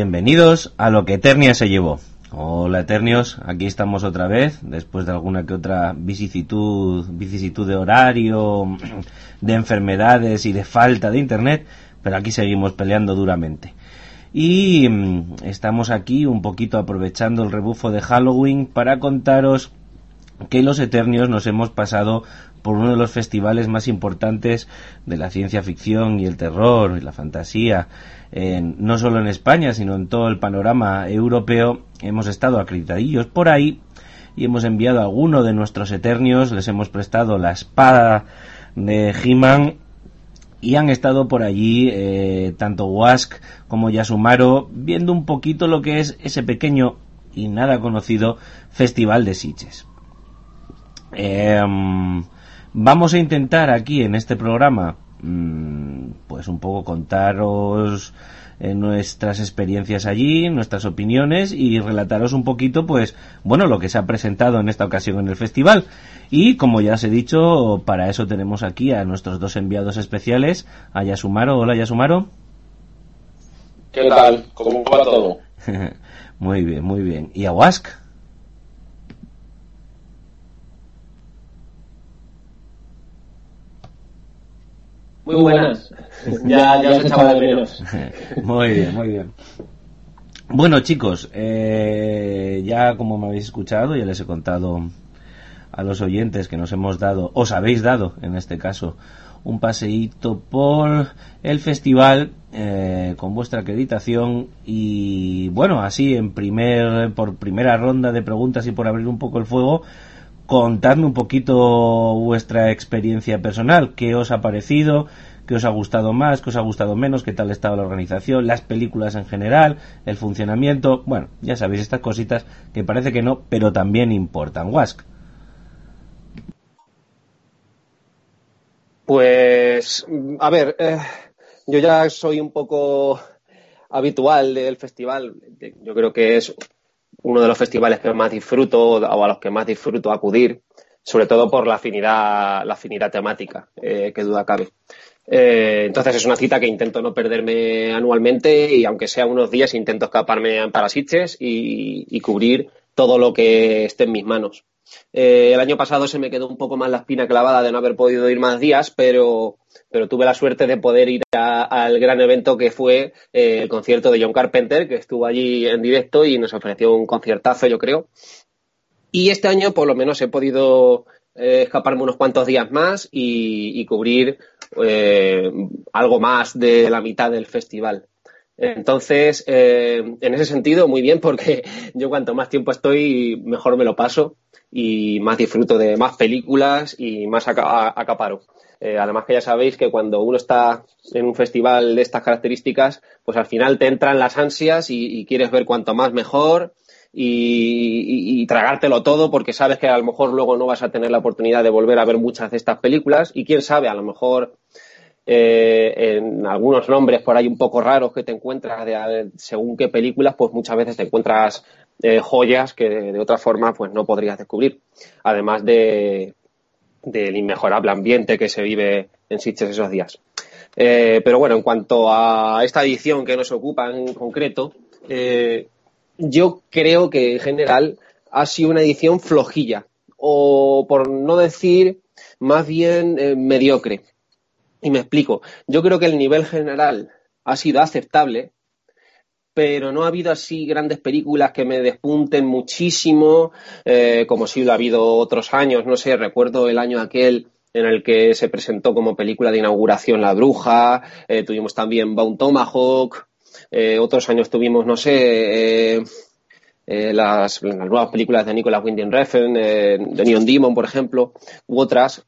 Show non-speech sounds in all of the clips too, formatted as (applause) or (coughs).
bienvenidos a lo que Eternia se llevó. Hola Eternios, aquí estamos otra vez, después de alguna que otra vicisitud, vicisitud de horario, (clears throat) de enfermedades y de falta de internet, pero aquí seguimos peleando duramente. Y mm, estamos aquí un poquito aprovechando el rebufo de Halloween para contaros que los Eternios nos hemos pasado por uno de los festivales más importantes de la ciencia ficción y el terror y la fantasía, no solo en España, sino en todo el panorama europeo. Hemos estado acreditadillos por ahí y hemos enviado a alguno de nuestros Eternios, les hemos prestado la espada de He-Man y han estado por allí eh, tanto Wask como Yasumaro viendo un poquito lo que es ese pequeño y nada conocido festival de Sitges. Em, vamos a intentar aquí en este programa mm, pues un poco contaros eh, nuestras experiencias allí, nuestras opiniones y relataros un poquito pues bueno lo que se ha presentado en esta ocasión en el festival y como ya os he dicho para eso tenemos aquí a nuestros dos enviados especiales a Yasumaro, hola Yasumaro ¿Qué tal? ¿Cómo va todo? (laughs) muy bien, muy bien. ¿Y a Wask? Muy buenas. ya, ya os echaba de menos. muy bien, muy bien. Bueno, chicos, eh, ya como me habéis escuchado, ya les he contado a los oyentes que nos hemos dado, os habéis dado, en este caso, un paseíto por el festival eh, con vuestra acreditación y bueno, así en primer, por primera ronda de preguntas y por abrir un poco el fuego, contadme un poquito vuestra experiencia personal, qué os ha parecido, qué os ha gustado más, qué os ha gustado menos, qué tal estaba la organización, las películas en general, el funcionamiento, bueno, ya sabéis estas cositas que parece que no, pero también importan. Wask. Pues, a ver, eh, yo ya soy un poco habitual del festival. Yo creo que es uno de los festivales que más disfruto o a los que más disfruto acudir, sobre todo por la afinidad, la afinidad temática, eh, que duda cabe. Eh, entonces es una cita que intento no perderme anualmente y aunque sea unos días intento escaparme para Sitges y cubrir todo lo que esté en mis manos. Eh, el año pasado se me quedó un poco más la espina clavada de no haber podido ir más días, pero, tuve la suerte de poder ir al gran evento que fue eh, el concierto de John Carpenter, que estuvo allí en directo y nos ofreció un conciertazo, yo creo. Y este año, por lo menos, he podido eh, escaparme unos cuantos días más y, cubrir algo más de la mitad del festival. Entonces, en ese sentido, muy bien, porque (laughs) yo cuanto más tiempo estoy, mejor me lo paso y más disfruto de más películas y más acaparo. Eh, además que ya sabéis que cuando uno está en un festival de estas características, pues al final te entran las ansias y, quieres ver cuanto más mejor y, tragártelo todo porque sabes que a lo mejor luego no vas a tener la oportunidad de volver a ver muchas de estas películas y quién sabe, a lo mejor eh, en algunos nombres por ahí un poco raros que te encuentras de, según qué películas, pues muchas veces te encuentras eh, joyas que de, otra forma pues no podrías descubrir. Además de del inmejorable ambiente que se vive en Sitges esos días. Eh, pero bueno, en cuanto a esta edición que nos ocupa en concreto, yo creo que en general ha sido una edición flojilla, o por no decir más bien mediocre. Y me explico. Yo creo que el nivel general ha sido aceptable, pero no ha habido así grandes películas que me despunten muchísimo, eh, como si lo ha habido otros años. No sé, recuerdo el año aquel en el que se presentó como película de inauguración La Bruja, eh, tuvimos también Bone Tomahawk, eh, otros años tuvimos, no sé, las, nuevas películas de Nicolas Winding Refn, de Neon Demon, por ejemplo, u otras.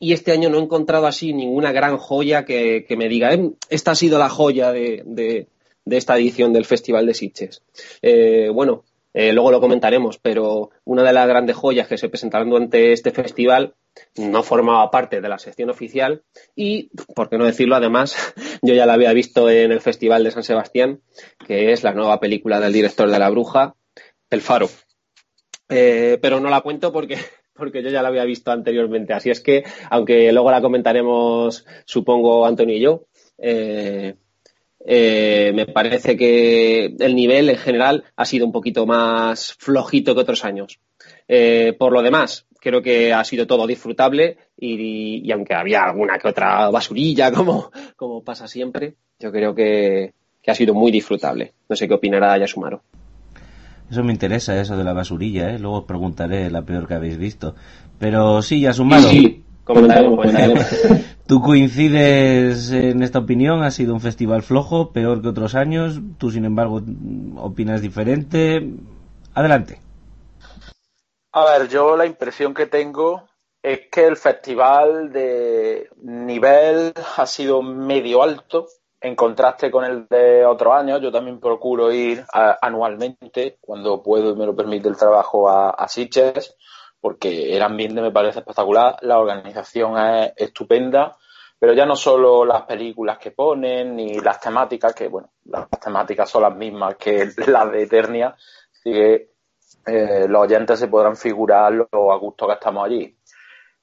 Y este año no he encontrado así ninguna gran joya que, me diga, esta ha sido la joya de, de esta edición del Festival de Sitges. Eh, bueno, eh, luego lo comentaremos, pero una de las grandes joyas que se presentaron durante este festival no formaba parte de la sección oficial y, por qué no decirlo, además, (laughs) yo ya la había visto en el Festival de San Sebastián, que es la nueva película del director de La Bruja, El Faro. Eh, pero no la cuento porque, porque yo ya la había visto anteriormente. Así es que, aunque luego la comentaremos, supongo, Antonio y yo, eh, me parece que el nivel en general ha sido un poquito más flojito que otros años. Eh, por lo demás, creo que ha sido todo disfrutable y, aunque había alguna que otra basurilla, (laughs) como, como pasa siempre, yo creo que, ha sido muy disfrutable. No sé qué opinará Yasumaro. Eso me interesa, eso de la basurilla, ¿eh? Luego os preguntaré la peor que habéis visto. Pero sí, Yasumaro. Sí, comentaremos, (laughs) ¿Tú coincides en esta opinión? ¿Ha sido un festival flojo, peor que otros años? ¿Tú, sin embargo, opinas diferente? Adelante. A ver, yo la impresión que tengo es que el festival de nivel ha sido medio alto en contraste con el de otros años. Yo también procuro ir anualmente, cuando puedo y me lo permite el trabajo, a, a porque el ambiente me parece espectacular, la organización es estupenda, pero ya no solo las películas que ponen ni las temáticas, que bueno, las temáticas son las mismas que (laughs) las de Eternia, así que eh, los oyentes se podrán figurar lo a gusto que estamos allí,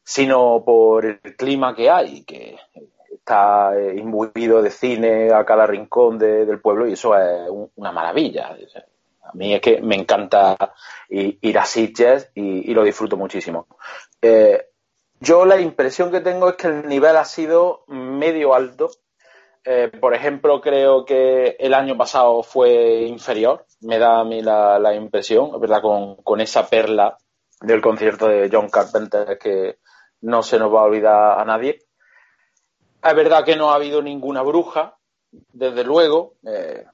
sino por el clima que hay, que está eh, imbuido de cine a cada rincón del pueblo y eso es una maravilla. A mí es que me encanta ir a Sitges y, lo disfruto muchísimo. Eh, yo la impresión que tengo es que el nivel ha sido medio alto. Eh, por ejemplo, creo que el año pasado fue inferior, me da a mí la, impresión, ¿verdad? Con, con, esa perla del concierto de John Carpenter que no se nos va a olvidar a nadie. Es verdad que no ha habido ninguna bruja, desde luego. Eh,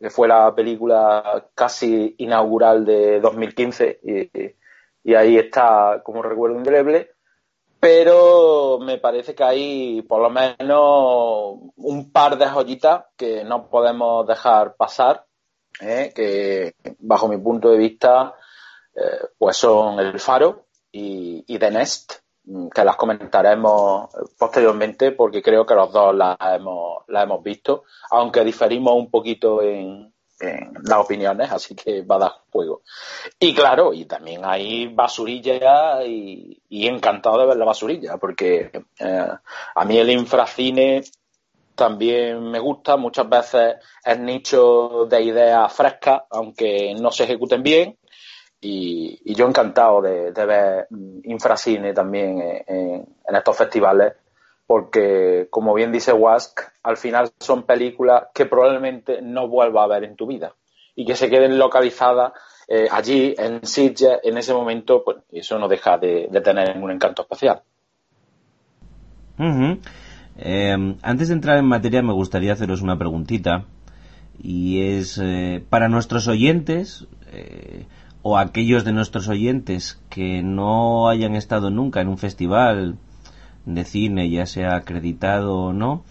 que fue la película casi inaugural de 2015 y, ahí está como recuerdo indeleble. Pero me parece que hay por lo menos un par de joyitas que no podemos dejar pasar, ¿eh? que bajo mi punto de vista eh, pues son El Faro y, y The Nest, que las comentaremos posteriormente porque creo que los dos las hemos, las hemos visto, aunque diferimos un poquito en, las opiniones, así que va a dar juego. Y claro, y también hay basurilla y, encantado de ver la basurilla, porque eh, a mí el infracine también me gusta, muchas veces es nicho de ideas frescas, aunque no se ejecuten bien, y, yo encantado de, ver infracine también en, estos festivales, porque como bien dice Wask, al final son películas que probablemente no vuelva a ver en tu vida y que se queden localizadas eh, allí, en Sitges, en ese momento, pues eso no deja de, tener un encanto especial. Eh, antes de entrar en materia, me gustaría haceros una preguntita. Y es, eh, para nuestros oyentes, o aquellos de nuestros oyentes que no hayan estado nunca en un festival de cine, ya sea acreditado o no,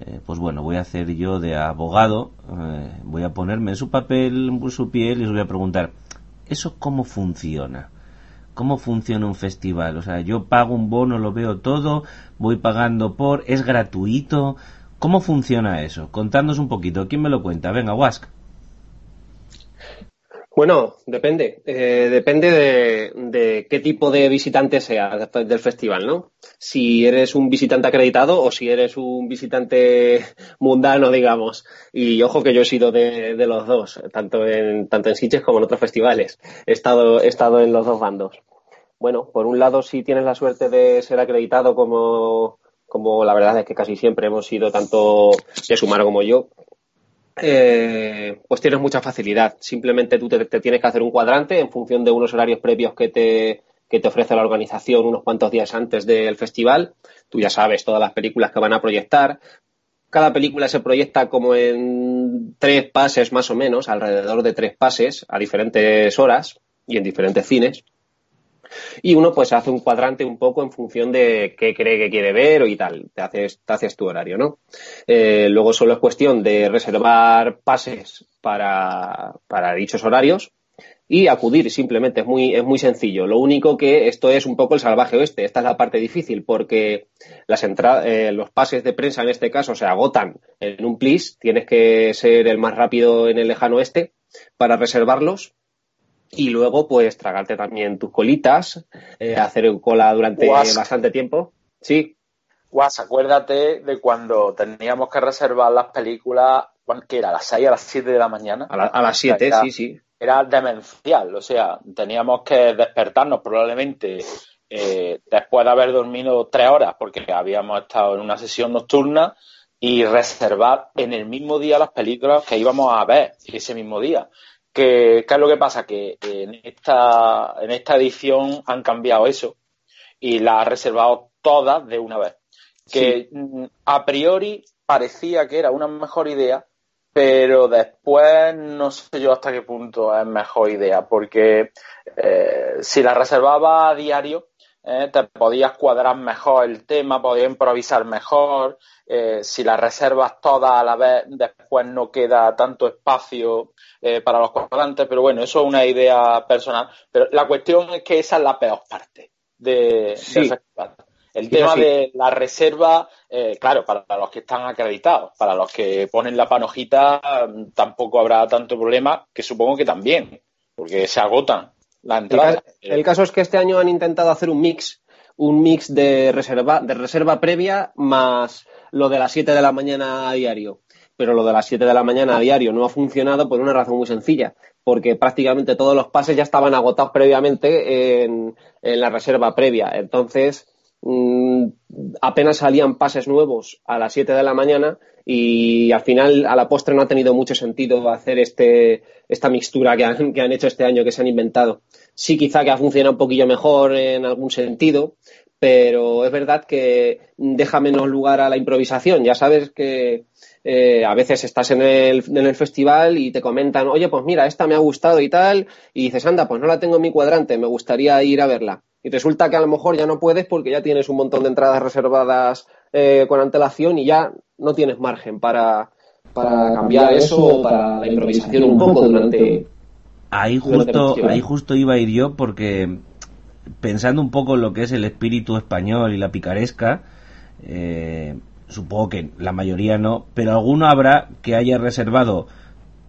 eh, pues bueno, voy a hacer yo de abogado, eh, voy a ponerme en su papel, en su piel y os voy a preguntar, ¿eso cómo funciona? ¿Cómo funciona un festival? O sea, yo pago un bono, lo veo todo, voy pagando por, es gratuito. ¿Cómo funciona eso? Contadnos un poquito. ¿Quién me lo cuenta? Venga, Wask. Bueno, depende. Eh, depende de, qué tipo de visitante sea del festival, ¿no? Si eres un visitante acreditado o si eres un visitante mundano, digamos. Y ojo que yo he sido de, los dos, tanto en, tanto en Sitges como en otros festivales. He estado, he estado en los dos bandos. Bueno, por un lado, si tienes la suerte de ser acreditado como, como la verdad es que casi siempre hemos sido tanto Yesumaro como yo, eh, pues tienes mucha facilidad. Simplemente tú te, tienes que hacer un cuadrante en función de unos horarios previos que te, que te ofrece la organización unos cuantos días antes del festival. Tú ya sabes todas las películas que van a proyectar. Cada película se proyecta como en tres pases más o menos, alrededor de tres pases a diferentes horas y en diferentes cines y uno pues hace un cuadrante un poco en función de qué cree que quiere ver y tal, te haces, te haces tu horario, ¿no? Eh, luego solo es cuestión de reservar pases para, para dichos horarios y acudir simplemente es muy es muy sencillo lo único que esto es un poco el salvaje oeste esta es la parte difícil porque las entradas eh, los pases de prensa en este caso se agotan en un plis tienes que ser el más rápido en el lejano oeste para reservarlos y luego pues tragarte también tus colitas, eh, hacer cola durante bastante tiempo. Sí. Guas, acuérdate de cuando teníamos que reservar las películas que era a las 6 a las 7 de la mañana. A, las 7, sí, sí. Era demencial, o sea, teníamos que despertarnos probablemente eh, después de haber dormido tres horas porque habíamos estado en una sesión nocturna y reservar en el mismo día las películas que íbamos a ver ese mismo día. ¿Qué, es lo que pasa? Que en esta, en esta edición han cambiado eso y las ha reservado todas de una vez. Que mm, a priori parecía que era una mejor idea, pero después no sé yo hasta qué punto es mejor idea, porque eh, si la reservaba a diario, eh, te podías cuadrar mejor el tema, podías improvisar mejor, eh, si las reservas todas a la vez, después no queda tanto espacio para los cuadrantes, pero bueno, eso es una idea personal. Pero la cuestión es que esa es la peor parte de, del festival. El tema de la reserva, eh, claro, para los que están acreditados, para los que ponen la panojita mm, tampoco habrá tanto problema, que supongo que también, porque se agotan la entrada. El, caso es que este año han intentado hacer un mix, un mix de reserva, de reserva previa más lo de las 7 de la mañana a diario. Pero lo de las 7 de la mañana a diario no ha funcionado por una razón muy sencilla, porque prácticamente todos los pases ya estaban agotados previamente en, en la reserva previa. Entonces, Mm, apenas salían pases nuevos a las 7 de la mañana y al final a la postre no ha tenido mucho sentido hacer este, esta mixtura que han, que han hecho este año, que se han inventado. Sí, quizá que ha funcionado un poquillo mejor en algún sentido, pero es verdad que deja menos lugar a la improvisación. Ya sabes que eh, a veces estás en el, en el festival y te comentan, oye, pues mira, esta me ha gustado y tal, y dices, anda, pues no la tengo en mi cuadrante, me gustaría ir a verla y resulta que a lo mejor ya no puedes porque ya tienes un montón de entradas reservadas eh, con antelación y ya no tienes margen para, para cambiar eso o para la improvisación un poco durante... Ahí justo, ahí justo iba a ir yo porque pensando un poco en lo que es el espíritu español y la picaresca, eh, supongo que la mayoría no, pero alguno habrá que haya reservado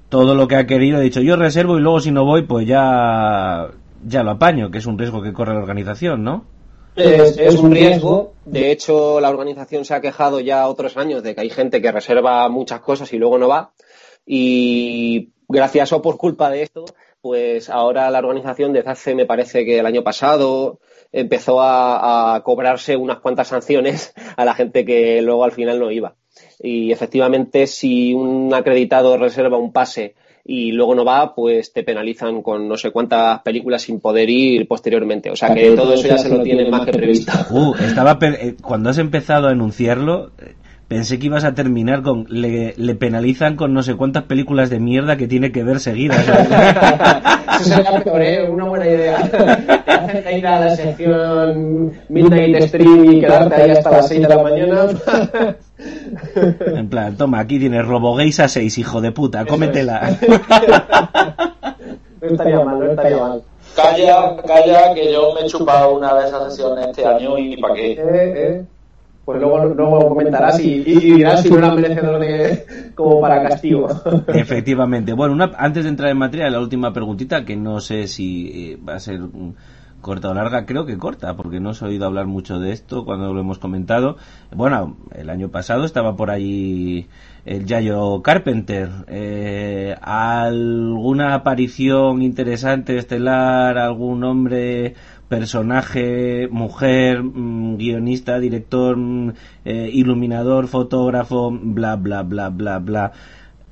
todo lo que ha querido, ha dicho yo reservo y luego si no voy pues ya ya lo apaño, que es un riesgo que corre la organización, ¿no? Es, un riesgo. De hecho, la organización se ha quejado ya otros años de que hay gente que reserva muchas cosas y luego no va. Y gracias o por culpa de esto, pues ahora la organización desde hace, me parece que el año pasado, empezó a, a cobrarse unas cuantas sanciones a la gente que luego al final no iba. Y efectivamente, si un acreditado reserva un pase y luego no va, pues te penalizan con no sé cuántas películas sin poder ir posteriormente. O sea que todo eso ya se lo tienen más que previsto. Uh, estaba eh, cuando has empezado a enunciarlo, pensé que ibas a terminar con le, le, penalizan con no sé cuántas películas de mierda que tiene que ver seguidas. (laughs) Eso sería peor, ¿eh? Una buena idea. Hacerte ir a la sección Midnight Stream y quedarte ahí hasta las 6 de la mañana. (laughs) En plan, toma, aquí tienes RoboGays a 6, hijo de puta, cómetela. (laughs) No estaría mal, no estaría mal. Calla, calla, que yo me he chupado una de esas sesiones este año y para qué. Eh, eh. Pues luego, luego comentarás y, dirás si no era (laughs) merecedor de (laughs) como para castigo. (laughs) Efectivamente. Bueno, una, antes de entrar en materia, la última preguntita, que no sé si eh, va a ser corta o larga, creo que corta, porque no he oído hablar mucho de esto cuando lo hemos comentado. Bueno, el año pasado estaba por ahí el Yayo Carpenter. Eh, ¿Alguna aparición interesante, estelar, algún hombre, personaje, mujer, mm, guionista, director, mm, eh, iluminador, fotógrafo, bla, bla, bla, bla, bla?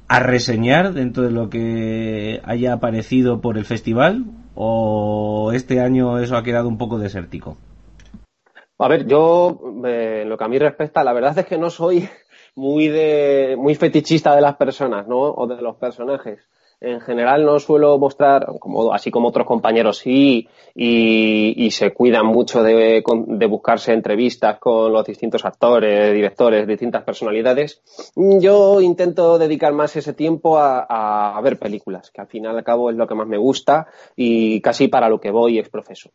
a reseñar dentro de lo que haya aparecido por el festival o este año eso ha quedado un poco desértico? A ver, yo, eh, lo que a mí respecta, la verdad es que no soy (laughs) muy de muy fetichista de las personas, ¿no? O de los personajes en general no suelo mostrar, como, así como otros compañeros sí, y, se cuidan mucho de, buscarse entrevistas con los distintos actores, directores, distintas personalidades. Yo intento dedicar más ese tiempo a, ver películas, que al final al cabo es lo que más me gusta y casi para lo que voy es profeso.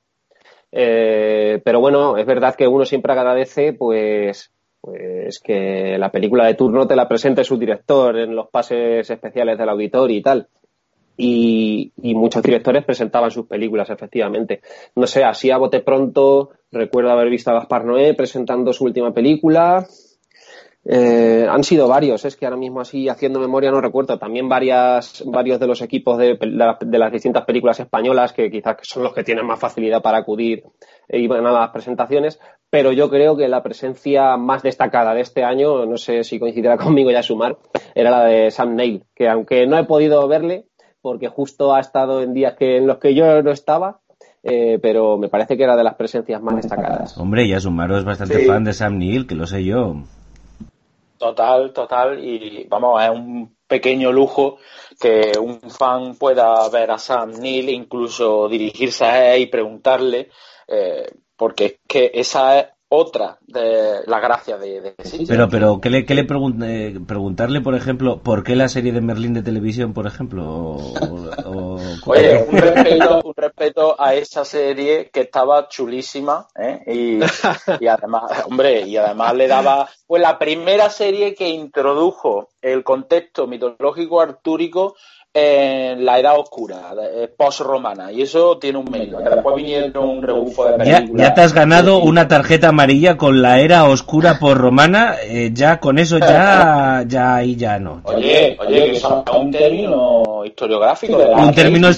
Eh, pero bueno, es verdad que uno siempre agradece, pues, pues que la película de turno te la presente su director en los pases especiales del auditor y tal y, muchos directores presentaban sus películas, efectivamente. No sé, así a bote pronto, recuerdo haber visto a Gaspar Noé presentando su última película. Eh, han sido varios, es que ahora mismo así haciendo memoria no recuerdo. También varias, varios de los equipos de, de, las distintas películas españolas que quizás son los que tienen más facilidad para acudir e iban a las presentaciones, pero yo creo que la presencia más destacada de este año, no sé si coincidirá (laughs) conmigo ya sumar, era la de Sam Neill, que aunque no he podido verle, porque justo ha estado en días que, en los que yo no estaba, eh, pero me parece que era de las presencias más destacadas. Hombre, ya Sumaro es bastante fan de Sam Neill, que lo sé yo. Total, total. Y vamos, es un pequeño lujo que un fan pueda ver a Sam Neill, incluso dirigirse a él y preguntarle, eh, porque es que esa es otra de la gracia de, de Pero, pero ¿qué le, qué le eh, preguntarle, por ejemplo, por qué la serie de Merlín de televisión, por ejemplo? Oye, un respeto, un respeto a esa serie que estaba chulísima, ¿eh? y, y además, hombre, y además le daba, pues la primera serie que introdujo el contexto mitológico artúrico en la edad oscura, eh, post-romana, y eso tiene un mérito. después vinieron un rebufo de películas. Ya, te has ganado una tarjeta amarilla con la era oscura (laughs) post-romana, eh, ya con eso ya, (laughs) ya ahí ya no. Oye, oye, que es un término historiográfico. un, término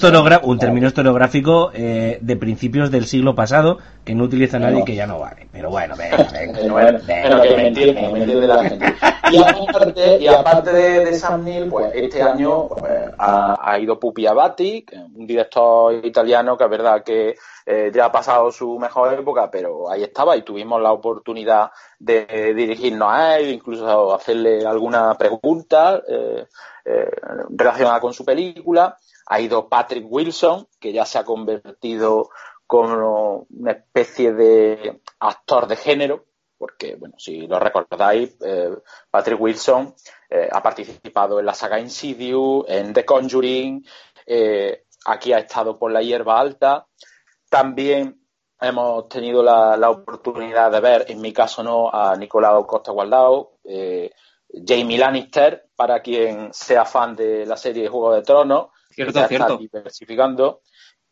un término historiográfico eh, de principios del siglo pasado que no utiliza nadie y que ya no vale. Pero bueno, venga, venga. Pero, que me entiende, me entiende la gente. Y aparte, y aparte de, de Sam Neill, pues este año pues, ha, ido Pupi Abati, un director italiano que es verdad que eh, ya ha pasado su mejor época, pero ahí estaba y tuvimos la oportunidad de dirigirnos a él, incluso hacerle alguna pregunta eh, eh, relacionada con su película. Ha ido Patrick Wilson, que ya se ha convertido como una especie de actor de género, porque, bueno, si lo recordáis, Patrick Wilson eh, ha participado en la saga Insidious, en The Conjuring, eh, aquí ha estado por la hierba alta. También hemos tenido la, oportunidad de ver, en mi caso no, a Nicolau Costa Gualdao, eh, Jamie Lannister, para quien sea fan de la serie Juego de Tronos, cierto, cierto. diversificando.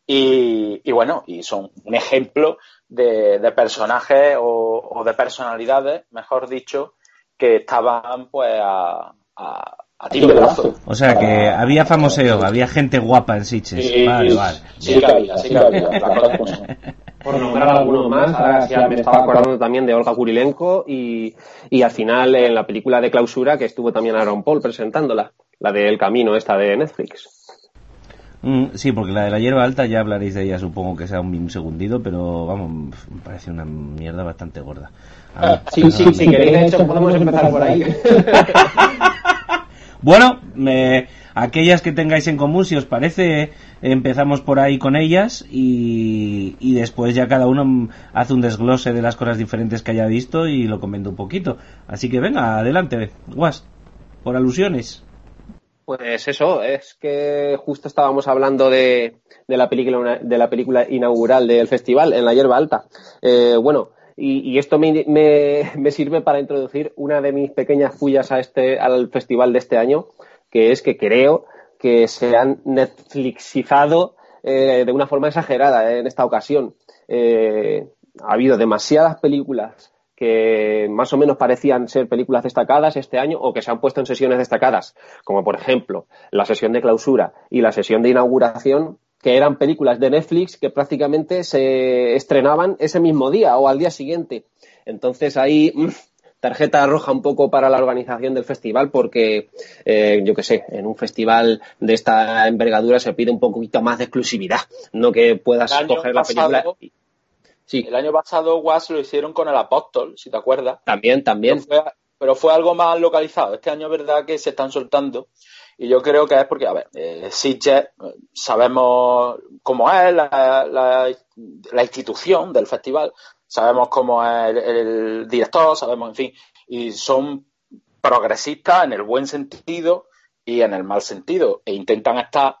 Y, bueno, y son un ejemplo de, personajes o, o, de personalidades, mejor dicho, que estaban pues a, a, tiro de brazo. O sea que había famoseo, había gente guapa en Sitges. Sí, vale, vale. Sí que había, sí que había. (laughs) Por nombrar alguno más, ahora sí me estaba acordando también de Olga Kurilenko y, y al final en la película de clausura que estuvo también Aaron Paul presentándola, la de El Camino, esta de Netflix. Mm, sí, porque la de la hierba alta ya hablaréis de ella, supongo que sea un segundito, pero vamos, me parece una mierda bastante gorda. Ah, sí, sí, si queréis, de hecho, podemos empezar por ahí. (laughs) bueno, aquellas que tengáis en común, si os parece, empezamos por ahí con ellas y, y, después ya cada uno hace un desglose de las cosas diferentes que haya visto y lo comento un poquito. Así que venga, adelante, Guas, por alusiones. Pues eso, es que justo estábamos hablando de, de, la, película, de la película inaugural del festival en la hierba alta. Eh, bueno, y, esto me, me, sirve para introducir una de mis pequeñas fullas a este, al festival de este año, que es que creo que se han Netflixizado eh, de una forma exagerada en esta ocasión. Eh, ha habido demasiadas películas que más o menos parecían ser películas destacadas este año o que se han puesto en sesiones destacadas, como por ejemplo la sesión de clausura y la sesión de inauguración, que eran películas de Netflix que prácticamente se estrenaban ese mismo día o al día siguiente. Entonces ahí mm, tarjeta roja un poco para la organización del festival porque eh, yo qué sé, en un festival de esta envergadura se pide un poquito más de exclusividad, no que puedas coger la película. Sí. El año pasado Was lo hicieron con el Apóstol, si te acuerdas. También, también. Pero fue, algo más localizado. Este año es verdad que se están soltando. Y yo creo que es porque, a ver, eh, sabemos cómo es la, la, institución del festival, sabemos cómo es el, director, sabemos, en fin, y son progresistas en el buen sentido y en el mal sentido, e intentan estar,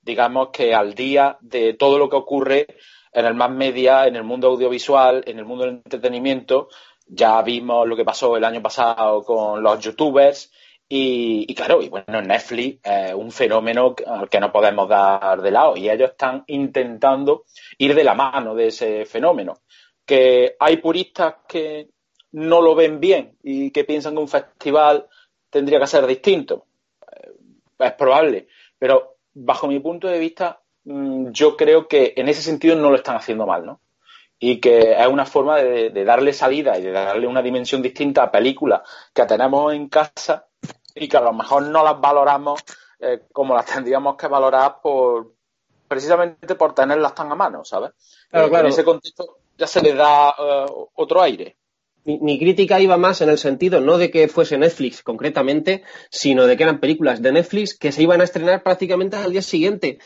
digamos que al día de todo lo que ocurre en el más media, en el mundo audiovisual, en el mundo del entretenimiento. Ya vimos lo que pasó el año pasado con los youtubers y, claro, y bueno, Netflix es un fenómeno al que no podemos dar de lado y ellos están intentando ir de la mano de ese fenómeno. Que hay puristas que no lo ven bien y que piensan que un festival tendría que ser distinto. Eh, es probable, pero bajo mi punto de vista, mm, yo creo que en ese sentido no lo están haciendo mal, ¿no? Y que es una forma de, darle salida y de darle una dimensión distinta a películas que tenemos en casa y que a lo mejor no las valoramos eh, como las tendríamos que valorar por precisamente por tenerlas tan a mano, ¿sabes? Eh, en ese contexto ya se le da otro aire mi, crítica iba más en el sentido no de que fuese Netflix concretamente, sino de que eran películas de Netflix que se iban a estrenar prácticamente al día siguiente.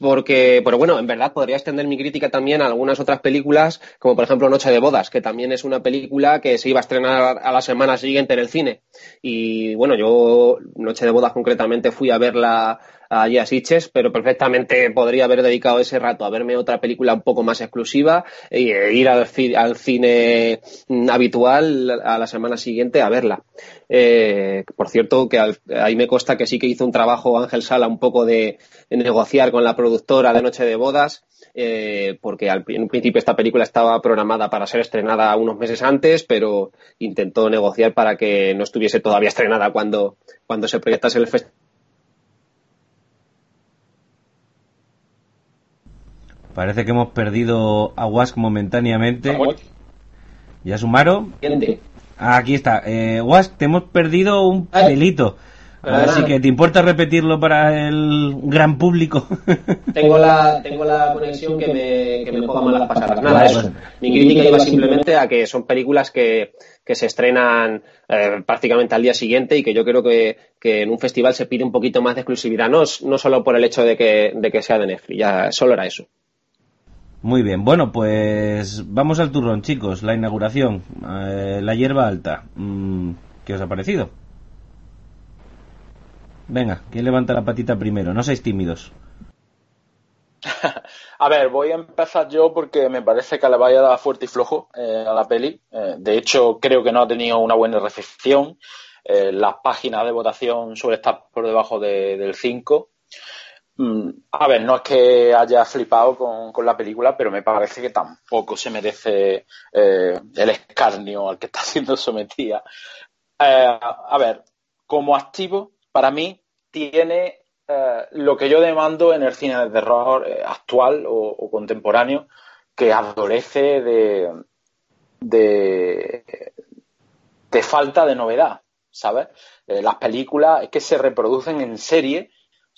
Porque, pero bueno, en verdad podría extender mi crítica también a algunas otras películas, como por ejemplo Noche de Bodas, que también es una película que se iba a estrenar a la semana siguiente en el cine. Y bueno, yo Noche de Bodas concretamente fui a verla allí a Sitges, pero perfectamente podría haber dedicado ese rato a verme otra película un poco más exclusiva e ir al, cine habitual a la semana siguiente a verla. Eh, por cierto, que ahí me consta que sí que hizo un trabajo Ángel Sala un poco de, negociar con la productora de Noche de Bodas. Eh, porque al, en principio esta película estaba programada para ser estrenada unos meses antes, pero intentó negociar para que no estuviese todavía estrenada cuando, cuando se proyectase el festival Parece que hemos perdido a Wask momentáneamente. ¿Ya Sumaro? Ah, aquí está. Eh, Wask, te hemos perdido un pelito. Así que te importa repetirlo para el gran público. (laughs) tengo la tengo la conexión que me, que me juega mal las pasadas. Nada, eso. Mi crítica iba simplemente a que son películas que, que se estrenan eh, prácticamente al día siguiente y que yo creo que, que, en un festival se pide un poquito más de exclusividad, no, no solo por el hecho de que, de que sea de Netflix, ya solo era eso. Muy bien, bueno, pues vamos al turrón, chicos. La inauguración, eh, la hierba alta. Mm, ¿Qué os ha parecido? Venga, ¿quién levanta la patita primero? No seáis tímidos. (laughs) a ver, voy a empezar yo porque me parece que le vaya a dar fuerte y flojo eh, a la peli. Eh, de hecho, creo que no ha tenido una buena recepción. las páginas de votación suele estar por debajo del 5 Mm, a ver, no es que haya flipado con, la película, pero me parece que tampoco se merece eh, el escarnio al que está siendo sometida. Eh, a ver, como activo, para mí tiene eh, lo que yo demando en el cine de terror actual o, contemporáneo, que adolece de, de falta de novedad, ¿sabes? las películas es que se reproducen en serie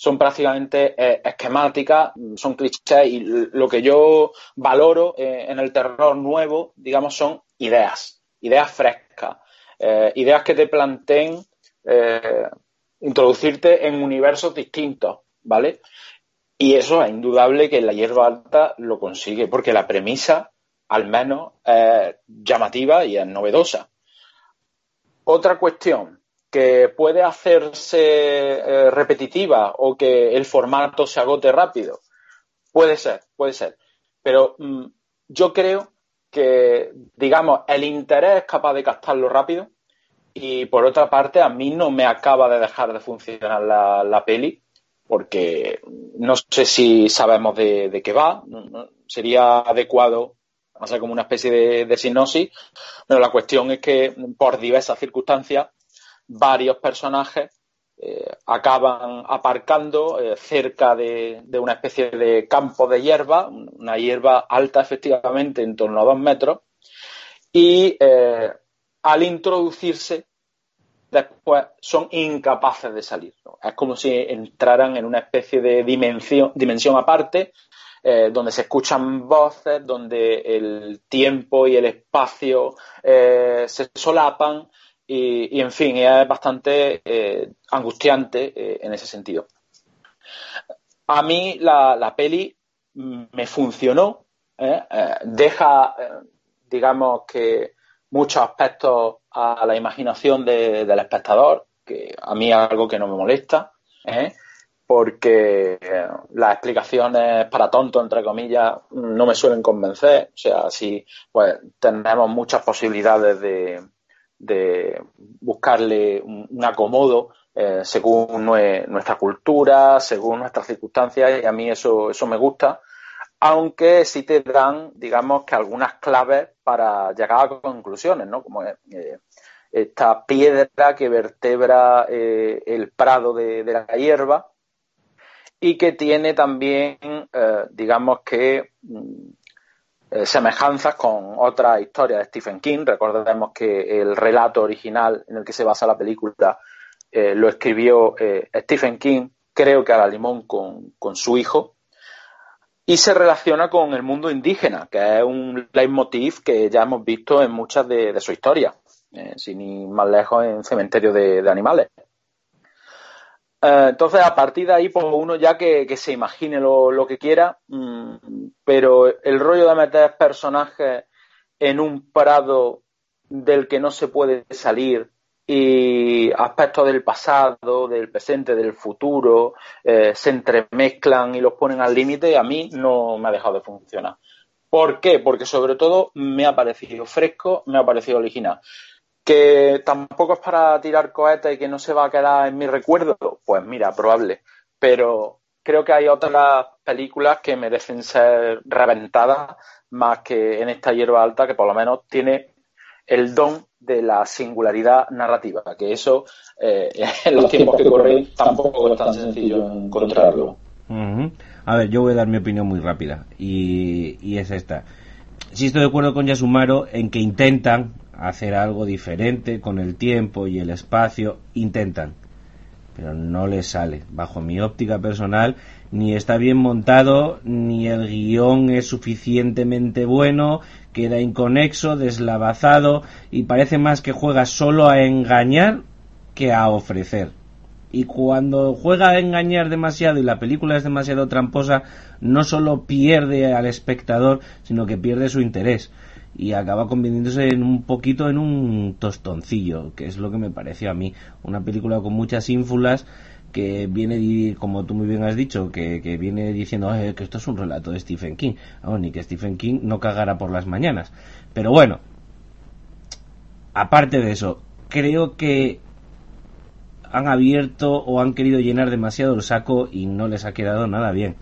son prácticamente eh, esquemáticas, son clichés y lo que yo valoro eh, en el terror nuevo, digamos, son ideas, ideas frescas, eh, ideas que te planteen introducirte en universos distintos, ¿vale? Y eso es indudable que la hierba alta lo consigue, porque la premisa, al menos, es llamativa y es novedosa. Otra cuestión, que puede hacerse eh, repetitiva o que el formato se agote rápido. Puede ser, puede ser. Pero mm, yo creo que, digamos, el interés es capaz de captarlo rápido y por otra parte a mí no me acaba de dejar de funcionar la, peli porque no sé si sabemos de, qué va, sería adecuado hacer como una especie de, de sinopsis, pero la cuestión es que por diversas circunstancias varios personajes eh, acaban aparcando eh, cerca de, una especie de campo de hierba, una hierba alta efectivamente en torno a dos metros, y eh, al introducirse después son incapaces de salir. Es como si entraran en una especie de dimensión, dimensión aparte, donde se escuchan voces, donde el tiempo y el espacio se solapan y, en fin, es bastante eh, angustiante eh, en ese sentido. A mí la, peli me funcionó, ¿eh? deja, digamos que muchos aspectos a la imaginación del espectador, que a mí es algo que no me molesta, porque las explicaciones para tonto, entre comillas, no me suelen convencer. O sea, si pues tenemos muchas posibilidades de, de buscarle un, acomodo eh, según nuestra cultura, según nuestras circunstancias, y a mí eso, eso me gusta. aunque sí te dan, digamos, que algunas claves para llegar a conclusiones, ¿no? Como eh, esta piedra que vertebra eh, el prado de, la hierba y que tiene también, digamos que, mm, semejanzas con otra historia de Stephen King. Recordemos que el relato original en el que se basa la película lo escribió Stephen King, creo que a la limón con, con su hijo, y se relaciona con el mundo indígena, que es un leitmotiv que ya hemos visto en muchas de, su historia, eh, sin ir más lejos en Cementerio de, Animales. Eh, entonces, a partir de ahí, pues uno ya que, se imagine lo, que quiera, mm, pero el rollo de meter personajes en un prado del que no se puede salir y aspectos del pasado, del presente, del futuro, eh, se entremezclan y los ponen al límite, a mí no me ha dejado de funcionar. ¿Por qué? Porque sobre todo me ha parecido fresco, me ha parecido original. Que tampoco es para tirar cohetes y que no se va a quedar en mi recuerdo, pues mira, probable. Pero creo que hay otras películas que merecen ser reventadas más que en esta hierba alta, que por lo menos tiene el don de la singularidad narrativa, que eso eh, (laughs) en los tiempos que corren tampoco es tan sencillo encontrarlo. A ver, yo voy a dar mi opinión muy rápida y, y es esta. Si estoy de acuerdo con Yasumaro en que intentan hacer algo diferente con el tiempo y el espacio, intentan, pero no les sale. Bajo mi óptica personal, ni está bien montado, ni el guion es suficientemente bueno, queda inconexo, deslavazado y parece más que juega solo a engañar que a ofrecer. Y cuando juega a engañar demasiado y la película es demasiado tramposa, no solo pierde al espectador, sino que pierde su interés y acaba convirtiéndose en un poquito en un tostoncillo, que es lo que me pareció a mí. Una película con muchas ínfulas que viene, como tú muy bien has dicho, que, viene diciendo que esto es un relato de Stephen King. ni que Stephen King no cagara por las mañanas. Pero bueno, aparte de eso, creo que han abierto o han querido llenar demasiado el saco y no les ha quedado nada bien.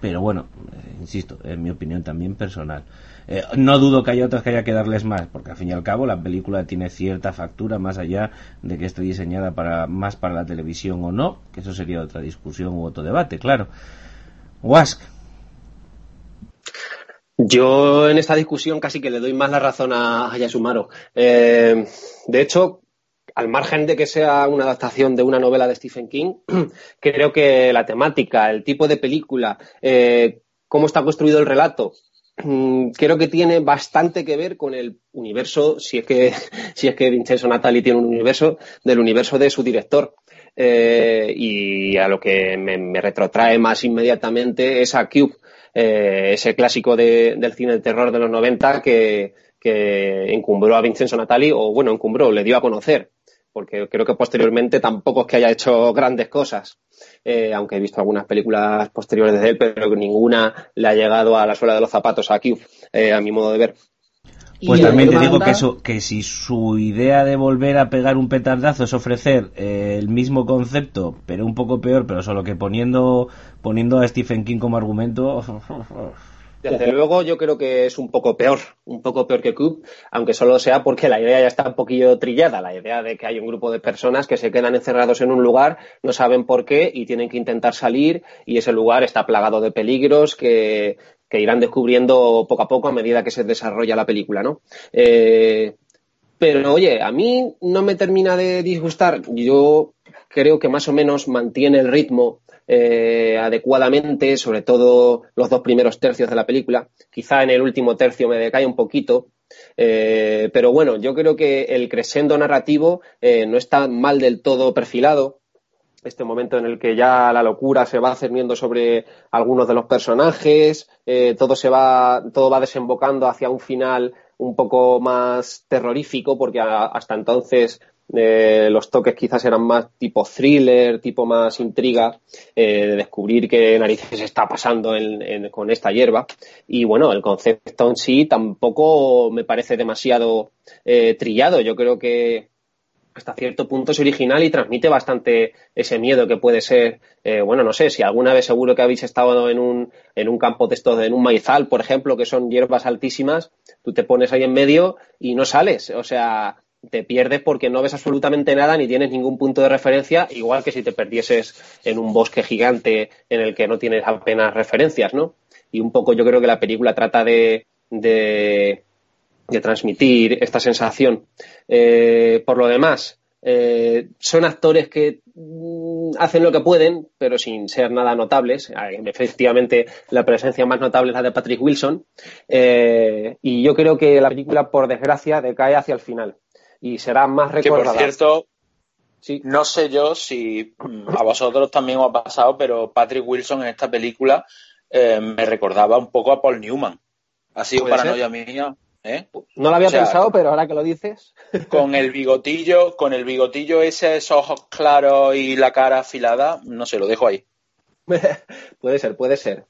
Pero bueno, eh, insisto, es mi opinión también personal. Eh, no dudo que haya otras que haya que darles más, porque al fin y al cabo la película tiene cierta factura más allá de que esté diseñada para más para la televisión o no, que eso sería otra discusión u otro debate, claro. Wask. Yo en esta discusión casi que le doy más la razón a, Yasumaro. Eh, de hecho, al margen de que sea una adaptación de una novela de Stephen King, (clears throat) creo que la temática, el tipo de película, eh, cómo está construido el relato creo que tiene bastante que ver con el universo, si es que, (laughs) si es que Vincenzo Natali tiene un universo, del universo de su director. Eh, y a lo que me, retrotrae más inmediatamente es a Cube, eh, ese clásico del cine de terror de los 90 que, que encumbró a Vincenzo Natali, o bueno, encumbró, le dio a conocer porque creo que posteriormente tampoco es que haya hecho grandes cosas, eh, aunque he visto algunas películas posteriores de él, pero ninguna le ha llegado a la suela de los zapatos a Q, eh, a mi modo de ver. Pues también te digo que, eso, que si su idea de volver a pegar un petardazo es ofrecer eh, el mismo concepto, pero un poco peor, pero solo que poniendo, poniendo a Stephen King como argumento, (laughs) Desde luego yo creo que es un poco peor, un poco peor que Cube, aunque solo sea porque la idea ya está un poquillo trillada, la idea de que hay un grupo de personas que se quedan encerrados en un lugar, no saben por qué y tienen que intentar salir y ese lugar está plagado de peligros que, irán descubriendo poco a poco a medida que se desarrolla la película, ¿no? Eh, pero oye, a mí no me termina de disgustar. Yo creo que más o menos mantiene el ritmo eh, adecuadamente, sobre todo los dos primeros tercios de la película. Quizá en el último tercio me decae un poquito, eh, pero bueno, yo creo que el crescendo narrativo eh, no está mal del todo perfilado. Este momento en el que ya la locura se va cerniendo sobre algunos de los personajes, todo se va, todo va desembocando hacia un final un poco más terrorífico, porque hasta entonces eh, los toques quizás eran más tipo thriller, tipo más intriga, eh, de descubrir qué narices está pasando con esta hierba. Y bueno, el concepto en sí tampoco me parece demasiado eh, trillado. Yo creo que hasta cierto punto es original y transmite bastante ese miedo que puede ser, eh, bueno, no sé, si alguna vez seguro que habéis estado en un, en un campo de estos, en un maizal, por ejemplo, que son hierbas altísimas, tú te pones ahí en medio y no sales, o sea, te pierdes porque no ves absolutamente nada ni tienes ningún punto de referencia, igual que si te perdieses en un bosque gigante en el que no tienes apenas referencias, ¿no? Y un poco yo creo que la película trata de, de transmitir esta sensación. Eh, por lo demás, eh, son actores que mm, hacen lo que pueden, pero sin ser nada notables. Efectivamente, la presencia más notable es la de Patrick Wilson. Eh, y yo creo que la película, por desgracia, decae hacia el final. Y será más recordada. Que, por cierto, sí. no sé yo si mm, a vosotros también os ha pasado, pero Patrick Wilson en esta película me recordaba un poco a Paul Newman. Ha sido paranoia mía ¿Eh? No lo había pensado, pero ahora que lo dices. (laughs) Con el bigotillo, con el bigotillo ese, esos ojos claros y la cara afilada, no sé, lo dejo ahí. (laughs) puede ser, puede ser.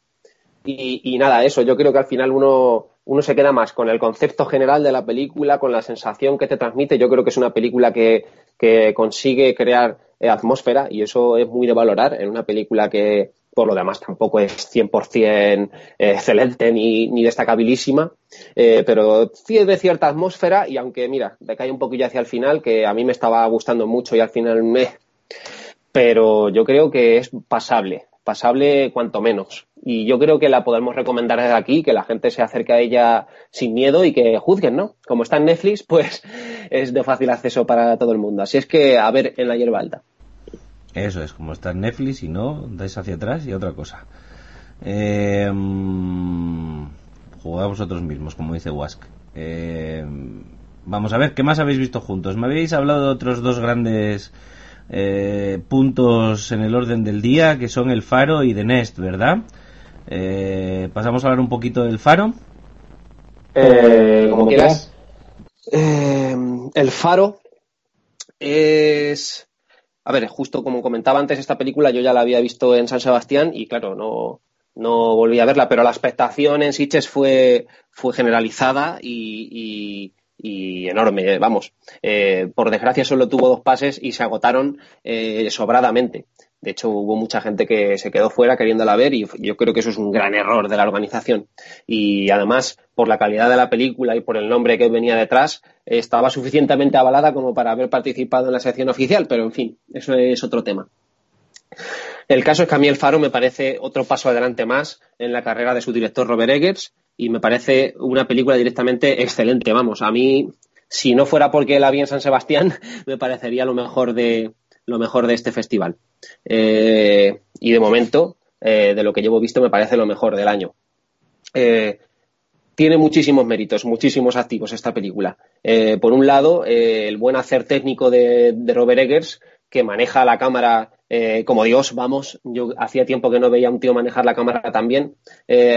Y, nada, eso, yo creo que al final uno, uno se queda más con el concepto general de la película, con la sensación que te transmite. Yo creo que es una película que, que consigue crear atmósfera y eso es muy de valorar en una película que, por lo demás tampoco es 100% eh, excelente ni, ni destacabilísima, eh, pero de cierta atmósfera y aunque, mira, decae un poquillo hacia el final, que a mí me estaba gustando mucho y al final me... Pero yo creo que es pasable, pasable cuanto menos. Y yo creo que la podemos recomendar desde aquí, que la gente se acerque a ella sin miedo y que juzguen, ¿no? Como está en Netflix, (laughs) pues es de fácil acceso para todo el mundo. Así es que a ver en la hierba alta. Eso es, como está en Netflix y no, dais hacia atrás y otra cosa. Eh, jugad vosotros mismos, como dice Wask. Eh, vamos a ver, ¿qué más habéis visto juntos? Me habéis hablado de otros dos grandes eh, puntos en el orden del día, que son el Faro y The Nest, ¿verdad? Eh, pasamos a hablar un poquito del Faro. Eh, como quieras. el Faro es a ver, justo como comentaba antes, esta película yo ya la había visto en San Sebastián y claro, no, no volví a verla, pero la expectación en Sitges fue, fue generalizada y, enorme, vamos. Eh, por desgracia solo tuvo dos pases y se agotaron eh, sobradamente. De hecho, hubo mucha gente que se quedó fuera queriéndola ver y yo creo que eso es un gran error de la organización. Y además, por la calidad de la película y por el nombre que venía detrás, estaba suficientemente avalada como para haber participado en la sección oficial, pero en fin, eso es otro tema. El caso es que a mí el Faro me parece otro paso adelante más en la carrera de su director Robert Eggers y me parece una película directamente excelente. Vamos, a mí, si no fuera porque la vi en San Sebastián, (laughs) me parecería lo mejor de, lo mejor de este festival. Eh, y de momento, eh, de lo que llevo visto, me parece lo mejor del año. Eh, tiene muchísimos méritos, muchísimos activos esta película. por un lado, el buen hacer técnico de, Robert Eggers, que maneja la cámara como Dios, vamos, yo hacía tiempo que no veía a un tío manejar la cámara tan bien.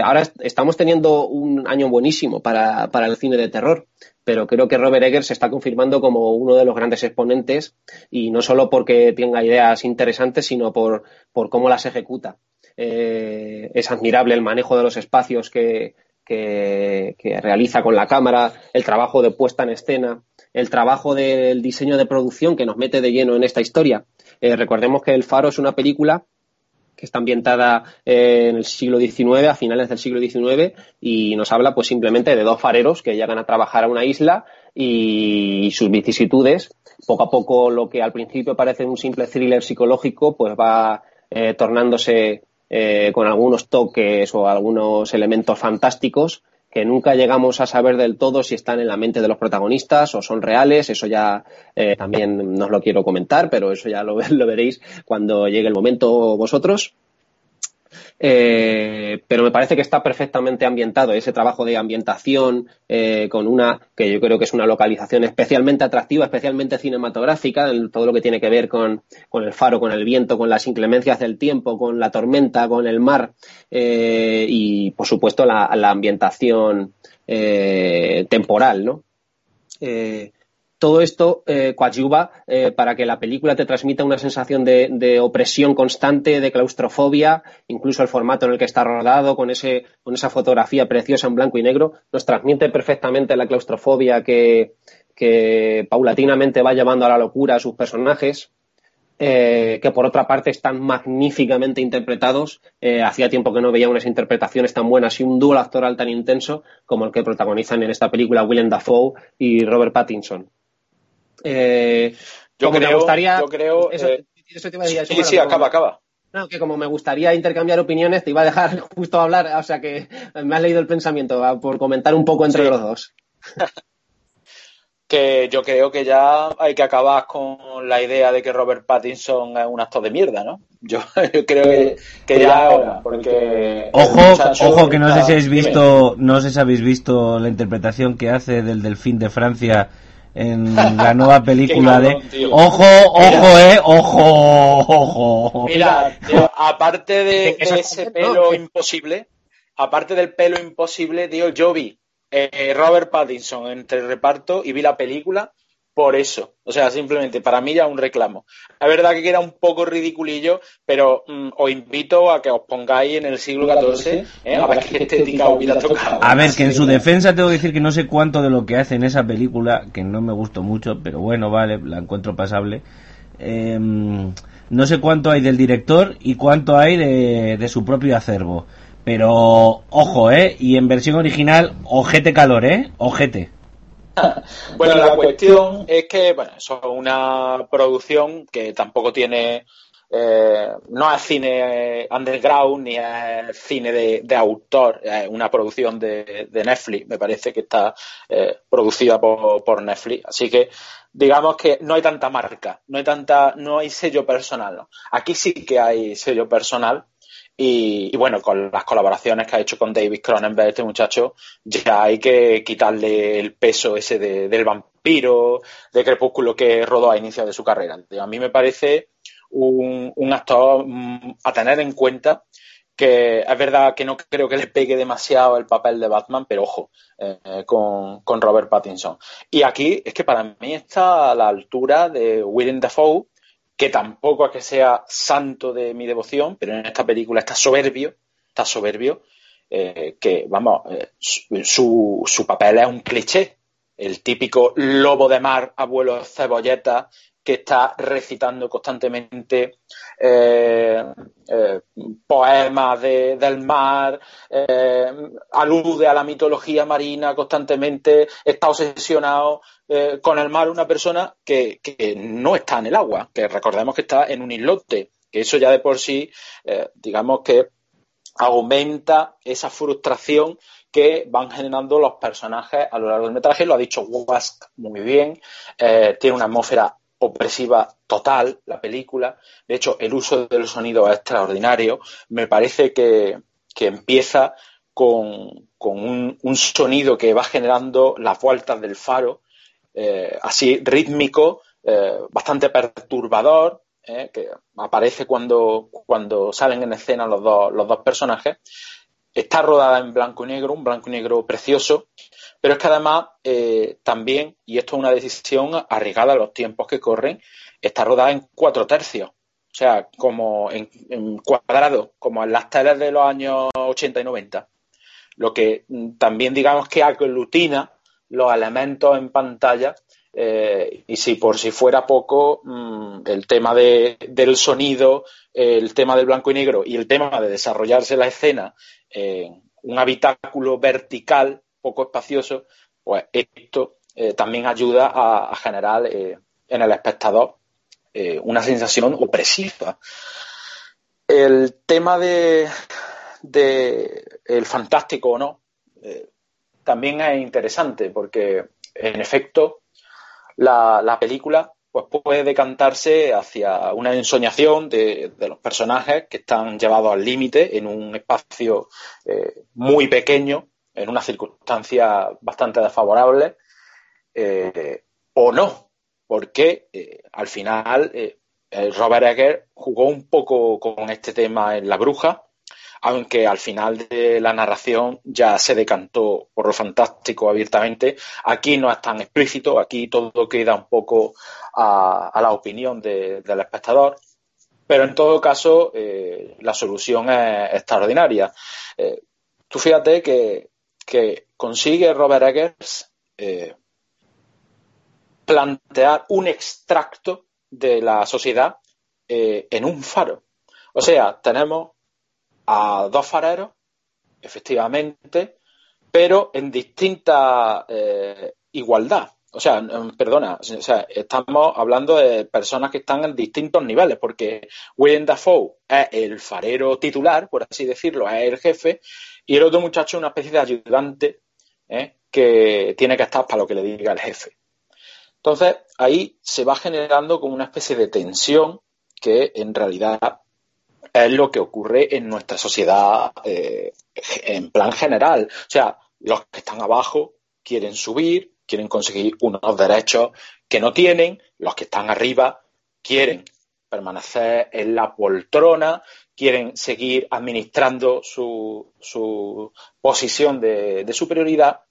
ahora estamos teniendo un año buenísimo para, para, el cine de terror pero creo que Robert Eggers se está confirmando como uno de los grandes exponentes y no solo porque tenga ideas interesantes, sino por, por cómo las ejecuta. Eh, es admirable el manejo de los espacios que, que, realiza con la cámara, el trabajo de puesta en escena, el trabajo del diseño de producción que nos mete de lleno en esta historia. Eh, recordemos que El Faro es una película que está ambientada eh, en el siglo XIX, a finales del siglo XIX, y nos habla pues simplemente de dos fareros que llegan a trabajar a una isla y sus vicisitudes. Poco a poco lo que al principio parece un simple thriller psicológico, pues va eh, tornándose eh, con algunos toques o algunos elementos fantásticos que nunca llegamos a saber del todo si están en la mente de los protagonistas o son reales. Eso ya eh, también no os lo quiero comentar, pero eso ya lo, (laughs) lo veréis cuando llegue el momento vosotros. Eh, pero me parece que está perfectamente ambientado ese trabajo de ambientación eh, con una que yo creo que es una localización especialmente atractiva, especialmente cinematográfica, en todo lo que tiene que ver con, el faro, con el viento, con las inclemencias del tiempo, con la tormenta, con el mar eh, y, por supuesto, la, la ambientación temporal, ¿no? Todo esto eh, coadyuva eh, para que la película te transmita una sensación de, opresión constante, de claustrofobia, incluso el formato en el que está rodado, con, ese, con esa fotografía preciosa en blanco y negro, nos transmite perfectamente la claustrofobia que, paulatinamente va llevando a la locura a sus personajes, eh, que por otra parte están magníficamente interpretados. Hacía tiempo que no veía unas interpretaciones tan buenas y un dúo actoral tan intenso como el que protagonizan en esta película Willem Dafoe y Robert Pattinson. Eh, yo, creo, me gustaría, yo creo. Eso, te iba a decir, sí, sí, acaba, acaba. No, que como me gustaría intercambiar opiniones, te iba a dejar (laughs) justo hablar, o sea que me has leído el pensamiento por comentar un poco entre los dos. (laughs) que yo creo que ya hay que acabar con la idea de que Robert Pattinson es un actor de mierda, ¿no? (laughs) Yo, creo que, ya ahora, porque ojo, ojo que no sé si habéis visto, no sé si habéis visto la interpretación que hace del Delfín de Francia en (laughs) la nueva película de ojo, ojo, eh, ojo, ojo. Mira, aparte de, ese pelo imposible, aparte del pelo imposible, tío, yo vi eh, Robert Pattinson entre el reparto y vi la película por eso. O sea, simplemente para mí ya un reclamo. La verdad que era un poco ridiculillo, pero mm, os invito a que os pongáis en el siglo XIV ¿eh? a ver qué estética hubiera tocado. A ver, que en su defensa tengo que decir que no sé cuánto de lo que hace en esa película, que no me gustó mucho, pero bueno, vale, la encuentro pasable. Em, no sé cuánto hay del director y cuánto hay de, de su propio acervo. Pero, ojo, ¿eh? Y en versión original, ojete calor, ¿eh? Ojete. (laughs) bueno, la cuestión es que, bueno, es una producción que tampoco tiene, eh, no es cine underground ni es cine de, autor, es una producción de, Netflix, me parece que está eh, producida por, por, Netflix. Así que digamos que no hay tanta marca, no hay tanta, no hay sello personal. ¿no? Aquí sí que hay sello personal y, bueno, con las colaboraciones que ha hecho con David Cronenberg, este muchacho, ya hay que quitarle el peso ese del vampiro, de crepúsculo que rodó a inicio de su carrera. A mí me parece un, actor mm, a tener en cuenta que es verdad que no creo que le pegue demasiado el papel de Batman, pero ojo, eh, con, con, Robert Pattinson. Y aquí es que para mí está a la altura de Willem Dafoe, que tampoco es que sea santo de mi devoción, pero en esta película está soberbio, está soberbio, eh, que, vamos, eh, su, su, papel es un cliché, el típico lobo de mar, abuelo cebolleta, que está recitando constantemente eh, poemas del mar, alude a la mitología marina constantemente, está obsesionado eh, con el mar una persona que, no está en el agua, que recordemos que está en un islote, que eso ya de por sí, eh, digamos que aumenta esa frustración que van generando los personajes a lo largo del metraje. Lo ha dicho Wask muy bien. Eh, tiene una atmósfera opresiva total la película. De hecho, el uso del sonido es extraordinario. Me parece que, empieza con, un, un, sonido que va generando las vueltas del faro eh, así rítmico, eh, bastante perturbador, eh, que aparece cuando, cuando salen en escena los dos, los dos personajes. Está rodada en blanco y negro, un blanco y negro precioso, pero es que además también, y esto es una decisión arriesgada a los tiempos que corren, está rodada en cuatro tercios. O sea, como en, en cuadrado, como en las teles de los años 80 y 90. Lo que mm, también digamos que aglutina los elementos en pantalla. Eh, y si por si fuera poco, mm, el tema del sonido, el tema del blanco y negro y el tema de desarrollarse la escena en un habitáculo vertical, poco espacioso, pues esto eh, también ayuda a, generar eh, en el espectador una sensación opresiva. El tema de, el fantástico o no, también es interesante porque, en efecto, la, película pues puede decantarse hacia una ensoñación de, los personajes que están llevados al límite en un espacio eh, muy pequeño, en una circunstancia bastante desfavorable, eh, o no, porque eh, al final Robert Egger jugó un poco con este tema en La Bruja, aunque al final de la narración ya se decantó por lo fantástico abiertamente. Aquí no es tan explícito, aquí todo queda un poco a, la opinión del espectador. Pero en todo caso, eh, la solución es extraordinaria. Eh, tú fíjate que, consigue Robert Eggers eh, plantear un extracto de la sociedad en un faro. O sea, tenemos a dos fareros, efectivamente, pero en distinta eh, igualdad. O sea, perdona, o sea, estamos hablando de personas que están en distintos niveles, porque William Dafoe es el farero titular, por así decirlo, es el jefe, y el otro muchacho es una especie de ayudante ¿eh? que tiene que estar para lo que le diga el jefe. Entonces, ahí se va generando como una especie de tensión que en realidad es lo que ocurre en nuestra sociedad eh, en plan general. O sea, los que están abajo quieren subir, quieren conseguir unos derechos que no tienen, los que están arriba quieren permanecer en la poltrona, quieren seguir administrando su, su posición de, superioridad.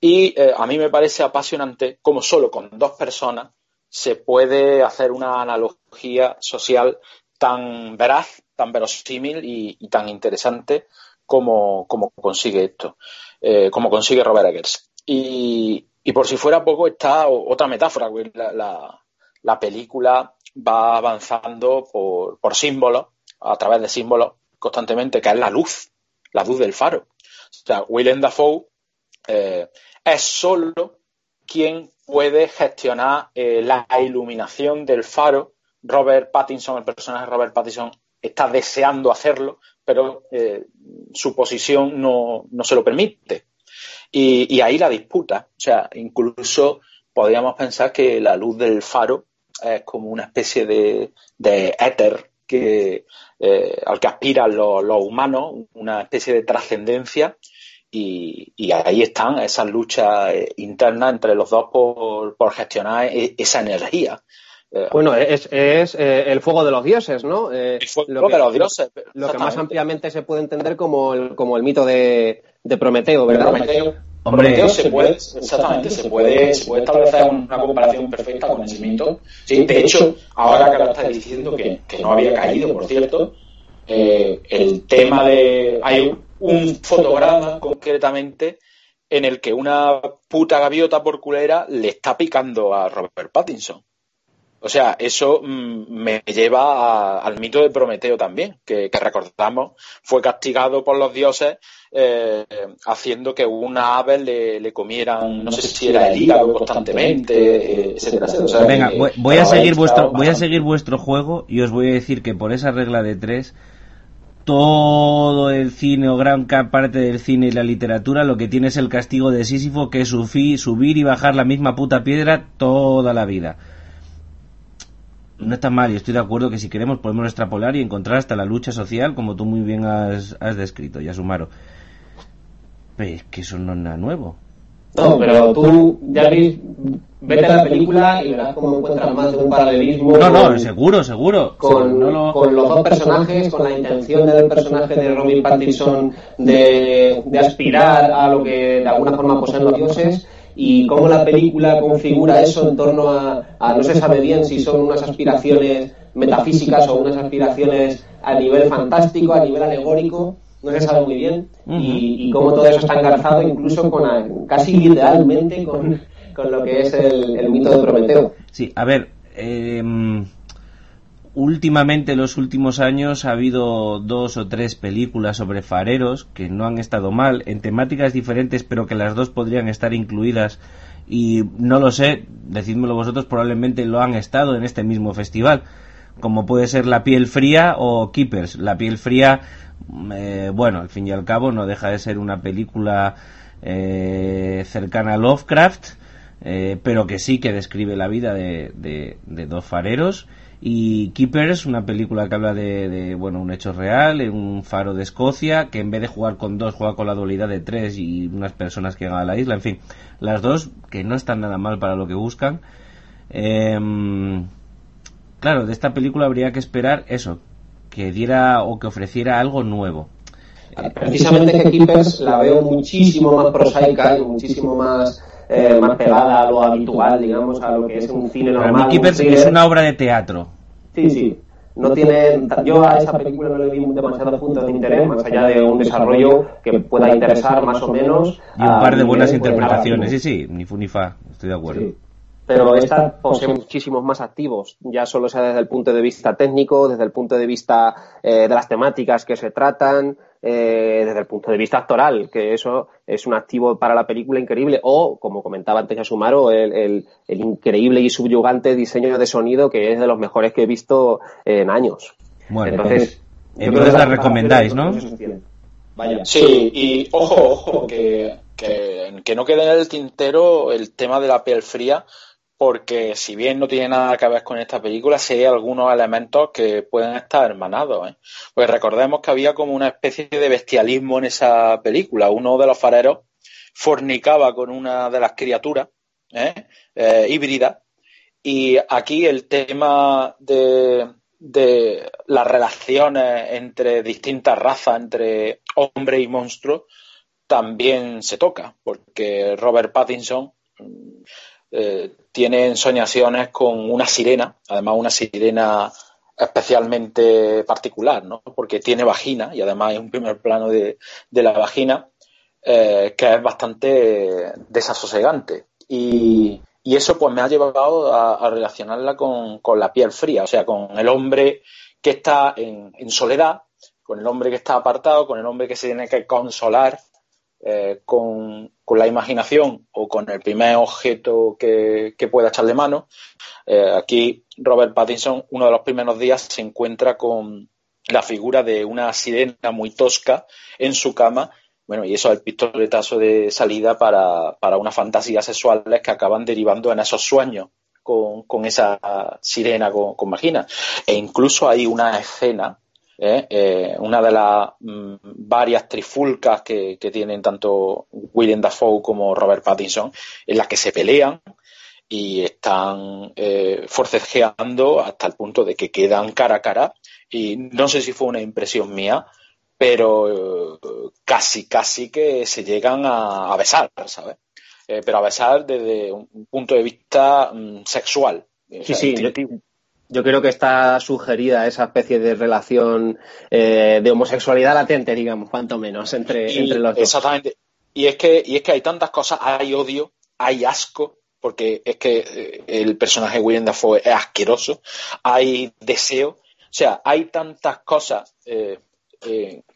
Y eh, a mí me parece apasionante cómo solo con dos personas se puede hacer una analogía social tan veraz, tan verosímil y, tan interesante como, consigue esto, eh, como consigue Robert Eggers. Y, y por si fuera poco, está otra metáfora, la, la, película va avanzando por, por, símbolos, a través de símbolos constantemente, que es la luz, la luz del faro. O sea, Willem Dafoe eh, es solo quien puede gestionar eh, la iluminación del faro. Robert Pattinson, el personaje de Robert Pattinson, está deseando hacerlo, pero eh, su posición no, no se lo permite. Y, ahí la disputa. O sea, incluso podríamos pensar que la luz del faro es como una especie de, éter que, eh, al que aspiran los, humanos, una especie de trascendencia. Y, ahí están esas luchas eh, internas entre los dos por, gestionar e, esa energía. Eh, bueno, es, el fuego de los dioses, ¿no? el fuego de los dioses. Lo que más ampliamente se puede entender como el, como el mito de, de Prometeo, ¿verdad? Prometeo, Hombre, se puede, exactamente, se puede, se puede establecer una comparación perfecta con el mito. Sí, de hecho, ahora que lo estás diciendo, que, que no había caído, por cierto, eh, el tema de. Hay un fotograma concretamente en el que una puta gaviota por culera le está picando a Robert Pattinson. O sea, eso mm, me lleva al mito de Prometeo también, que, recordamos fue castigado por los dioses eh, haciendo que una ave le, comieran, no sé si era el hígado constantemente, etcétera, etcétera. Venga, voy, a seguir vuestro, voy a seguir vuestro juego y os voy a decir que por esa regla de tres todo el cine o gran parte del cine y la literatura lo que tiene es el castigo de Sísifo que es subir y bajar la misma puta piedra toda la vida no está mal y estoy de acuerdo que si queremos podemos extrapolar y encontrar hasta la lucha social como tú muy bien has, descrito, Yasumaro. Pero es que eso no es nada nuevo. No, pero tú, ya ves, vete a la película y verás cómo encuentras más de un paralelismo. No, no, seguro, seguro. Con, con, los dos personajes, con la intención del personaje de Robin Pattinson de, de aspirar a lo que de alguna forma poseen los dioses y cómo la película configura eso en torno a, no se sabe bien si son unas aspiraciones metafísicas o unas aspiraciones a nivel fantástico, a nivel alegórico, no se sabe muy bien, y, cómo todo eso está engarzado incluso con casi literalmente con, lo que es el, mito de Prometeo. Sí, a ver, eh, últimamente, en los últimos años, ha habido dos o tres películas sobre fareros que no han estado mal, en temáticas diferentes, pero que las dos podrían estar incluidas. Y no lo sé, decídmelo vosotros, probablemente lo han estado en este mismo festival, como puede ser La piel fría o Keepers. La piel fría, eh, bueno, al fin y al cabo, no deja de ser una película eh, cercana a Lovecraft, eh, pero que sí que describe la vida de dos fareros y Keepers, una película que habla de, bueno, un hecho real, en un faro de Escocia, que en vez de jugar con dos, juega con la dualidad de tres y unas personas que llegan a la isla, en fin, las dos que no están nada mal para lo que buscan. Em, claro, de esta película habría que esperar eso, que diera o que ofreciera algo nuevo. Precisamente que Keepers la veo muchísimo más prosaica y muchísimo más eh, más pegada a lo habitual, digamos, a lo que es un cine normal. Para mí es una obra de teatro. Sí, sí. No tiene, yo a esa película no le di demasiados puntos de interés, más allá de un desarrollo que pueda interesar más o menos. Y un par de buenas interpretaciones, sí, sí, ni fu ni fa, estoy de acuerdo. Pero esta posee muchísimos más activos, ya solo sea desde el punto de vista técnico, desde el punto de vista eh, de las temáticas que se tratan, eh, desde el punto de vista actoral, que eso es un activo para la película increíble, o, como comentaba antes Yasumaro, el, el, el increíble y subyugante diseño de sonido que es de los mejores que he visto en años. Bueno, entonces, entonces la recomendáis, ¿no? Vaya. Sí, y ojo, ojo, que, que, que no quede en el tintero el tema de la piel fría, porque si bien no tiene nada que ver con esta película, sí hay algunos elementos que pueden estar hermanados. ¿eh? Pues recordemos que había como una especie de bestialismo en esa película. Uno de los fareros fornicaba con una de las criaturas ¿eh? Eh, híbridas y aquí el tema de, de las relaciones entre distintas razas, entre hombre y monstruo, también se toca, porque Robert Pattinson eh, tiene ensoñaciones con una sirena, además una sirena especialmente particular, ¿no? Porque tiene vagina y además hay un primer plano de, la vagina eh, que es bastante desasosegante. Y, eso pues me ha llevado a, relacionarla con, la piel fría, o sea, con el hombre que está en, en soledad, con el hombre que está apartado, con el hombre que se tiene que consolar eh, con, la imaginación o con el primer objeto que, pueda echar de mano. Eh, aquí Robert Pattinson, uno de los primeros días, se encuentra con la figura de una sirena muy tosca en su cama. Bueno, y eso es el pistoletazo de salida para, para unas fantasías sexuales que acaban derivando en esos sueños con, esa sirena con, con vagina. E incluso hay una escena ¿eh? Eh, una de las mm, varias trifulcas que, tienen tanto William Dafoe como Robert Pattinson, en las que se pelean y están eh, forcejeando hasta el punto de que quedan cara a cara. Y no sé si fue una impresión mía, pero casi, casi que se llegan a, besar, ¿sabes? pero a besar desde un punto de vista mm, sexual. Sí, sí, yo creo que está sugerida esa especie de relación eh, de homosexualidad latente, digamos, cuanto menos, entre, entre los dos. Exactamente. Y es, que, y es que hay tantas cosas, hay odio, hay asco, porque es que eh, el personaje de William Dafoe es asqueroso, hay deseo, o sea, hay tantas cosas eh,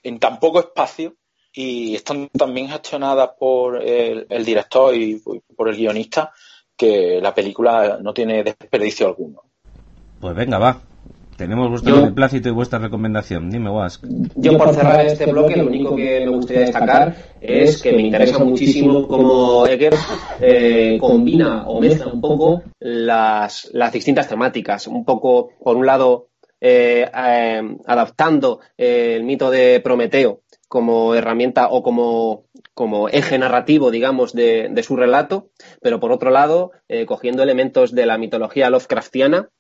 en tan poco espacio y están también gestionadas por el, el director y por el guionista que la película no tiene desperdicio alguno. Pues venga, va. Tenemos vuestro beneplácito y vuestra recomendación. Dime, Wask. Yo, por cerrar este bloque, lo único que me gustaría destacar es que me interesa muchísimo cómo Egger eh, combina o mezcla un poco las, las distintas temáticas. Un poco, por un lado, eh, eh, adaptando el mito de Prometeo como herramienta o como, como eje narrativo, digamos, de, de, su relato, pero por otro lado, cogiendo elementos de la mitología Lovecraftiana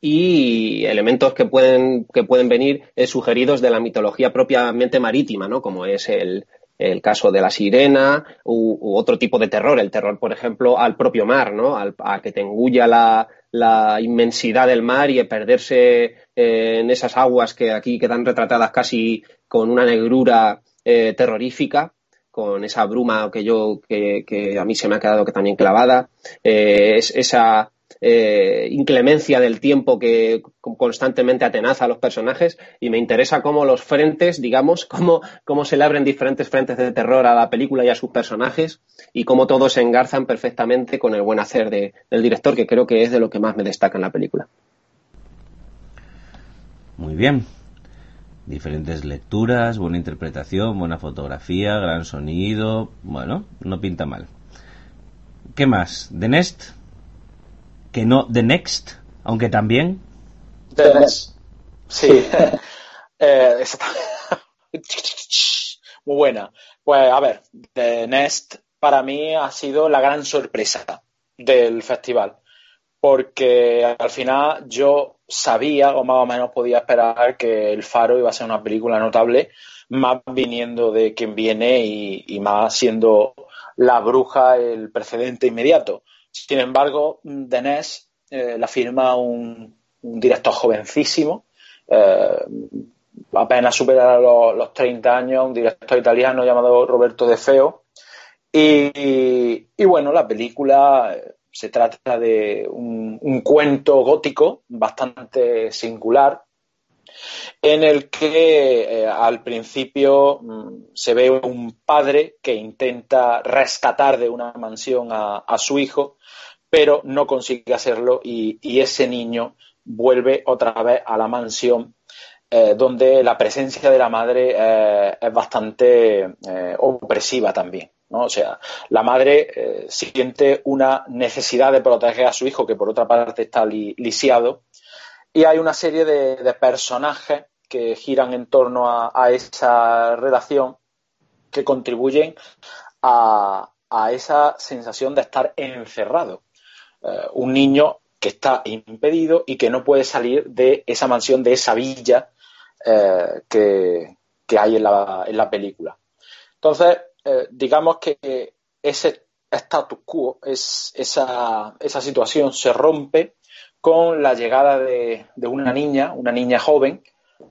y elementos que pueden, que pueden venir eh, sugeridos de la mitología propiamente marítima, ¿no? Como es el, el caso de la sirena u, otro tipo de terror, el terror, por ejemplo, al propio mar, ¿no? Al, a que te engulla la, la inmensidad del mar y perderse eh, en esas aguas que aquí quedan retratadas casi con una negrura eh, terrorífica con esa bruma que yo que, a mí se me ha quedado que también clavada es esa eh, inclemencia del tiempo que constantemente atenaza a los personajes y me interesa cómo los frentes, digamos, cómo, cómo se le abren diferentes frentes de terror a la película y a sus personajes y cómo todos se engarzan perfectamente con el buen hacer de, del director, que creo que es de lo que más me destaca en la película. Muy bien. Diferentes lecturas, buena interpretación, buena fotografía, gran sonido. Bueno, no pinta mal. ¿Qué más? ¿The Nest? Que no The Next, aunque también. The Next. Sí. (laughs) eh, (laughs) Muy buena. Pues a ver, The Nest para mí ha sido la gran sorpresa del festival. Porque al final yo sabía, o más o menos podía esperar, que El Faro iba a ser una película notable, más viniendo de quien viene y, y más siendo la bruja el precedente inmediato. Sin embargo, Denés eh, la firma un, director jovencísimo, eh, apenas supera los, los, 30 años, un director italiano llamado Roberto De Feo. Y, bueno, la película Se trata de un, cuento gótico bastante singular en el que eh, al principio mm, se ve un padre que intenta rescatar de una mansión a, su hijo, pero no consigue hacerlo y, ese niño vuelve otra vez a la mansión eh, donde la presencia de la madre eh, es bastante opresiva también. ¿no? O sea, la madre siente una necesidad de proteger a su hijo, que por otra parte está lisiado, y hay una serie de, personajes que giran en torno a, esa relación que contribuyen a, esa sensación de estar encerrado. Eh, un niño que está impedido y que no puede salir de esa mansión, de esa villa eh, que, hay en la, en la, película. Entonces, eh, digamos que ese status quo, es, esa, esa situación se rompe con la llegada de, una niña, una niña joven,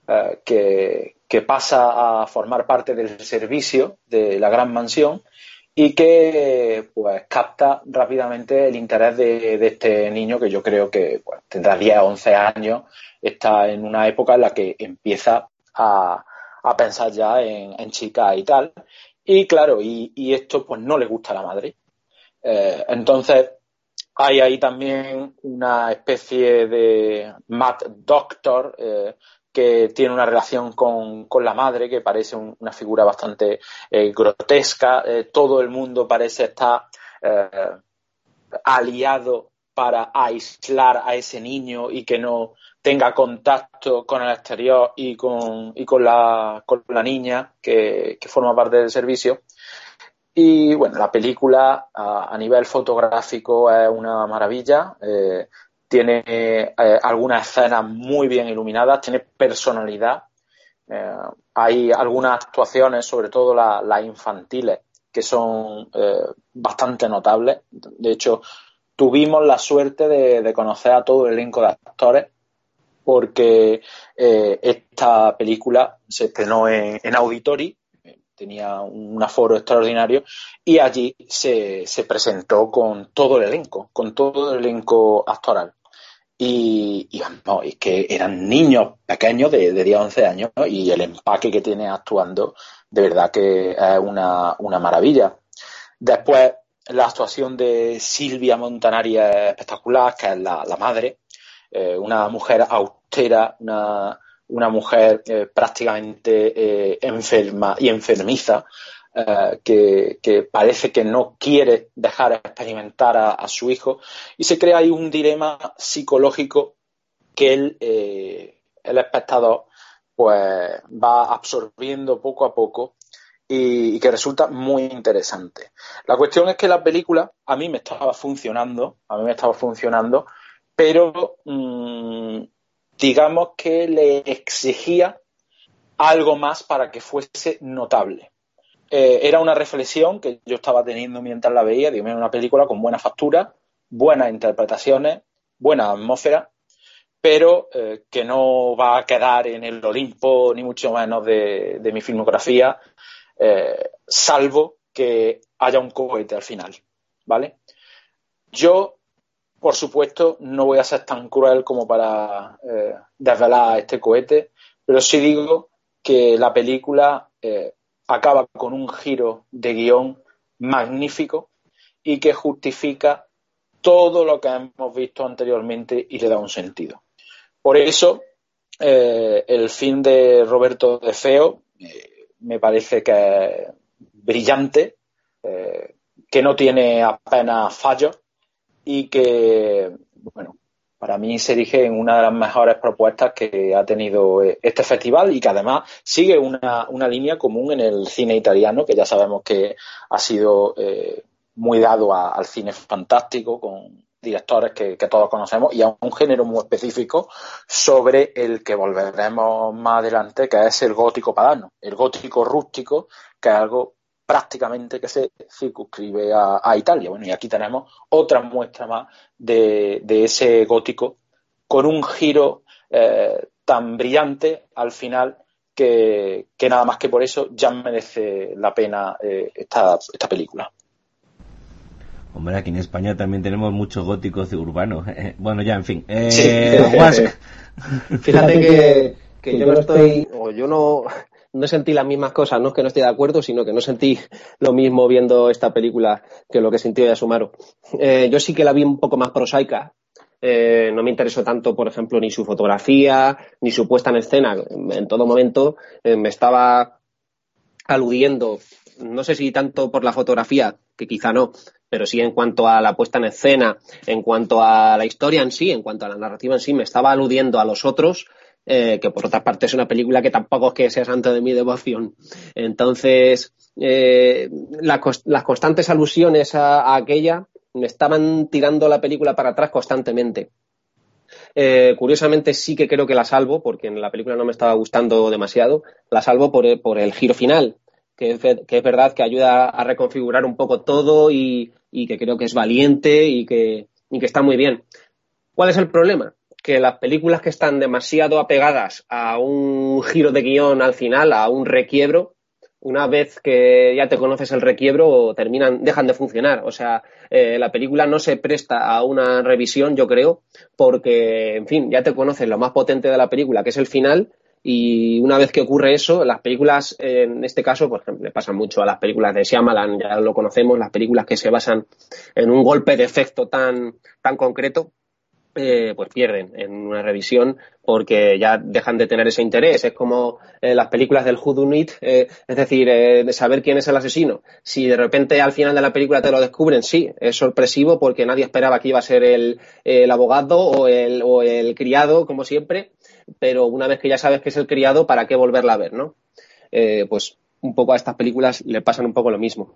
eh, que, pasa a formar parte del servicio de la gran mansión y que pues capta rápidamente el interés de, este niño que yo creo que pues, tendrá 10 o 11 años, está en una época en la que empieza a, pensar ya en, en chicas y tal. Y claro, y, esto pues no le gusta a la madre. Eh, entonces, hay ahí también una especie de Mad Doctor eh, que tiene una relación con, la madre que parece una figura bastante eh, grotesca. Eh, todo el mundo parece estar aliado para aislar a ese niño y que no tenga contacto con el exterior y con, y con, la, con la niña que, forma parte del servicio. Y bueno, la película a, nivel fotográfico es una maravilla. Eh, tiene eh, algunas escenas muy bien iluminadas, tiene personalidad. Eh, hay algunas actuaciones, sobre todo las infantiles, que son bastante notables. De hecho, tuvimos la suerte de, conocer a todo el elenco de actores porque esta película se estrenó en, en Auditori tenía un aforo extraordinario y allí se, presentó con todo el elenco, con todo el elenco actoral. Y, y es que eran niños pequeños de, de 10 a 11 años y el empaque que tiene actuando de verdad que es una, maravilla. Después la actuación de Silvia Montanari es espectacular, que es la, madre, eh, una mujer austera, una, una mujer eh, prácticamente eh, enferma y enfermiza, eh, que, parece que no quiere dejar experimentar a, su hijo, y se crea ahí un dilema psicológico que el, el espectador pues va absorbiendo poco a poco y, que resulta muy interesante. La cuestión es que la película a mí me estaba funcionando, a mí me estaba funcionando, pero mm, digamos que le exigía algo más para que fuese notable. Eh, era una reflexión que yo estaba teniendo mientras la veía, digo, una película con buena factura, buenas interpretaciones, buena atmósfera, pero eh, que no va a quedar en el Olimpo, ni mucho menos de, mi filmografía, eh, salvo que haya un cohete al final, ¿vale? Yo por supuesto, no voy a ser tan cruel como para desvelar este cohete, pero sí digo que la película acaba con un giro de guion magnífico y que justifica todo lo que hemos visto anteriormente y le da un sentido. Por eso, eh, el fin de Roberto de Feo me parece que es brillante, que no tiene apenas fallos y que, bueno, para mí se erige en una de las mejores propuestas que ha tenido este festival y que además sigue una, línea común en el cine italiano, que ya sabemos que ha sido eh, muy dado al cine fantástico, con directores que, que, todos conocemos y a un género muy específico sobre el que volveremos más adelante, que es el gótico padano, el gótico rústico, que es algo prácticamente que se circunscribe a, Italia. Bueno, y aquí tenemos otra muestra más de, ese gótico con un giro eh, tan brillante al final que, nada más que por eso ya merece la pena eh, esta, esta película. Hombre, aquí en España también tenemos mucho gótico urbano. bueno, ya, en fin. Eh, (laughs) Fíjate que, que yo no estoy, o yo no, no sentí las mismas cosas, no es que no esté de acuerdo, sino que no sentí lo mismo viendo esta película que lo que sintió Yasumaro. Eh, yo sí que la vi un poco más prosaica. Eh, no me interesó tanto, por ejemplo, ni su fotografía, ni su puesta en escena. En todo momento eh, me estaba aludiendo, no sé si tanto por la fotografía, que quizá no, pero sí en cuanto a la puesta en escena, en cuanto a la historia en sí, en cuanto a la narrativa en sí, me estaba aludiendo a los otros eh, que por otra parte es una película que tampoco es que sea santo de mi devoción. Entonces, eh, las constantes alusiones a, aquella me estaban tirando la película para atrás constantemente. Eh, curiosamente sí que creo que la salvo, porque en la película no me estaba gustando demasiado, la salvo por, el giro final, que es, verdad que ayuda a reconfigurar un poco todo y, que creo que es valiente y que, y que está muy bien. ¿Cuál es el problema? Que las películas que están demasiado apegadas a un giro de guion al final, a un requiebro, una vez que ya te conoces el requiebro, terminan, dejan de funcionar. O sea, eh, la película no se presta a una revisión, yo creo, porque, en fin, ya te conoces lo más potente de la película, que es el final, y una vez que ocurre eso, las películas, en este caso, por ejemplo, le pasa mucho a las películas de Shyamalan, ya lo conocemos, las películas que se basan en un golpe de efecto tan, tan concreto, eh, pues pierden en una revisión porque ya dejan de tener ese interés. Es como eh, las películas del Who eh, es decir, de saber quién es el asesino. Si de repente al final de la película te lo descubren, sí, es sorpresivo porque nadie esperaba que iba a ser el, abogado o el, o el criado, como siempre, pero una vez que ya sabes que es el criado, ¿para qué volverla a ver, no? pues un poco a estas películas le pasan un poco lo mismo.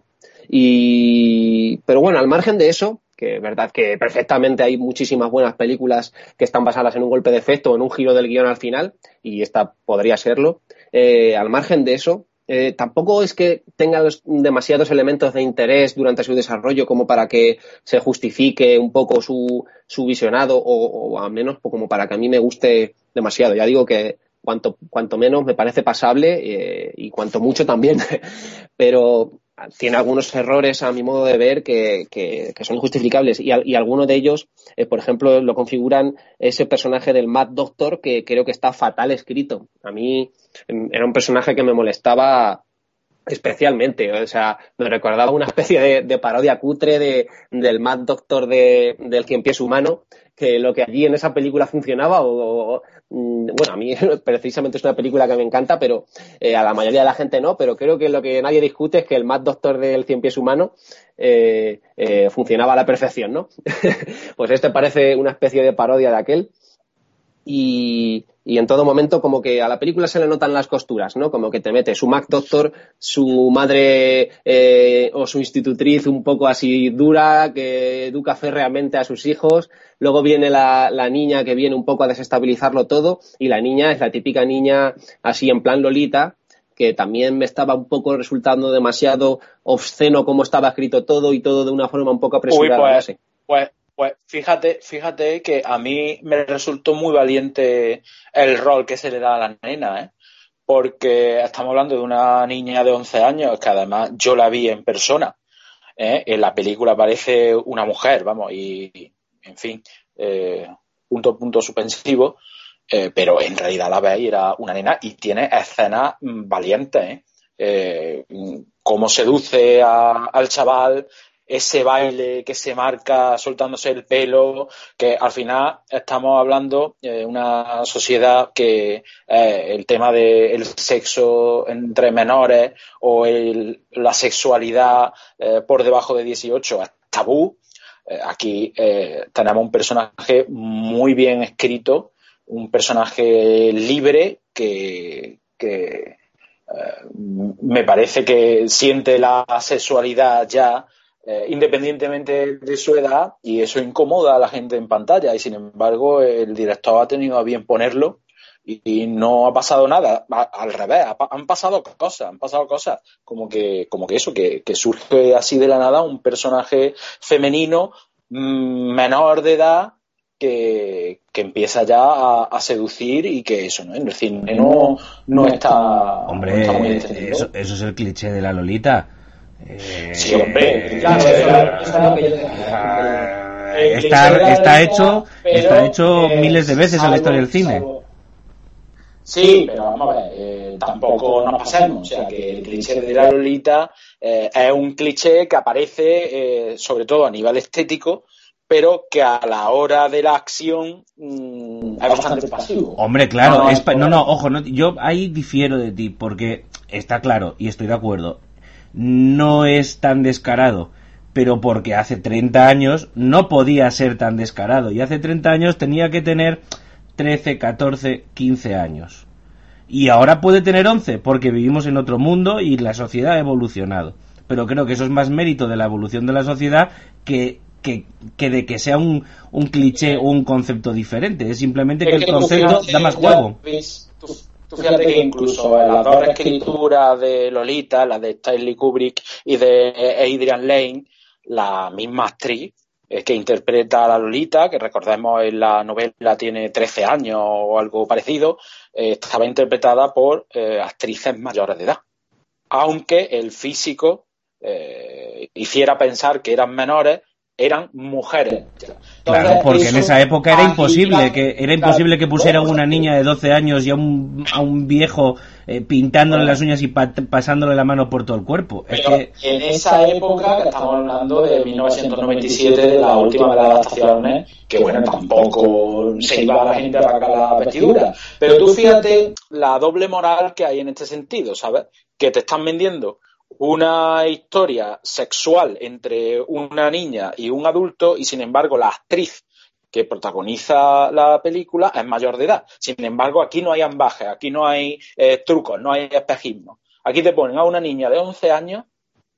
Y, pero bueno, al margen de eso, que verdad que perfectamente hay muchísimas buenas películas que están basadas en un golpe de efecto o en un giro del guion al final, y esta podría serlo. Eh, al margen de eso, eh, tampoco es que tenga demasiados elementos de interés durante su desarrollo como para que se justifique un poco su, su visionado o, al menos como para que a mí me guste demasiado. Ya digo que cuanto, cuanto menos me parece pasable eh, y cuanto mucho también, (laughs) pero tiene algunos errores a mi modo de ver que, son injustificables y, y, algunos de ellos, eh, por ejemplo, lo configuran ese personaje del Mad Doctor que creo que está fatal escrito. A mí em, era un personaje que me molestaba especialmente, o sea, me recordaba una especie de, parodia cutre de, del Mad Doctor de, del quien pies humano, que lo que allí en esa película funcionaba, o, mm, bueno, a mí (laughs) precisamente es una película que me encanta, pero eh, a la mayoría de la gente no, pero creo que lo que nadie discute es que el Mad Doctor del Cien Pies Humano eh, eh, funcionaba a la perfección, ¿no? (laughs) pues este parece una especie de parodia de aquel. Y, y en todo momento como que a la película se le notan las costuras, ¿no? Como que te mete su Mac Doctor, su madre eh, o su institutriz un poco así dura, que educa férreamente a sus hijos, luego viene la, la, niña que viene un poco a desestabilizarlo todo, y la niña es la típica niña así en plan Lolita, que también me estaba un poco resultando demasiado obsceno como estaba escrito todo y todo de una forma un poco apresurada. Uy, pues, pues pues fíjate, fíjate que a mí me resultó muy valiente el rol que se le da a la nena, ¿eh? porque estamos hablando de una niña de 11 años que además yo la vi en persona. ¿eh? En la película aparece una mujer, vamos, y en fin, eh, punto, punto suspensivo, eh, pero en realidad la ve y era una nena y tiene escenas valientes. ¿eh? cómo seduce al chaval, ese baile que se marca soltándose el pelo, que al final estamos hablando de una sociedad que eh, el tema del sexo entre menores o la sexualidad eh, por debajo de 18 es tabú. Eh, aquí tenemos un personaje muy bien escrito, un personaje libre que me parece que siente la sexualidad ya eh, independientemente de su edad, y eso incomoda a la gente en pantalla, y sin embargo el director ha tenido a bien ponerlo y, no ha pasado nada, al revés, han pasado cosas, han pasado cosas, como que, como que eso, que, surge así de la nada un personaje femenino mm, menor de edad que, empieza ya a, seducir y que eso no en el cine no, no está hombre eso, eso es el cliché de la Lolita sí, hombre. está, está hecho, está hecho miles de veces en la historia del cine. Sí, pero vamos a ver, eh, tampoco nos pasemos. O sea, que el cliché de la Lolita eh, es un cliché que aparece eh, sobre todo a nivel estético, pero que a la hora de la acción mm, es bastante pasivo. Hombre, claro, no, no, ojo, yo ahí difiero de ti, porque está claro, y estoy de acuerdo, no es tan descarado, pero porque hace 30 años no podía ser tan descarado, y hace 30 años tenía que tener 13, 14, 15 años. Y ahora puede tener 11 porque vivimos en otro mundo y la sociedad ha evolucionado. Pero creo que eso es más mérito de la evolución de la sociedad que, que, de que sea un, un cliché o un concepto diferente. Es simplemente que, el concepto da más juego. Tú, fíjate que incluso en las dos escrituras de Lolita, la de Stanley Kubrick y de Adrian Lane, la misma actriz que interpreta a la Lolita, que recordemos en la novela tiene 13 años o algo parecido, eh, estaba interpretada por eh, actrices mayores de edad. Aunque el físico eh, hiciera pensar que eran menores, eran mujeres. claro, porque en esa época era imposible que era imposible que pusieran una niña de 12 años y a un, a un viejo eh, pintándole las uñas y pasándole la mano por todo el cuerpo. Es que... En esa época, que estamos hablando de 1997, de la última de las adaptaciones, que bueno, tampoco se iba a la gente a arrancar la vestidura. Pero tú fíjate la doble moral que hay en este sentido, ¿sabes? Que te están vendiendo una historia sexual entre una niña y un adulto y sin embargo la actriz que protagoniza la película es mayor de edad. Sin embargo, aquí no hay ambajes, aquí no hay eh, trucos, no hay espejismo. Aquí te ponen a una niña de 11 años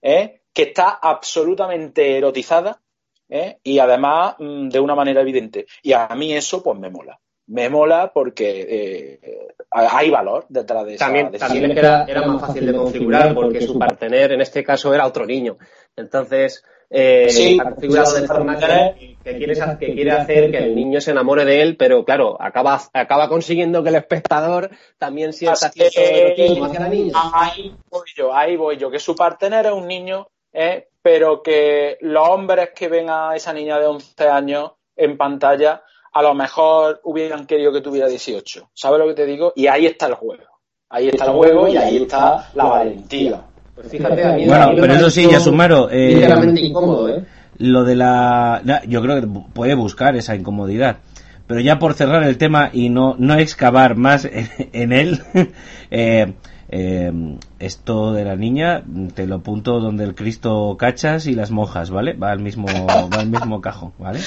eh, que está absolutamente erotizada eh, y además mm, de una manera evidente. Y a mí eso pues me mola me mola porque eh, hay valor detrás de también, También era, era, más fácil de configurar porque su partener en este caso era otro niño. Entonces, eh, sí, ha configurado de forma que, quiere, que quiere hacer que el niño se enamore de él, pero claro, acaba, acaba consiguiendo que el espectador también sienta cierto erotismo hacia la niña. Ahí voy yo, ahí voy yo, que su partener es un niño, eh, pero que los hombres que ven a esa niña de 11 años en pantalla a lo mejor hubieran querido que tuviera 18. ¿Sabes lo que te digo? Y ahí está el juego. Ahí está el juego y ahí está la valentía. Pues fíjate, bueno, pero eso sí, ya sumaron. Eh, incómodo, ¿eh? Lo de la. Yo creo que puede buscar esa incomodidad. Pero ya por cerrar el tema y no, no excavar más (laughs) en, él, (laughs) eh, eh, esto de la niña te lo apunto donde el Cristo cachas y las monjas, ¿vale? Va al mismo, va al mismo cajón, ¿vale?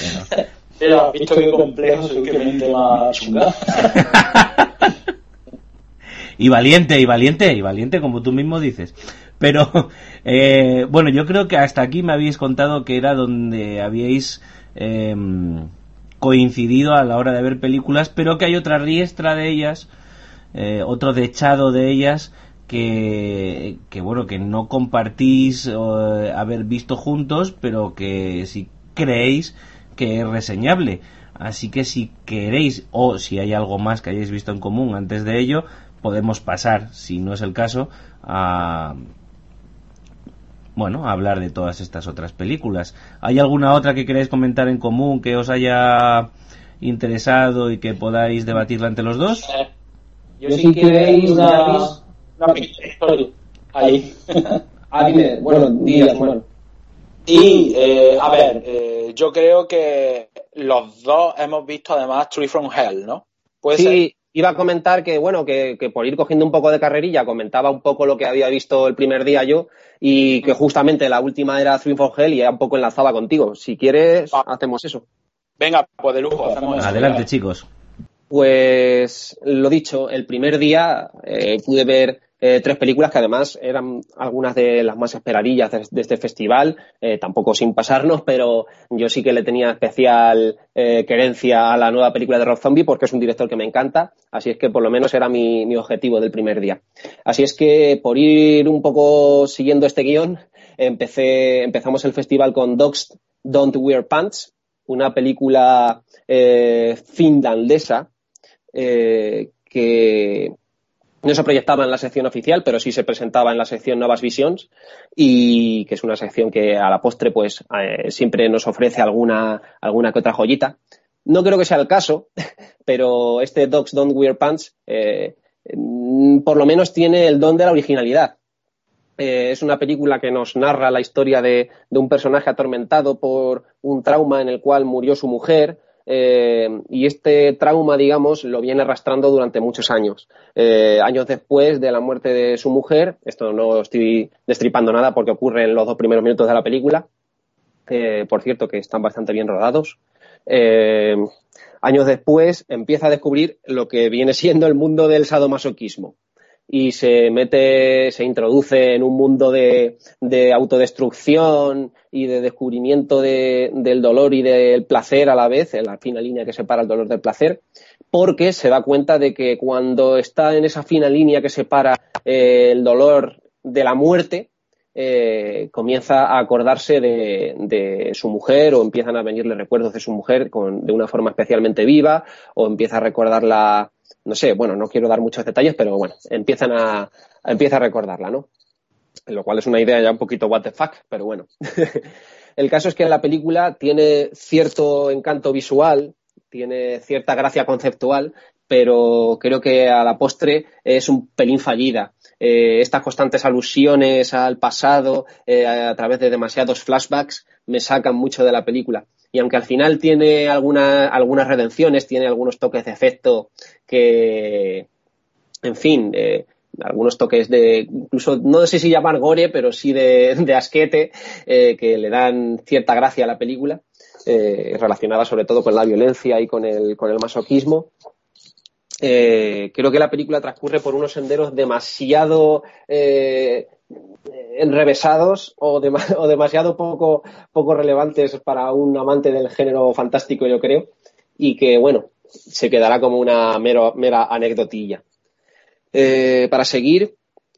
Pero, visto que complejo soy que mente más chunga. (laughs) y valiente, y valiente, y valiente, como tú mismo dices. Pero, (laughs) eh, bueno, yo creo que hasta aquí me habéis contado que era donde habíais em, coincidido a la hora de ver películas, pero que hay otra riestra de ellas, eh, otro dechado de ellas, que, que, bueno, que no compartís eh, haber visto juntos, pero que si creéis que es reseñable. Así que si queréis o si hay algo más que hayáis visto en común antes de ello, podemos pasar, si no es el caso, a bueno, a hablar de todas estas otras películas. ¿Hay alguna otra que queráis comentar en común que os haya interesado y que podáis debatirla entre los dos? Yo si queréis una. Ahí. (laughs) ah, bueno, días, bueno. Y, eh, a ver, eh, yo creo que los dos hemos visto además Tree from Hell, ¿no? sí, iba a comentar que, bueno, que, por ir cogiendo un poco de carrerilla, comentaba un poco lo que había visto el primer día yo y que justamente la última era Tree from Hell y ya un poco enlazaba contigo. Si quieres, hacemos eso. Venga, pues de lujo, hacemos Adelante, chicos. Pues lo dicho, el primer día eh, pude ver eh, tres películas que además eran algunas de las más esperarillas de, este festival, eh, tampoco sin pasarnos, pero yo sí que le tenía especial eh, querencia a la nueva película de Rob Zombie porque es un director que me encanta, así es que por lo menos era mi, mi objetivo del primer día. Así es que por ir un poco siguiendo este guion, empecé, empezamos el festival con Dogs Don't Wear Pants, una película finlandesa que No se proyectaba en la sección oficial, pero sí se presentaba en la sección Nuevas Visions y que es una sección que a la postre pues eh, siempre nos ofrece alguna, alguna que otra joyita. No creo que sea el caso, (laughs) pero este Dogs Don't Wear Pants eh, por lo menos tiene el don de la originalidad. Eh, es una película que nos narra la historia de, de, un personaje atormentado por un trauma en el cual murió su mujer, eh, y este trauma, digamos, lo viene arrastrando durante muchos años. Eh, años después de la muerte de su mujer, esto no estoy destripando nada porque ocurre en los dos primeros minutos de la película, eh, por cierto que están bastante bien rodados. años después empieza a descubrir lo que viene siendo el mundo del sadomasoquismo y se mete, se introduce en un mundo de, de autodestrucción y de descubrimiento de, del dolor y del placer a la vez, en la fina línea que separa el dolor del placer, porque se da cuenta de que cuando está en esa fina línea que separa eh, el dolor de la muerte, eh, comienza a acordarse de, de, su mujer o empiezan a venirle recuerdos de su mujer con, de una forma especialmente viva o empieza a recordarla no sé, bueno, no quiero dar muchos detalles, pero bueno, empiezan a, empieza a recordarla, ¿no? Lo cual es una idea ya un poquito what the fuck, pero bueno. (laughs) El caso es que la película tiene cierto encanto visual, tiene cierta gracia conceptual, pero creo que a la postre es un pelín fallida. Eh, estas constantes alusiones al pasado eh, a través de demasiados flashbacks me sacan mucho de la película y aunque al final tiene alguna, algunas redenciones, tiene algunos toques de efecto que, en fin, eh, algunos toques de, incluso no sé si llamar gore, pero sí de, de asquete, eh, que le dan cierta gracia a la película, eh, relacionada sobre todo con la violencia y con el, con el masoquismo. Creo que la película transcurre por unos senderos demasiado enrevesados o, (laughs) o demasiado poco, poco relevantes para un amante del género fantástico, yo creo, y que, bueno, se quedará como una mero, mera anecdotilla. Eh, para seguir,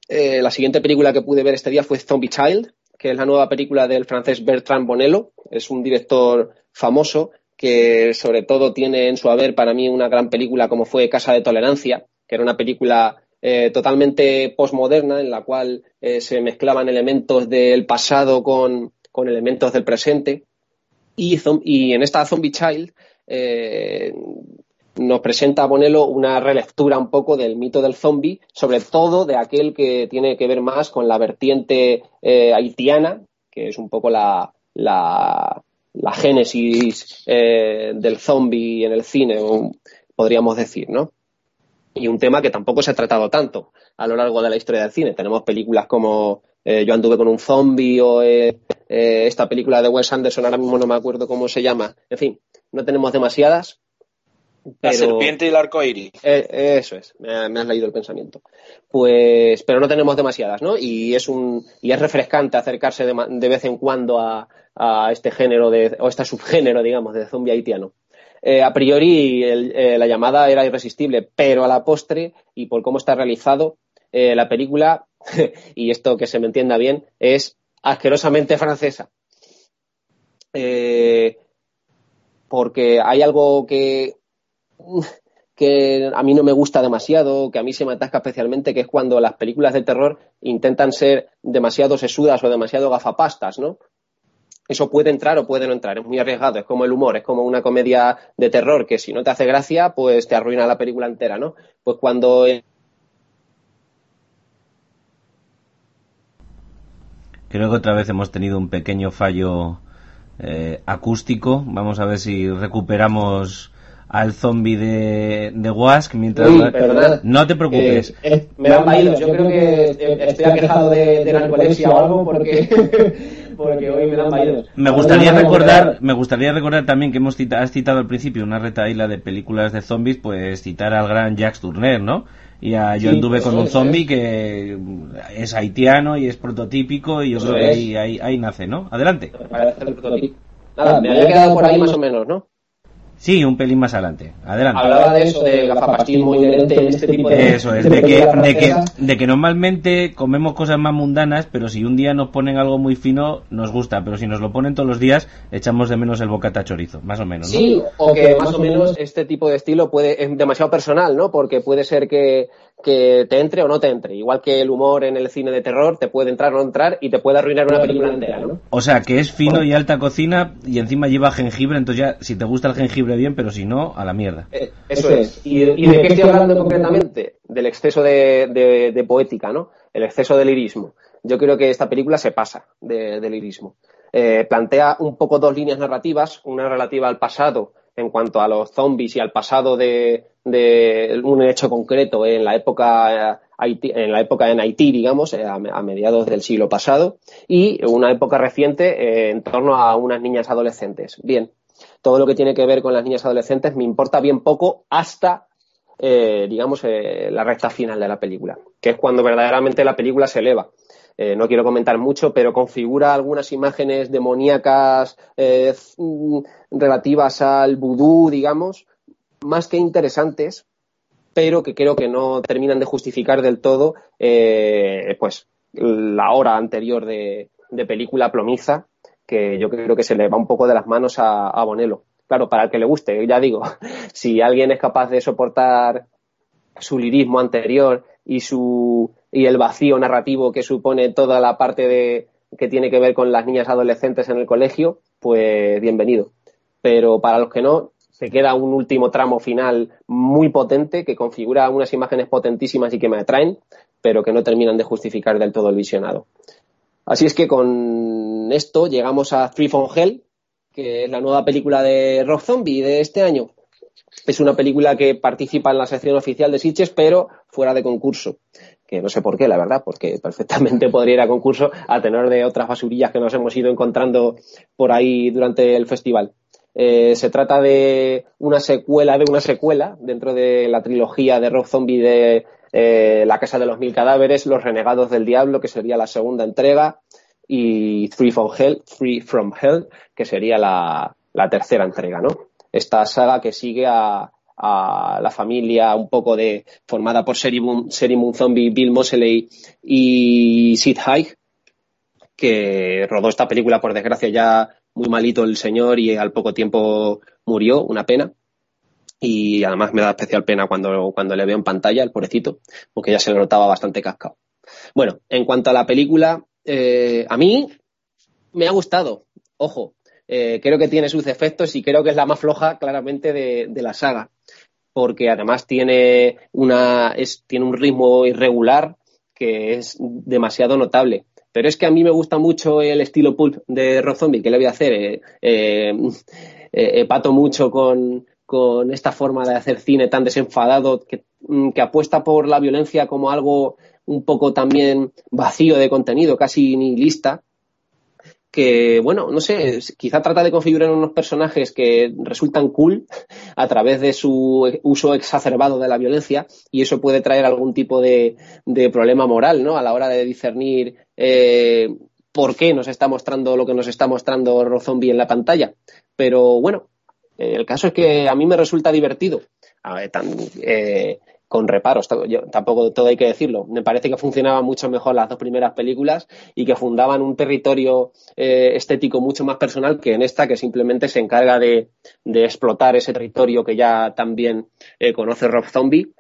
eh, la siguiente película que pude ver este día fue Zombie Child, que es la nueva película del francés Bertrand Bonello. Es un director famoso que sobre todo tiene en su haber para mí una gran película como fue Casa de Tolerancia, que era una película eh, totalmente postmoderna en la cual eh, se mezclaban elementos del pasado con, con elementos del presente. Y, y, en esta Zombie Child eh, nos presenta Bonello una relectura un poco del mito del zombie, sobre todo de aquel que tiene que ver más con la vertiente haitiana, que es un poco la, la, la génesis del zombie en el cine, podríamos decir, ¿no? Y un tema que tampoco se ha tratado tanto a lo largo de la historia del cine. Tenemos películas como eh, Yo anduve con un zombie o eh, eh, esta película de Wes Anderson, ahora mismo no me acuerdo cómo se llama. En fin, no tenemos demasiadas. La serpiente y el arco iris. Eh, eso es, me, me, has leído el pensamiento. Pues, pero no tenemos demasiadas, ¿no? Y es un, y es refrescante acercarse de, de vez en cuando a, a, este género de, o este subgénero, digamos, de zombie haitiano. Eh, a priori eh, la llamada era irresistible, pero a la postre y por cómo está realizado, eh, la película, (laughs) y esto que se me entienda bien, es asquerosamente francesa. Porque hay algo que, (laughs) que a mí no me gusta demasiado, que a mí se me atasca especialmente, que es cuando las películas de terror intentan ser demasiado sesudas o demasiado gafapastas, ¿no? Eso puede entrar o puede no entrar, es muy arriesgado, es como el humor, es como una comedia de terror que si no te hace gracia, pues te arruina la película entera, ¿no? Pues cuando... Creo que otra vez hemos tenido un pequeño fallo eh, acústico. Vamos a ver si recuperamos al zombie de, de Wask mientras... Uy, no te preocupes. Eh, eh, me han vaído. Yo creo que estoy aquejado de, de narcolepsia o algo porque... (laughs) porque hoy me dan vaídos. Me gustaría recordar, me gustaría recordar también que hemos citado, has citado al principio una retaíla de películas de zombies, pues citar al gran Jacques Tourneur, ¿no? Y a Yo Sí, anduve pues con un zombie que es haitiano y es prototípico y yo creo que ahí, ahí, ahí nace, ¿no? Adelante. Parece el prototipo. Nada, me había quedado por ahí más o menos, ¿no? Sí, un pelín más adelante. Adelante. Hablaba de eso, del gafapastismo inherente en este tipo de... Eso es, de que, de, que, de que normalmente comemos cosas más mundanas, pero si un día nos ponen algo muy fino, nos gusta, pero si nos lo ponen todos los días, echamos de menos el bocata chorizo, más o menos, ¿no? Sí, o que más o menos este tipo de estilo puede es demasiado personal, ¿no? Porque puede ser que, que te entre o no te entre. Igual que el humor en el cine de terror te puede entrar o no entrar y te puede arruinar una película entera, ¿no? O sea, que es fino y alta cocina y encima lleva jengibre, entonces ya, si te gusta el jengibre bien, pero si no, a la mierda. Eh, eso es. ¿Y, de qué estoy hablando concretamente? Del exceso de, poética, ¿no? El exceso de lirismo. Yo creo que esta película se pasa de, lirismo. Eh, plantea un poco dos líneas narrativas, una relativa al pasado en cuanto a los zombies y al pasado de, un hecho concreto en la época eh, en la época en Haití, digamos, eh, a, mediados del siglo pasado, y una época reciente eh, en torno a unas niñas adolescentes. Bien, todo lo que tiene que ver con las niñas adolescentes me importa bien poco hasta, digamos, la recta final de la película, que es cuando verdaderamente la película se eleva. Eh, no quiero comentar mucho, pero configura algunas imágenes demoníacas eh, mm, relativas al vudú, digamos, más que interesantes, pero que creo que no terminan de justificar del todo eh, pues la hora anterior de, película plomiza, que yo creo que se le va un poco de las manos a, a Bonello. Claro, para el que le guste, ya digo, (laughs) si alguien es capaz de soportar su lirismo anterior y su y el vacío narrativo que supone toda la parte de que tiene que ver con las niñas adolescentes en el colegio, pues bienvenido. Pero para los que no, se queda un último tramo final muy potente que configura unas imágenes potentísimas y que me atraen, pero que no terminan de justificar del todo el visionado. Así es que con esto llegamos a Free from Hell, que es la nueva película de Rock Zombie de este año. Es una película que participa en la sección oficial de Sitges, pero fuera de concurso que no sé por qué, la verdad, porque perfectamente (laughs) podría ir a concurso a tener de otras basurillas que nos hemos ido encontrando por ahí durante el festival. Eh, se trata de una secuela de una secuela dentro de la trilogía de Rock Zombie de eh, La Casa de los Mil Cadáveres, Los Renegados del Diablo, que sería la segunda entrega, y Free from Hell, Free from Hell, que sería la, la tercera entrega, ¿no? Esta saga que sigue a, a la familia un poco de formada por Serimum, Zombie, Bill Moseley y Sid Haig, que rodó esta película por desgracia ya muy malito el señor y al poco tiempo murió, una pena. Y además me da especial pena cuando, cuando le veo en pantalla, el pobrecito, porque ya se le notaba bastante cascado. Bueno, en cuanto a la película, eh, a mí me ha gustado. Ojo, eh, creo que tiene sus efectos y creo que es la más floja claramente de la saga porque además tiene, una, es, tiene un ritmo irregular que es demasiado notable. Pero es que a mí me gusta mucho el estilo pulp de Rob Zombie, que le voy a hacer? Eh, eh, eh, pato mucho con, con, esta forma de hacer cine tan desenfadado, que, mm, que apuesta por la violencia como algo un poco también vacío de contenido, casi nihilista, que, bueno, no sé, quizá trata de configurar unos personajes que resultan cool a través de su uso exacerbado de la violencia y eso puede traer algún tipo de, problema moral, ¿no? A la hora de discernir eh, por qué nos está mostrando lo que nos está mostrando Rob Zombie en la pantalla. Pero bueno, el caso es que a mí me resulta divertido. A ver, tan, eh, con reparos, tampoco todo hay que decirlo. Me parece que funcionaban mucho mejor las dos primeras películas y que fundaban un territorio eh, estético mucho más personal que en esta, que simplemente se encarga de, explotar ese territorio que ya también eh, conoce Rob Zombie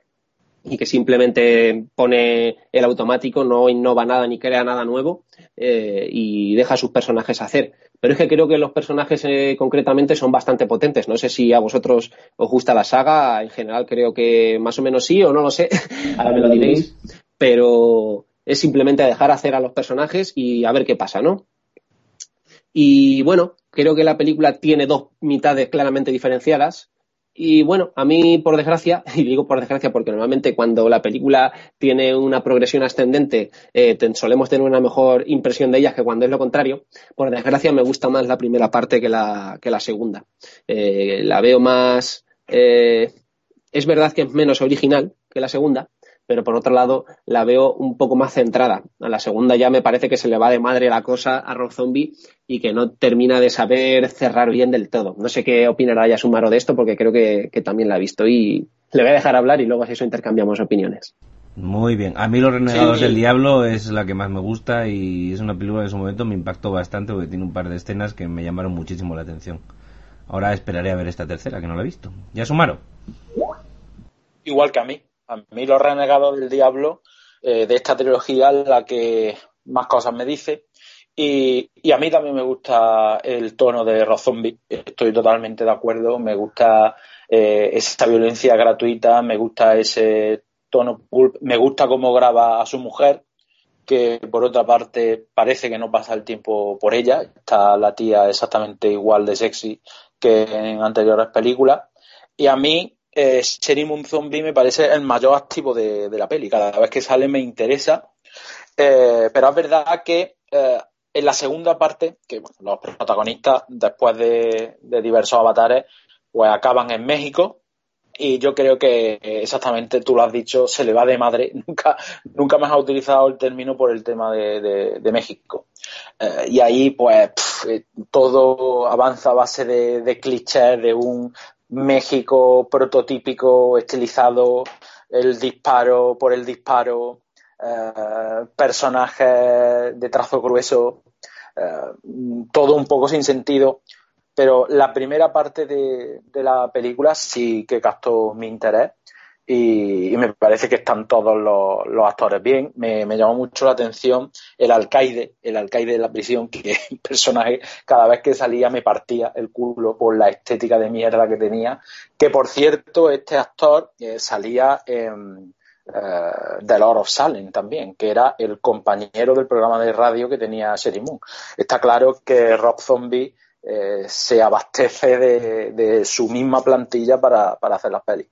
y que simplemente pone el automático, no innova nada ni crea nada nuevo eh, y deja a sus personajes hacer. Pero es que creo que los personajes eh, concretamente son bastante potentes. No sé si a vosotros os gusta la saga, en general creo que más o menos sí o no lo sé, (laughs) ahora me lo diréis, pero es simplemente dejar hacer a los personajes y a ver qué pasa, ¿no? Y bueno, creo que la película tiene dos mitades claramente diferenciadas. Y bueno, a mí, por desgracia, (laughs) y digo por desgracia porque normalmente cuando la película tiene una progresión ascendente, eh, solemos tener una mejor impresión de ellas que cuando es lo contrario. Por desgracia, me gusta más la primera parte que la, que la segunda. Eh, la veo más. Eh, es verdad que es menos original que la segunda, pero por otro lado la veo un poco más centrada. A la segunda ya me parece que se le va de madre la cosa a Rob Zombie y que no termina de saber cerrar bien del todo. No sé qué opinará Yasumaro de esto porque creo que, también la ha visto y le voy a dejar hablar y luego así eso intercambiamos opiniones. Muy bien. A mí Los Renegados del Diablo es la que más me gusta y es una película que en su momento me impactó bastante porque tiene un par de escenas que me llamaron muchísimo la atención. Ahora esperaré a ver esta tercera, que no la he visto. ¿Ya Igual que a mí A mí Los Renegados del Diablo, eh, de esta trilogía, la que más cosas me dice. Y, a mí también me gusta el tono de Rob Zombie, estoy totalmente de acuerdo, me gusta eh, esa violencia gratuita, me gusta ese tono pulp, me gusta cómo graba a su mujer, que por otra parte parece que no pasa el tiempo por ella, está la tía exactamente igual de sexy que en anteriores películas, y a mí eh, Moon Zombie me parece el mayor activo de, la peli, cada vez que sale me interesa, eh, pero es verdad que eh, en la segunda parte, que los protagonistas, después de, diversos avatares, pues acaban en México. Y yo creo que exactamente tú lo has dicho, se le va de madre. (laughs) Nunca, nunca más ha utilizado el término por el tema de, México. Eh, y ahí, pues, eh, todo avanza a base de, clichés de un México prototípico, estilizado, el disparo por el disparo, eh, personajes de trazo grueso, eh, todo un poco sin sentido. Pero la primera parte de, la película sí que captó mi interés y, me parece que están todos los, actores bien. Me, llamó mucho la atención el alcaide, el alcaide de la prisión, que (laughs) el personaje cada vez que salía me partía el culo por la estética de mierda que tenía. Que por cierto, este actor eh, salía en uh, The Lord of Salem también, que era el compañero del programa de radio que tenía Sherry Moon. Está claro que Rob Zombie eh, se abastece de, su misma plantilla para, hacer las pelis.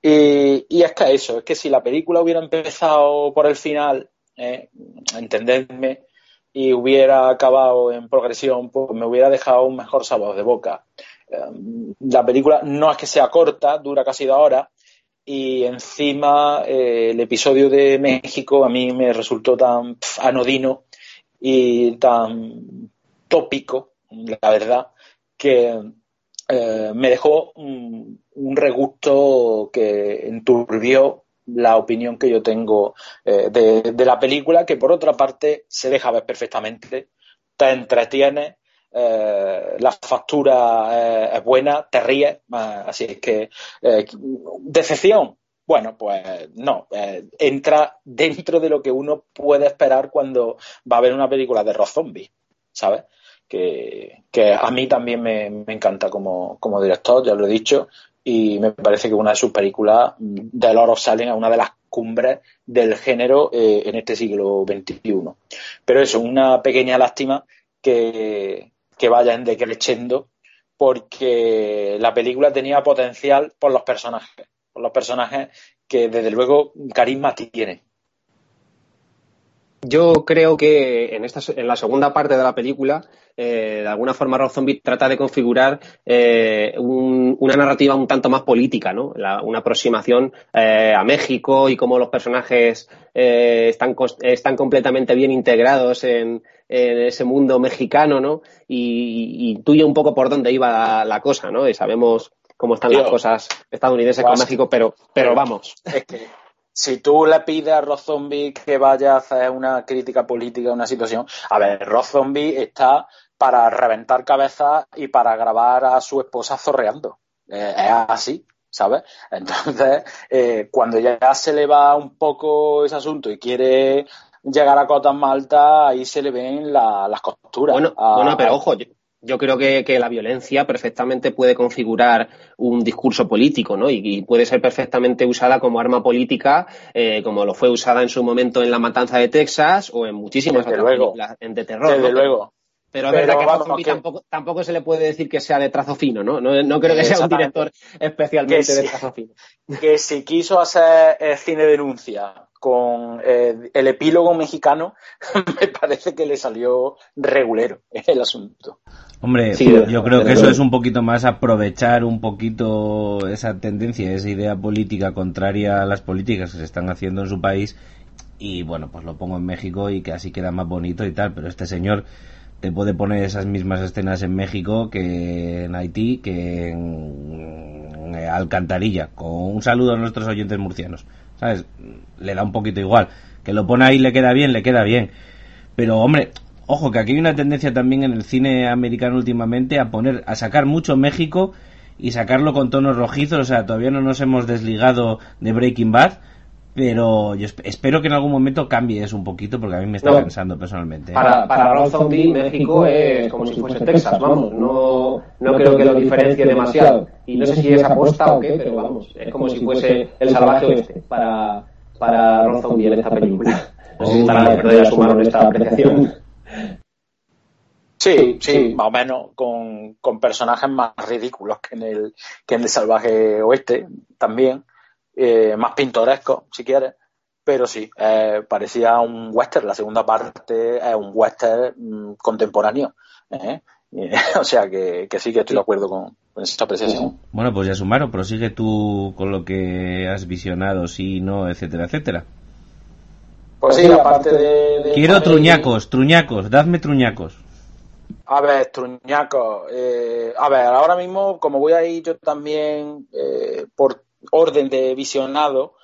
Y, es que eso, es que si la película hubiera empezado por el final, eh, entendedme, y hubiera acabado en progresión, pues me hubiera dejado un mejor sabor de boca. la película no es que sea corta, dura casi dos horas, y encima eh, el episodio de México a mí me resultó tan anodino y tan tópico, la verdad, que eh, me dejó un, regusto que enturbió la opinión que yo tengo eh, de, la película, que por otra parte se deja ver perfectamente, te entretiene, eh, la factura es buena, te ríes, así es que decepción. Bueno, pues no, entra dentro de lo que uno puede esperar cuando va a ver una película de Rob Zombie, ¿sabes? Que, a mí también me, encanta como, director, ya lo he dicho, y me parece que una de sus películas, de Lord of Salem, es una de las cumbres del género en este siglo XXI. Pero eso, una pequeña lástima que, que vaya en decreciendo porque la película tenía potencial por los personajes, por los personajes que desde luego carisma tiene. Yo creo que en, esta, en la segunda parte de la película, eh, de alguna forma, Rob Zombie trata de configurar eh, una narrativa un tanto más política, ¿no? una aproximación eh, a México y cómo los personajes están, están completamente bien integrados en, ese mundo mexicano, ¿no? Y, intuye un poco por dónde iba la, cosa, ¿no? Y sabemos cómo están las cosas estadounidenses con México, pero, pero vamos. Es que si tú le pides a Rob Zombie que vaya a hacer una crítica política a una situación, a ver, Rob Zombie está para reventar cabezas y para grabar a su esposa zorreando. Eh, es así, ¿sabes? Entonces, eh, cuando ya se le va un poco ese asunto y quiere llegar a cotas más altas, ahí se le ven las costuras. Bueno, bueno pero ojo, yo creo que, la violencia perfectamente puede configurar un discurso político, ¿no? Y, puede ser perfectamente usada como arma política, eh, como lo fue usada en su momento en la matanza de Texas o en muchísimas otras películas de terror. Desde luego. Pero es verdad que, Tampoco, tampoco, se le puede decir que sea de trazo fino, ¿no? No, creo que sea un director especialmente de trazo fino. Que si quiso hacer eh, cine denuncia con eh, el epílogo mexicano, (laughs) me parece que le salió regulero el asunto. Hombre, yo creo que eso es un poquito más aprovechar un poquito esa tendencia, esa idea política contraria a las políticas que se están haciendo en su país. Y bueno, pues lo pongo en México y que así queda más bonito y tal, pero este señor te puede poner esas mismas escenas en México que en Haití, que en Alcantarilla, con un saludo a nuestros oyentes murcianos, ¿sabes? Le da un poquito igual, que lo pone ahí le queda bien, le queda bien, pero hombre, Ojo, que aquí hay una tendencia también en el cine americano últimamente a poner, a sacar mucho México y sacarlo con tonos rojizos, o sea, todavía no nos hemos desligado de Breaking Bad, pero yo espero que en algún momento cambie eso un poquito porque a mí me está cansando personalmente. Para, para Rob Zombie, México es como si fuese Texas, vamos, no, no creo que lo diferencie demasiado. Y no sé si es aposta o qué, pero vamos, es como si fuese el salvaje oeste para, para Rob Zombie en esta película. (laughs) No sé si estarán de acuerdo sumaron esta apreciación. Sí, sí, más o menos, con, con personajes más ridículos que en el, que en el salvaje oeste también eh, más pintoresco, si quieres, pero sí, eh, parecía un western. La segunda parte es un western mm, contemporáneo. ¿eh? (laughs) o sea que, sí que estoy de acuerdo con, esta apreciación. Bueno, pues ya sumaron, prosigue tú con lo que has visionado, sí, no, etcétera, etcétera. Pues sí, aparte de... Quiero truñacos, truñacos, dadme truñacos. A ver, truñacos. a ver, ahora mismo, como voy a ir yo también por orden de visionado,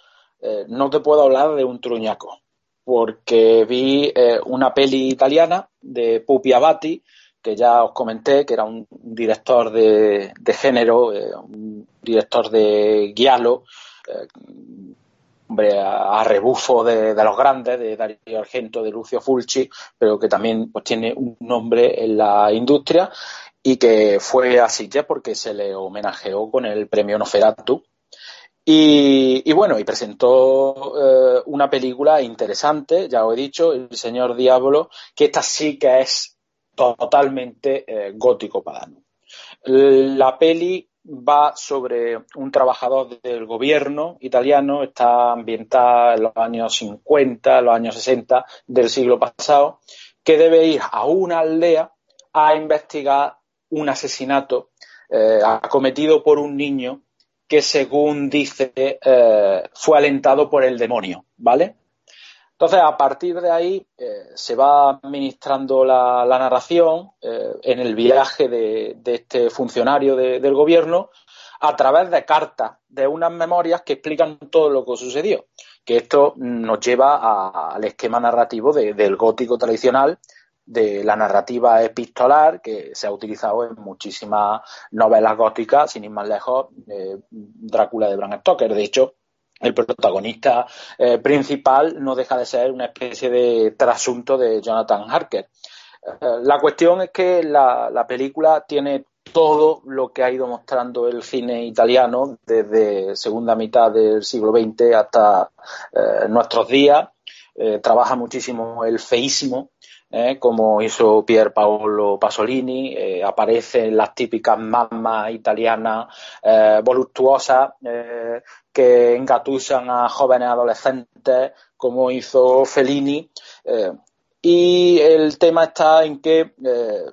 eh, no te puedo hablar de un truñaco, porque vi eh, una peli italiana de Pupi Abati, que ya os comenté, que era un director de, género, eh, un director de guialo, hombre, a, rebufo de, los grandes, de Dario Argento, de Lucio Fulci, pero que también pues, tiene un nombre en la industria y que fue así ya porque se le homenajeó con el premio Noferatu y, bueno, y presentó eh, una película interesante, ya os he dicho, El Señor Diablo, que esta sí que es totalmente eh, gótico padano. La peli va sobre un trabajador del gobierno italiano, está ambientada en los años 50, los años 60 del siglo pasado, que debe ir a una aldea a investigar un asesinato eh, acometido por un niño que según dice eh, fue alentado por el demonio, ¿vale? Entonces, a partir de ahí eh, se va administrando la, narración eh, en el viaje de, este funcionario del gobierno a través de cartas, de unas memorias que explican todo lo que sucedió. Que esto nos lleva al esquema narrativo del gótico tradicional, de la narrativa epistolar que se ha utilizado en muchísimas novelas góticas, sin ir más lejos, Drácula de Bram Stoker. De hecho, el protagonista eh, principal no deja de ser una especie de trasunto de Jonathan Harker. Eh, la cuestión es que la, película tiene todo lo que ha ido mostrando el cine italiano desde segunda mitad del siglo XX hasta eh, nuestros días. trabaja muchísimo el feísimo, ¿eh? como hizo Pier Paolo Pasolini, eh, aparecen las típicas mamas italianas eh, voluptuosas eh, que engatusan a jóvenes adolescentes, como hizo Fellini. y el tema está en que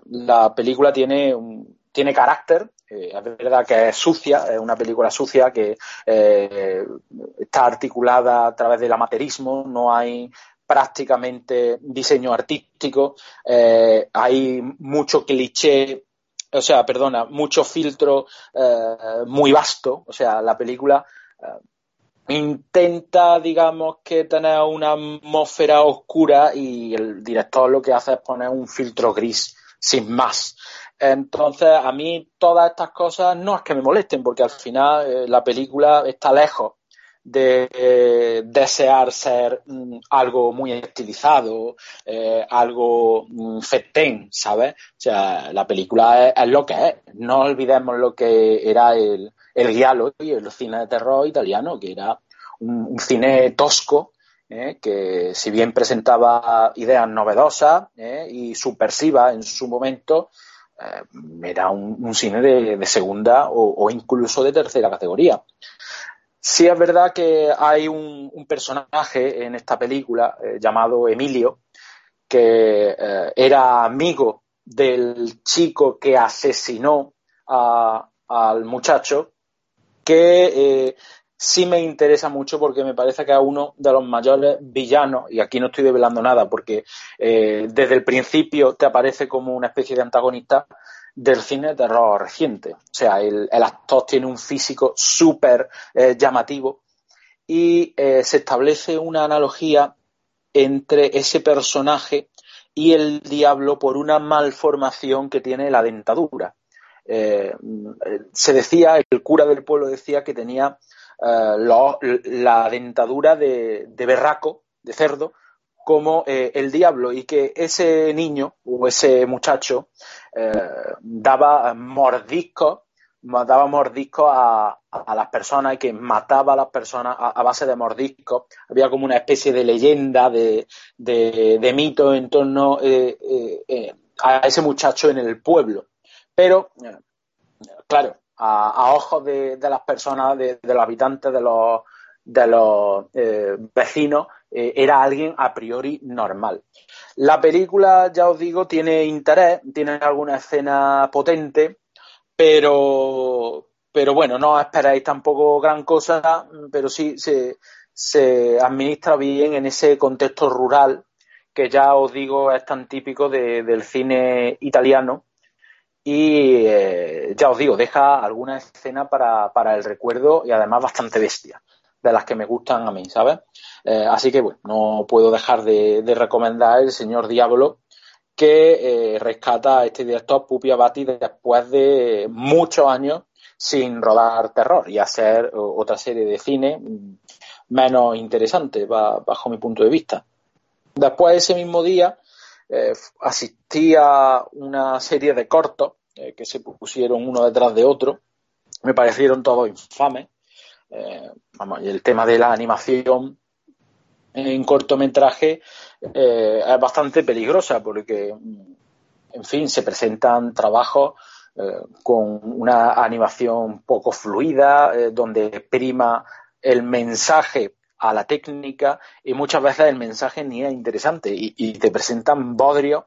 la película tiene, tiene carácter, es verdad que es sucia, es una película sucia que está articulada a través del amaterismo, no hay prácticamente diseño artístico, eh, hay mucho cliché, o sea, perdona, mucho filtro eh, muy vasto, o sea, la película eh, intenta, digamos, que tener una atmósfera oscura y el director lo que hace es poner un filtro gris, sin más. Entonces, a mí todas estas cosas no es que me molesten, porque al final la película está lejos de eh, desear ser mm, algo muy estilizado, eh, algo mm, fetén, ¿sabes? O sea, la película es, lo que es. No olvidemos lo que era el, el giallo y el cine de terror italiano, que era un, cine tosco, ¿eh? que si bien presentaba ideas novedosas y subversivas en su momento, era un, cine de, segunda o, incluso de tercera categoría. Sí es verdad que hay un, personaje en esta película eh, llamado Emilio, que eh, era amigo del chico que asesinó al muchacho, que eh, sí me interesa mucho porque me parece que es uno de los mayores villanos, y aquí no estoy develando nada porque desde el principio te aparece como una especie de antagonista, del cine de terror reciente. O sea, el, actor tiene un físico súper eh, llamativo y eh, se establece una analogía entre ese personaje y el diablo por una malformación que tiene la dentadura. se decía, el cura del pueblo decía que tenía la dentadura de, de berraco, de cerdo, como eh, el diablo y que ese niño o ese muchacho eh, daba mordiscos daba mordiscos a, las personas y que mataba a las personas a, base de mordiscos. Había como una especie de leyenda, de, de, mito en torno eh, a ese muchacho en el pueblo. Pero, claro, a, ojos de, las personas, de, los habitantes, de los, de los vecinos, eh, era alguien a priori normal. La película, ya os digo, tiene interés, tiene alguna escena potente, pero, pero bueno, no esperáis tampoco gran cosa, pero sí se, administra bien en ese contexto rural que ya os digo es tan típico del cine italiano y eh, ya os digo, deja alguna escena para el recuerdo y además bastante bestia de las que me gustan a mí, ¿sabes? Eh, así que, bueno, no puedo dejar de, recomendar El Señor Diablo, que eh, rescata a este director Pupi Abati después de muchos años sin rodar terror y hacer otra serie de cine menos interesante bajo mi punto de vista. Después ese mismo día eh, asistí a una serie de cortos que se pusieron uno detrás de otro. Me parecieron todos infames. Eh, vamos, y el tema de la animación en cortometraje eh, es bastante peligrosa porque, en fin, se presentan trabajos eh, con una animación poco fluida, donde prima el mensaje a la técnica y muchas veces el mensaje ni es interesante y, te presentan bodrios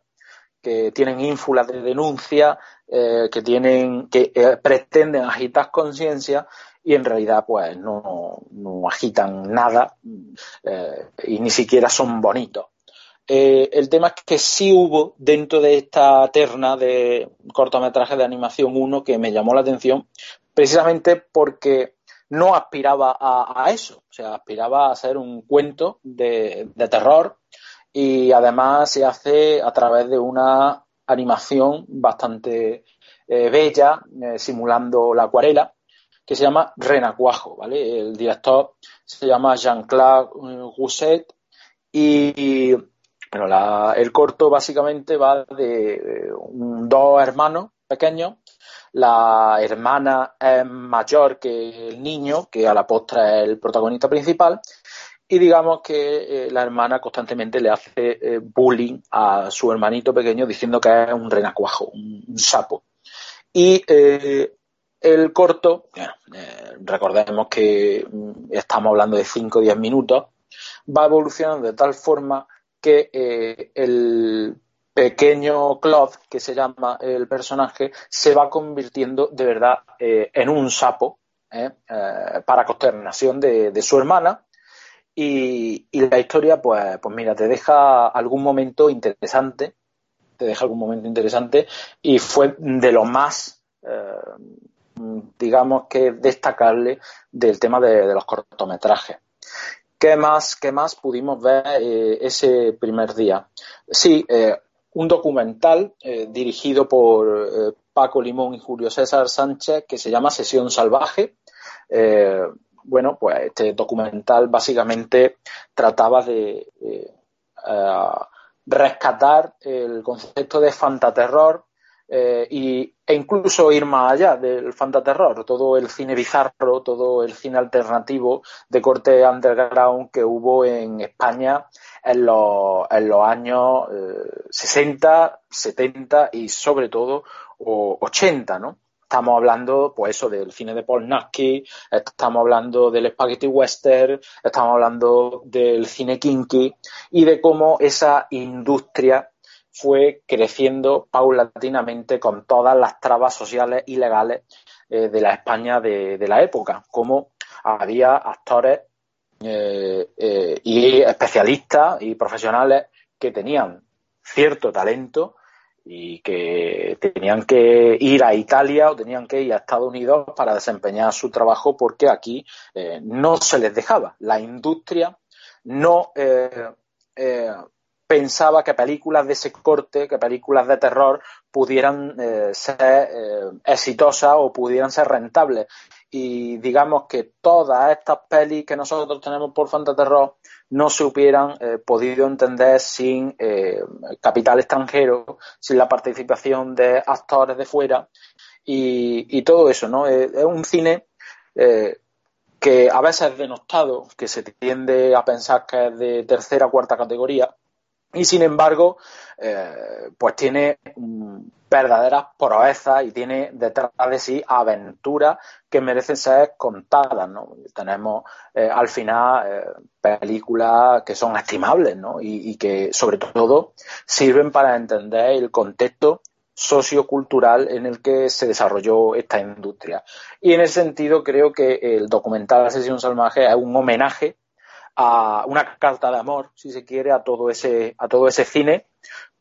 que tienen ínfulas de denuncia, que tienen que pretenden agitar conciencia y en realidad pues no, agitan nada eh, y ni siquiera son bonitos. Eh, el tema es que sí hubo dentro de esta terna de cortometrajes de animación uno que me llamó la atención precisamente porque no aspiraba a, eso, o sea, aspiraba a ser un cuento de, terror y además se hace a través de una animación bastante eh, bella, simulando la acuarela, que se llama Renacuajo, ¿vale? El director se llama Jean-Claude Rousset y, bueno, el corto básicamente va de dos hermanos pequeños. La hermana es mayor que el niño, que a la postre es el protagonista principal, y digamos que eh, la hermana constantemente le hace eh, bullying a su hermanito pequeño diciendo que es un renacuajo, un, sapo. Y eh, el corto, eh, recordemos que mm, estamos hablando de 5 o 10 minutos, va evolucionando de tal forma que eh, el pequeño Claude, que se llama el personaje, se va convirtiendo de verdad eh, en un sapo para consternación de, su hermana. Y, la historia, pues, pues mira, te deja algún momento interesante, te deja algún momento interesante y fue de lo más digamos que destacable del tema de, los cortometrajes. ¿Qué más, qué más pudimos ver eh, ese primer día? Sí, eh, un documental eh, dirigido por Paco Limón y Julio César Sánchez que se llama Sesión Salvaje. bueno, pues este documental básicamente trataba de rescatar el concepto de fantaterror eh, y, e incluso ir más allá del fantaterror, todo el cine bizarro, todo el cine alternativo de corte underground que hubo en España en los, en los años 60, eh, 70 y sobre todo 80, ¿no? Estamos hablando, pues eso, del cine de Paul Naski, estamos hablando del spaghetti western, estamos hablando del cine kinky y de cómo esa industria fue creciendo paulatinamente con todas las trabas sociales y legales eh, de la España de, la época, como había actores eh, eh, y especialistas y profesionales que tenían cierto talento y que tenían que ir a Italia o tenían que ir a Estados Unidos para desempeñar su trabajo porque aquí no se les dejaba. La industria no pensaba que películas de ese corte, que películas de terror pudieran eh, ser eh, exitosas o pudieran ser rentables. Y digamos que todas estas pelis que nosotros tenemos por Fantaterror no se hubieran eh, podido entender sin capital extranjero, sin la participación de actores de fuera y, todo eso, ¿no? es un cine que a veces es denostado, que se tiende a pensar que es de tercera o cuarta categoría, y sin embargo, eh, pues tiene verdaderas proezas y tiene detrás de sí aventuras que merecen ser contadas, ¿no? Tenemos eh, al final eh, películas que son estimables, ¿no? Y, y, que sobre todo sirven para entender el contexto sociocultural en el que se desarrolló esta industria. Y en ese sentido creo que el documental La sesión salvaje es un homenaje a una carta de amor, si se quiere, a todo ese, a todo ese cine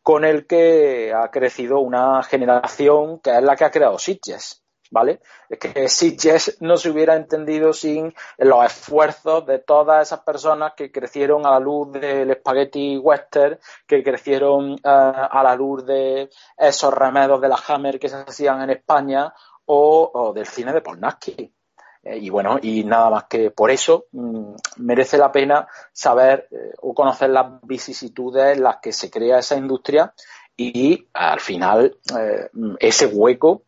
con el que ha crecido una generación que es la que ha creado Sitges, ¿vale? Es que Sitges no se hubiera entendido sin los esfuerzos de todas esas personas que crecieron a la luz del spaghetti western, que crecieron eh, a la luz de esos remedos de la Hammer que se hacían en España o, o del cine de Polnatsky. Eh, y bueno, y nada más que por eso mm, merece la pena saber eh, o conocer las vicisitudes en las que se crea esa industria y al final eh, ese hueco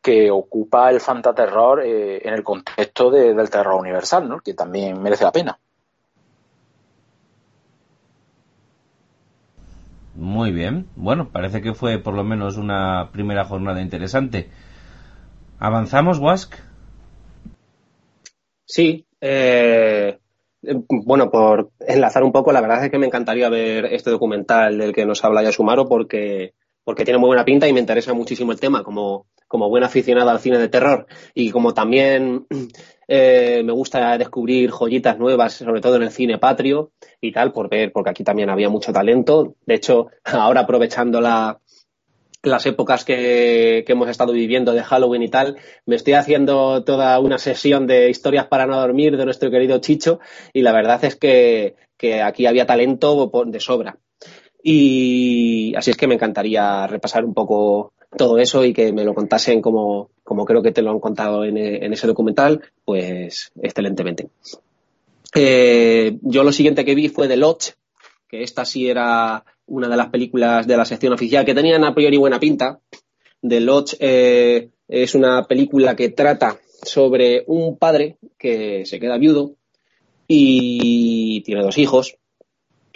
que ocupa el fantaterror en el contexto del terror universal, ¿no? que también merece la pena. Muy bien. Bueno, parece que fue por lo menos una primera jornada interesante. ¿Avanzamos, Wask? Sí, eh, bueno, por enlazar un poco, la verdad es que me encantaría ver este documental del que nos habla Yasumaro porque, porque tiene muy buena pinta y me interesa muchísimo el tema como, como buen aficionado al cine de terror y como también (clears throat) eh, me gusta descubrir joyitas nuevas, sobre todo en el cine patrio y tal, por ver, porque aquí también había mucho talento. De hecho, (laughs) ahora aprovechando la, las épocas que, hemos estado viviendo de Halloween y tal, me estoy haciendo toda una sesión de historias para no dormir de nuestro querido Chicho y la verdad es que, aquí había talento de sobra. Y así es que me encantaría repasar un poco todo eso y que me lo contasen como, como creo que te lo han contado en, ese documental, pues excelentemente. Eh, yo lo siguiente que vi fue The Lodge, que esta sí era una de las películas de la sección oficial que tenían a priori buena pinta. The Lodge eh, es una película que trata sobre un padre que se queda viudo y tiene dos hijos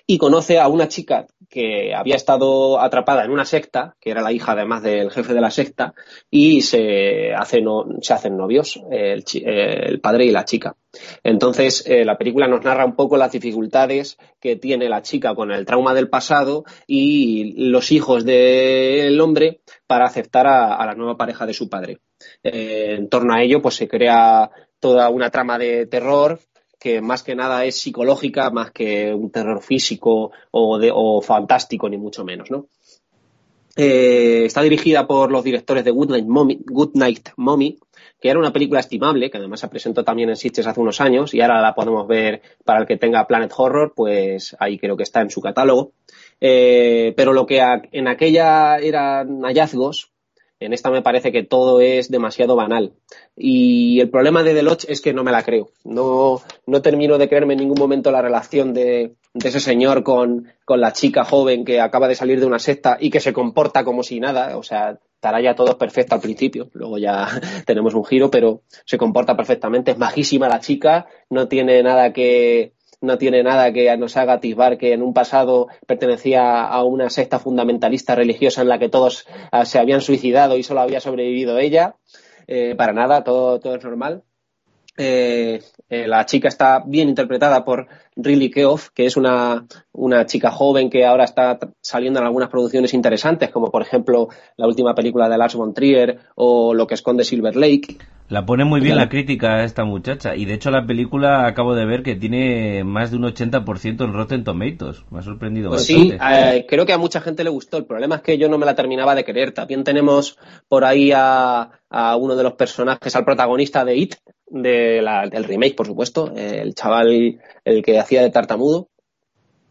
y conoce a una chica que había estado atrapada en una secta, que era la hija además del jefe de la secta, y se, hace se hacen novios, el, padre y la chica. Entonces, eh, la película nos narra un poco las dificultades que tiene la chica con el trauma del pasado y los hijos del hombre para aceptar a, la nueva pareja de su padre. Eh, en torno a ello, pues se crea toda una trama de terror que más que nada es psicológica, más que un terror físico o, fantástico, ni mucho menos, ¿no? Eh, está dirigida por los directores de Good Night, Mommy, que era una película estimable, que además se presentó también en Sitges hace unos años y ahora la podemos ver para el que tenga Planet Horror, pues ahí creo que está en su catálogo. Eh, pero lo que en aquella eran hallazgos, en esta me parece que todo es demasiado banal. Y el problema de Deloche es que no me la creo. No, no termino de creerme en ningún momento la relación de, ese señor con, la chica joven que acaba de salir de una secta y que se comporta como si nada. O sea, estará ya todo perfecto al principio. Luego ya (laughs) tenemos un giro, pero se comporta perfectamente. Es majísima la chica, no tiene nada que, no tiene nada que nos haga atisbar que en un pasado pertenecía a una secta fundamentalista religiosa en la que todos ah, se habían suicidado y solo había sobrevivido ella. Eh, para nada, todo, todo es normal. Eh, eh, la chica está bien interpretada por Riley Keough, que es una, una, chica joven que ahora está saliendo en algunas producciones interesantes, como por ejemplo la última película de Lars von Trier o Lo que esconde Silver Lake. La pone muy bien la crítica a esta muchacha. Y de hecho la película acabo de ver que tiene más de un 80% en Rotten Tomatoes. Me ha sorprendido pues Sí, eh, creo que a mucha gente le gustó. El problema es que yo no me la terminaba de querer. También tenemos por ahí a, uno de los personajes, al protagonista de It, de del remake, por supuesto, el chaval el que hacía de tartamudo.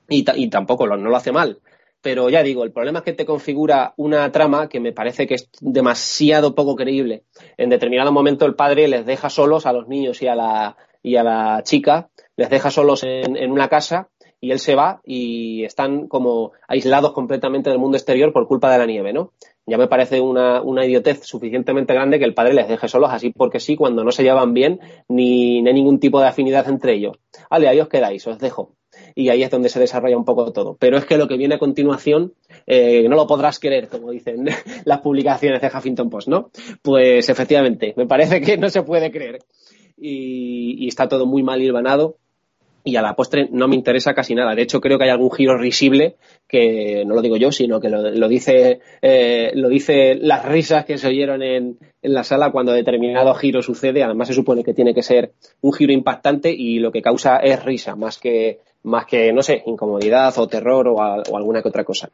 Y, y tampoco lo, no lo hace mal. pero ya digo, el problema es que te configura una trama que me parece que es demasiado poco creíble. En determinado momento el padre les deja solos a los niños y a la, y a la chica, les deja solos en, en una casa y él se va y están como aislados completamente del mundo exterior por culpa de la nieve, ¿no? Ya me parece una, una, idiotez suficientemente grande que el padre les deje solos así porque sí, cuando no se llevan bien ni, ni hay ningún tipo de afinidad entre ellos. Vale, ahí os quedáis, os dejo y ahí es donde se desarrolla un poco todo. Pero es que lo que viene a continuación eh, no lo podrás querer, como dicen (laughs) las publicaciones de Huffington Post, ¿no? Pues efectivamente, me parece que no se puede creer. Y, y está todo muy mal hilvanado y a la postre no me interesa casi nada. De hecho, creo que hay algún giro risible que no lo digo yo, sino que lo, dice eh, lo dice las risas que se oyeron en, en, la sala cuando determinado giro sucede. Además, se supone que tiene que ser un giro impactante y lo que causa es risa, más que más que no sé, incomodidad o terror o, o alguna que otra cosa.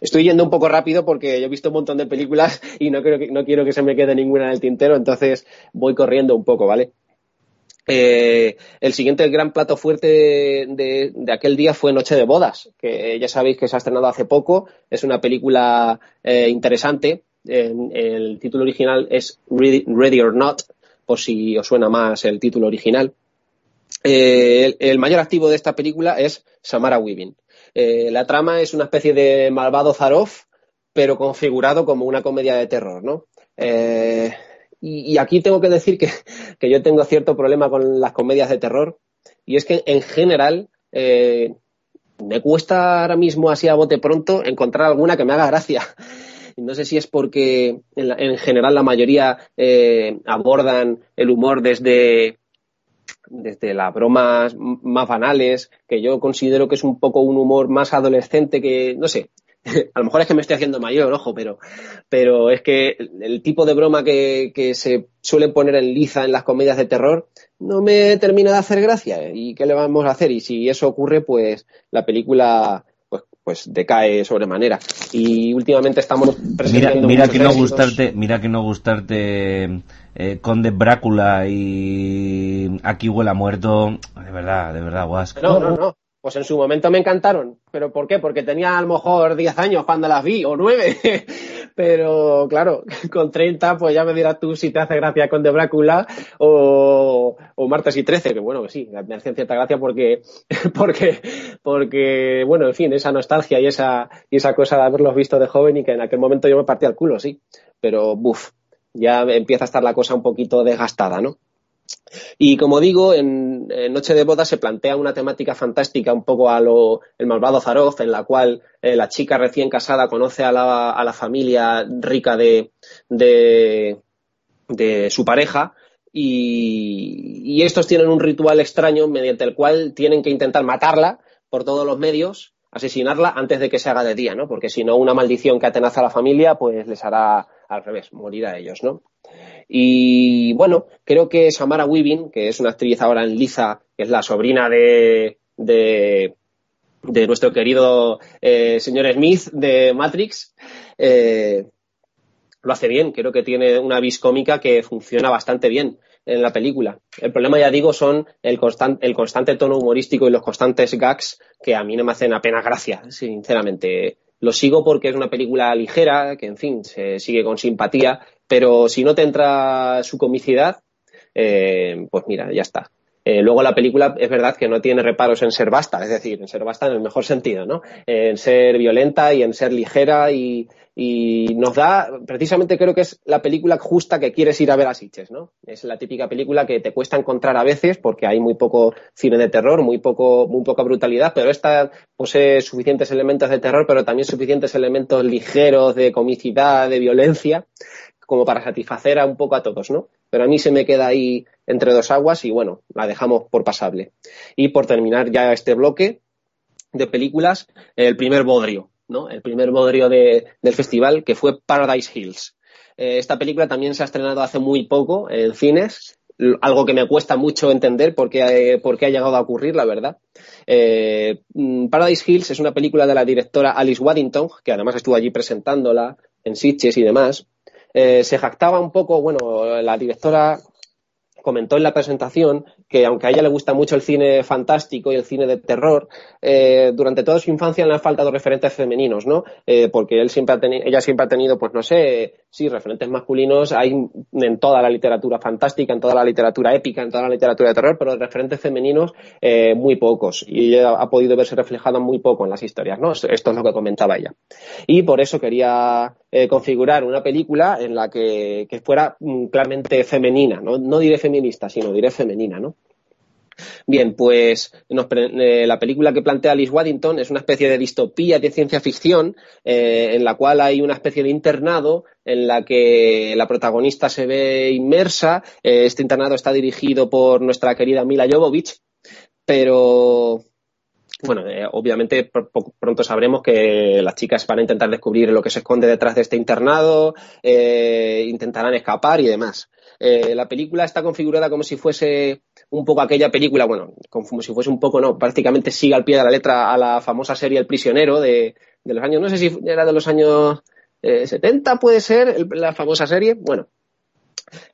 Estoy yendo un poco rápido porque yo he visto un montón de películas y no, creo que, no quiero que se me quede ninguna en el tintero, entonces voy corriendo un poco, ¿vale? Eh, el siguiente gran plato fuerte de, aquel día fue Noche de Bodas, que ya sabéis que se ha estrenado hace poco. Es una película eh, interesante. el título original es Ready, or Not, por si os suena más el título original. Eh, el, mayor activo de esta película es Samara Weaving. La trama es una especie de malvado Zaroff, pero configurado como una comedia de terror, ¿no? Eh, y, aquí tengo que decir que, (laughs) que, yo tengo cierto problema con las comedias de terror, y es que en general eh, me cuesta ahora mismo así a bote pronto encontrar alguna que me haga gracia. (laughs) No sé si es porque en, la, en general la mayoría eh, abordan el humor desde, desde las bromas más banales, que yo considero que es un poco un humor más adolescente que, no sé, (laughs) a lo mejor es que me estoy haciendo mayor, ojo, pero, pero es que el tipo de broma que, que, se suele poner en liza en las comedias de terror no me termina de hacer gracia. ¿Y qué le vamos a hacer? Y si eso ocurre, pues la película pues, pues decae sobremanera. Y últimamente estamos presentando mira, mira que no gustarte, mira que no gustarte eh, Conde Brácula y aquí huele a muerto, de verdad, de verdad, guasco. No, no, no. Pues en su momento me encantaron. ¿Pero por qué? Porque tenía a lo mejor 10 años cuando las vi, o 9. (laughs) Pero claro, (laughs) con 30, pues ya me dirás tú si te hace gracia con De Brácula o, o Martes y 13, que bueno, que sí, me hace cierta gracia porque, (laughs) porque, porque, bueno, en fin, esa nostalgia y esa, y esa cosa de haberlos visto de joven y que en aquel momento yo me partía el culo, sí. Pero, buf, ya empieza a estar la cosa un poquito desgastada, ¿no? Y como digo, en, Noche de Boda se plantea una temática fantástica un poco a lo el malvado Zaroff, en la cual eh, la chica recién casada conoce a la, a la familia rica de, de, su pareja y, y, estos tienen un ritual extraño mediante el cual tienen que intentar matarla por todos los medios, asesinarla antes de que se haga de día, ¿no? Porque si no, una maldición que atenaza a la familia, pues les hará al revés, morir a ellos, ¿no? Y bueno, creo que Samara Weaving, que es una actriz ahora en Liza, que es la sobrina de, de, de nuestro querido eh, señor Smith de Matrix, eh, lo hace bien. Creo que tiene una vis cómica que funciona bastante bien en la película. El problema, ya digo, son el, el constante tono humorístico y los constantes gags que a mí no me hacen apenas gracia, sinceramente. Lo sigo porque es una película ligera, que en fin, se sigue con simpatía, pero si no te entra su comicidad, eh, pues mira, ya está. Eh, luego la película es verdad que no tiene reparos en ser basta, es decir, en ser basta en el mejor sentido, ¿no? En ser violenta y en ser ligera y, nos da, precisamente creo que es la película justa que quieres ir a ver a Sitches, ¿no? Es la típica película que te cuesta encontrar a veces porque hay muy poco cine de terror, muy poco, muy poca brutalidad, pero esta posee suficientes elementos de terror, pero también suficientes elementos ligeros de comicidad, de violencia, como para satisfacer a un poco a todos, ¿no? Pero a mí se me queda ahí entre dos aguas y bueno, la dejamos por pasable. Y por terminar ya este bloque de películas, el primer bodrio, ¿no? El primer bodrio de, del festival, que fue Paradise Hills. Eh, esta película también se ha estrenado hace muy poco en cines, algo que me cuesta mucho entender por qué, qué ha llegado a ocurrir, la verdad. Eh, Paradise Hills es una película de la directora Alice Waddington, que además estuvo allí presentándola en Sitges y demás. Eh, se jactaba un poco, bueno, la directora comentó en la presentación que aunque a ella le gusta mucho el cine fantástico y el cine de terror, eh, durante toda su infancia le han faltado referentes femeninos, ¿no? Eh, porque él siempre ha ella siempre ha tenido, pues no sé, sí, referentes masculinos hay en toda la literatura fantástica, en toda la literatura épica, en toda la literatura de terror, pero referentes femeninos muy pocos. Y ella ha podido verse reflejada muy poco en las historias, ¿no? Esto es lo que comentaba ella. Y por eso quería configurar una película en la que, que fuera mm, claramente femenina, ¿no? no diré feminista, sino diré femenina, ¿no? Bien, pues eh, la película que plantea Alice Waddington es una especie de distopía de ciencia ficción eh, en la cual hay una especie de internado en la que la protagonista se ve inmersa. Eh, este internado está dirigido por nuestra querida Mila Jovovich, pero bueno, obviamente pronto sabremos que las chicas van a intentar descubrir lo que se esconde detrás de este internado, intentarán escapar y demás. Eh, la película está configurada como si fuese un poco aquella película, bueno, como si fuese un poco, no, prácticamente sigue al pie de la letra a la famosa serie El prisionero de, los años, no sé si era de los años 70, eh, puede ser, la famosa serie, bueno.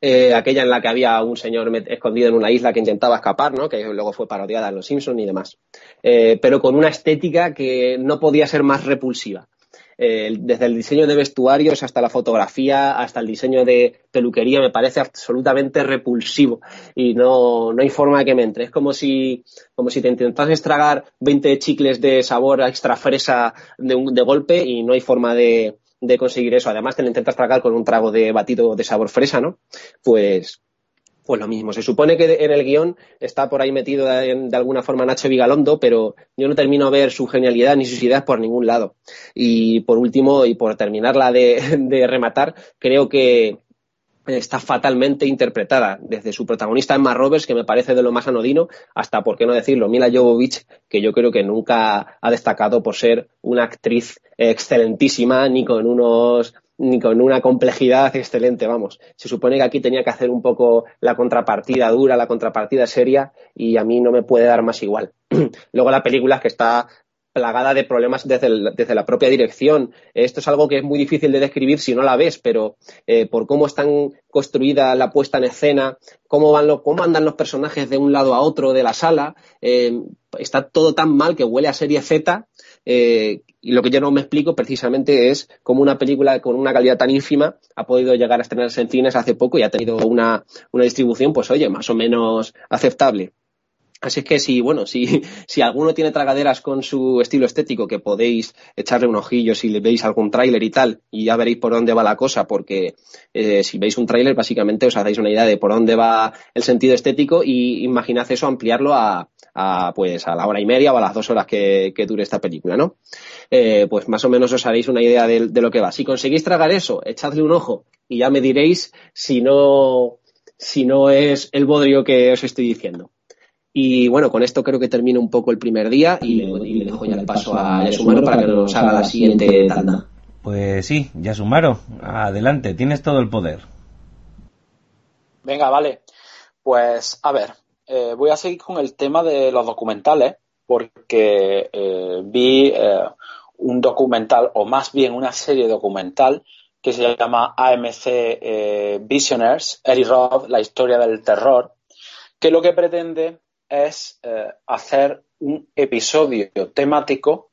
Eh, aquella en la que había un señor escondido en una isla que intentaba escapar, ¿no? que luego fue parodiada en Los Simpsons y demás, pero con una estética que no podía ser más repulsiva. Eh, desde el diseño de vestuarios hasta la fotografía, hasta el diseño de peluquería, me parece absolutamente repulsivo y no, no hay forma de que me entre. Es como si, como si te intentases tragar 20 chicles de sabor extra fresa de, de golpe y no hay forma de, de conseguir eso. Además, te lo intentas tragar con un trago de batido de sabor fresa, ¿no? Pues, pues lo mismo. Se supone que en el guion está por ahí metido de, alguna forma Nacho Vigalondo, pero yo no termino a ver su genialidad ni sus ideas por ningún lado. Y por último, y por terminarla (laughs) de, rematar, creo que está fatalmente interpretada, desde su protagonista Emma Roberts, que me parece de lo más anodino, hasta, por qué no decirlo, Mila Jovovich, que yo creo que nunca ha destacado por ser una actriz excelentísima, ni con unos ni con una complejidad excelente, vamos. Se supone que aquí tenía que hacer un poco la contrapartida dura, la contrapartida seria, y a mí no me puede dar más igual. (clears throat) Luego la película que está plagada de problemas desde, la propia dirección. Esto es algo que es muy difícil de describir si no la ves, pero eh, por cómo están construida la puesta en escena, cómo, van cómo andan los personajes de un lado a otro de la sala, eh, está todo tan mal que huele a serie Z eh, y lo que yo no me explico precisamente es cómo una película con una calidad tan ínfima ha podido llegar a estrenarse en cines hace poco y ha tenido una, una distribución, pues oye, más o menos aceptable. Así que si, bueno, si, (laughs) si alguno tiene tragaderas con su estilo estético, que podéis echarle un ojillo si le veis algún tráiler y tal, y ya veréis por dónde va la cosa, porque eh, si veis un tráiler, básicamente os hacéis una idea de por dónde va el sentido estético y imaginad eso ampliarlo a, a, pues a la hora y media o a las dos horas que, dure esta película, ¿no? Eh, pues más o menos os haréis una idea de, lo que va. Si conseguís tragar eso, echadle un ojo y ya me diréis si no, si no es el bodrio que os estoy diciendo. Y bueno, con esto creo que termino un poco el primer día y le, dejo ya el paso a Yasumaro para que nos haga la siguiente tanda. Pues sí, Yasumaro, adelante, tienes todo el poder. Venga, vale. Pues a ver, eh, voy a seguir con el tema de los documentales, porque eh, vi eh, un documental, o más bien una serie documental, que se llama AMC Visionaries, Eddie Roth, la historia del terror, que lo que pretende es hacer un episodio temático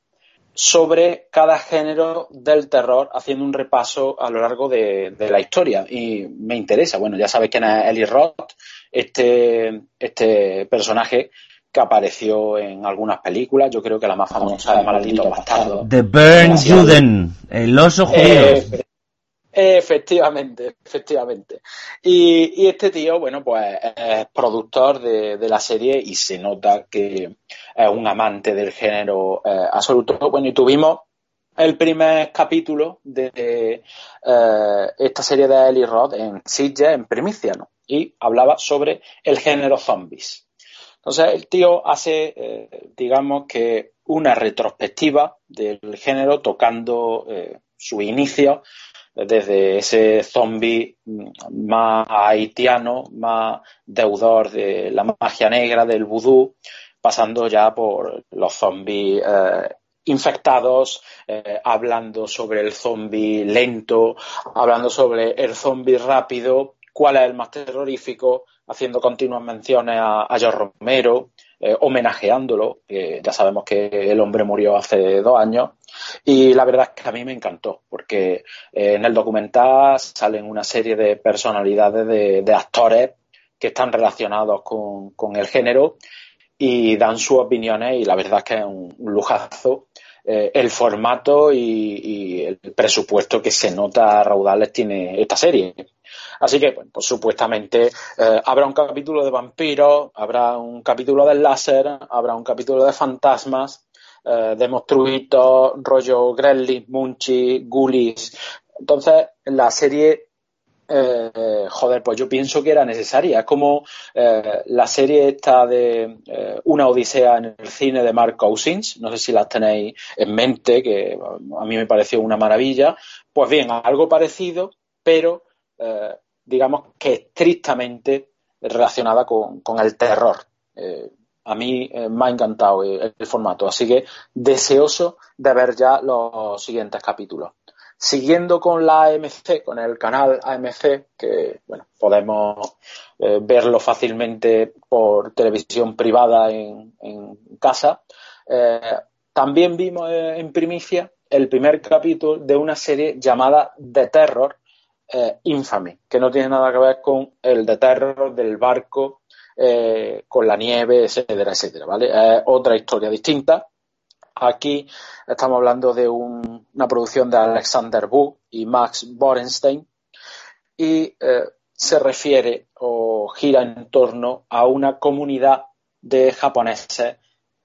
sobre cada género del terror, haciendo un repaso a lo largo de, la historia. Y me interesa, bueno, ya sabéis quién es Eli Roth, este, este personaje que apareció en algunas películas, yo creo que la más famosa es Maldito Bastardo. The Burn Juden, el oso judío. Efectivamente, efectivamente. Y, este tío, bueno, pues es productor de, la serie y se nota que es un amante del género eh, absoluto. Bueno, y tuvimos el primer capítulo de eh, esta serie de Eli Roth en Sitges, en Primicia, ¿no? y hablaba sobre el género zombies. Entonces el tío hace, eh, digamos que una retrospectiva del género tocando su inicio desde ese zombie más haitiano, más deudor de la magia negra, del vudú, pasando ya por los zombies eh, infectados, hablando sobre el zombie lento, hablando sobre el zombie rápido, cuál es el más terrorífico, haciendo continuas menciones a, a George Romero, eh, homenajeándolo, ya sabemos que el hombre murió hace dos años, y la verdad es que a mí me encantó, porque eh, en el documental salen una serie de personalidades de, actores que están relacionados con, el género y dan sus opiniones y la verdad es que es un, lujazo eh, el formato y, el presupuesto que se nota a raudales tiene esta serie. Así que, pues supuestamente eh, habrá un capítulo de vampiros, habrá un capítulo del láser, habrá un capítulo de fantasmas, eh, de monstruitos, rollo Gremlin, Munchi, Ghoulies. Entonces, la serie eh, joder, pues yo pienso que era necesaria. Es como la serie esta de Una Odisea en el cine de Mark Cousins, no sé si las tenéis en mente, que a mí me pareció una maravilla. Pues bien, algo parecido, pero digamos que estrictamente relacionada con, el terror. Eh, a mí eh, me ha encantado el, formato, así que deseoso de ver ya los siguientes capítulos. Siguiendo con la AMC, con el canal AMC, que bueno, podemos eh, verlo fácilmente por televisión privada en, casa, también vimos en primicia el primer capítulo de una serie llamada The Terror, eh, Infamy, que no tiene nada que ver con el de terror del barco eh, con la nieve, etcétera, etcétera, ¿vale? Es otra historia distinta. Aquí estamos hablando de una producción de Alexander Wu y Max Borenstein y eh, se refiere o gira en torno a una comunidad de japoneses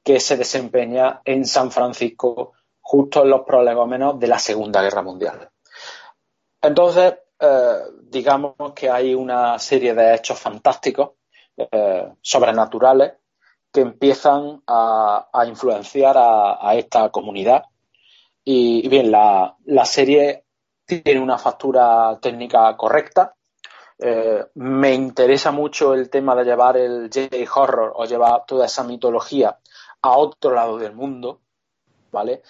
que se desempeña en San Francisco justo en los prolegómenos de la Segunda Guerra Mundial. Entonces, eh, digamos que hay una serie de hechos fantásticos, eh, sobrenaturales, que empiezan a, influenciar a, esta comunidad. Y, bien, la, serie tiene una factura técnica correcta. Eh, me interesa mucho el tema de llevar el J-horror o llevar toda esa mitología a otro lado del mundo, ¿vale?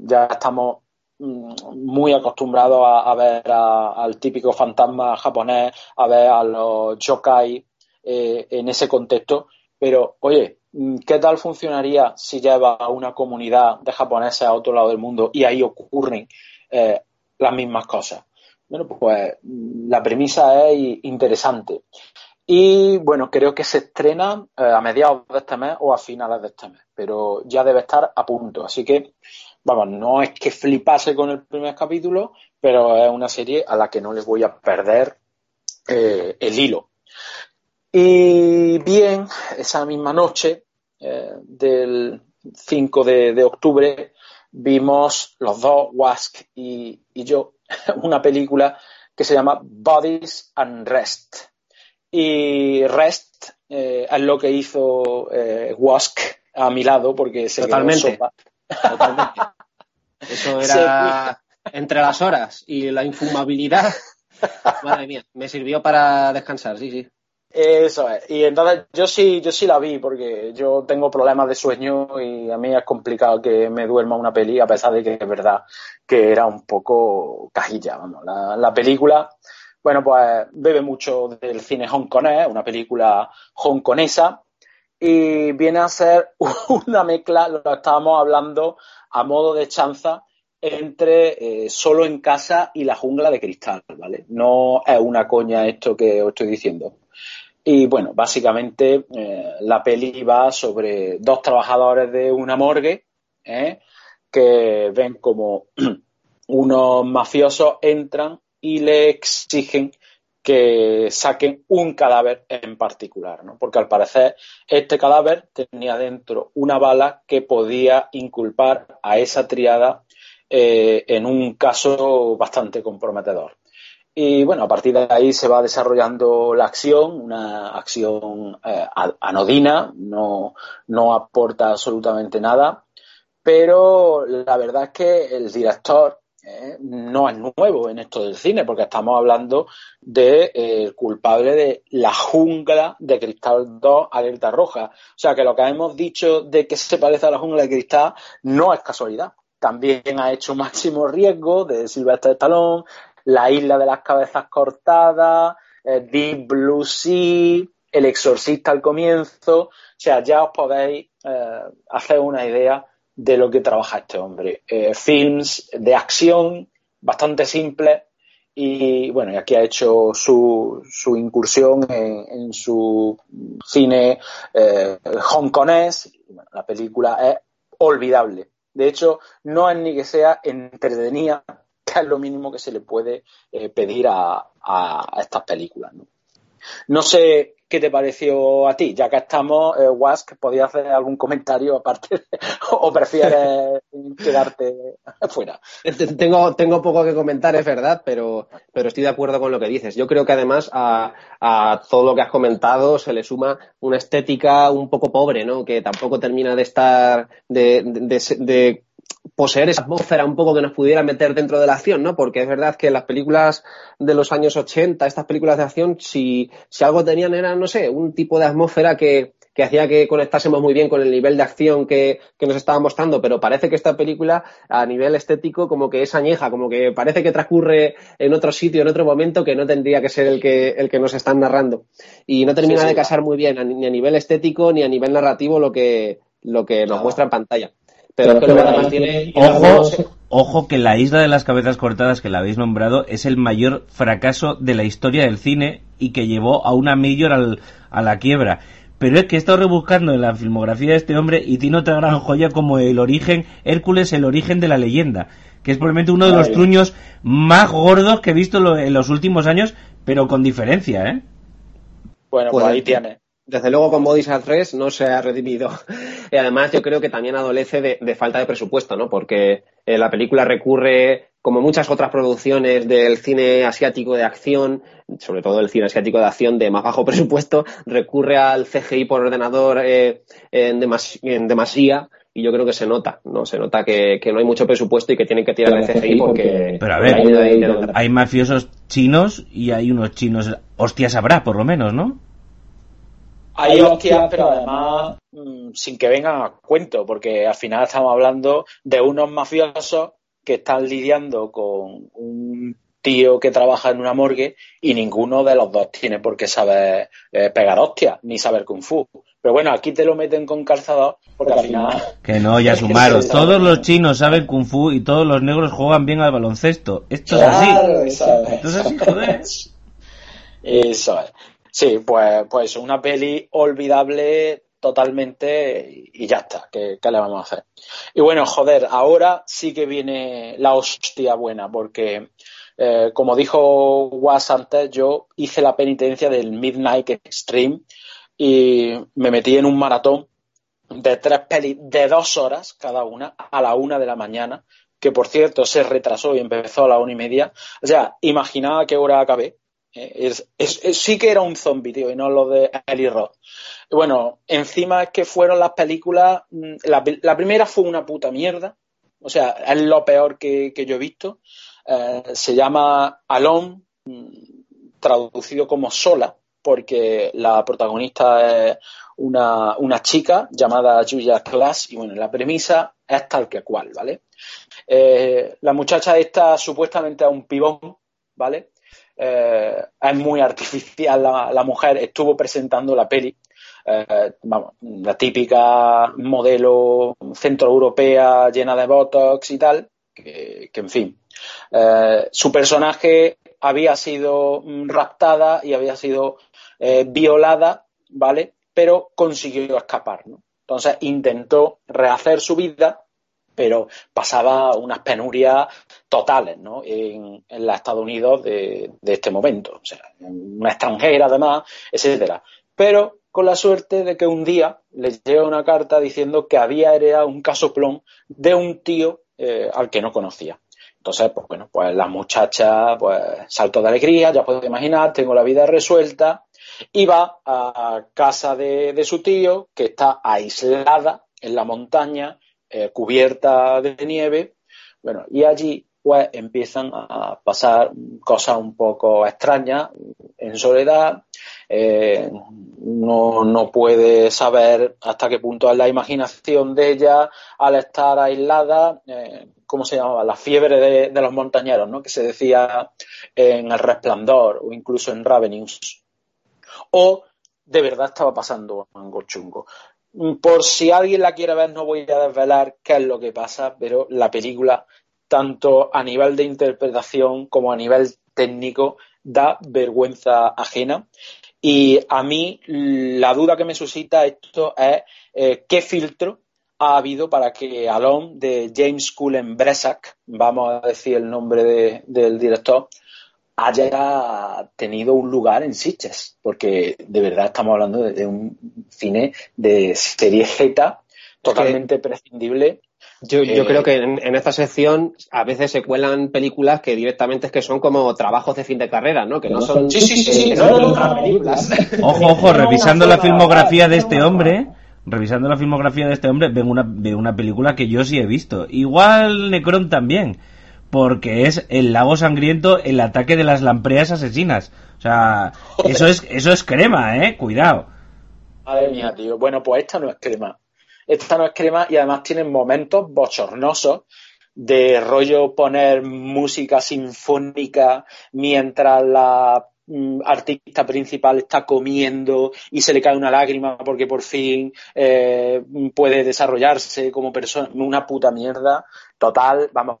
ya estamos Mm, muy acostumbrado a, ver al típico fantasma japonés, a ver a los yokai eh, en ese contexto, pero oye, mm, ¿qué tal funcionaría si lleva a una comunidad de japoneses a otro lado del mundo y ahí ocurren eh, las mismas cosas? Bueno, pues mm, la premisa es interesante. Y bueno, creo que se estrena eh, a mediados de este mes o a finales de este mes, pero ya debe estar a punto. Así que vamos, no es que flipase con el primer capítulo, pero es una serie a la que no les voy a perder el hilo. Y bien, esa misma noche eh, del 5 de, octubre vimos los dos, Wask y, yo, (laughs) una película que se llama Bodies and Rest. Y Rest eh, es lo que hizo Wask a mi lado porque se Totalmente. Totalmente. (laughs) Eso era entre las horas y la infumabilidad. (laughs) Madre mía, me sirvió para descansar, sí, sí. Eso es. Y entonces yo sí, yo sí la vi porque yo tengo problemas de sueño y a mí es complicado que me duerma una peli a pesar de que es verdad que era un poco cajilla. Vamos. La, la película, bueno, pues bebe mucho del cine hongkonés, una película hongkonesa y viene a ser (laughs) una mezcla, lo estábamos hablando a modo de chanza entre eh, solo en casa y la jungla de cristal, ¿vale? No es una coña esto que os estoy diciendo. Y bueno, básicamente eh, la peli va sobre dos trabajadores de una morgue ¿eh? que ven como (clears throat) unos mafiosos entran y le exigen que saquen un cadáver en particular, ¿no? porque al parecer este cadáver tenía dentro una bala que podía inculpar a esa triada eh, en un caso bastante comprometedor. Y bueno, a partir de ahí se va desarrollando la acción, una acción eh, anodina, no, no aporta absolutamente nada, pero la verdad es que el director ¿eh? no es nuevo en esto del cine, porque estamos hablando del de, eh, culpable de La jungla de Cristal 2, Alerta Roja. O sea que lo que hemos dicho de que se parece a La jungla de Cristal no es casualidad. También ha hecho Máximo Riesgo de Silvestre Stallone, La isla de las cabezas cortadas, eh, Deep Blue Sea, El Exorcista al comienzo, o sea, ya os podéis eh, hacer una idea de lo que trabaja este hombre. Eh, films de acción bastante simples y bueno, aquí ha hecho su, su incursión en, su cine eh, hongkonés. la película es olvidable. De hecho, no es ni que sea entretenida, que es lo mínimo que se le puede eh, pedir a, a, estas películas. ¿no? no sé ¿Qué te pareció a ti? Ya que estamos, eh, Wask, ¿podías hacer algún comentario aparte (laughs) o prefieres (laughs) quedarte fuera? Tengo, tengo poco que comentar, es verdad, pero, pero estoy de acuerdo con lo que dices. Yo creo que además a, a todo lo que has comentado se le suma una estética un poco pobre, ¿no? Que tampoco termina de estar, de, de, de poseer esa atmósfera un poco que nos pudiera meter dentro de la acción, ¿no? Porque es verdad que las películas de los años 80, estas películas de acción, si, si algo tenían era, no sé, un tipo de atmósfera que, que hacía que conectásemos muy bien con el nivel de acción que, que, nos estaba mostrando, pero parece que esta película a nivel estético como que es añeja, como que parece que transcurre en otro sitio, en otro momento que no tendría que ser el que, el que nos están narrando. Y no termina de casar muy bien ni a nivel estético ni a nivel narrativo lo que, lo que nos muestra en pantalla. Pero, ojo, ojo que la isla de las cabezas cortadas que la habéis nombrado es el mayor fracaso de la historia del cine y que llevó a una Major a la quiebra. Pero es que he estado rebuscando en la filmografía de este hombre y tiene otra gran joya como el origen, Hércules, el origen de la leyenda, que es probablemente uno de los truños más gordos que he visto en los últimos años, pero con diferencia, ¿eh? Bueno, pues, pues ahí tiene desde luego con Bodies 3 no se ha redimido. (laughs) y además yo creo que también adolece de, falta de presupuesto, ¿no? Porque eh, la película recurre, como muchas otras producciones del cine asiático de acción, sobre todo el cine asiático de acción de más bajo (laughs) presupuesto, recurre al CGI por ordenador eh, en, demasía y yo creo que se nota, ¿no? Se nota que, no hay mucho presupuesto y que tienen que tirar el CGI porque... Pero a ver, hay mafiosos chinos y hay unos chinos, hostias habrá por lo menos, ¿no? Hay hostias, pero además mm, sin que vengan a cuento, porque al final estamos hablando de unos mafiosos que están lidiando con un tío que trabaja en una morgue y ninguno de los dos tiene por qué saber eh, pegar hostias ni saber kung fu. Pero bueno, aquí te lo meten con calzador porque al final... Que no, ya sumaron. Todos los chinos saben kung fu y todos los negros juegan bien al baloncesto. Esto es así. Esto es así, joder. (laughs) Eso es. Sí, pues, pues una peli olvidable totalmente y ya está, ¿qué, le vamos a hacer? Y bueno, joder, ahora sí que viene la hostia buena, porque eh, como dijo Was antes, yo hice la penitencia del Midnight Extreme y me metí en un maratón de tres pelis de dos horas cada una a la una de la mañana, que por cierto se retrasó y empezó a la una y media. O sea, imaginaba qué hora acabé sí que era un zombie, tío, y no lo de Eli Roth. Bueno, encima es que fueron las películas. Mm, la, primera fue una puta mierda. O sea, es lo peor que, yo he visto. Eh, se llama Alone, mm, traducido como sola, porque la protagonista es una, chica llamada Julia Class, y bueno, la premisa es tal que cual, ¿vale? Eh, la muchacha esta supuestamente es un pibón, ¿vale? Eh, es muy artificial la, mujer, estuvo presentando la peli, eh, vamos, la típica modelo centroeuropea llena de botox y tal, que, en fin, eh, su personaje había sido raptada y había sido violada, ¿vale? Pero consiguió escapar, ¿no? Entonces intentó rehacer su vida pero pasaba unas penurias totales ¿no? en, los Estados Unidos de, este momento. O sea, una extranjera además, etcétera. Pero con la suerte de que un día les llega una carta diciendo que había heredado un casoplón de un tío eh, al que no conocía. Entonces, pues bueno, pues la muchacha, pues saltó de alegría, ya puedo imaginar, tengo la vida resuelta, y va a casa de su tío, que está aislada en la montaña, eh, cubierta de nieve, bueno, y allí pues empiezan a pasar cosas un poco extrañas en soledad, eh, no, no, puede saber hasta qué punto es la imaginación de ella al estar aislada, eh, ¿cómo se llamaba? La fiebre de, los montañeros, ¿no? Que se decía en El Resplandor o incluso en Ravenous. O de verdad estaba pasando algo chungo. Por si alguien la quiere ver, no voy a desvelar qué es lo que pasa, pero la película, tanto a nivel de interpretación como a nivel técnico, da vergüenza ajena. Y a mí la duda que me suscita esto es eh, qué filtro ha habido para que Alon de James Cullen Bresak, vamos a decir el nombre del director, haya tenido un lugar en Sitges, porque de verdad estamos hablando de, un cine de serie Z totalmente prescindible. Yo, yo creo que en, esta sección a veces se cuelan películas que directamente es que son como trabajos de fin de carrera, ¿no? Que no son, sí, sí, sí, películas. Ojo, ojo, revisando la filmografía de este hombre, revisando la filmografía de este hombre, veo una, veo una película que yo sí he visto. Igual Necron también, porque es el lago sangriento, el ataque de las lampreas asesinas. O sea, eso es, eso es crema, eh, cuidado. Madre mía, tío. Bueno, pues esta no es crema. Esta no es crema y además tiene momentos bochornosos de rollo poner música sinfónica mientras la Mm, artista principal está comiendo y se le cae una lágrima porque por fin eh, puede desarrollarse como persona, una puta mierda total, vamos,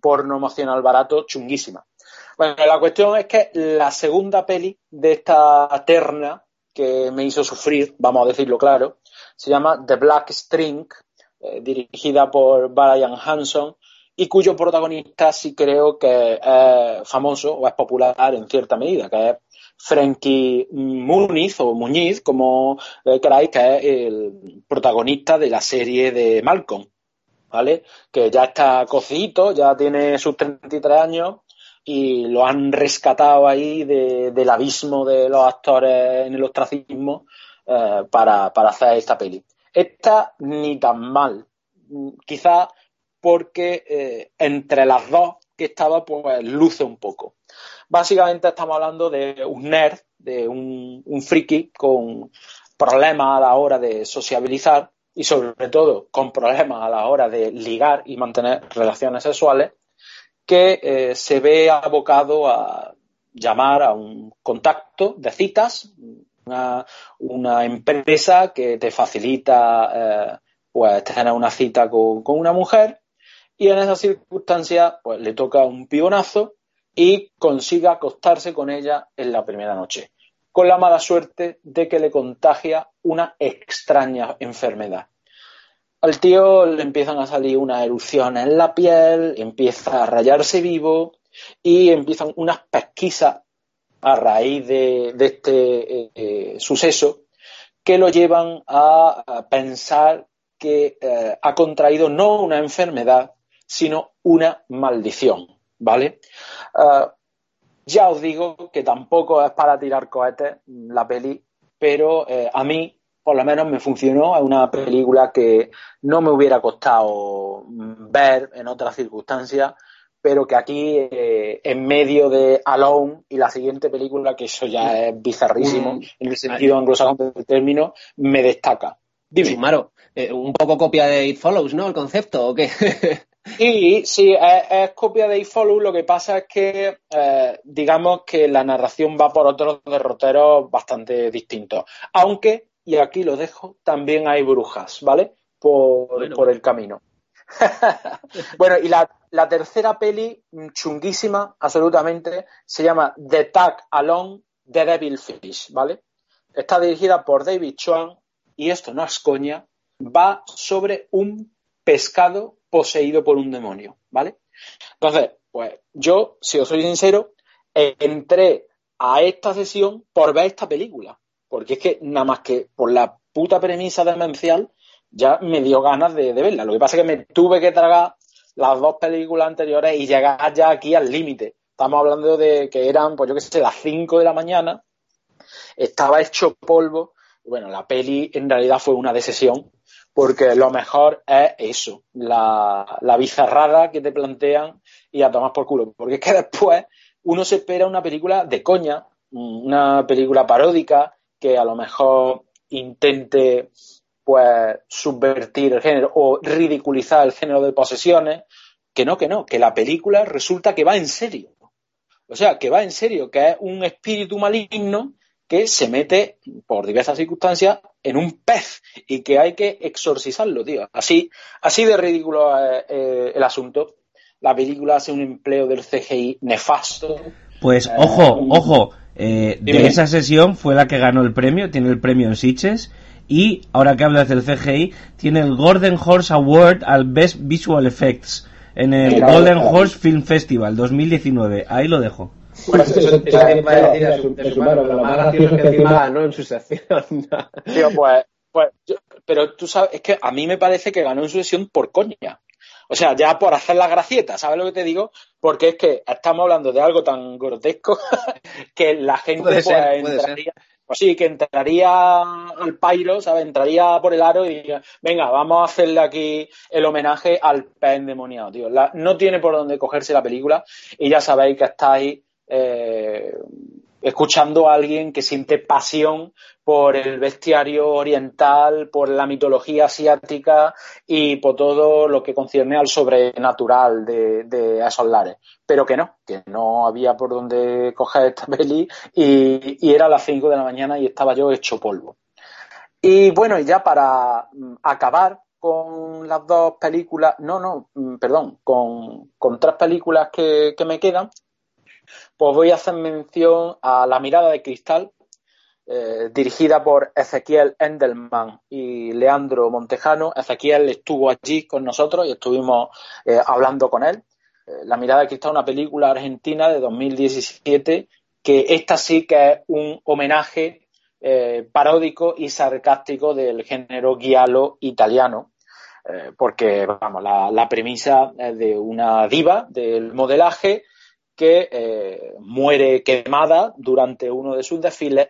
porno emocional barato, chunguísima. Bueno, la cuestión es que la segunda peli de esta terna que me hizo sufrir, vamos a decirlo claro, se llama The Black String, eh, dirigida por Brian Hanson, y cuyo protagonista sí creo que es famoso o es popular en cierta medida, que es Frankie Muniz o Muñiz, como eh, queráis, que es el protagonista de la serie de Malcolm, ¿vale? Que ya está cocito, ya tiene sus 33 años y lo han rescatado ahí del abismo de los actores en el ostracismo eh, para, para hacer esta peli. Esta ni tan mal. Quizás porque eh, entre las dos que estaba, pues luce un poco. Básicamente estamos hablando de un nerd, de un, friki con problemas a la hora de sociabilizar y sobre todo con problemas a la hora de ligar y mantener relaciones sexuales, que eh, se ve abocado a llamar a un contacto de citas, una, empresa que te facilita eh, pues tener una cita con, con, una mujer y en esa circunstancia pues le toca un pibonazo y consiga acostarse con ella en la primera noche, con la mala suerte de que le contagia una extraña enfermedad. Al tío le empiezan a salir unas erupciones en la piel, empieza a rayarse vivo y empiezan unas pesquisas a raíz de, este eh, eh, suceso que lo llevan a, pensar que eh, ha contraído no una enfermedad, sino una maldición, ¿vale? Eh, ya os digo que tampoco es para tirar cohetes la peli, pero eh, a mí por lo menos me funcionó. Es una película que no me hubiera costado ver en otras circunstancias, pero que aquí, eh, en medio de Alone y la siguiente película, que eso ya es bizarrísimo mm. en el sentido anglosajón del término, me destaca. Dime. Maro, un poco copia de It Follows, ¿no? El concepto, ¿o qué? (laughs) Sí, sí, es, copia de iFollow. Lo que pasa es que, eh, digamos que la narración va por otros derroteros bastante distintos. Aunque, y aquí lo dejo, también hay brujas, ¿vale? Por, el camino. (laughs) bueno, y la, tercera peli, chunguísima, absolutamente, se llama The Tag Along The Devil Fish, ¿vale? Está dirigida por David Chuan y esto no es coña, va sobre un pescado poseído por un demonio, ¿vale? Entonces, pues yo, si os soy sincero, entré a esta sesión por ver esta película, porque es que nada más que por la puta premisa demencial ya me dio ganas de, verla. Lo que pasa es que me tuve que tragar las dos películas anteriores y llegar ya aquí al límite. Estamos hablando de que eran, pues yo qué sé, las 5 de la mañana, estaba hecho polvo. Bueno, la peli en realidad fue una de sesión porque lo mejor es eso, la, la bizarrada que te plantean y a tomar por culo. Porque es que (laughs) después uno se espera una película de coña, una película paródica que a lo mejor intente pues subvertir el género o ridiculizar el género de posesiones, que no, que no, que la película resulta que va en serio. O sea, que va en serio, que es un espíritu maligno que se mete por diversas circunstancias en un pez y que hay que exorcizarlo, tío. Así, así de ridículo es eh, el asunto. La película hace un empleo del CGI nefasto. Pues eh, ojo, ojo, eh, de esa sesión fue la que ganó el premio, tiene el premio en Sitges y ahora que hablas del CGI, tiene el Golden Horse Award al Best Visual Effects en el Golden Horse Film Festival 2019. Ahí lo dejo. Bueno, eso, eso, eso también va a decir de su, de su mano, lo más gracioso es que encima ganó en su sección. (laughs) Tío, pues, pues yo, pero tú sabes, es que a mí me parece que ganó en su sesión por coña. O sea, ya por hacer la gracieta, ¿sabes lo que te digo? Porque es que estamos hablando de algo tan grotesco (laughs) que la gente Puede pues, ser, entraría, pues sí, que entraría al pairo, ¿sabes? Entraría por el aro y diría, venga, vamos a hacerle aquí el homenaje al pez endemoniado, tío. La- no tiene por dónde cogerse la película y ya sabéis que estáis eh, escuchando a alguien que siente pasión por el bestiario oriental, por la mitología asiática y por todo lo que concierne al sobrenatural de, esos lares. Pero que no, que no había por dónde coger esta peli y, y era las 5 de la mañana y estaba yo hecho polvo. Y bueno, y ya para mm, acabar con las dos películas, no, no, mm, perdón, con, con tres películas que me quedan, pues voy a hacer mención a La mirada de cristal, eh, dirigida por Ezequiel Endelman y Leandro Montejano. Ezequiel estuvo allí con nosotros y estuvimos eh, hablando con él. Eh, La mirada de cristal, una película argentina de 2017, que esta sí que es un homenaje paródico y sarcástico del género giallo italiano. Porque, vamos, la, la premisa es de una diva del modelaje que eh, muere quemada durante uno de sus desfiles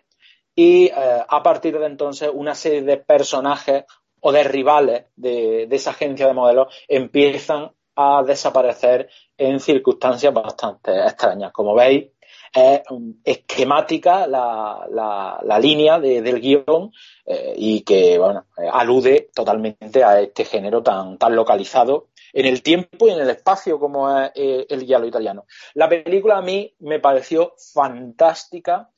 y eh, a partir de entonces una serie de personajes o de rivales de, de esa agencia de modelos empiezan a desaparecer en circunstancias bastante extrañas. Como veis, es um, esquemática la, la, línea de- del guion eh, y que bueno, eh, alude totalmente a este género tan, tan localizado en el tiempo y en el espacio como es eh, el giallo italiano. La película a mí me pareció fantástica.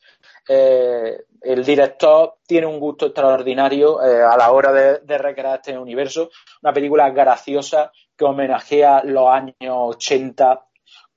Eh, el director tiene un gusto extraordinario a la hora de, de recrear este universo. Una película graciosa que homenajea los años 80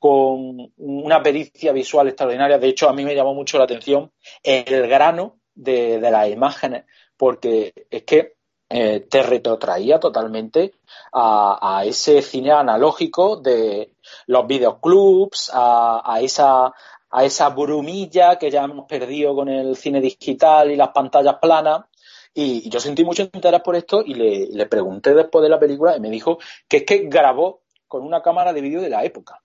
con una pericia visual extraordinaria. De hecho, a mí me llamó mucho la atención el grano de, las imágenes, porque es que eh, te retrotraía totalmente a, ese cine analógico de los videoclubs, a, esa a esa brumilla que ya hemos perdido con el cine digital y las pantallas planas. Y, yo sentí mucho interés por esto y le pregunté después de la película y me dijo que es que grabó con una cámara de vídeo de la época.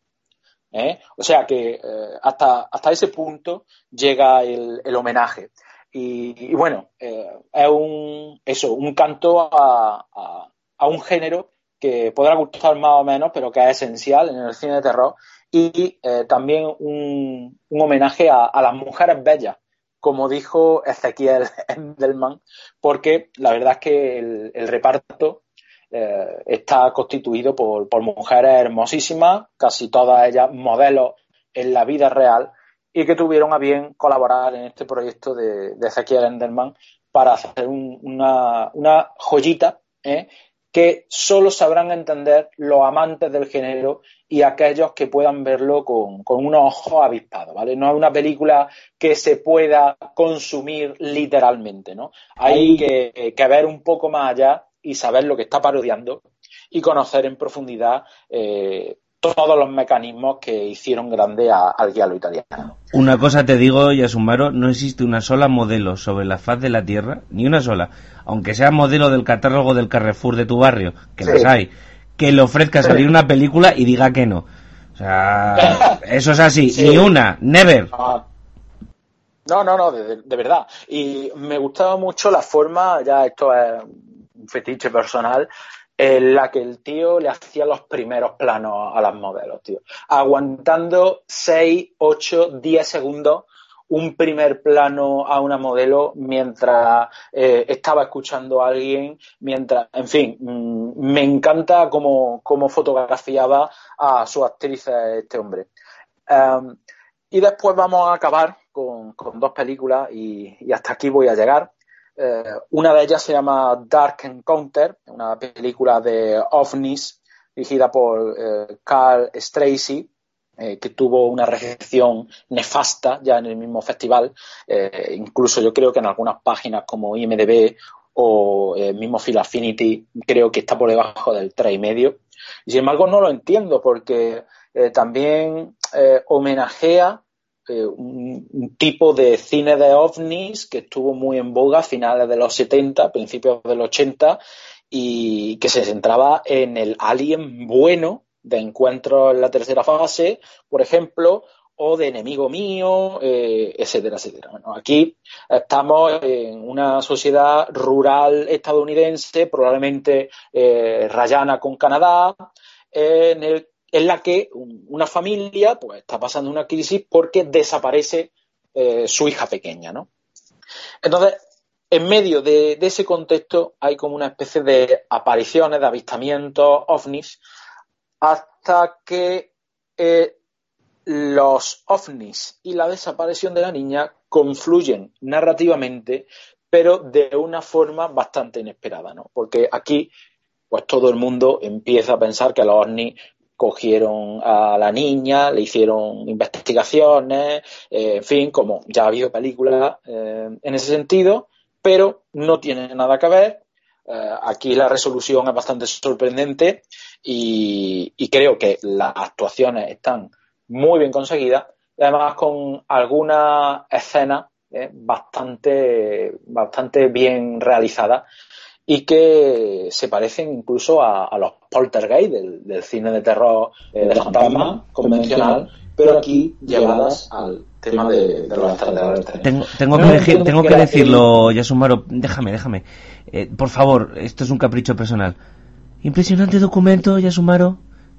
¿Eh? O sea que eh, hasta, hasta ese punto llega el, el homenaje. Y, y bueno, eh, es un, eso, un canto a, a, a un género que podrá gustar más o menos, pero que es esencial en el cine de terror y también un, un homenaje a, a, las mujeres bellas, como dijo Ezequiel (laughs) Endelman, porque la verdad es que el reparto eh, está constituido por, por, mujeres hermosísimas, casi todas ellas modelos en la vida real, y que tuvieron a bien colaborar en este proyecto de, de Ezequiel Endelman para hacer un, una, una, joyita ¿eh? que solo sabrán entender los amantes del género y aquellos que puedan verlo con, con, unos ojos avispados, ¿vale? No es una película que se pueda consumir literalmente, ¿no? Hay que, que ver un poco más allá y saber lo que está parodiando y conocer en profundidad eh, todos los mecanismos que hicieron grande a, al guialo italiano. Una cosa te digo, Yasumaro, no existe una sola modelo sobre la faz de la Tierra, ni una sola, aunque sea modelo del catálogo del Carrefour de tu barrio, que sí. las hay, que le ofrezca salir una película y diga que no. O sea, (laughs) eso es así, sí. ni una, never. Ah. No, no, no, de, de, verdad. Y me gustaba mucho la forma, ya esto es fetiche personal, en la que el tío le hacía los primeros planos a las modelos, tío. Aguantando 6, 8, 10 segundos un primer plano a una modelo mientras eh, estaba escuchando a alguien, mientras, en fin, mm, me encanta cómo, cómo fotografiaba a su actriz este hombre. Em, y después vamos a acabar con, dos películas y, hasta aquí voy a llegar. Eh, una de ellas se llama Dark Encounter, una película de ovnis dirigida por eh, Carl Stracy, eh, que tuvo una recepción nefasta ya en el mismo festival. incluso yo creo que en algunas páginas como IMDB o el mismo Film Affinity creo que está por debajo del 3,5. Y sin embargo no lo entiendo porque también homenajea un, tipo de cine de ovnis que estuvo muy en boga a finales de los 70, principios del 80 y que se centraba en el alien bueno de encuentro en la tercera fase, por ejemplo, o de enemigo mío, eh, etcétera, etcétera. Bueno, aquí estamos en una sociedad rural estadounidense, probablemente eh, rayana con Canadá, en el en la que una familia pues, está pasando una crisis porque desaparece eh, su hija pequeña, ¿no? Entonces, en medio de, ese contexto hay como una especie de apariciones, de avistamientos, ovnis, hasta que eh, los ovnis y la desaparición de la niña confluyen narrativamente, pero de una forma bastante inesperada, ¿no? Porque aquí, pues todo el mundo empieza a pensar que los ovnis cogieron a la niña, le hicieron investigaciones, eh, en fin, como ya ha habido películas eh, en ese sentido, pero no tiene nada que ver. Eh, aquí la resolución es bastante sorprendente y, creo que las actuaciones están muy bien conseguidas y además con algunas escenas bastante, bastante bien realizadas y que se parecen incluso a, los poltergeist del, cine de terror eh, de fantasma convencional, pero aquí llevadas al tema de, los extraterrestres. Tengo, tengo, que, tengo que, decirlo, Yasumaro, déjame, déjame. Eh, por favor, esto es un capricho personal. Impresionante documento, Yasumaro.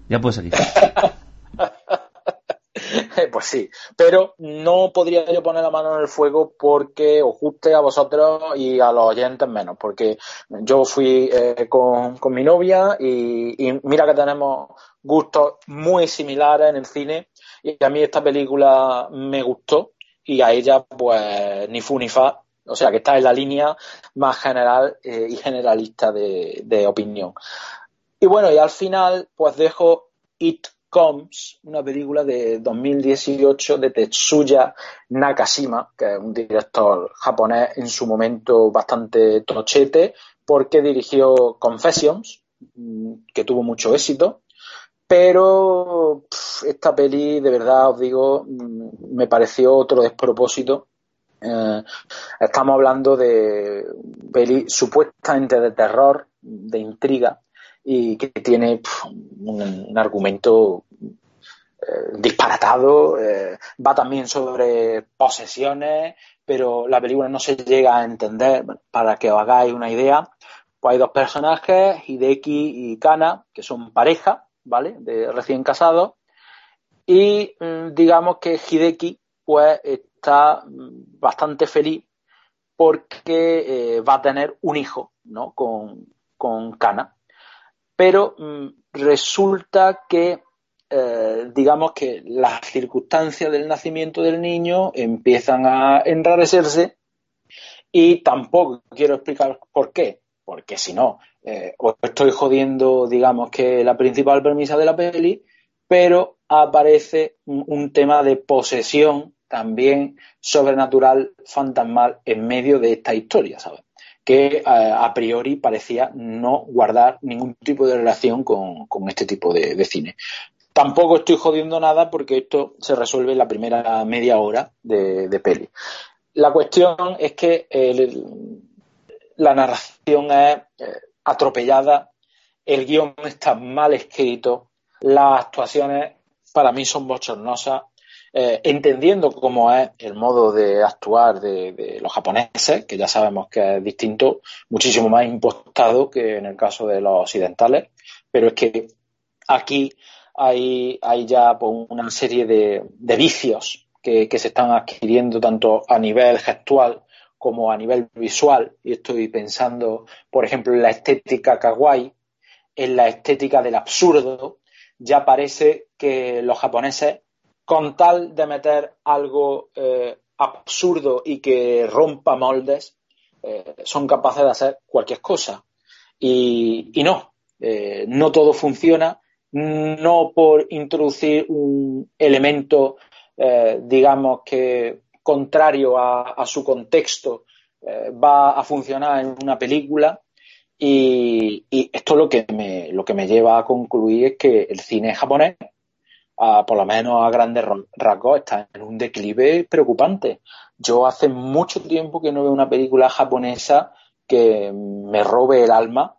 Ya puedes seguir. (laughs) pues sí, pero no podría yo poner la mano en el fuego porque os guste a vosotros y a los oyentes menos, porque yo fui eh, con, mi novia y, mira que tenemos gustos muy similares en el cine y a mí esta película me gustó y a ella pues ni fu ni fa, o sea que está en la línea más general eh, y generalista de opinión. Y bueno, y al final pues dejo It Comes, una película de 2018 de Tetsuya Nakashima, que es un director japonés en su momento bastante tochete, porque dirigió Confessions, mm, que tuvo mucho éxito, pero esta peli, de verdad os digo, mm, me pareció otro despropósito. Eh, estamos hablando de peli supuestamente de terror, de intriga, y que tiene un, argumento eh, disparatado, eh, va también sobre posesiones, pero la película no se llega a entender, para que os hagáis una idea, pues hay dos personajes, Hideki y Kana, que son pareja, ¿vale? De recién casados, y mm, digamos que Hideki pues está mm, bastante feliz porque eh, va a tener un hijo, ¿no? Con, con Kana pero mm, resulta que eh, digamos que las circunstancias del nacimiento del niño empiezan a enrarecerse y tampoco quiero explicar por qué, porque si no, eh, os estoy jodiendo, digamos que la principal premisa de la peli, pero aparece un tema de posesión también sobrenatural, fantasmal en medio de esta historia, ¿sabes? Que eh, a, priori parecía no guardar ningún tipo de relación con, este tipo de, cine. Tampoco estoy jodiendo nada porque esto se resuelve en la primera media hora de, peli. La cuestión es que la narración es eh, atropellada, el guion está mal escrito, las actuaciones para mí son bochornosas, eh, entendiendo cómo es el modo de actuar de, los japoneses, que ya sabemos que es distinto, muchísimo más impostado que en el caso de los occidentales, pero es que aquí hay, ya pues, una serie de, vicios que, se están adquiriendo tanto a nivel gestual como a nivel visual. Y estoy pensando, por ejemplo, en la estética kawaii, en la estética del absurdo. Ya parece que los japoneses, con tal de meter algo eh, absurdo y que rompa moldes, eh, son capaces de hacer cualquier cosa. Y, no, eh, no todo funciona, no por introducir un elemento, digamos que contrario a, su contexto, va a funcionar en una película. Y, esto lo que, me, lo que me lleva a concluir es que el cine japonés, por lo menos a grandes rasgos, está en un declive preocupante. Yo hace mucho tiempo que no veo una película japonesa que me robe el alma,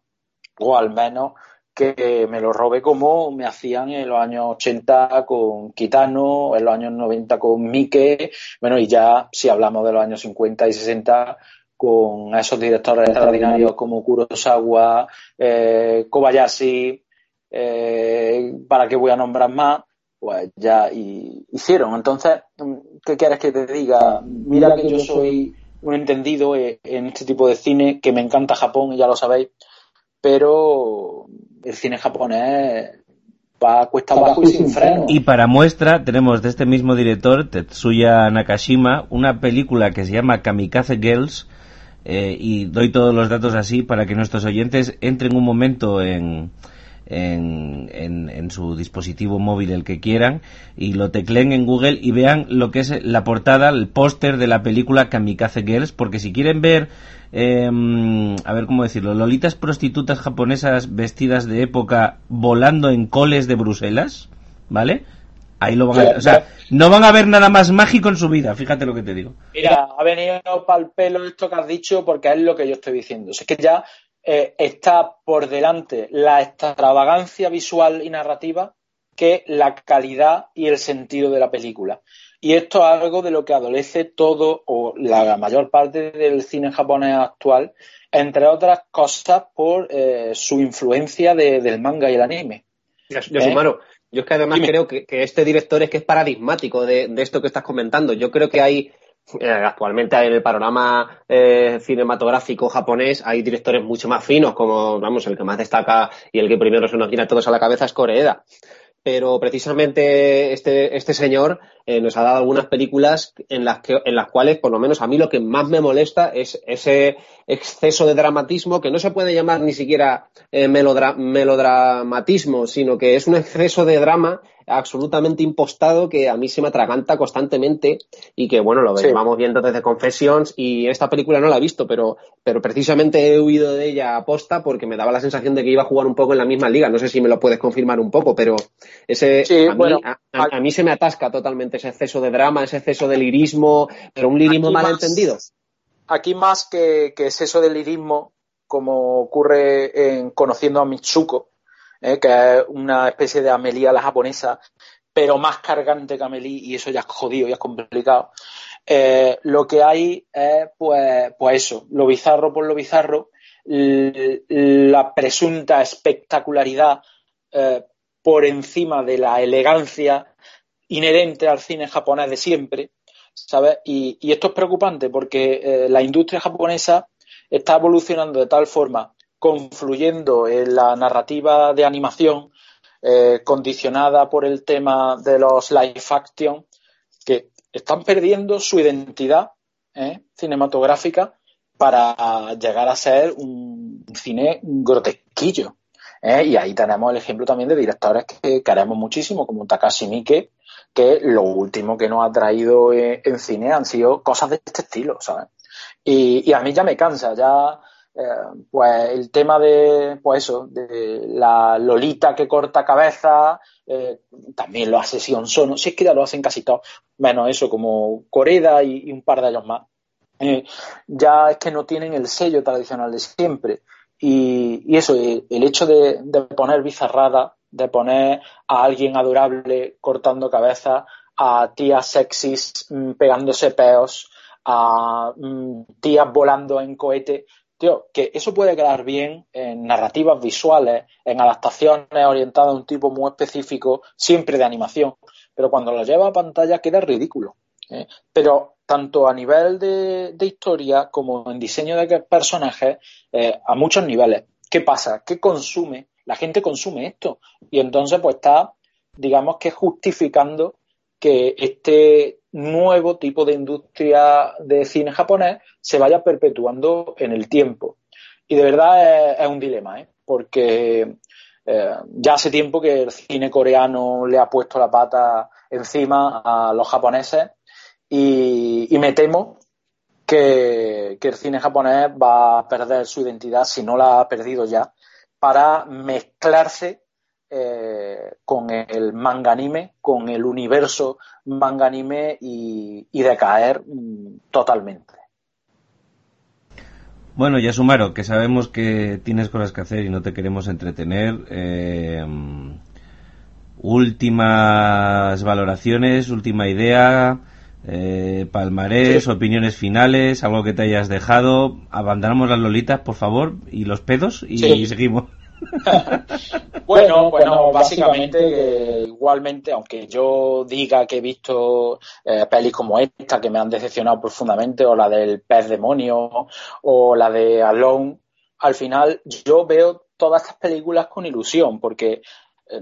o al menos que me lo robe como me hacían en los años 80 con Kitano, en los años 90 con Mike, bueno, y ya si hablamos de los años 50 y 60 con esos directores extraordinarios como Kurosawa, eh, Kobayashi, eh, para qué voy a nombrar más, pues ya hicieron. Entonces, ¿qué quieres que te diga? Mira que yo soy un entendido en este tipo de cine, que me encanta Japón, y ya lo sabéis, pero el cine japonés va cuesta abajo y sin freno. Y para muestra tenemos de este mismo director, Tetsuya Nakashima, una película que se llama Kamikaze Girls, eh, y doy todos los datos así para que nuestros oyentes entren un momento en, en, en, su dispositivo móvil el que quieran y lo tecleen en Google y vean lo que es la portada, el póster de la película Kamikaze Girls, porque si quieren ver, em, a ver cómo decirlo, lolitas prostitutas japonesas vestidas de época volando en coles de Bruselas, ¿vale? Ahí lo van a, o sea, no van a ver nada más mágico en su vida, fíjate lo que te digo. Mira, ha venido para el pelo esto que has dicho porque es lo que yo estoy diciendo. es que ya eh, está por delante la extravagancia visual y narrativa que la calidad y el sentido de la película. Y esto es algo de lo que adolece todo o la mayor parte del cine japonés actual, entre otras cosas por eh, su influencia del manga y el anime. Yo, yo ¿Eh? yo es que además creo que, este director es que es paradigmático de, de, esto que estás comentando. Yo creo que hay eh, actualmente en el panorama eh, cinematográfico japonés hay directores mucho más finos, como vamos, el que más destaca y el que primero se nos viene a todos a la cabeza es Koreeda. Pero precisamente este, este señor eh, nos ha dado algunas películas en las, que, en las cuales, por lo menos a mí, lo que más me molesta es ese exceso de dramatismo que no se puede llamar ni siquiera melodramatismo, sino que es un exceso de drama absolutamente impostado que a mí se me atraganta constantemente y que, bueno, lo vamos viendo desde Confessions y esta película no la he visto, pero, pero precisamente he huido de ella a posta porque me daba la sensación de que iba a jugar un poco en la misma liga. No sé si me lo puedes confirmar un poco, pero ese, a, mí, a, mí, se me atasca totalmente ese exceso de drama, ese exceso de lirismo, pero un lirismo mal entendido. Aquí más que, que exceso de lirismo, como ocurre en Conociendo a Mitsuko, ¿eh? que es una especie de Amelie a la japonesa, pero más cargante que Amelie, y eso ya es jodido, ya es complicado. Eh, lo que hay es, pues, pues eso, lo bizarro por lo bizarro, la presunta espectacularidad eh, por encima de la elegancia inherente al cine japonés de siempre, ¿sabes? Y, esto es preocupante porque la industria japonesa está evolucionando de tal forma confluyendo en la narrativa de animación eh, condicionada por el tema de los live action que están perdiendo su identidad eh, cinematográfica para llegar a ser un cine grotesquillo. Eh, y ahí tenemos el ejemplo también de directores que queremos muchísimo, como Takashi Miike, que lo último que nos ha traído en, cine han sido cosas de este estilo, ¿sabes? Y, a mí ya me cansa, ya eh, pues el tema de, pues eso, de la Lolita que corta cabeza, eh, también lo hace Sion Sono, si es que ya lo hacen casi todos, menos eso, como Coreda y, un par de ellos más. Eh, ya es que no tienen el sello tradicional de siempre. Y, eso, el, hecho de, poner bizarrada, de poner a alguien adorable cortando cabeza, a tías sexys mm, pegándose peos, a mm, tías volando en cohete, que eso puede quedar bien en narrativas visuales, en adaptaciones orientadas a un tipo muy específico, siempre de animación, pero cuando lo lleva a pantalla queda ridículo. ¿eh? Pero tanto a nivel de, historia como en diseño de personajes, eh, a muchos niveles. ¿Qué pasa? ¿Qué consume? La gente consume esto. Y entonces, pues está, digamos que justificando que este nuevo tipo de industria de cine japonés se vaya perpetuando en el tiempo. Y de verdad es, un dilema, ¿eh? porque eh, ya hace tiempo que el cine coreano le ha puesto la pata encima a los japoneses y, me temo que, el cine japonés va a perder su identidad, si no la ha perdido ya, para mezclarse eh, con el manga anime, con el universo manga anime y, decaer mm, totalmente. Bueno, ya Sumaro, que sabemos que tienes cosas que hacer y no te queremos entretener. Eh, últimas valoraciones, última idea, eh, palmarés, opiniones finales, algo que te hayas dejado. Abandonamos las lolitas, por favor, y los pedos y (laughs) seguimos. (laughs) bueno, bueno, básicamente igualmente, aunque yo diga que he visto eh, pelis como esta que me han decepcionado profundamente, o la del pez demonio, o la de Alone, al final yo veo todas estas películas con ilusión, porque eh,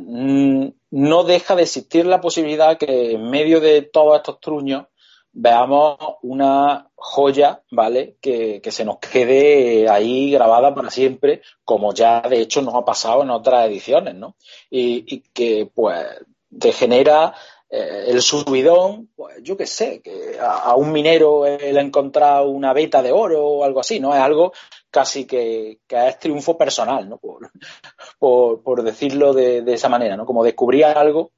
no deja de existir la posibilidad que en medio de todos estos truños veamos una joya, ¿vale? Que, se nos quede ahí grabada para siempre, como ya de hecho nos ha pasado en otras ediciones, ¿no? Y, que pues te genera eh, el subidón, pues yo qué sé, que a, un minero él ha encontrado una beta de oro o algo así, ¿no? Es algo casi que, es triunfo personal, ¿no? Por, por, decirlo de, esa manera, ¿no? Como descubrir algo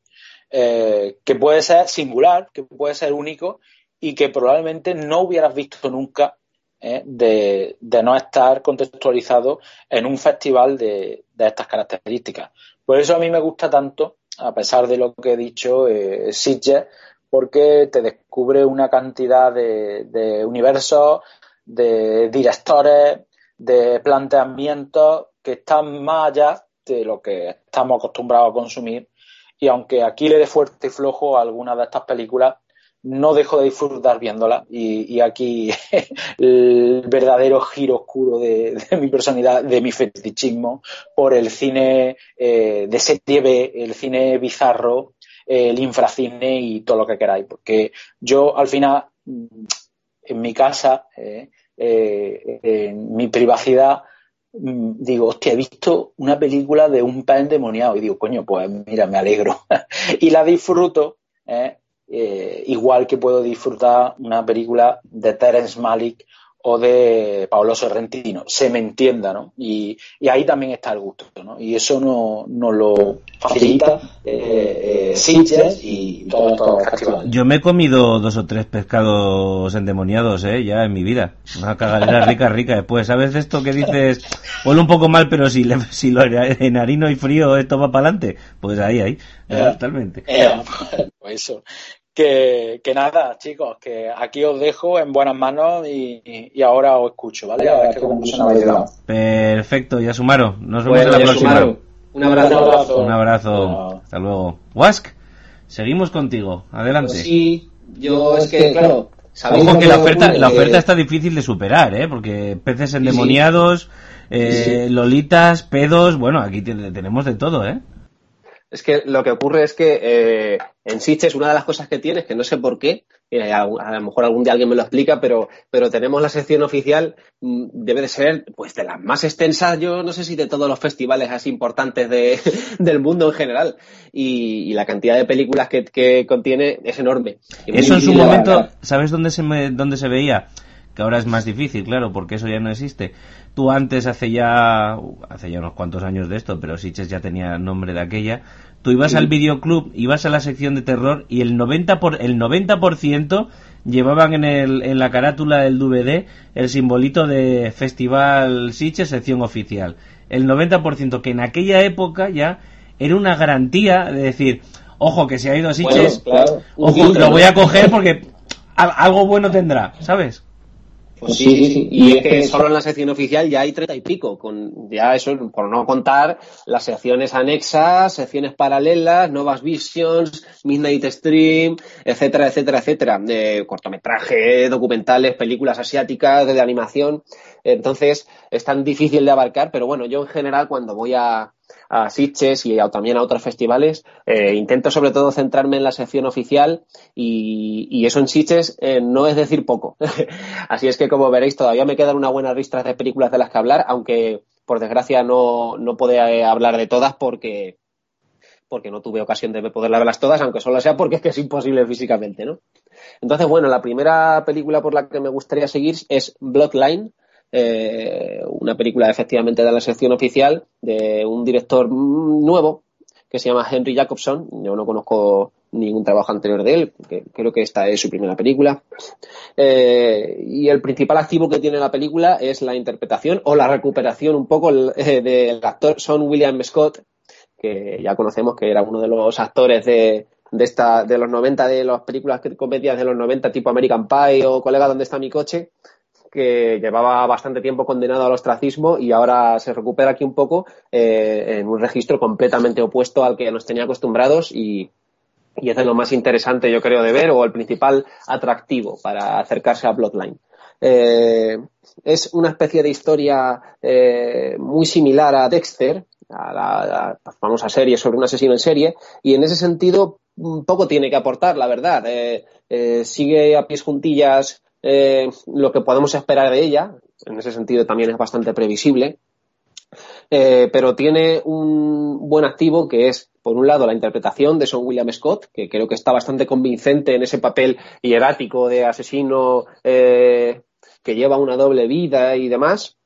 eh, que puede ser singular, que puede ser único y que probablemente no hubieras visto nunca ¿eh? de, no estar contextualizado en un festival de, estas características. Por eso a mí me gusta tanto, a pesar de lo que he dicho, eh, Sitges, porque te descubre una cantidad de, universos, de directores, de planteamientos que están más allá de lo que estamos acostumbrados a consumir. Y aunque aquí le dé fuerte y flojo a algunas de estas películas, no dejo de disfrutar viéndola y, aquí (laughs) el verdadero giro oscuro de, mi personalidad, de mi fetichismo por el cine eh, de serie B, el cine bizarro, el infracine y todo lo que queráis, porque yo al final mm, en mi casa, eh, eh, en mi privacidad, mm, digo, hostia, he visto una película de un pan endemoniado y digo, coño, pues mira, me alegro (laughs) y la disfruto. Eh, igual que puedo disfrutar una película de Terence Malick o de Paolo Sorrentino, se me entienda, ¿no? Y, ahí también está el gusto, ¿no? Y eso no, no lo facilita eh, eh y todo Yo me he comido dos o tres pescados endemoniados, ¿eh? Ya en mi vida. Una cagadera (laughs) rica, rica. Después, ¿sabes esto que dices? Huele un poco mal, pero si, le, si lo harino y frío esto va para adelante. Pues ahí, ahí. Eh, totalmente. (laughs) pues eso que, que, nada, chicos, que aquí os dejo en buenas manos y, ahora os escucho, ¿vale? A ver qué conclusión habéis llegado. Perfecto, Yasumaro. Nos vemos en la próxima. Un abrazo. Un abrazo. Hasta luego. Wask, seguimos contigo. Adelante. Pues sí, yo es que, claro. Ojo que la oferta, la oferta está difícil de superar, ¿eh? Porque peces endemoniados, Eh, lolitas, pedos, bueno, aquí tenemos de todo, ¿eh? Es que lo que ocurre es que eh, en Sitges una de las cosas que tiene es que no sé por qué, a, lo mejor algún día alguien me lo explica, pero, pero tenemos la sección oficial, mm, debe de ser pues de las más extensas, yo no sé si de todos los festivales así importantes de, (laughs) del mundo en general. Y, la cantidad de películas que, contiene es enorme. Eso en su momento, ¿sabes dónde se, dónde se veía? Que ahora es más difícil, claro, porque eso ya no existe. Tú antes, hace ya, hace ya unos cuantos años de esto, pero Sitges ya tenía nombre de aquella, tú ibas al videoclub, ibas a la sección de terror y el 90%, por, el 90 llevaban en, el, en la carátula del DVD el simbolito de Festival Sitges, sección oficial. El 90% que en aquella época ya era una garantía de decir, ojo que se ha ido a Sitges, ojo, lo voy a coger (laughs) porque algo bueno tendrá, ¿sabes? Pues sí, sí, sí. Y es que solo en la sección oficial ya hay treinta y pico, con ya eso, por no contar las secciones anexas, secciones paralelas, Novas Visions, Midnight Stream, etcétera, etcétera, etcétera. De cortometraje, documentales, películas asiáticas, de animación. Entonces, es tan difícil de abarcar, pero bueno, yo en general cuando voy a, a Sitges y también a otros festivales. Eh, intento sobre todo centrarme en la sección oficial y, eso en Sitges eh, no es decir poco. (laughs) Así es que como veréis todavía me quedan una buena lista de películas de las que hablar, aunque por desgracia no, no puedo eh, hablar de todas porque porque no tuve ocasión de poder verlas todas, aunque solo sea porque es que es imposible físicamente, ¿no? Entonces, bueno, la primera película por la que me gustaría seguir es Bloodline, eh, una película efectivamente de la sección oficial de un director nuevo que se llama Henry Jacobson. Yo no conozco ningún trabajo anterior de él, creo que esta es su primera película. Eh, y el principal activo que tiene la película es la interpretación o la recuperación un poco eh, del actor Sean William Scott, que ya conocemos que era uno de los actores de, de, esta, de los 90, de las películas comedias de los 90, tipo American Pie o Colega, ¿dónde está mi coche? Que llevaba bastante tiempo condenado al ostracismo y ahora se recupera aquí un poco eh, en un registro completamente opuesto al que nos tenía acostumbrados y, y es lo más interesante, yo creo, de ver o el principal atractivo para acercarse a Bloodline. Eh, es una especie de historia eh, muy similar a Dexter, a la, famosa serie sobre un asesino en serie, y en ese sentido poco tiene que aportar, la verdad. sigue a pies juntillas eh, lo que podemos esperar de ella, en ese sentido también es bastante previsible, eh, pero tiene un buen activo que es, por un lado, la interpretación de Son William Scott, que creo que está bastante convincente en ese papel hierático de asesino eh, que lleva una doble vida y demás,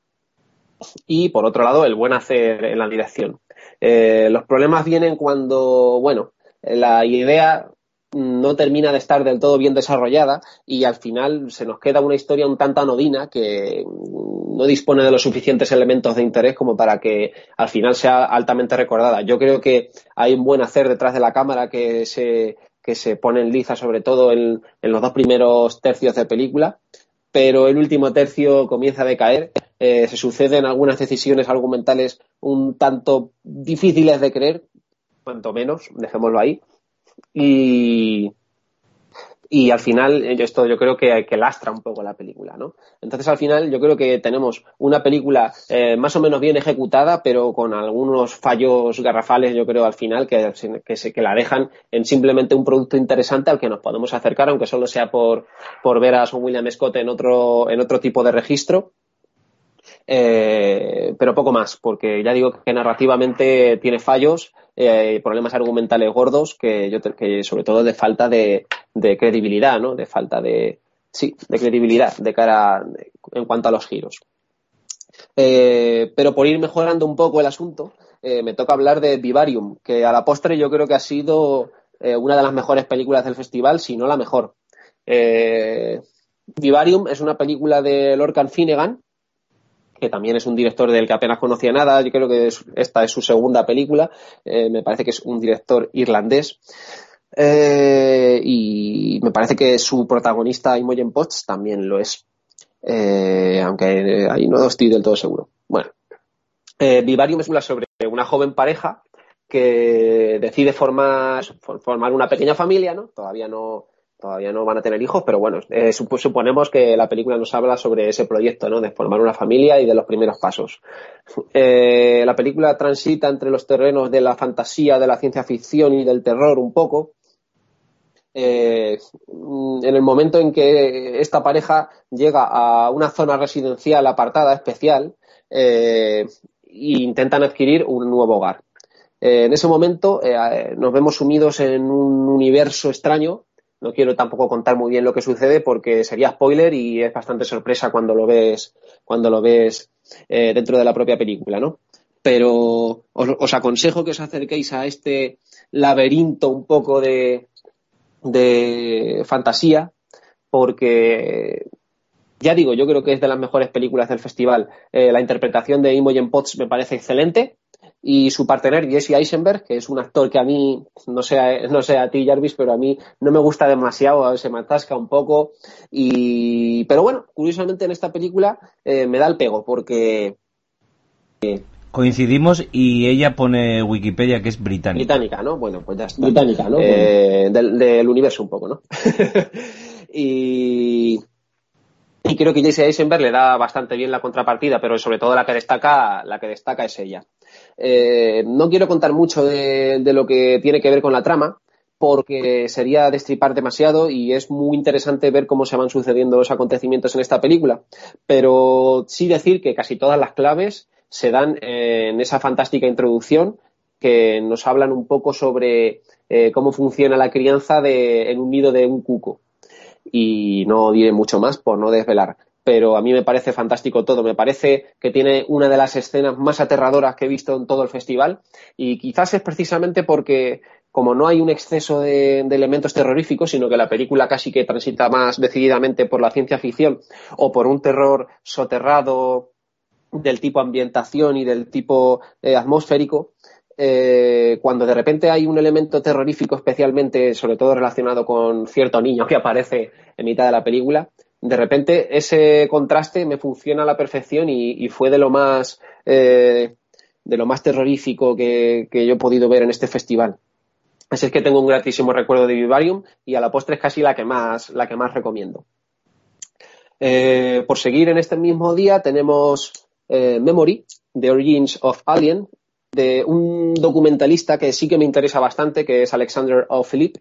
y por otro lado, el buen hacer en la dirección. los problemas vienen cuando, bueno, la idea no termina de estar del todo bien desarrollada y al final se nos queda una historia un tanto anodina que no dispone de los suficientes elementos de interés como para que al final sea altamente recordada. Yo creo que hay un buen hacer detrás de la cámara que se, que se pone en liza sobre todo en, los dos primeros tercios de película, pero el último tercio comienza a decaer. Eh, se suceden algunas decisiones argumentales un tanto difíciles de creer, cuanto menos, dejémoslo ahí y, y al final esto yo creo que, que, lastra un poco la película, ¿no? Entonces al final yo creo que tenemos una película eh, más o menos bien ejecutada, pero con algunos fallos garrafales, yo creo al final que, que, se, que la dejan en simplemente un producto interesante al que nos podemos acercar, aunque solo sea por, por ver a Son William Scott en otro, en otro tipo de registro. Eh, pero poco más, porque ya digo que narrativamente tiene fallos eh, problemas argumentales gordos que yo que sobre todo de falta de, credibilidad, ¿no? De falta de sí, de credibilidad de cara en cuanto a los giros. Eh, pero por ir mejorando un poco el asunto, eh, me toca hablar de Vivarium, que a la postre yo creo que ha sido una de las mejores películas del festival, si no la mejor. Vivarium es una película de Lorcan Finnegan, que también es un director del que apenas conocía nada. Yo creo que esta es su segunda película. Eh, me parece que es un director irlandés. Eh, y me parece que su protagonista, Imogen Potts, también lo es. Eh, aunque ahí no estoy del todo seguro. Bueno, Vivarium es una sobre una joven pareja que decide formar, formar una pequeña familia, ¿no? Todavía no, todavía no van a tener hijos, pero bueno, eh, suponemos que la película nos habla sobre ese proyecto, ¿no? De formar una familia y de los primeros pasos. (laughs) Eh, la película transita entre los terrenos de la fantasía, de la ciencia ficción y del terror un poco. Eh, en el momento en que esta pareja llega a una zona residencial apartada, especial, e intentan adquirir un nuevo hogar. en ese momento nos vemos sumidos en un universo extraño no quiero tampoco contar muy bien lo que sucede porque sería spoiler y es bastante sorpresa cuando lo ves, cuando lo ves eh, dentro de la propia película, ¿no? Pero os, aconsejo que os acerquéis a este laberinto un poco de, de fantasía porque ya digo, yo creo que es de las mejores películas del festival. Eh, la interpretación de Imogen Potts me parece excelente y su partener Jesse Eisenberg, que es un actor que a mí, no sé, no sé a ti Jarvis, pero a mí no me gusta demasiado, se me atasca un poco. Y, pero bueno, curiosamente en esta película eh, me da el pego porque... Coincidimos y ella pone Wikipedia que es británica. Británica, ¿no? Bueno, pues ya está. Británica, ¿no? Eh, del, universo un poco, ¿no? (laughs) y, y creo que Jesse Eisenberg le da bastante bien la contrapartida, pero sobre todo la que destaca, la que destaca es ella. Eh, no quiero contar mucho de, lo que tiene que ver con la trama, porque sería destripar demasiado y es muy interesante ver cómo se van sucediendo los acontecimientos en esta película. Pero sí decir que casi todas las claves se dan en esa fantástica introducción que nos hablan un poco sobre eh, cómo funciona la crianza de, en un nido de un cuco. Y no diré mucho más por no desvelar pero a mí me parece fantástico todo. Me parece que tiene una de las escenas más aterradoras que he visto en todo el festival y quizás es precisamente porque como no hay un exceso de, elementos terroríficos, sino que la película casi que transita más decididamente por la ciencia ficción o por un terror soterrado del tipo ambientación y del tipo eh, atmosférico, eh, cuando de repente hay un elemento terrorífico especialmente, sobre todo relacionado con cierto niño que aparece en mitad de la película, de repente ese contraste me funciona a la perfección y, fue de lo más eh, de lo más terrorífico que, yo he podido ver en este festival. Así es que tengo un gratísimo recuerdo de Vivarium y a la postre es casi la que más, la que más recomiendo. Eh, por seguir en este mismo día tenemos eh, Memory, The Origins of Alien, de un documentalista que sí que me interesa bastante, que es Alexander O'Philip,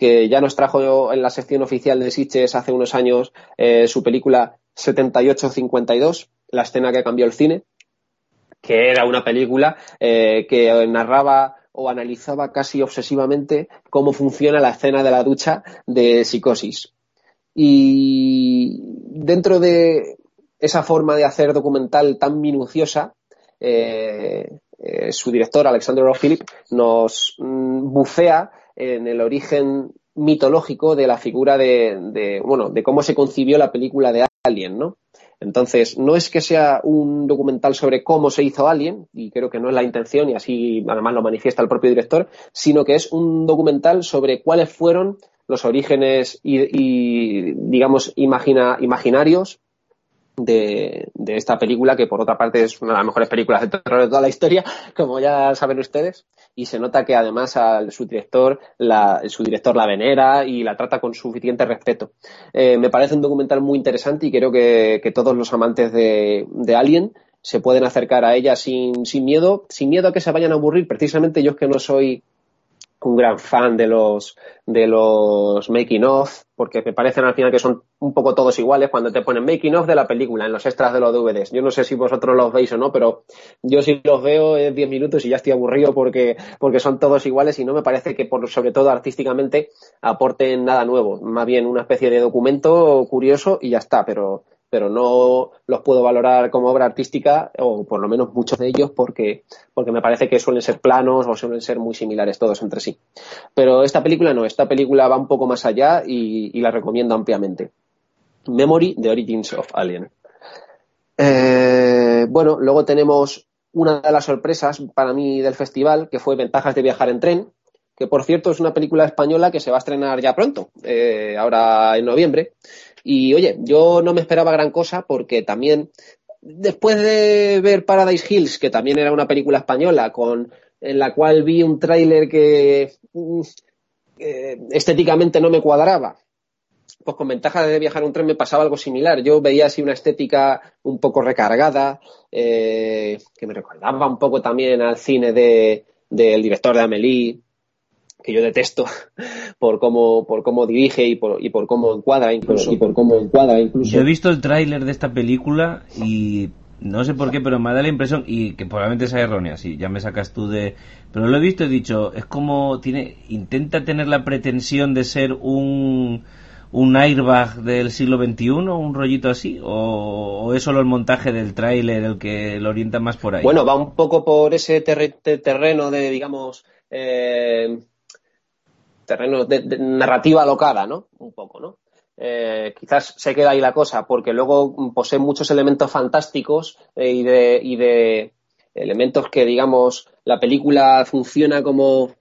que ya nos trajo en la sección oficial de Sitges hace unos años eh, su película 7852, la escena que cambió el cine, que era una película eh, que narraba o analizaba casi obsesivamente cómo funciona la escena de la ducha de psicosis. Y dentro de esa forma de hacer documental tan minuciosa, eh, su director, Alexander O'Philip, nos mm, bucea en el origen mitológico de la figura de, bueno, de cómo se concibió la película de Alien, ¿no? Entonces, no es que sea un documental sobre cómo se hizo Alien, y creo que no es la intención, y así además lo manifiesta el propio director, sino que es un documental sobre cuáles fueron los orígenes y, digamos, imagina, imaginarios de, esta película, que por otra parte es una de las mejores películas de terror de toda la historia, como ya saben ustedes, y se nota que además a su director la, su director la venera y la trata con suficiente respeto. Eh, me parece un documental muy interesante y creo que, todos los amantes de, de Alien se pueden acercar a ella sin, sin miedo, sin miedo a que se vayan a aburrir. Precisamente yo es que no soy un gran fan de los de los making of porque me parecen al final que son un poco todos iguales cuando te ponen making of de la película en los extras de los DVDs. Yo no sé si vosotros los veis o no, pero yo sí los veo en 10 minutos y ya estoy aburrido porque porque son todos iguales y no me parece que por sobre todo artísticamente aporten nada nuevo, más bien una especie de documento curioso y ya está, pero pero no los puedo valorar como obra artística, o por lo menos muchos de ellos, porque, porque me parece que suelen ser planos o suelen ser muy similares todos entre sí. Pero esta película no, esta película va un poco más allá y, la recomiendo ampliamente. Memory, The Origins of Alien. Eh, bueno, luego tenemos una de las sorpresas para mí del festival, que fue Ventajas de viajar en tren, que por cierto es una película española que se va a estrenar ya pronto, eh, ahora en noviembre. Y oye, yo no me esperaba gran cosa porque también después de ver Paradise Hills, que también era una película española, con, en la cual vi un tráiler que mm, estéticamente no me cuadraba, pues con ventaja de viajar un tren me pasaba algo similar. Yo veía así una estética un poco recargada, eh, que me recordaba un poco también al cine de, del director de Amélie, que yo detesto (laughs) por cómo, por cómo dirige y por, y por cómo encuadra incluso. Y por cómo encuadra incluso. Yo he visto el tráiler de esta película y no sé por qué, pero me da la impresión, y que probablemente sea errónea, sí, ya me sacas tú de... Pero lo he visto y he dicho, es como tiene, intenta tener la pretensión de ser un, un airbag del siglo XXI, un rollito así, o, es solo el montaje del tráiler el que lo orienta más por ahí. Bueno, va un poco por ese terreno de, digamos, eh, terreno de, narrativa alocada, ¿no? Un poco, ¿no? Eh, quizás se queda ahí la cosa, porque luego posee muchos elementos fantásticos eh, y, de, y elementos que, digamos, la película funciona como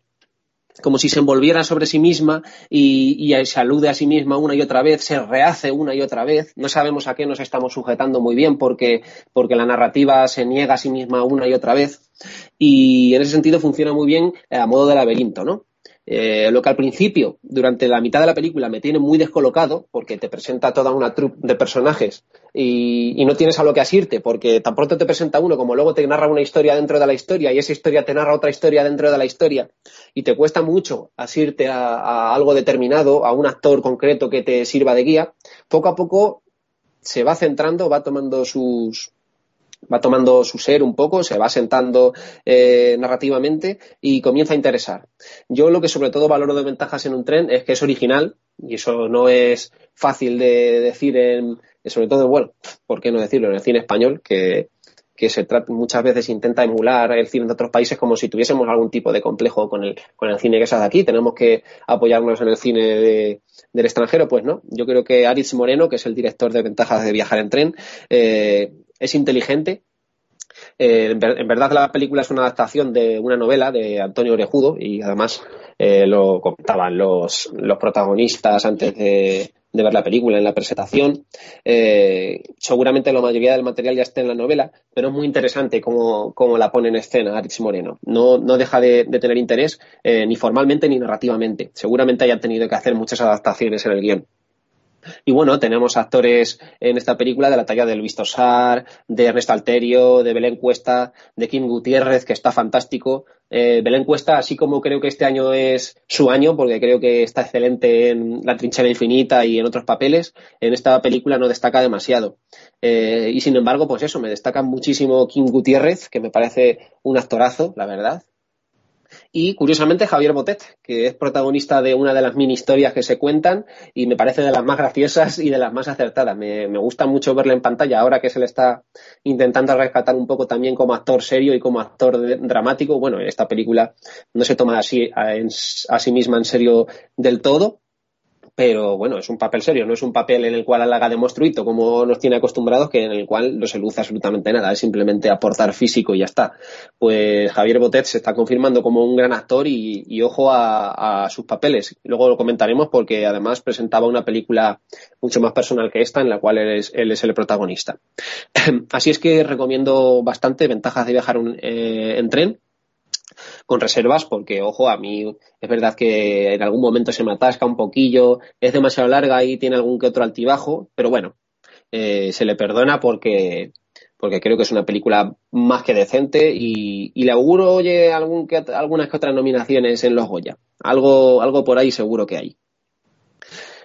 como si se envolviera sobre sí misma y, se alude a sí misma una y otra vez, se rehace una y otra vez. No sabemos a qué nos estamos sujetando muy bien porque, porque la narrativa se niega a sí misma una y otra vez. Y en ese sentido funciona muy bien a modo de laberinto, ¿no? Eh, lo que al principio, durante la mitad de la película, me tiene muy descolocado, porque te presenta toda una troupe de personajes y, no tienes a lo que asirte, porque tan pronto te presenta uno como luego te narra una historia dentro de la historia y esa historia te narra otra historia dentro de la historia y te cuesta mucho asirte a algo determinado, a un actor concreto que te sirva de guía, poco a poco se va centrando, va tomando sus, va tomando su ser un poco, se va sentando eh, narrativamente y comienza a interesar. Yo lo que sobre todo valoro de ventajas en un tren es que es original y eso no es fácil de decir en, sobre todo, bueno, ¿por qué no decirlo? En el cine español, que, se trata, muchas veces intenta emular el cine de otros países como si tuviésemos algún tipo de complejo con el, con el cine que se hace aquí. Tenemos que apoyarnos en el cine del extranjero, pues no. Yo creo que Aritz Moreno, que es el director de Ventajas de Viajar en Tren, eh, es inteligente. Eh, en, verdad la película es una adaptación de una novela de Antonio Orejudo y además eh, lo comentaban los, los protagonistas antes de, ver la película en la presentación. Eh, seguramente la mayoría del material ya está en la novela, pero es muy interesante cómo, la pone en escena Aritz Moreno. No, no deja de, tener interés ni formalmente ni narrativamente. Seguramente hayan tenido que hacer muchas adaptaciones en el guion. Y bueno, tenemos actores en esta película de la talla de Luis Tosar, de Ernesto Alterio, de Belén Cuesta, de Kim Gutiérrez, que está fantástico. Eh, Belén Cuesta, así como creo que este año es su año, porque creo que está excelente en La trinchera infinita y en otros papeles, en esta película no destaca demasiado. Eh, y sin embargo, pues eso, me destaca muchísimo Kim Gutiérrez, que me parece un actorazo, la verdad. Y curiosamente Javier Botet, que es protagonista de una de las mini historias que se cuentan y me parece de las más graciosas y de las más acertadas. Me, gusta mucho verle en pantalla ahora que se le está intentando rescatar un poco también como actor serio y como actor dramático. Bueno, esta película no se toma así a sí misma en serio del todo, pero bueno, es un papel serio, no es un papel en el cual halaga de monstruito, como nos tiene acostumbrados, que en el cual no se luce absolutamente nada, es simplemente aportar físico y ya está. Pues Javier Botet se está confirmando como un gran actor y, ojo a, sus papeles. Luego lo comentaremos porque además presentaba una película mucho más personal que esta, en la cual él es, el protagonista. (clears throat) Así es que recomiendo bastante ventajas de viajar eh, en tren con reservas porque, ojo, a mí es verdad que en algún momento se me atasca un poquillo, es demasiado larga y tiene algún que otro altibajo, pero bueno, eh, se le perdona porque, porque creo que es una película más que decente y, le auguro, oye, algún que, algunas que otras nominaciones en los Goya. Algo, algo por ahí seguro que hay.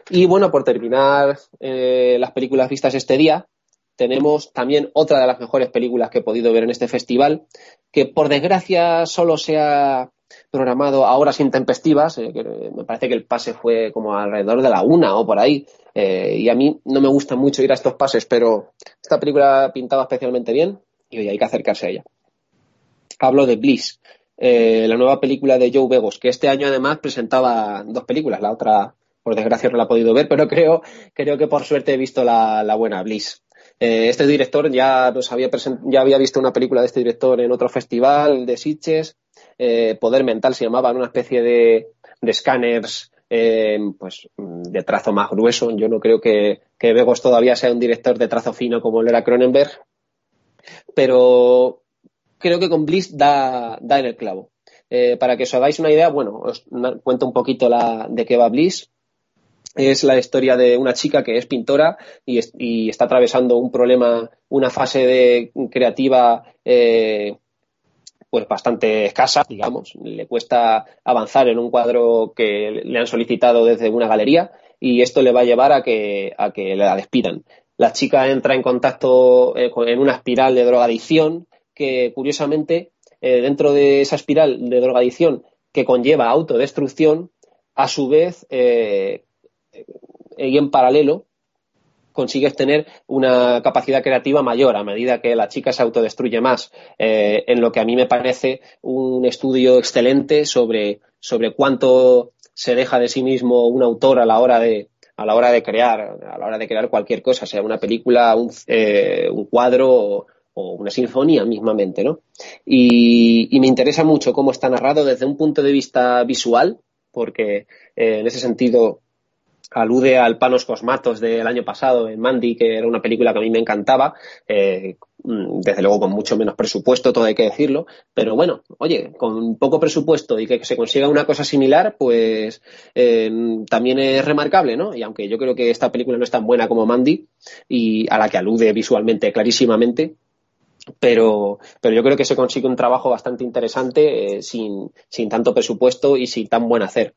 Y bueno, por terminar eh, las películas vistas este día, tenemos también otra de las mejores películas que he podido ver en este festival, que por desgracia solo se ha programado a horas intempestivas, eh, me parece que el pase fue como alrededor de la una o por ahí, eh, y a mí no me gusta mucho ir a estos pases, pero esta película pintaba especialmente bien y hoy hay que acercarse a ella. Hablo de Bliss, eh, la nueva película de Joe Begos, que este año además presentaba dos películas, la otra por desgracia no la he podido ver, pero (laughs) creo, creo que por suerte he visto la buena Bliss. Eh, este director ya nos había ya había visto una película de este director en otro festival de Sitges, eh, Poder Mental se llamaba, una especie de, de escáneres eh, pues de trazo más grueso. Yo no creo que, que Begos todavía sea un director de trazo fino como lo era Cronenberg, pero creo que con Bliss da, da en el clavo. para que os hagáis una idea, bueno, os cuento un poquito de qué va Bliss es la historia de una chica que es pintora y, está atravesando un problema, una fase de creativa eh, pues bastante escasa, digamos. Le cuesta avanzar en un cuadro que le han solicitado desde una galería y esto le va a llevar a que, a que la despidan. La chica entra en contacto eh, en una espiral de drogadicción que, curiosamente, eh, dentro de esa espiral de drogadicción que conlleva autodestrucción, a su vez y en paralelo consigues tener una capacidad creativa mayor a medida que la chica se autodestruye más, eh, en lo que a mí me parece un estudio excelente sobre, sobre cuánto se deja de sí mismo un autor a la hora de a la hora de crear, a la hora de crear cualquier cosa, sea una película, un, eh, cuadro o una sinfonía mismamente, ¿no? Y, me interesa mucho cómo está narrado desde un punto de vista visual, porque eh, en ese sentido alude al Panos Cosmatos del año pasado en Mandy, que era una película que a mí me encantaba, eh, mm, desde luego con mucho menos presupuesto, todo hay que decirlo, pero bueno, oye, con poco presupuesto y que se consiga una cosa similar, pues eh, también es remarcable, ¿no? Y aunque yo creo que esta película no es tan buena como Mandy, y a la que alude visualmente clarísimamente, pero, pero yo creo que se consigue un trabajo bastante interesante eh, sin, sin tanto presupuesto y sin tan buen hacer.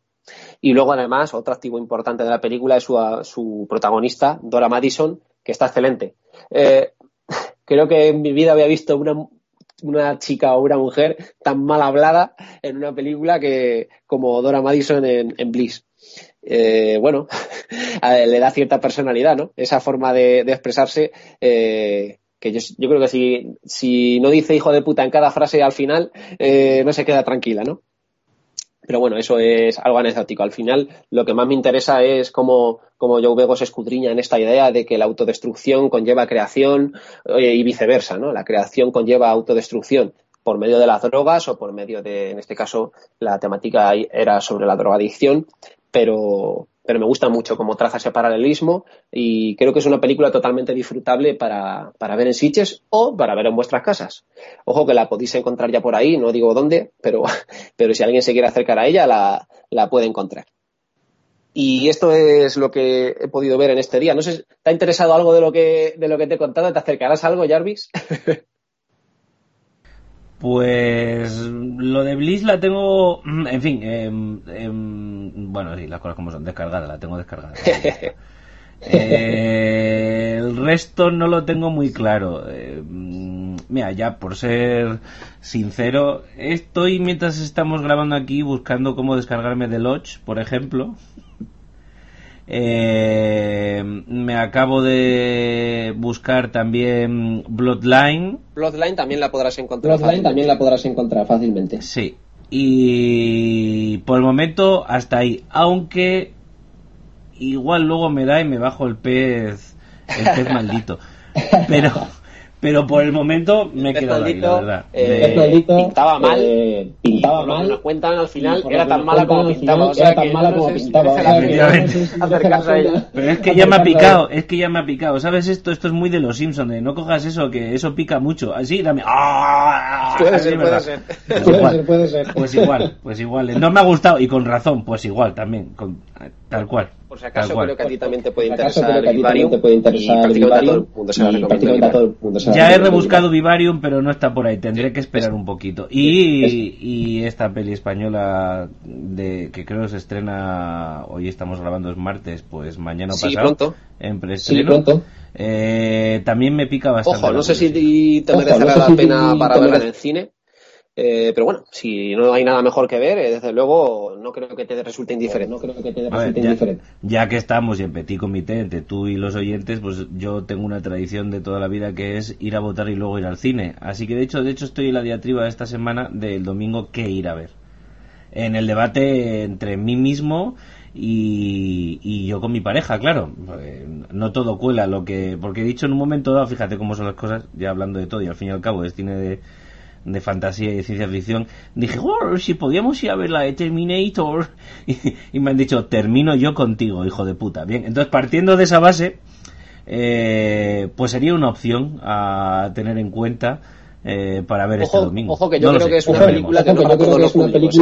Y luego, además, otro activo importante de la película es su, protagonista, Dora Madison, que está excelente. Eh, (laughs) creo que en mi vida había visto una, una chica o una mujer tan mal hablada en una película que como Dora Madison en, Bliss. Eh, bueno, (laughs) le da cierta personalidad, ¿no? Esa forma de, expresarse eh, que yo, yo, creo que si, si no dice hijo de puta en cada frase al final, eh, no se queda tranquila, ¿no? Pero bueno, eso es algo anecdótico. Al final, lo que más me interesa es cómo, cómo Joe Bego se escudriña en esta idea de que la autodestrucción conlleva creación eh, y viceversa, ¿no? La creación conlleva autodestrucción por medio de las drogas o por medio de, en este caso, la temática era sobre la drogadicción, pero, pero me gusta mucho cómo traza ese paralelismo y creo que es una película totalmente disfrutable para, ver en Sitges o para ver en vuestras casas. Ojo que la podéis encontrar ya por ahí, no digo dónde, pero, (laughs) pero si alguien se quiere acercar a ella, la, la puede encontrar. Y esto es lo que he podido ver en este día. No sé, ¿te ha interesado algo de lo que, de lo que te he contado? ¿Te acercarás algo, Jarvis? (laughs) Pues lo de Bliss la tengo, mm, en fin, em, bueno, sí, las cosas como son, descargadas, la tengo descargada. (laughs) Eh, el resto no lo tengo muy claro. Eh, mm, mira, ya por ser sincero, estoy mientras estamos grabando aquí buscando cómo descargarme de Lodge, por ejemplo. Eh, me acabo de buscar también Bloodline. Bloodline también la podrás encontrar. Bloodline también la podrás encontrar fácilmente. Sí. Y por el momento hasta ahí. Aunque igual luego me da y me bajo el pez, el pez maldito. (laughs) Pero pero por el momento me he quedado ahí, la verdad. Eh, pintaba mal. Eh, pintaba mal. Nos cuentan al final, era tan mala como pintaba. era tan mala como pintaba. (laughs) Pero es que ya me ha picado, es que ya me ha picado. ¿Sabes esto? Esto es muy de los Simpsons, de no cojas eso, que eso pica mucho. Así, dame. ¡Ah! Puede ser, puede ser. Pues igual, puede ser. Pues igual, pues igual. No me ha gustado, y con razón, pues igual también. Con, tal cual. Por si acaso creo que a ti también te puede interesar Vivarium. Te puede interesar y prácticamente a todo el mundo se Ya he rebuscado Vivarium, pero no está por ahí. Tendré que esperar un poquito. Y, y esta peli española de que creo se estrena hoy estamos grabando es martes, pues mañana sí, pasado. Pronto. En sí, pronto. Eh, también me pica bastante. Ojo, no sé si te merecerá la pena para verla en el cine. Eh, pero bueno, si no hay nada mejor que ver, eh, desde luego no creo que te resulte indiferente. No creo que te resulte ya, indiferente. Ya que estamos en petit comité entre tú y los oyentes, pues yo tengo una tradición de toda la vida que es ir a votar y luego ir al cine. Así que de hecho, de hecho estoy en la diatriba esta semana del domingo qué ir a ver. En el debate entre mí mismo y, y, yo con mi pareja, claro. No todo cuela lo que. Porque he dicho en un momento dado, fíjate cómo son las cosas, ya hablando de todo, y al fin y al cabo es cine de, de fantasía y de ciencia ficción, dije, oh, si podíamos ir a ver la de Terminator. (laughs) Y, me han dicho, termino yo contigo, hijo de puta. Bien, entonces partiendo de esa base, eh, pues sería una opción a tener en cuenta eh, para ver este domingo. Ojo que yo creo que es una película que no para todos los públicos,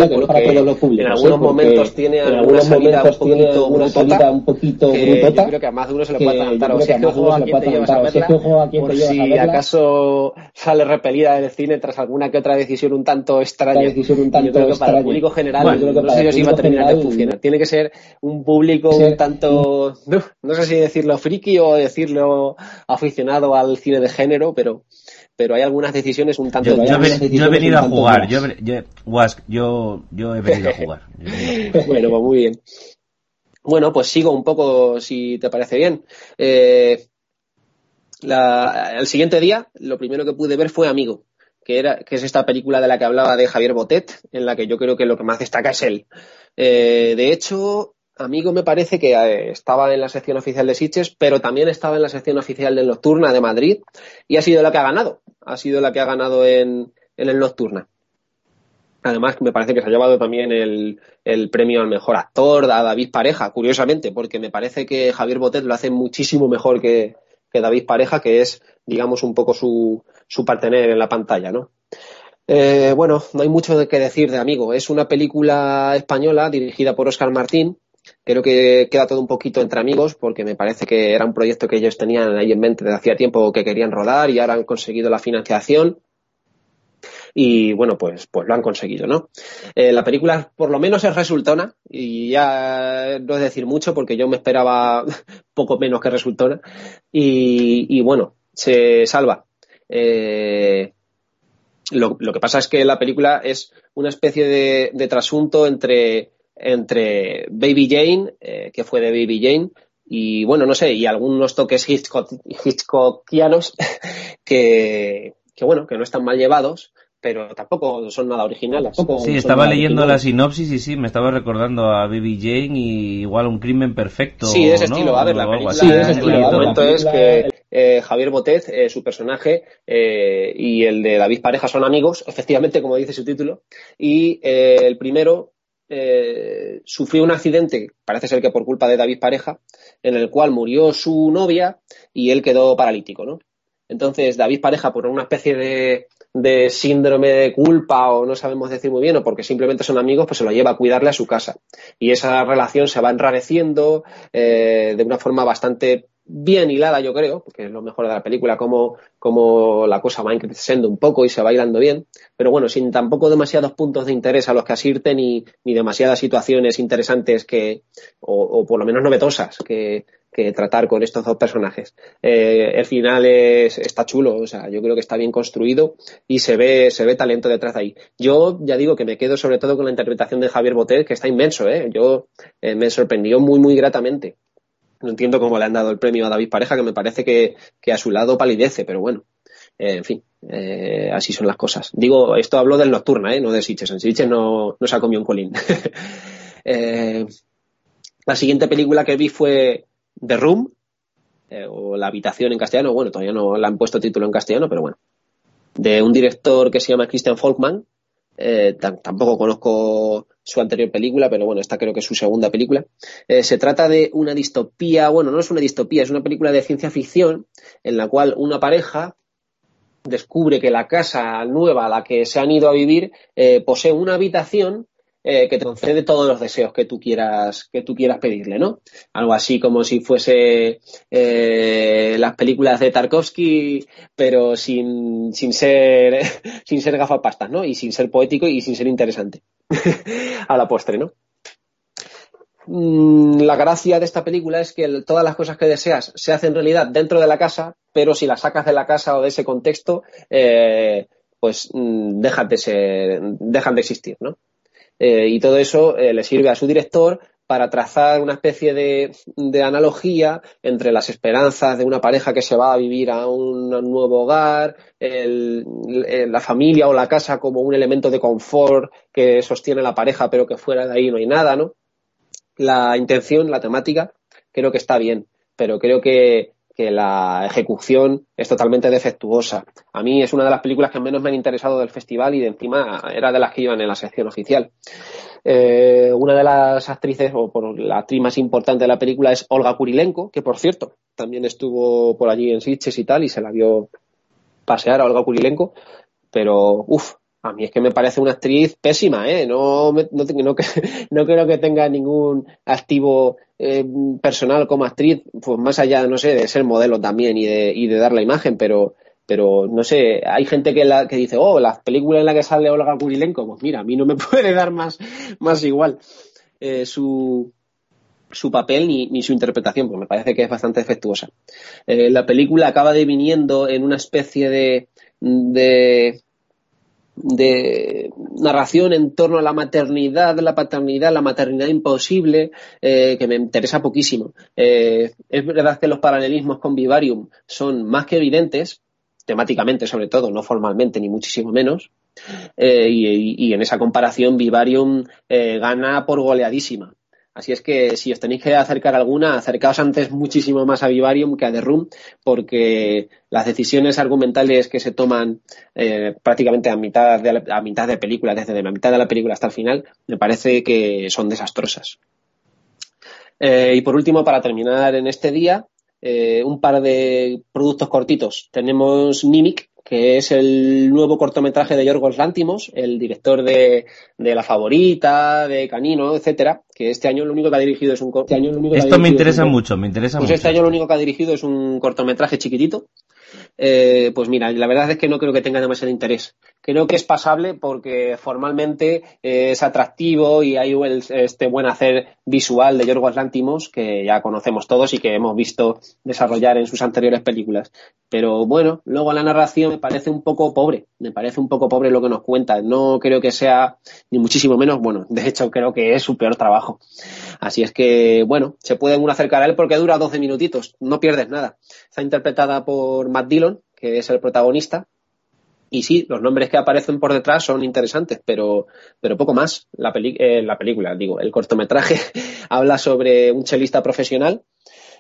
en algunos momentos tiene alguna salida un poquito brutota, un poquito que yo creo que a más de uno se le puede adelantar. O sea, que ojo a quien te llevas a verla, por si acaso sale repelida del cine tras alguna que otra decisión un tanto extraña. Decisión un tanto yo creo que para el público general, no sé si va a terminar de funcionar. Tiene que ser un público un tanto, no sé si decirlo friki o decirlo aficionado al cine de género, pero pero hay algunas decisiones un tanto... Yo, he, venido a jugar, yo, yo, yo, he venido a (laughs) jugar. (laughs) bueno, pues muy bien. Bueno, pues sigo un poco, si te parece bien. Eh, el siguiente día, lo primero que pude ver fue Amigo, que, era, que es esta película de la que hablaba de Javier Botet, en la que yo creo que lo que más destaca es él. Eh, de hecho, Amigo me parece que eh, estaba en la sección oficial de Sitges, pero también estaba en la sección oficial de Nocturna de Madrid y ha sido la que ha ganado. Ha sido la que ha ganado en, en el Nocturna. Además, me parece que se ha llevado también el, premio al mejor actor a David Pareja, curiosamente, porque me parece que Javier Botet lo hace muchísimo mejor que, David Pareja, que es, digamos, un poco su, su partener en la pantalla, ¿no? Eh, bueno, no hay mucho que decir de Amigo. Es una película española dirigida por Oscar Martín. Creo que queda todo un poquito entre amigos porque me parece que era un proyecto que ellos tenían ahí en mente desde hacía tiempo que querían rodar y ahora han conseguido la financiación y bueno, pues, pues lo han conseguido, ¿no? Eh, la película por lo menos es resultona y ya no es decir mucho porque yo me esperaba (laughs) poco menos que resultona y, bueno, se salva. Eh, lo, que pasa es que la película es una especie de, trasunto entre, entre Baby Jane, eh, que fue de Baby Jane, y bueno, no sé, y algunos toques Hitchcockianos (laughs) que, que bueno, que no están mal llevados, pero tampoco son nada originales. Sí, estaba leyendo la sinopsis y sí, me estaba recordando a Baby Jane y igual un crimen perfecto. Sí, ese estilo. A ver, la película, sí, ese estilo. El momento es que eh, Javier Botet, eh, su personaje, eh, y el de David Pareja son amigos, efectivamente, como dice su título, y el primero sufrió un accidente, parece ser que por culpa de David Pareja, en el cual murió su novia y él quedó paralítico, ¿no? Entonces, David Pareja, por una especie de, de síndrome de culpa o no sabemos decir muy bien o porque simplemente son amigos, pues se lo lleva a cuidarle a su casa. Y esa relación se va enrareciendo eh, de una forma bastante bien hilada, yo creo, porque es lo mejor de la película, como, como la cosa va creciendo un poco y se va hilando bien, pero bueno, sin tampoco demasiados puntos de interés a los que asirte ni, ni demasiadas situaciones interesantes que, o, o por lo menos novedosas que, que tratar con estos dos personajes. Eh, el final es, está chulo, o sea, yo creo que está bien construido y se ve, se ve talento detrás de ahí. Yo ya digo que me quedo sobre todo con la interpretación de Javier Botet, que está inmenso, ¿eh? Yo eh, me sorprendió muy, muy gratamente. No entiendo cómo le han dado el premio a David Pareja, que me parece que, a su lado palidece, pero bueno. Eh, en fin, así son las cosas. Digo, esto hablo del Nocturna, ¿eh? no de Sitches. En Sitches no, no se ha comido un colín. (laughs) la siguiente película que vi fue The Room, eh, o La Habitación en castellano, bueno, todavía no le han puesto título en castellano, pero bueno, de un director que se llama Christian Folkman. Eh, tampoco conozco su anterior película, pero bueno, esta creo que es su segunda película. Eh, se trata de una distopía, bueno, no es una distopía, es una película de ciencia ficción en la cual una pareja descubre que la casa nueva a la que se han ido a vivir posee una habitación eh, que te concede todos los deseos que tú quieras, que tú quieras pedirle, ¿no? Algo así como si fuese eh, las películas de Tarkovsky, pero sin, sin ser, (laughs) sin ser gafapastas, ¿no? Y sin ser poético y sin ser interesante. (laughs) A la postre, ¿no? Mm, la gracia de esta película es que todas las cosas que deseas se hacen realidad dentro de la casa, pero si las sacas de la casa o de ese contexto, eh, pues mm, dejan de, ser, dejan de existir, ¿no? Eh, y todo eso eh, le sirve a su director para trazar una especie de, analogía entre las esperanzas de una pareja que se va a vivir a un, nuevo hogar, la familia o la casa como un elemento de confort que sostiene la pareja, pero que fuera de ahí no hay nada, ¿no? La intención, la temática, creo que está bien, pero creo que que la ejecución es totalmente defectuosa. A mí es una de las películas que menos me han interesado del festival y de encima era de las que iban en la sección oficial. Eh, una de las actrices, o por la actriz más importante de la película es Olga Kurilenko, que por cierto también estuvo por allí en Sitges y tal y se la vio pasear a Olga Kurilenko, pero uff, a mí es que me parece una actriz pésima, ¿eh? No, no, no, (laughs) no creo que tenga ningún activo eh, personal como actriz, pues más allá, no sé, de ser modelo también y de, y de dar la imagen, pero, pero no sé, hay gente que, la, que dice, oh, la película en la que sale Olga Kurilenko, pues mira, a mí no me (laughs) puede dar más, más igual eh, su, su papel ni, ni, su interpretación, pues me parece que es bastante defectuosa. Eh, la película acaba deviniendo en una especie de, de de narración en torno a la maternidad, la paternidad, la maternidad imposible, eh, que me interesa poquísimo. Eh, es verdad que los paralelismos con Vivarium son más que evidentes, temáticamente sobre todo, no formalmente ni muchísimo menos, eh, y, y, en esa comparación Vivarium gana por goleadísima. Así es que si os tenéis que acercar alguna, acercaos antes muchísimo más a Vivarium que a The Room, porque las decisiones argumentales que se toman eh, prácticamente a mitad, de a mitad de película, desde la mitad de la película hasta el final, me parece que son desastrosas. Eh, y por último, para terminar en este día, eh, un par de productos cortitos. Tenemos Mimic, que es el nuevo cortometraje de Yorgos Lántimos, el director de, La Favorita, de Canino, etcétera, que este año lo único que ha dirigido es un este Esto me interesa mucho, me interesa pues este año lo único que ha dirigido es un cortometraje chiquitito. Eh, pues mira, la verdad es que no creo que tenga demasiado interés creo que es pasable porque formalmente es atractivo y hay este buen hacer visual de Yorgos Lantimos que ya conocemos todos y que hemos visto desarrollar en sus anteriores películas. Pero bueno, luego la narración me parece un poco pobre, me parece un poco pobre lo que nos cuenta. No creo que sea ni muchísimo menos, bueno, de hecho creo que es su peor trabajo. Así es que, bueno, se puede uno acercar a él porque dura 12 minutitos, no pierdes nada. Está interpretada por Matt Dillon, que es el protagonista, y sí, los nombres que aparecen por detrás son interesantes, pero, pero poco más. La, eh, la película, digo, el cortometraje (laughs) habla sobre un chelista profesional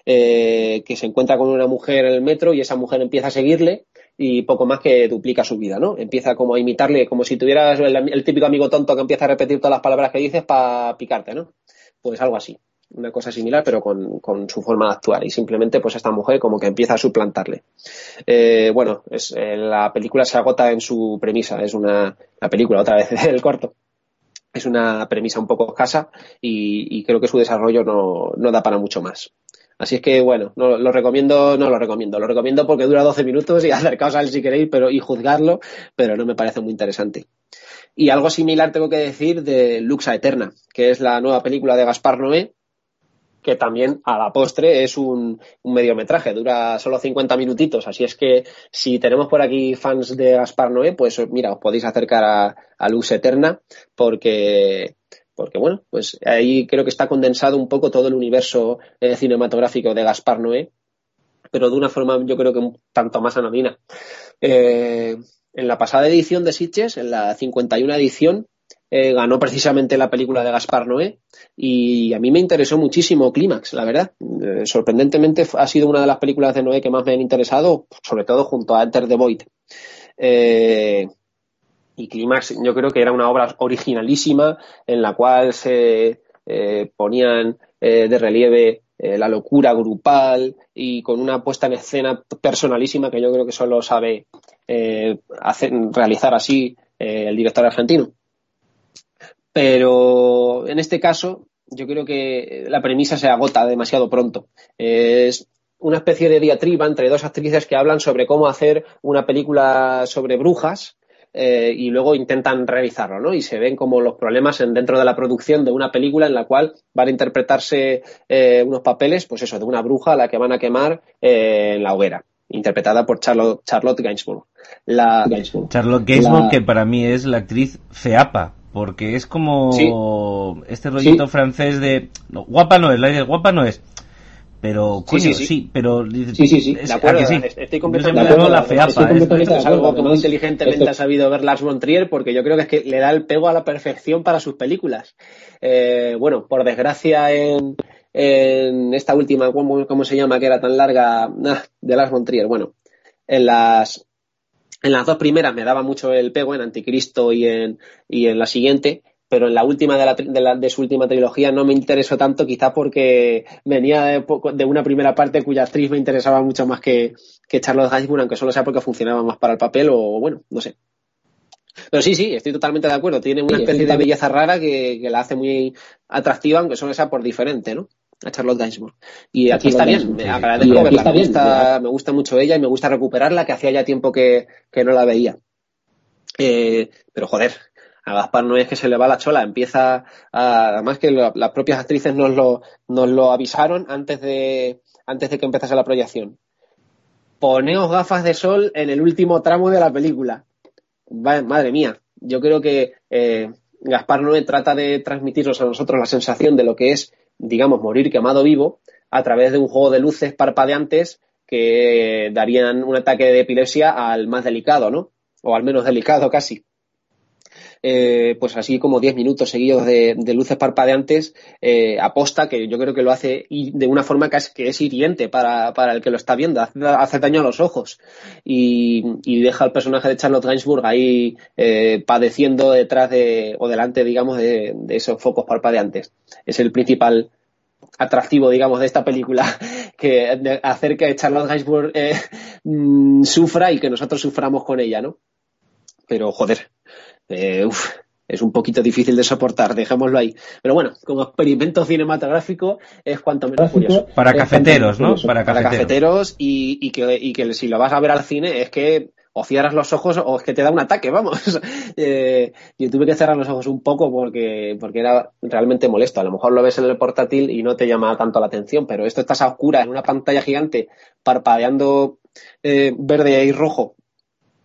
eh, que se encuentra con una mujer en el metro y esa mujer empieza a seguirle y poco más que duplica su vida, ¿no? Empieza como a imitarle, como si tuvieras el típico amigo tonto que empieza a repetir todas las palabras que dices para picarte, ¿no? Pues algo así una cosa similar, pero con, su forma de actuar. Y simplemente, pues esta mujer como que empieza a suplantarle. Eh, bueno, es, eh, la película se agota en su premisa. Es una, la película, otra vez, (laughs) el corto. Es una premisa un poco escasa y, creo que su desarrollo no, no, da para mucho más. Así es que, bueno, no, lo recomiendo, no lo recomiendo. Lo recomiendo porque dura 12 minutos y (laughs) acercaos a él si queréis pero, y juzgarlo, pero no me parece muy interesante. Y algo similar tengo que decir de Luxa Eterna, que es la nueva película de Gaspar Noé, que también a la postre es un, mediometraje, dura solo 50 minutitos, así es que si tenemos por aquí fans de Gaspar Noé, pues mira, os podéis acercar a, Luz Eterna porque porque bueno, pues ahí creo que está condensado un poco todo el universo eh, cinematográfico de Gaspar Noé, pero de una forma yo creo que un tanto más anodina. Eh, en la pasada edición de Sitges, en la 51 edición, eh, ganó precisamente la película de Gaspar Noé y a mí me interesó muchísimo Clímax, la verdad. Eh, sorprendentemente ha sido una de las películas de Noé que más me han interesado, sobre todo junto a Enter the Void. Eh, y Clímax yo creo que era una obra originalísima en la cual se ponían de relieve la locura grupal y con una puesta en escena personalísima que yo creo que solo sabe hacer, realizar así el director argentino. Pero en este caso, yo creo que la premisa se agota demasiado pronto. Es una especie de diatriba entre dos actrices que hablan sobre cómo hacer una película sobre brujas eh, y luego intentan realizarlo, ¿no? Y se ven como los problemas dentro de la producción de una película en la cual van a interpretarse eh, unos papeles, pues eso, de una bruja a la que van a quemar eh, en la hoguera, interpretada por Charlotte, Charlotte Gainsbourg. La, Charlotte Gainsbourg, que para mí es la actriz feapa porque es como este rollito francés de guapa no es, la guapa no es. Pero, coño, sí, sí, pero... Sí, sí, sí, de acuerdo, estoy completamente de acuerdo. La feapa, es, algo que muy inteligentemente ha sabido ver Lars von Trier porque yo creo que es que le da el pego a la perfección para sus películas. Eh, bueno, por desgracia en, en esta última, ¿cómo, ¿cómo, se llama? Que era tan larga, de Lars von Trier. Bueno, en las en las dos primeras me daba mucho el pego, en Anticristo y en, y en la siguiente, pero en la última de, la, de, su última trilogía no me interesó tanto, quizás porque venía de, una primera parte cuya actriz me interesaba mucho más que, que Charlotte Gainsbourg, aunque solo sea porque funcionaba más para el papel o bueno, no sé. Pero sí, sí, estoy totalmente de acuerdo. Tiene una especie de belleza rara que, que, la hace muy atractiva, aunque solo sea por diferente, ¿no? A Charlotte Gainsbourg. Y aquí está bien, me agradezco verla, me gusta, me gusta mucho ella y me gusta recuperarla, que hacía ya tiempo que, no la veía. Eh, pero joder, a Gaspar no es que se le va la chola, empieza a, además que las propias actrices nos lo, nos lo avisaron antes de, antes de que empezase la proyección. Poneos gafas de sol en el último tramo de la película. madre mía, yo creo que eh, Gaspar Noé trata de transmitirnos a nosotros la sensación de lo que es digamos, morir quemado vivo a través de un juego de luces parpadeantes que darían un ataque de epilepsia al más delicado, ¿no? O al menos delicado casi. Eh, pues así como 10 minutos seguidos de, luces parpadeantes, eh, aposta, que yo creo que lo hace de una forma que es, que es hiriente para, el que lo está viendo, hace, daño a los ojos y, deja al personaje de Charlotte Gainsbourg ahí eh, padeciendo detrás de, o delante, digamos, de, esos focos parpadeantes. Es el principal atractivo, digamos, de esta película, (laughs) que hacer que Charlotte Gainsbourg (laughs) mm, sufra y que nosotros suframos con ella, ¿no? Pero, joder, eh, es un poquito difícil de soportar, dejémoslo ahí. Pero bueno, como experimento cinematográfico es cuanto menos curioso. Para cafeteros, ¿no? Para cafeteros. Para cafeteros y, y, que, y que si lo vas a ver al cine es que o cierras los ojos o es que te da un ataque, vamos. (laughs) eh, yo tuve que cerrar los ojos un poco porque, porque era realmente molesto. A lo mejor lo ves en el portátil y no te llama tanto la atención, pero esto estás a oscura en una pantalla gigante parpadeando eh, verde y rojo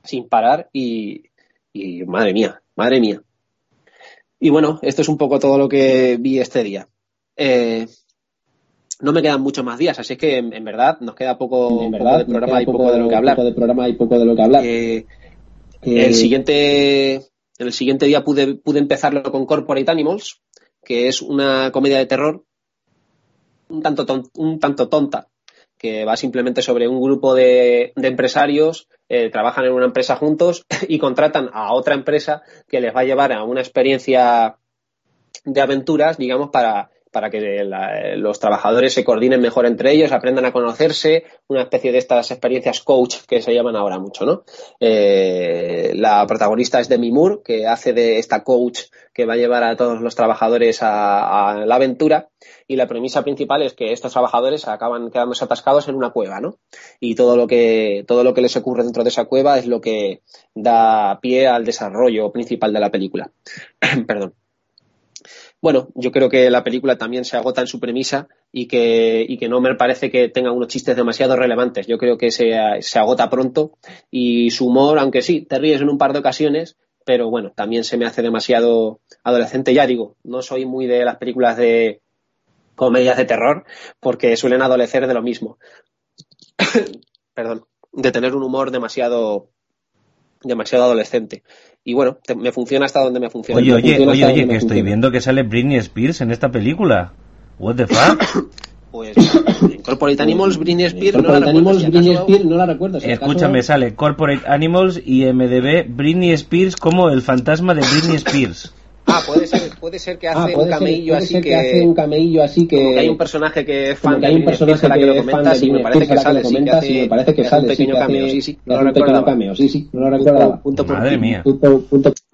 sin parar y, y madre mía, madre mía. Y bueno, esto es un poco todo lo que vi este día. Eh, no me quedan muchos más días, así que en, verdad nos queda poco, en verdad, de programa y poco, de lo que hablar. de programa y poco de lo que hablar. el siguiente, el siguiente día pude, pude empezarlo con Corporate Animals, que es una comedia de terror un tanto, un tanto tonta, que va simplemente sobre un grupo de, empresarios, eh, trabajan en una empresa juntos (laughs) y contratan a otra empresa que les va a llevar a una experiencia de aventuras, digamos, para para que los trabajadores se coordinen mejor entre ellos, aprendan a conocerse, una especie de estas experiencias coach que se llaman ahora mucho, ¿no? Eh, la protagonista es Demi Moore, que hace de esta coach que va a llevar a todos los trabajadores a, la aventura y la premisa principal es que estos trabajadores acaban quedándose atascados en una cueva, ¿no? Y todo lo que todo lo que les ocurre dentro de esa cueva es lo que da pie al desarrollo principal de la película. (clears throat) Perdón bueno, yo creo que la película también se agota en su premisa y que, y que no me parece que tenga unos chistes demasiado relevantes. Yo creo que se, se agota pronto y su humor, aunque sí, te ríes en un par de ocasiones, pero bueno, también se me hace demasiado adolescente. Ya digo, no soy muy de las películas de comedias de terror porque suelen adolecer de lo mismo. (coughs) Perdón, de tener un humor demasiado demasiado adolescente. Y bueno, me funciona hasta donde me funciona. Oye, oye, oye, oye, que estoy viendo que sale Britney Spears en esta película. What the fuck? (coughs) Pues (coughs) Corporate Animals, Britney Spears, no, la Animals, Britney Spears no la recuerdo. Escúchame, sale Corporate Animals y MDB Britney Spears como el fantasma de Britney Spears. Ah, puede ser, puede ser que hace un camello así que, hace un camello así que, como que hay un personaje que es fan de hay un personaje que, que lo comentas y me parece que sale, sí, que hace, me parece que sale, un pequeño cameo, sí, sí, no lo recuerdo. cameo, sí, sí, no lo recuerdo. Punto, Madre mía.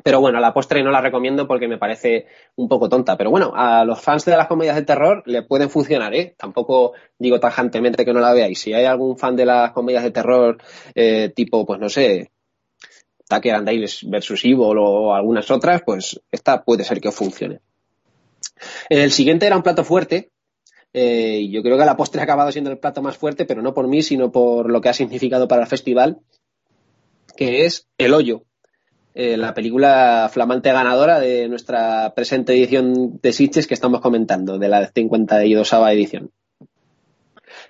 Pero bueno, a la postre no la recomiendo porque me parece un poco tonta. Pero bueno, a los fans de las comedias de terror le pueden funcionar, ¿eh? Tampoco digo tajantemente que no la veáis. Si hay algún fan de las comedias de terror, eh, tipo, pues no sé, Tucker and versus Evil o algunas otras, pues esta puede ser que funcione. El siguiente era un plato fuerte. Eh, yo creo que la postre ha acabado siendo el plato más fuerte, pero no por mí, sino por lo que ha significado para el festival, que es El Hoyo, eh, la película flamante ganadora de nuestra presente edición de Sitges que estamos comentando, de la 52 edición.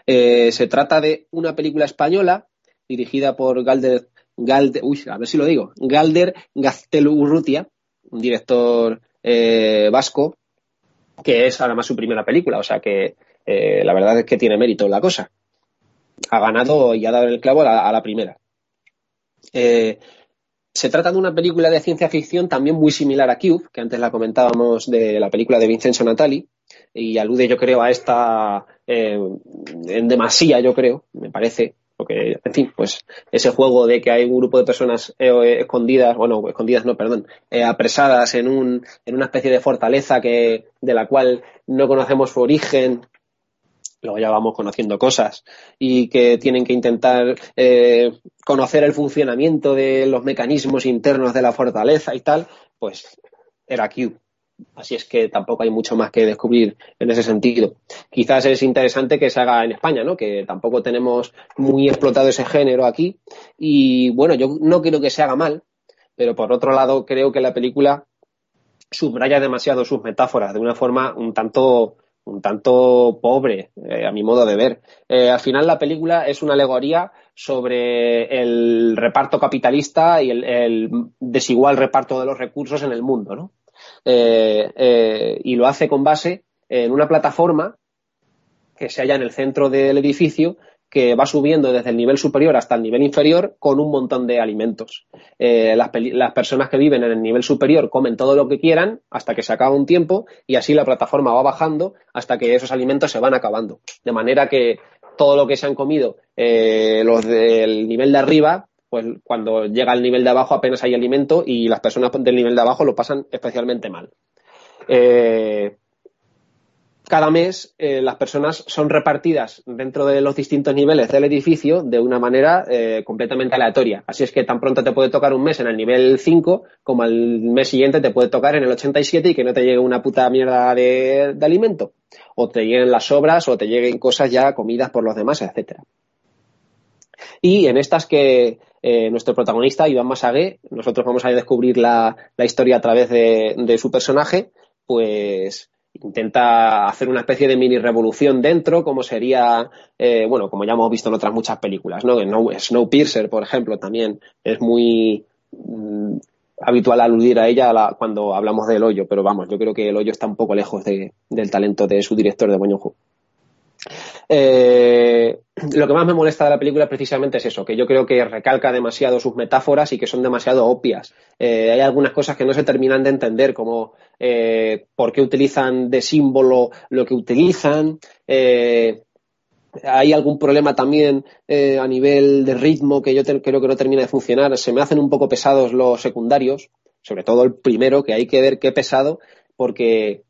Eh, se trata de una película española dirigida por Galder Galder, uy, a ver si lo digo, Galder Gaztelurrutia, un director eh, vasco, que es además su primera película, o sea que eh, la verdad es que tiene mérito la cosa. Ha ganado y ha dado el clavo a la, primera. Eh, se trata de una película de ciencia ficción también muy similar a Cube, que antes la comentábamos de la película de Vincenzo Natali, y alude yo creo a esta en demasía, yo creo, me parece, porque, en fin, pues ese juego de que hay un grupo de personas eh, escondidas, bueno, escondidas no, perdón, eh, apresadas en, un, en una especie de fortaleza que, de la cual no conocemos su origen, luego ya vamos conociendo cosas, y que tienen que intentar eh, conocer el funcionamiento de los mecanismos internos de la fortaleza y tal, pues era Q. Así es que tampoco hay mucho más que descubrir en ese sentido. Quizás es interesante que se haga en España, ¿no? Que tampoco tenemos muy explotado ese género aquí. Y bueno, yo no quiero que se haga mal, pero por otro lado creo que la película subraya demasiado sus metáforas de una forma un tanto un tanto pobre, eh, a mi modo de ver. Eh, al final la película es una alegoría sobre el reparto capitalista y el, desigual reparto de los recursos en el mundo, ¿no? Eh, y lo hace con base en una plataforma que se halla en el centro del edificio que va subiendo desde el nivel superior hasta el nivel inferior con un montón de alimentos. Eh, las, las, personas que viven en el nivel superior comen todo lo que quieran hasta que se acaba un tiempo y así la plataforma va bajando hasta que esos alimentos se van acabando. De manera que todo lo que se han comido eh, los del nivel de arriba, pues cuando llega al nivel de abajo apenas hay alimento y las personas del nivel de abajo lo pasan especialmente mal. Eh, cada mes eh, las personas son repartidas dentro de los distintos niveles del edificio de una manera eh, completamente aleatoria. Así es que tan pronto te puede tocar un mes en el nivel 5 como al mes siguiente te puede tocar en el 87 y que no te llegue una puta mierda de, alimento. O te lleguen las sobras o te lleguen cosas ya comidas por los demás, etcétera. Y en estas que eh, nuestro protagonista, Iván Masagué, nosotros vamos a descubrir la, historia a través de, de su personaje, pues intenta hacer una especie de mini revolución dentro, como sería, eh, bueno, como ya hemos visto en otras muchas películas, ¿no? Snowpiercer, por ejemplo, también es muy mm, habitual aludir a ella cuando hablamos del hoyo, pero vamos, yo creo que el hoyo está un poco lejos del talento de su director de Boñojo. Eh, lo que más me molesta de la película precisamente es eso, que yo creo que recalca demasiado sus metáforas y que son demasiado obvias. Eh, hay algunas cosas que no se terminan de entender, como eh, por qué utilizan de símbolo lo que utilizan. hay algún problema también a nivel de ritmo que yo creo que no termina de funcionar. Se me hacen un poco pesados los secundarios, sobre todo el primero, que hay que ver qué pesado, porque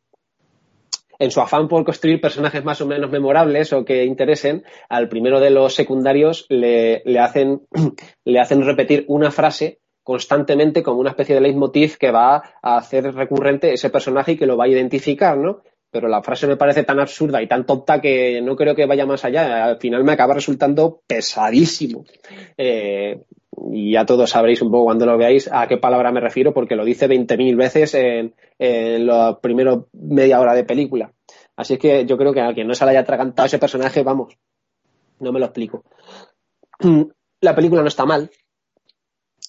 en su afán por construir personajes más o menos memorables o que interesen, al primero de los secundarios le, hacen, (clears throat) le hacen repetir una frase constantemente como una especie de leitmotiv que va a hacer recurrente ese personaje y que lo va a identificar, ¿no? Pero la frase me parece tan absurda y tan tonta que no creo que vaya más allá. Al final me acaba resultando pesadísimo. Eh, y ya todos sabréis un poco cuando lo veáis a qué palabra me refiero, porque lo dice 20.000 veces en, la primera media hora de película. Así que yo creo que a quien no se le haya atragantado ese personaje, vamos, no me lo explico. (clears throat) La película no está mal,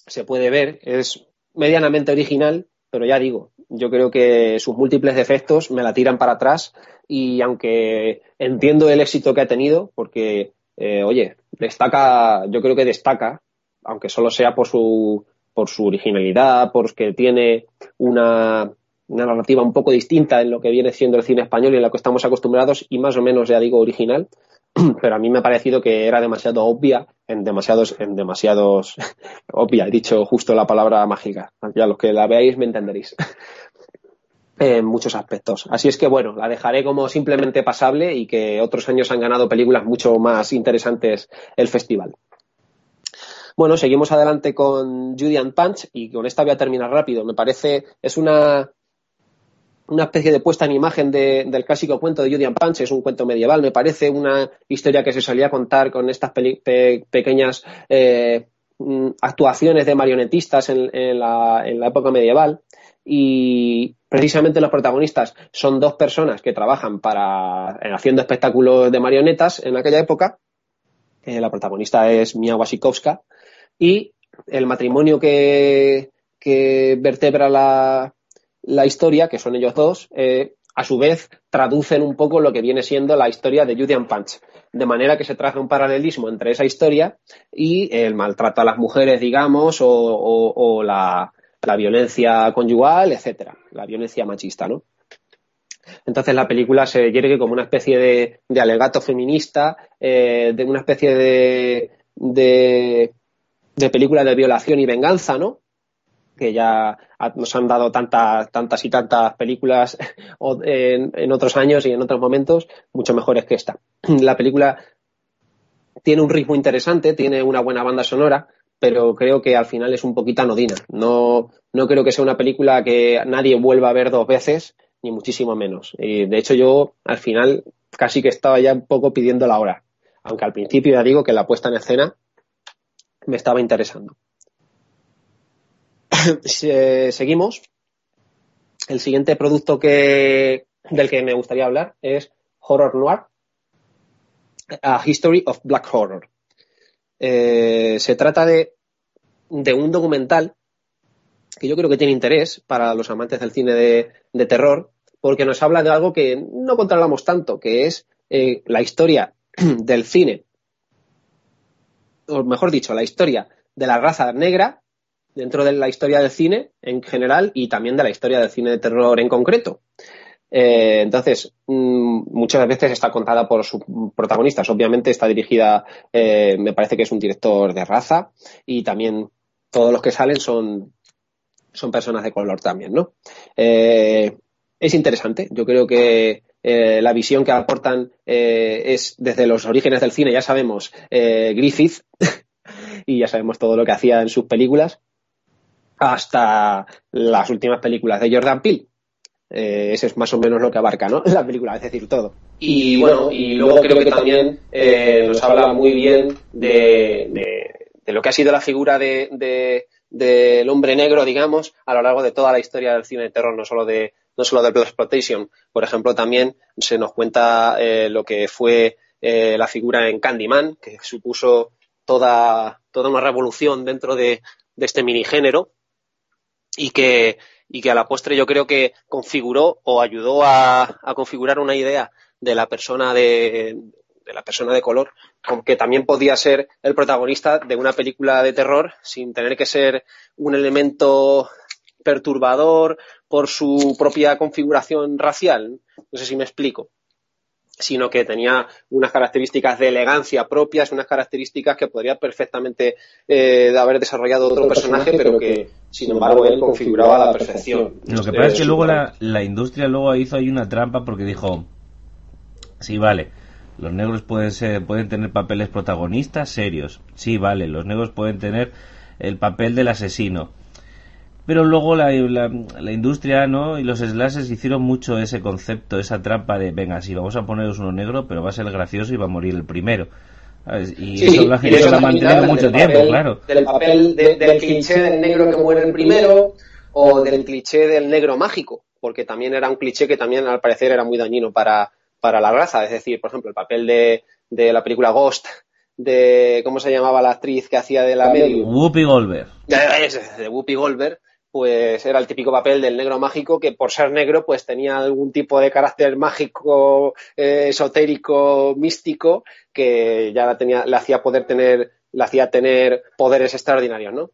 se puede ver, es medianamente original, pero ya digo, yo creo que sus múltiples defectos me la tiran para atrás y aunque entiendo el éxito que ha tenido, porque, eh, oye, destaca, yo creo que destaca aunque solo sea por su, por su originalidad, porque tiene una, una narrativa un poco distinta en lo que viene siendo el cine español y en lo que estamos acostumbrados y más o menos, ya digo, original. (clears throat) Pero a mí me ha parecido que era demasiado obvia en demasiados, en demasiados, (laughs) obvia, he dicho justo la palabra mágica. Ya los que la veáis me entenderéis. (laughs) en muchos aspectos. Así es que bueno, la dejaré como simplemente pasable y que otros años han ganado películas mucho más interesantes el festival. Bueno, seguimos adelante con Judy Punch y con esta voy a terminar rápido. Me parece, es una, una especie de puesta en imagen del clásico cuento de Judy Punch, es un cuento medieval, me parece una historia que se solía contar con estas pequeñas eh, mm, actuaciones de marionetistas en, la, en la época medieval y precisamente los protagonistas son dos personas que trabajan para haciendo espectáculos de marionetas en aquella época. Eh, la protagonista es Mia Wasikowska y el matrimonio que, vertebra la, historia, que son ellos dos, eh, a su vez traducen un poco lo que viene siendo la historia de Judy Punch, de manera que se traza un paralelismo entre esa historia y el maltrato a las mujeres, digamos, o, la, violencia conyugal, etcétera, la violencia machista, ¿no? Entonces la película se yergue como una especie de, alegato feminista, eh, de una especie de, de películas de violación y venganza, ¿no? que ya nos han dado tantas, tantas y tantas películas (laughs) en, otros años y en otros momentos, mucho mejores que esta. (clears throat) La película tiene un ritmo interesante, tiene una buena banda sonora, pero creo que al final es un poquito anodina. No, no creo que sea una película que nadie vuelva a ver dos veces, ni muchísimo menos. Y de hecho, yo al final casi que estaba ya un poco pidiendo la hora. Aunque al principio ya digo que la puesta en escena me estaba interesando. (laughs) Seguimos. El siguiente producto que, del que me gustaría hablar es Horror Noir, A History of Black Horror. Eh, se trata de, de, un documental que yo creo que tiene interés para los amantes del cine de, terror, porque nos habla de algo que no controlamos tanto, que es eh, la historia (clears throat) del cine, o mejor dicho, la historia de la raza negra dentro de la historia del cine en general y también de la historia del cine de terror en concreto. Eh, entonces, mmm, muchas veces está contada por sus protagonistas. Obviamente está dirigida, eh, me parece que es un director de raza y también todos los que salen son, son personas de color también, ¿no? Eh, es interesante. Yo creo que eh, la visión que aportan eh, es desde los orígenes del cine, ya sabemos, eh, Griffith, (laughs) y ya sabemos todo lo que hacía en sus películas, hasta las últimas películas de Jordan Peele. Ese es más o menos lo que abarca, ¿no? (laughs) La película, es decir, todo. Y bueno, y luego creo que también nos habla muy bien de, de, de, lo que ha sido la figura de, de, del hombre negro, digamos, a lo largo de toda la historia del cine de terror, no solo de, no solo de Blood Exploitation. Por ejemplo, también se nos cuenta eh, lo que fue eh, la figura en Candyman, que supuso toda, toda una revolución dentro de, de este minigénero y que, y que a la postre yo creo que configuró o ayudó a, a configurar una idea de la persona de, de la persona de color, que también podía ser el protagonista de una película de terror sin tener que ser un elemento perturbador por su propia configuración racial. No sé si me explico sino que tenía unas características de elegancia propias, unas características que podría perfectamente eh, haber desarrollado otro personaje, pero que, sin embargo, él configuraba a la perfección. Lo que pasa es que luego la, la, industria luego hizo ahí una trampa porque dijo, sí, vale, los negros pueden, ser, pueden tener papeles protagonistas serios, sí, vale, los negros pueden tener el papel del asesino, pero luego la, la, la, industria ¿no? y los slashes hicieron mucho ese concepto, esa trampa de, venga, sí, vamos a poneros uno negro, pero va a ser gracioso y va a morir el primero. ¿sabes? Y sí, eso la gente lo ha mantenido mucho tiempo, papel, claro. Del papel de, del cliché del negro que muere el primero o del cliché del negro mágico, porque también era un cliché que también al parecer era muy dañino para, para la raza. Es decir, por ejemplo, el papel de, de la película Ghost de, ¿cómo se llamaba la actriz que hacía de la medium? Whoopi Goldberg. De, de Whoopi Goldberg pues era el típico papel del negro mágico que por ser negro pues tenía algún tipo de carácter mágico, eh, esotérico, místico que ya la tenía, le hacía poder tener, le hacía tener poderes extraordinarios, ¿no?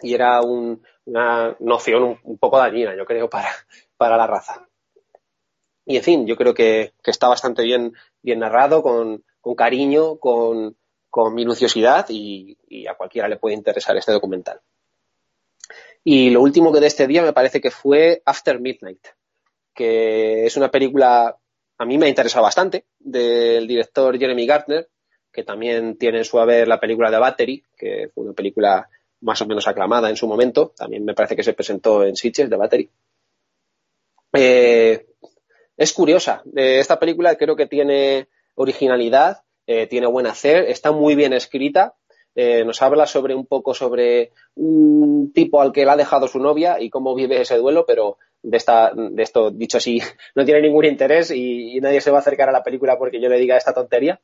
Y era un, una noción un, poco dañina, yo creo, para, para la raza. Y en fin, yo creo que, que está bastante bien, bien narrado, con, con cariño, con, con minuciosidad y a cualquiera le puede interesar este documental. Y lo último que de este día me parece que fue After Midnight, que es una película, a mí me ha interesado bastante, del director Jeremy Gardner, que también tiene en su haber la película de Battery, que fue una película más o menos aclamada en su momento, también me parece que se presentó en Sitges de Battery. Eh, es curiosa, eh, esta película creo que tiene originalidad, eh, tiene buen hacer, está muy bien escrita, eh, nos habla sobre un poco sobre un tipo al que le ha dejado su novia y cómo vive ese duelo, pero de, esta, de esto, dicho así, (laughs) no tiene ningún interés y, nadie se va a acercar a la película porque yo le diga esta tontería.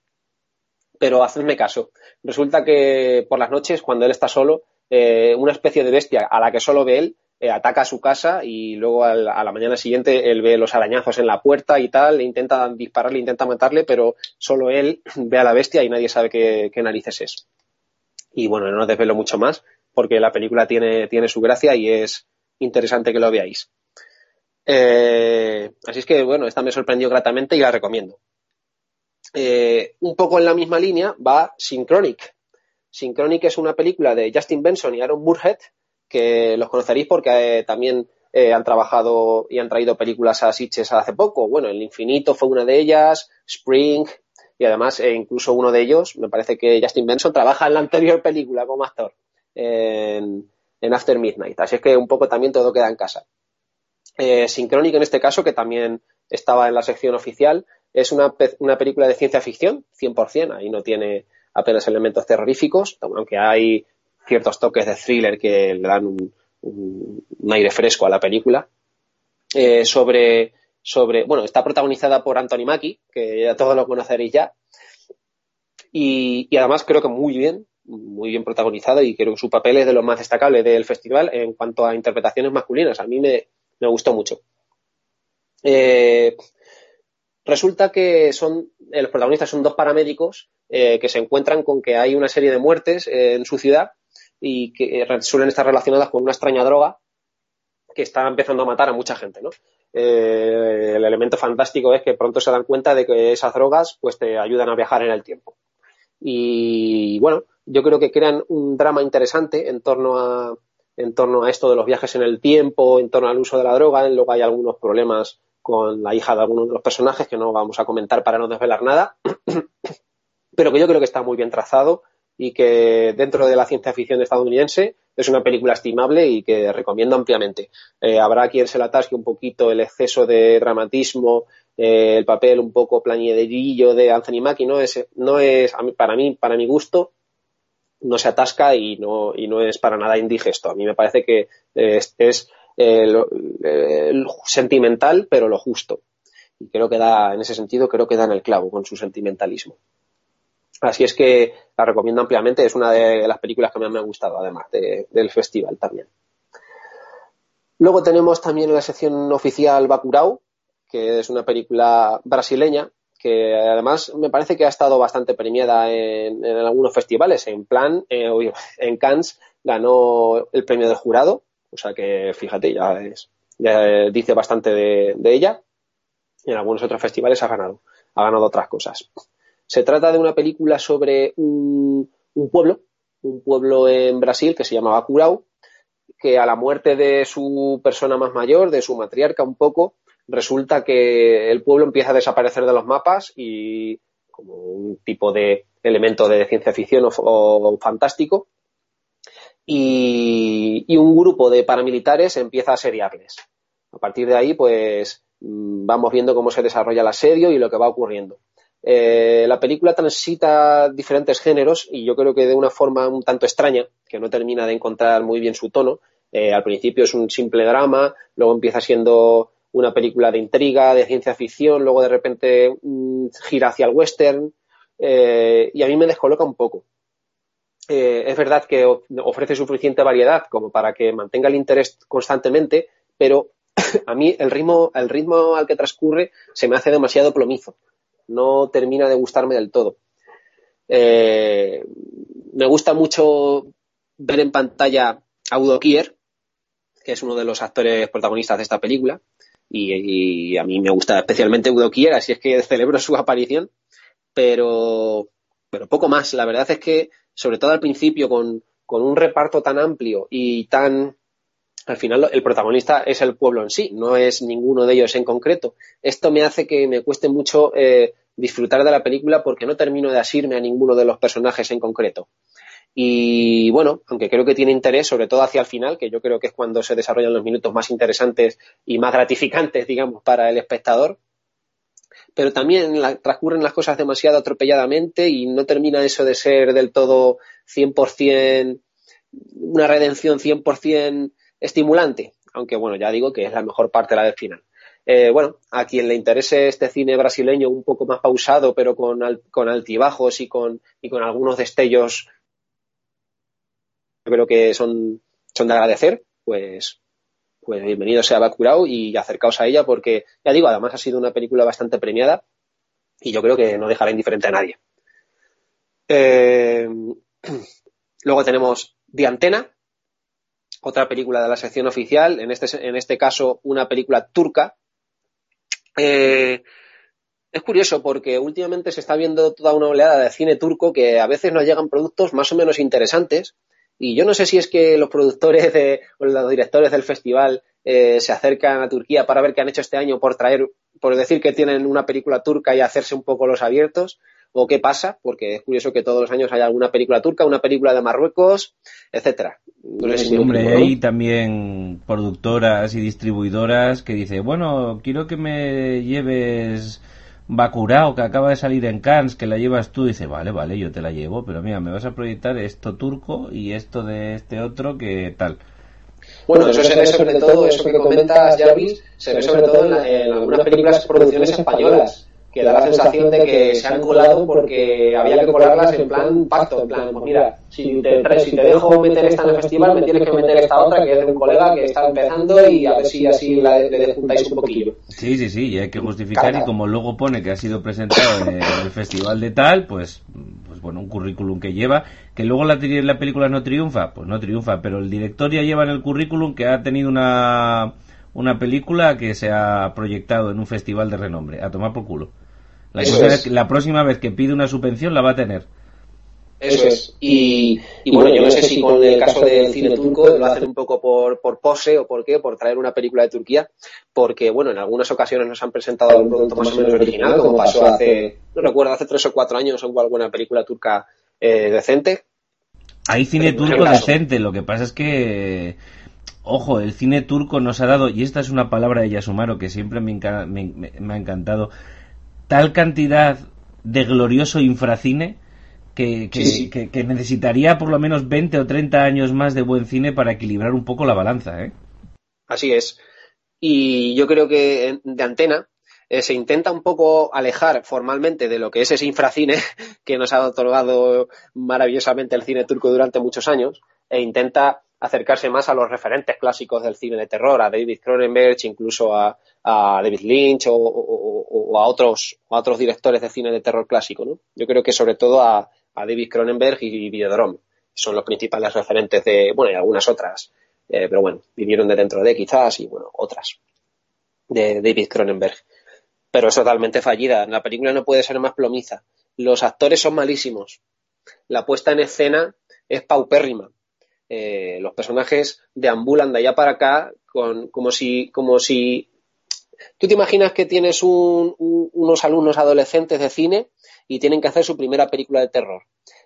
Pero hacedme caso. Resulta que por las noches, cuando él está solo, eh, una especie de bestia a la que solo ve él, eh, ataca a su casa y luego a la mañana siguiente él ve los arañazos en la puerta y tal, le intenta dispararle, intenta matarle, pero solo él (clears throat) ve a la bestia y nadie sabe qué, qué narices es. Y bueno, no desvelo mucho más porque la película tiene, tiene su gracia y es interesante que lo veáis. Eh, así es que bueno, esta me sorprendió gratamente y la recomiendo. Eh, un poco en la misma línea va Synchronic. Synchronic es una película de Justin Benson y Aaron Burhead que los conoceréis porque eh, también han trabajado y han traído películas a Sitges hace poco. Bueno, El Infinito fue una de ellas, Spring, y además eh, incluso uno de ellos, me parece que Justin Benson trabaja en la anterior película como actor, en, en After Midnight. Así es que un poco también todo queda en casa. Eh, Synchronic en este caso, que también estaba en la sección oficial, es una, una película de ciencia ficción, 100%, ahí no tiene apenas elementos terroríficos, aunque hay ciertos toques de thriller que le dan un, aire fresco a la película, eh, sobre sobre, bueno, está protagonizada por Anthony Mackie, que ya todos lo conoceréis ya, y, y además creo que muy bien, muy bien protagonizada y creo que su papel es de lo más destacable del festival en cuanto a interpretaciones masculinas. A mí me, me gustó mucho. Eh, resulta que son eh, los protagonistas son dos paramédicos eh, que se encuentran con que hay una serie de muertes en su ciudad y que suelen estar relacionadas con una extraña droga que está empezando a matar a mucha gente, ¿no? Eh, el elemento fantástico es que pronto se dan cuenta de que esas drogas pues te ayudan a viajar en el tiempo. Y bueno, yo creo que crean un drama interesante en torno a en torno a esto de los viajes en el tiempo, en torno al uso de la droga. Luego hay algunos problemas con la hija de algunos de los personajes que no vamos a comentar para no desvelar nada, (clears throat) pero que yo creo que está muy bien trazado y que dentro de la ciencia ficción estadounidense es una película estimable y que recomiendo ampliamente. Eh, habrá quien se la atasque un poquito el exceso de dramatismo, eh, el papel un poco plañederillo de Anthony Mackie, no es, no es para mí, para mi gusto, no se atasca y no, y no es para nada indigesto. A mí me parece que es, es eh, sentimental, pero lo justo. Y creo que da, en ese sentido, creo que da en el clavo con su sentimentalismo. Así es que la recomiendo ampliamente. Es una de las películas que más me ha gustado, además de, del festival también. Luego tenemos también en la sección oficial Bacurau, que es una película brasileña que además me parece que ha estado bastante premiada en, algunos festivales. En plan, eh, en Cannes ganó el premio del jurado, o sea que fíjate, ya, es, ya dice bastante de, de, ella. Y en algunos otros festivales ha ganado, ha ganado otras cosas. Se trata de una película sobre un, pueblo, un pueblo en Brasil que se llama Bacurau, que a la muerte de su persona más mayor, de su matriarca un poco, resulta que el pueblo empieza a desaparecer de los mapas y como un tipo de elemento de ciencia ficción o, fantástico y, y, un grupo de paramilitares empieza a asediarles. A partir de ahí, pues vamos viendo cómo se desarrolla el asedio y lo que va ocurriendo. Eh, la película transita diferentes géneros y yo creo que de una forma un tanto extraña, que no termina de encontrar muy bien su tono. Eh, al principio es un simple drama, luego empieza siendo una película de intriga, de ciencia ficción, luego de repente mmm, gira hacia el western eh, y a mí me descoloca un poco. Es verdad que ofrece suficiente variedad como para que mantenga el interés constantemente, pero (coughs) a mí el ritmo, el ritmo al que transcurre se me hace demasiado plomizo. No termina de gustarme del todo. Eh, me gusta mucho ver en pantalla a Udo Kier, que es uno de los actores protagonistas de esta película, y, a mí me gusta especialmente Udo Kier, así es que (laughs) celebro su aparición, pero, pero poco más. La verdad es que, sobre todo al principio, con, con un reparto tan amplio y tan... Al final el protagonista es el pueblo en sí, no es ninguno de ellos en concreto. Esto me hace que me cueste mucho eh, disfrutar de la película porque no termino de asirme a ninguno de los personajes en concreto. Y bueno, aunque creo que tiene interés, sobre todo hacia el final, que yo creo que es cuando se desarrollan los minutos más interesantes y más gratificantes, digamos, para el espectador, pero también transcurren las cosas demasiado atropelladamente y no termina eso de ser del todo 100% una redención 100% estimulante, aunque bueno, ya digo que es la mejor parte la del final. Eh, bueno, a quien le interese este cine brasileño un poco más pausado, pero con, al, con altibajos y con, y con algunos destellos creo que son, son de agradecer, pues, pues bienvenido sea Bacurau y acercaos a ella porque, ya digo, además ha sido una película bastante premiada y yo creo que no dejará indiferente a nadie. Eh, (clears throat) luego tenemos The Antena, otra película de la sección oficial, en este, en este caso una película turca. Eh, es curioso porque últimamente se está viendo toda una oleada de cine turco que a veces nos llegan productos más o menos interesantes y yo no sé si es que los productores de, o los directores del festival eh, se acercan a Turquía para ver qué han hecho este año por traer, por decir que tienen una película turca y hacerse un poco los abiertos, o qué pasa, porque es curioso que todos los años haya alguna película turca, una película de Marruecos, etcétera. No sé si hombre, ¿no? hay también productoras y distribuidoras que dicen, bueno, quiero que me lleves Bacurao, que acaba de salir en Cannes, que la llevas tú, dice, vale, vale, yo te la llevo, pero mira, me vas a proyectar esto turco y esto de este otro, que tal. Bueno, eso se ve sobre todo, eso que comentas, Jarvis, se ve sobre todo en, en algunas películas, producciones españolas que da la sensación de que se han colado porque había que colarlas en plan pacto, en plan, pues mira, si te, si te dejo meter esta en el festival, me tienes que meter esta otra que es de un colega que está empezando y a ver si así la, le juntáis un poquillo. Sí, sí, sí, y hay que justificar y como luego pone que ha sido presentado en el festival de tal, pues, pues bueno, un currículum que lleva, que luego la, la película no triunfa, pues no triunfa, pero el director ya lleva en el currículum que ha tenido una una película que se ha proyectado en un festival de renombre, a tomar por culo. La, próxima vez que pide una subvención la va a tener. Eso es. Y, bueno, yo no sé si con el caso del cine turco lo hacen un poco por, por pose o por qué, por traer una película de Turquía, porque bueno, en algunas ocasiones nos han presentado un producto más o menos original, como pasó hace, no recuerdo, hace tres o cuatro años hubo alguna película turca eh, decente. Hay cine turco decente, lo que pasa es que ojo, el cine turco nos ha dado, y esta es una palabra de Yasumaro que siempre me, me ha encantado, tal cantidad de glorioso infracine que, que, necesitaría por lo menos 20 o 30 años más de buen cine para equilibrar un poco la balanza. ¿eh? Así es. Y yo creo que de antena eh, se intenta un poco alejar formalmente de lo que es ese infracine (laughs) que nos ha otorgado maravillosamente el cine turco durante muchos años e intenta acercarse más a los referentes clásicos del cine de terror, a David Cronenberg, incluso a, David Lynch o, a otros, a otros directores de cine de terror clásico. ¿no? Yo creo que sobre todo a, David Cronenberg y Videodrome son los principales referentes de, bueno, y algunas otras, eh, pero bueno, vinieron de dentro de quizás y bueno, otras de David Cronenberg. Pero es totalmente fallida. La película no puede ser más plomiza. Los actores son malísimos. La puesta en escena es paupérrima eh, los personajes deambulan de allá para acá con, como si, como si tú te imaginas que tienes unos alumnos adolescentes de cine y tienen que hacer su primera película de terror.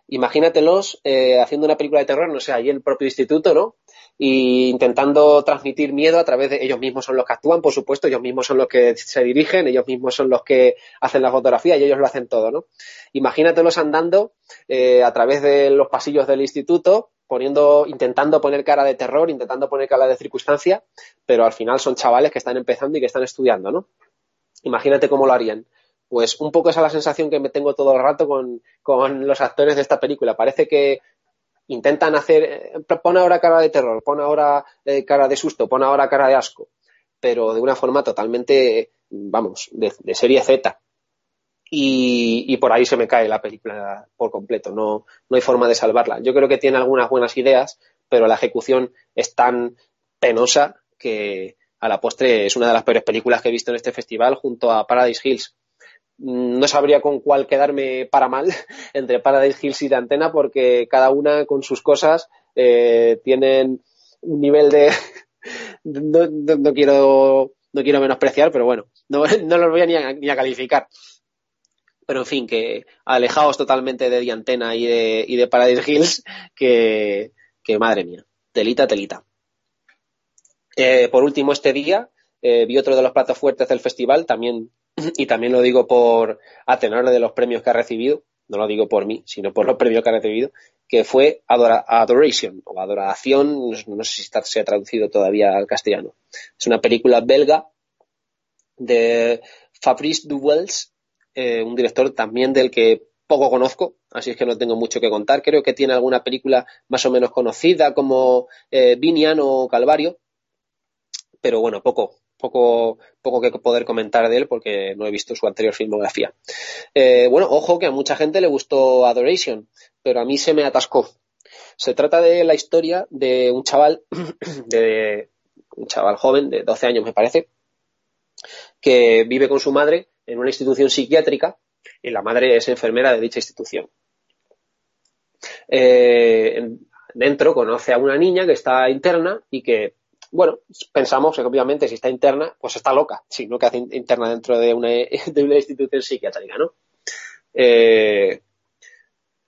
Imagínatelos eh, haciendo una película de terror, no sé, ahí en el propio instituto, ¿no? Y intentando transmitir miedo a través de ellos mismos son los que actúan, por supuesto, ellos mismos son los que se dirigen, ellos mismos son los que hacen la fotografía y ellos lo hacen todo, ¿no? Imagínatelos andando eh, a través de los pasillos del instituto, poniendo, intentando poner cara de terror, intentando poner cara de circunstancia, pero al final son chavales que están empezando y que están estudiando, ¿no? Imagínate cómo lo harían. Pues un poco esa es la sensación que me tengo todo el rato con, los actores de esta película. Parece que intentan hacer, eh, pon ahora cara de terror, pon ahora eh, cara de susto, pon ahora cara de asco, pero de una forma totalmente, vamos, de serie Z y, por ahí se me cae la película por completo. No, no hay forma de salvarla. Yo creo que tiene algunas buenas ideas, pero la ejecución es tan penosa que a la postre es una de las peores películas que he visto en este festival junto a Paradise Hills. No sabría con cuál quedarme para mal (laughs) entre Paradise Hills y de Antena porque cada una con sus cosas eh, tienen un nivel de... (laughs) no, quiero no quiero menospreciar, pero bueno, no, (laughs) no los voy a ni a calificar pero en fin, que alejaos totalmente de Diantena y de, y de Paradise Hills, que, madre mía, telita, telita. Eh, por último, este día eh, vi otro de los platos fuertes del festival, también, y también lo digo por a de los premios que ha recibido, no lo digo por mí, sino por los premios que ha recibido, que fue Adoration, o Adoración, no, sé si se ha traducido todavía al castellano. Es una película belga de Fabrice Duwels, eh, un director también del que poco conozco, así es que no tengo mucho que contar. Creo que tiene alguna película más o menos conocida como eh, Vinian o Calvario, pero bueno, poco, poco, poco que poder comentar de él porque no he visto su anterior filmografía. Eh, bueno, ojo que a mucha gente le gustó Adoration, pero a mí se me atascó. Se trata de la historia de un chaval, (clears throat) de un chaval joven de 12 años me parece, que vive con su madre en una institución psiquiátrica y la madre es enfermera de dicha institución. Eh, dentro conoce a una niña que está interna y que, bueno, pensamos que obviamente si está interna, pues está loca, sino que hace interna dentro (laughs) de una, institución psiquiátrica, ¿no? Eh,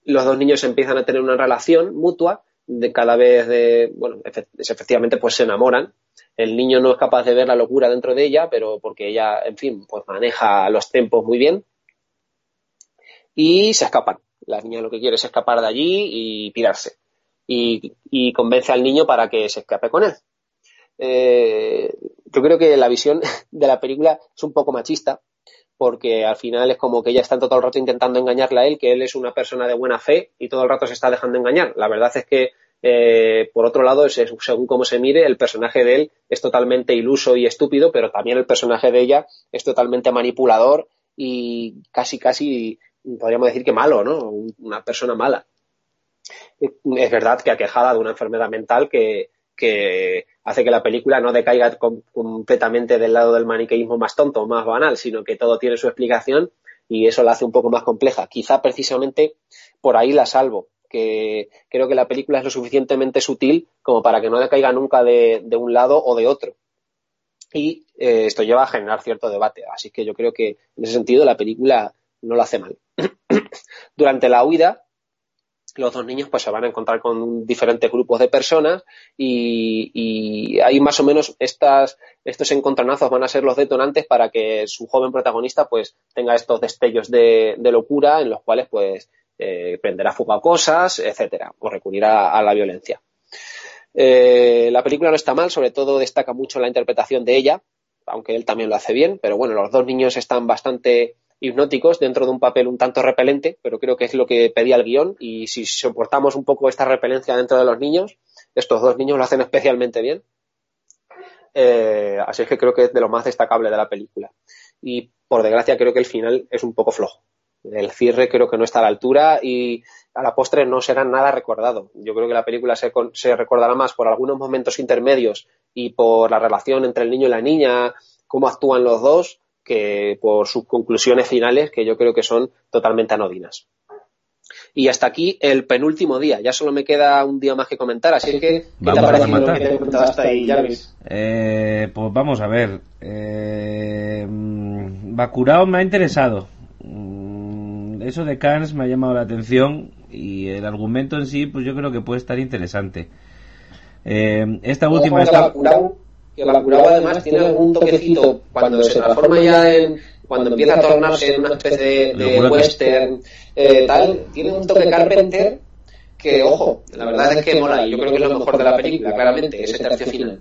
los dos niños empiezan a tener una relación mutua de cada vez de, bueno, efectivamente pues se enamoran el niño no es capaz de ver la locura dentro de ella, pero porque ella, en fin, pues maneja los tempos muy bien. Y se escapan. La niña lo que quiere es escapar de allí y pirarse. Y, convence al niño para que se escape con él. eh, yo creo que la visión (laughs) de la película es un poco machista, porque al final es como que ella está todo el rato intentando engañarle a él, que él es una persona de buena fe y todo el rato se está dejando engañar. La verdad es que, eh, por otro lado, según cómo se mire, el personaje de él es totalmente iluso y estúpido, pero también el personaje de ella es totalmente manipulador y casi, casi, podríamos decir que malo, ¿no? Una persona mala. Es verdad que aquejada de una enfermedad mental que, que hace que la película no decaiga completamente del lado del maniqueísmo más tonto, más banal, sino que todo tiene su explicación y eso la hace un poco más compleja. Quizá precisamente por ahí la salvo, que creo que la película es lo suficientemente sutil como para que no decaiga nunca de, un lado o de otro. Y eh, esto lleva a generar cierto debate. Así que yo creo que en ese sentido la película no lo hace mal. (clears throat) Durante la huida, los dos niños pues se van a encontrar con diferentes grupos de personas y, y ahí más o menos estas, estos encontronazos van a ser los detonantes para que su joven protagonista pues tenga estos destellos de, locura en los cuales pues eh, prenderá fuego a cosas, etcétera, o recurrirá a la violencia. Eh, la película no está mal, sobre todo destaca mucho la interpretación de ella, aunque él también lo hace bien, pero bueno, los dos niños están bastante hipnóticos dentro de un papel un tanto repelente, pero creo que es lo que pedía el guion y si soportamos un poco esta repelencia dentro de los niños, estos dos niños lo hacen especialmente bien. Eh, así es que creo que es de lo más destacable de la película. Y por desgracia creo que el final es un poco flojo. El cierre creo que no está a la altura y a la postre no será nada recordado. Yo creo que la película se, se recordará más por algunos momentos intermedios y por la relación entre el niño y la niña, cómo actúan los dos, que por sus conclusiones finales, que yo creo que son totalmente anodinas. Y hasta aquí el penúltimo día. Ya solo me queda un día más que comentar, así que ¿qué te ha parecido lo que te he comentado hasta ahí, Jarvis? Eh, pues vamos a ver. Eh, Bacurao me ha interesado. Eso de Cannes me ha llamado la atención y el argumento en sí, pues yo creo que puede estar interesante. Eh, esta última está que Bacurau además tiene algún toquecito cuando se transforma ya en cuando empieza a tornarse en una especie de, western eh, tal, tiene un toque Carpenter que, ojo, la verdad es que mola y yo creo que es lo mejor de la película, claramente, ese tercio final.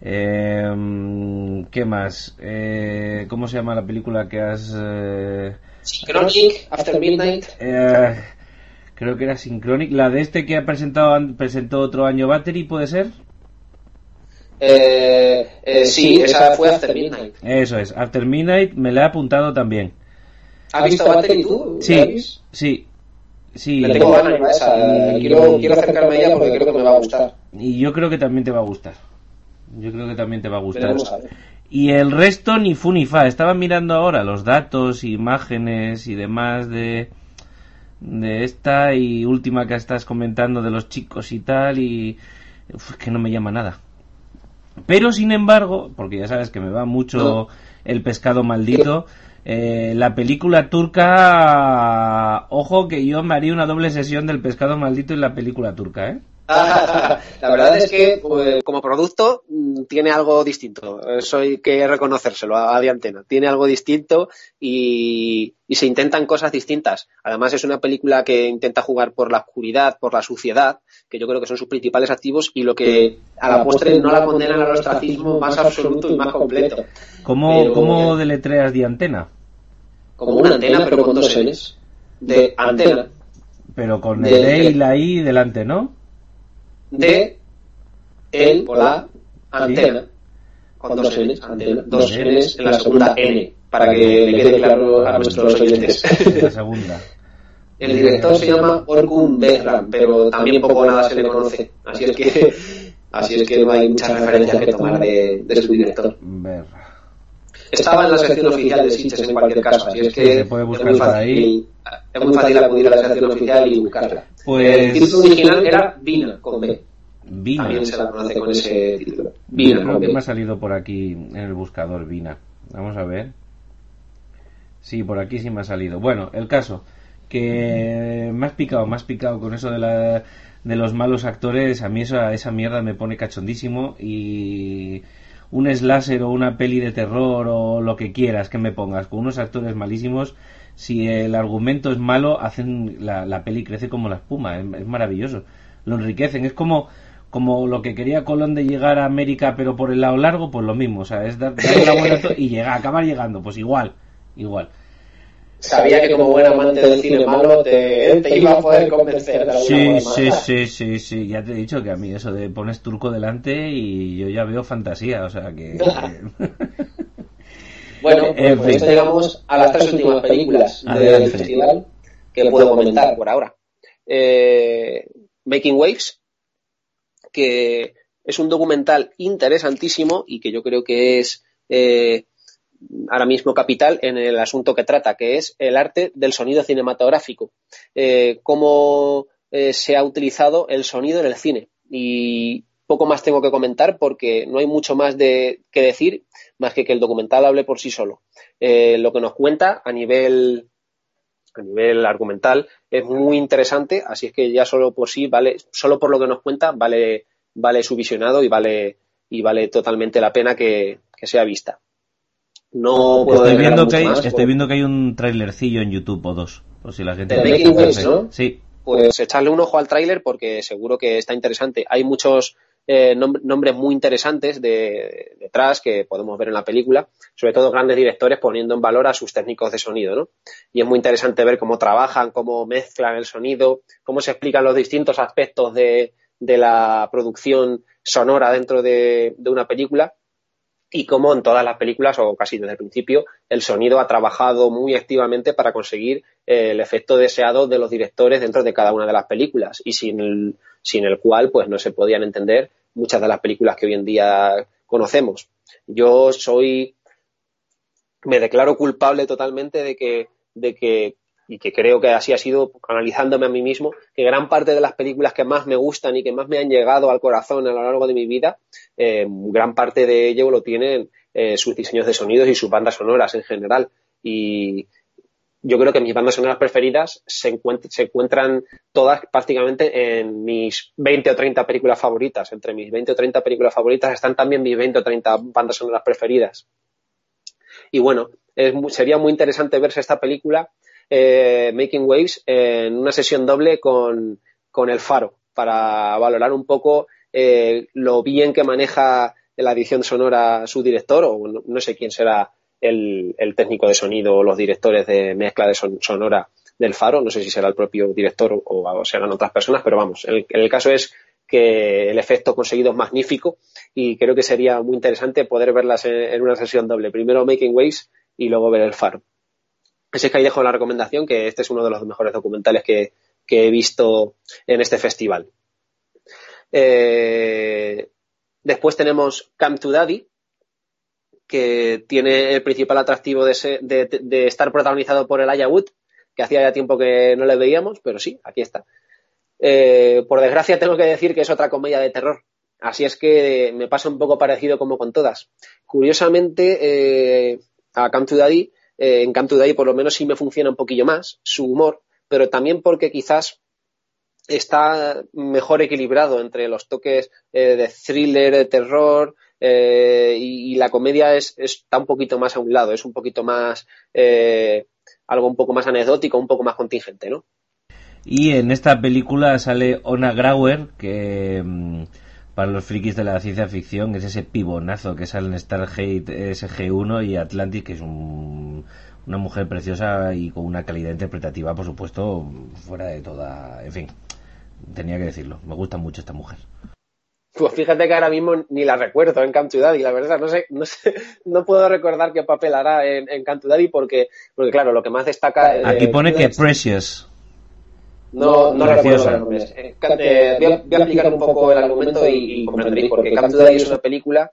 eh, ¿Qué más? Eh, ¿Cómo se llama la película que has...? Eh... Synchronic, After Midnight. Eh, creo que era Synchronic. La de este que ha presentado presentó otro año Battery, ¿puede ser? Eh, eh, sí, esa fue After Midnight. Eso es, After Midnight me la he apuntado también. ¿Has visto Battery tú? Sí, sí. Sí. Le tengo ganas a esa. Quiero, quiero acercarme a ella porque creo que me va a gustar. Y yo creo que también te va a gustar. Yo creo que también te va a gustar. Y el resto ni fu ni fa. Estaba mirando ahora los datos, imágenes y demás de, de esta y última que estás comentando de los chicos y tal y uf, es que no me llama nada. Pero sin embargo, porque ya sabes que me va mucho el pescado maldito, eh, la película turca, ojo que yo me haría una doble sesión del pescado maldito y la película turca, ¿eh? (laughs) la verdad es que pues, como producto mm, tiene algo distinto. Eso hay que reconocérselo a, Diantena. Tiene algo distinto y, se intentan cosas distintas. Además es una película que intenta jugar por la oscuridad, por la suciedad, que yo creo que son sus principales activos y lo que a la postre no la condenan al ostracismo más absoluto y más completo. ¿Cómo, ¿cómo deletreas Diantena? Como una antena, pero con dos N's. De antena. Pero con el D y la I delante, ¿no? De el o la antena. con dos N's, antena, dos N's en la segunda N, para que le quede claro a nuestros oyentes. (laughs) La segunda. El director se llama Orkun Behram, pero también poco nada se le conoce, así es que (laughs) así es que no hay muchas referencias que tomar de, de su director. Estaba en la sección oficial de Sitges en cualquier caso, así es que se puede buscar es muy fácil, ahí. Es muy fácil acudir a la sección oficial y buscarla. Pues... El título original era Vina, con B. Vina. También se la conoce con ese título. Vina, que me ha salido por aquí en el buscador Vina. Vamos a ver. Sí, por aquí sí me ha salido. Bueno, el caso que me has picado, me has picado con eso de la de los malos actores, a mí esa, esa mierda me pone cachondísimo y un slasher o una peli de terror o lo que quieras que me pongas con unos actores malísimos, si el argumento es malo, hacen la, la peli crece como la espuma, es, es, maravilloso. Lo enriquecen, es como como lo que quería Colón de llegar a América pero por el lado largo, pues lo mismo, o sea, es dar, darle la vuelta a todo y llegar, acabar llegando, pues igual, igual. Sabía que como buen amante del cine malo te, te iba a poder convencer de alguna Sí, forma. sí, sí, sí, sí, ya te he dicho que a mí eso de pones turco delante y yo ya veo fantasía, o sea que... (laughs) (laughs) Bueno, pues llegamos a las tres últimas películas Adelante. del festival que puedo comentar por ahora. Eh, Making Waves, que es un documental interesantísimo y que yo creo que es eh, ahora mismo capital en el asunto que trata, que es el arte del sonido cinematográfico. Eh, cómo eh, se ha utilizado el sonido en el cine. Y poco más tengo que comentar porque no hay mucho más de, que decir más que que el documental hable por sí solo. Eh, lo que nos cuenta a nivel a nivel argumental es muy interesante, así es que ya solo por sí vale, solo por lo que nos cuenta vale, vale su visionado y vale y vale totalmente la pena que, que sea vista. No puedo Estoy viendo, que hay, más, estoy viendo que hay un trailercillo en YouTube o dos, por si la gente... De Making Waves. ¿no? Sí, pues echarle un ojo al tráiler porque seguro que está interesante. Hay muchos eh, nom- nombres muy interesantes de- detrás que podemos ver en la película, sobre todo grandes directores poniendo en valor a sus técnicos de sonido, ¿no? Y es muy interesante ver cómo trabajan, cómo mezclan el sonido, cómo se explican los distintos aspectos de, de la producción sonora dentro de, de una película y cómo en todas las películas, o casi desde el principio, el sonido ha trabajado muy activamente para conseguir eh, el efecto deseado de los directores dentro de cada una de las películas y sin el, sin el cual pues no se podían entender muchas de las películas que hoy en día conocemos. Yo soy, me declaro culpable totalmente de que, de que y que creo que así ha sido, analizándome a mí mismo, que gran parte de las películas que más me gustan y que más me han llegado al corazón a lo largo de mi vida, eh, gran parte de ello lo tienen eh, sus diseños de sonidos y sus bandas sonoras en general. Y yo creo que mis bandas sonoras preferidas se, encuent- se encuentran todas prácticamente en mis 20 o 30 películas favoritas. Entre mis 20 o 30 películas favoritas están también mis 20 o 30 bandas sonoras preferidas. Y bueno, es sería muy interesante verse esta película, eh, Making Waves, en una sesión doble con, con El Faro, para valorar un poco eh, lo bien que maneja la edición sonora su director, o no, sé quién será el, el técnico de sonido o los directores de mezcla de son- sonora del Faro, no sé si será el propio director o, serán otras personas, pero vamos, el, el caso es que el efecto conseguido es magnífico y creo que sería muy interesante poder verlas en una sesión doble. Primero Making Waves y luego ver el Faro. Así que ahí dejo la recomendación, que este es uno de los mejores documentales que, he visto en este festival. Eh, después tenemos Come to Daddy, que tiene el principal atractivo de, de- estar protagonizado por Elijah Wood, que hacía ya tiempo que no le veíamos, pero sí, aquí está. Eh, por desgracia tengo que decir que es otra comedia de terror. Así es que me pasa un poco parecido como con todas. Curiosamente, eh, a Come to Daddy, eh, en Come to Daddy por lo menos sí me funciona un poquillo más su humor, pero también porque quizás está mejor equilibrado entre los toques eh, de thriller, de terror, eh, y, y la comedia es, está un poquito más a un lado, es un poquito más, eh, algo un poco más anecdótico, un poco más contingente, ¿no? Y en esta película sale Ona Grauer, que mm, para los frikis de la ciencia ficción es ese pibonazo que sale en Stargate SG-1 y Atlantis, que es un- una mujer preciosa y con una calidad interpretativa, por supuesto, fuera de toda... En fin, tenía que decirlo. Me gusta mucho esta mujer. Pues fíjate que ahora mismo ni la recuerdo en Camp Daddy, la verdad, no sé, no sé, (laughs) no puedo recordar qué papel hará en, en Camp porque, porque claro, lo que más destaca... eh, Aquí pone que es- Precious. No, no recuerdo los nombres. Eh, eh, voy, a, voy a explicar un poco el argumento y, y comprenderéis porque Camp to Daddy es una película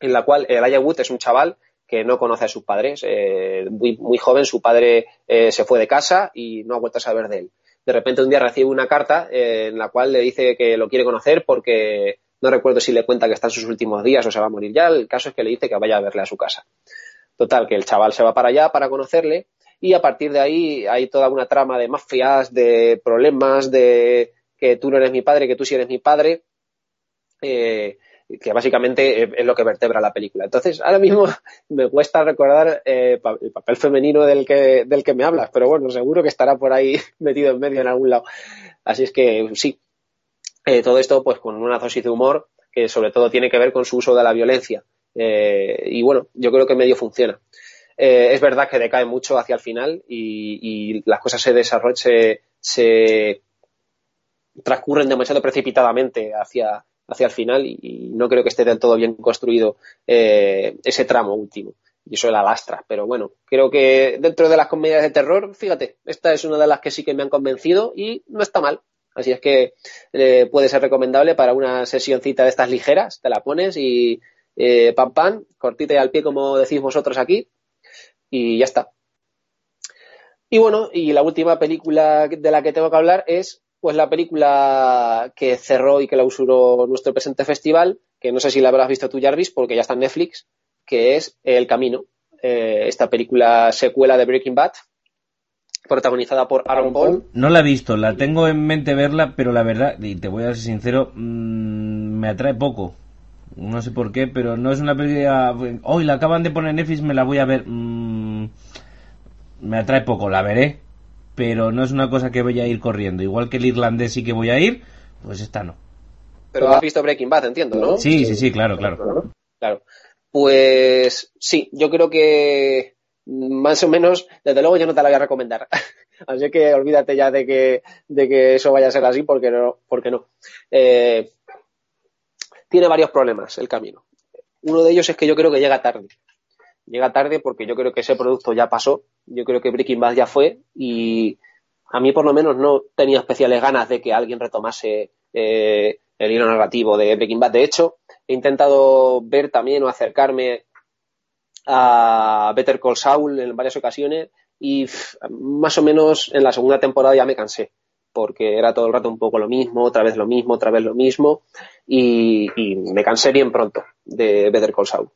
en la cual Elijah Wood es un chaval que no conoce a sus padres. eh, muy, muy joven, su padre eh, se fue de casa y no ha vuelto a saber de él. De repente un día recibe una carta eh, en la cual le dice que lo quiere conocer porque no recuerdo si le cuenta que está en sus últimos días o se va a morir ya. El caso es que le dice que vaya a verle a su casa. Total, que el chaval se va para allá para conocerle y a partir de ahí hay toda una trama de mafias, de problemas, de que tú no eres mi padre, que tú sí eres mi padre, eh, que básicamente es lo que vertebra la película. Entonces, ahora mismo (laughs) me cuesta recordar eh, el papel femenino del que, del que me hablas, pero bueno, seguro que estará por ahí (laughs) metido en medio en algún lado. Así es que sí, Eh, todo esto pues con una dosis de humor que sobre todo tiene que ver con su uso de la violencia. Eh, y bueno, yo creo que medio funciona. Eh, es verdad que decae mucho hacia el final y, las cosas se desarrollan, se, se, transcurren demasiado precipitadamente hacia, hacia el final y, y, no creo que esté del todo bien construido eh, ese tramo último. Y eso la lastra. Pero bueno, creo que dentro de las comedias de terror, fíjate, esta es una de las que sí que me han convencido y no está mal. Así es que eh, puede ser recomendable para una sesioncita de estas ligeras, te la pones y eh, pam pam, cortita y al pie como decís vosotros aquí y ya está. Y bueno, y la última película de la que tengo que hablar es pues la película que cerró y que clausuró nuestro presente festival, que no sé si la habrás visto tú, Jarvis, porque ya está en Netflix, que es El Camino, eh, esta película secuela de Breaking Bad, protagonizada por Aaron Paul. No la he visto, la tengo en mente verla, pero la verdad, y te voy a ser sincero, mmm, me atrae poco. No sé por qué, pero no es una película. Hoy la acaban de poner en Netflix, me la voy a ver. Mmm, me atrae poco, la veré, pero no es una cosa que voy a ir corriendo. Igual que el irlandés sí que voy a ir, pues esta no. Pero has visto Breaking Bad, entiendo, ¿no? Sí, sí, sí, claro, claro. Claro. Pues sí, yo creo que más o menos, desde luego yo no te la voy a recomendar. (laughs) así que olvídate ya de que, de que eso vaya a ser así, porque no. Porque no. Eh, tiene varios problemas el camino. Uno de ellos es que yo creo que llega tarde. Llega tarde porque yo creo que ese producto ya pasó. Yo creo que Breaking Bad ya fue y a mí por lo menos no tenía especiales ganas de que alguien retomase eh, el hilo narrativo de Breaking Bad. De hecho, he intentado ver también o acercarme a Better Call Saul en varias ocasiones y más o menos en la segunda temporada ya me cansé porque era todo el rato un poco lo mismo, otra vez lo mismo, otra vez lo mismo y, me cansé bien pronto de Better Call Saul.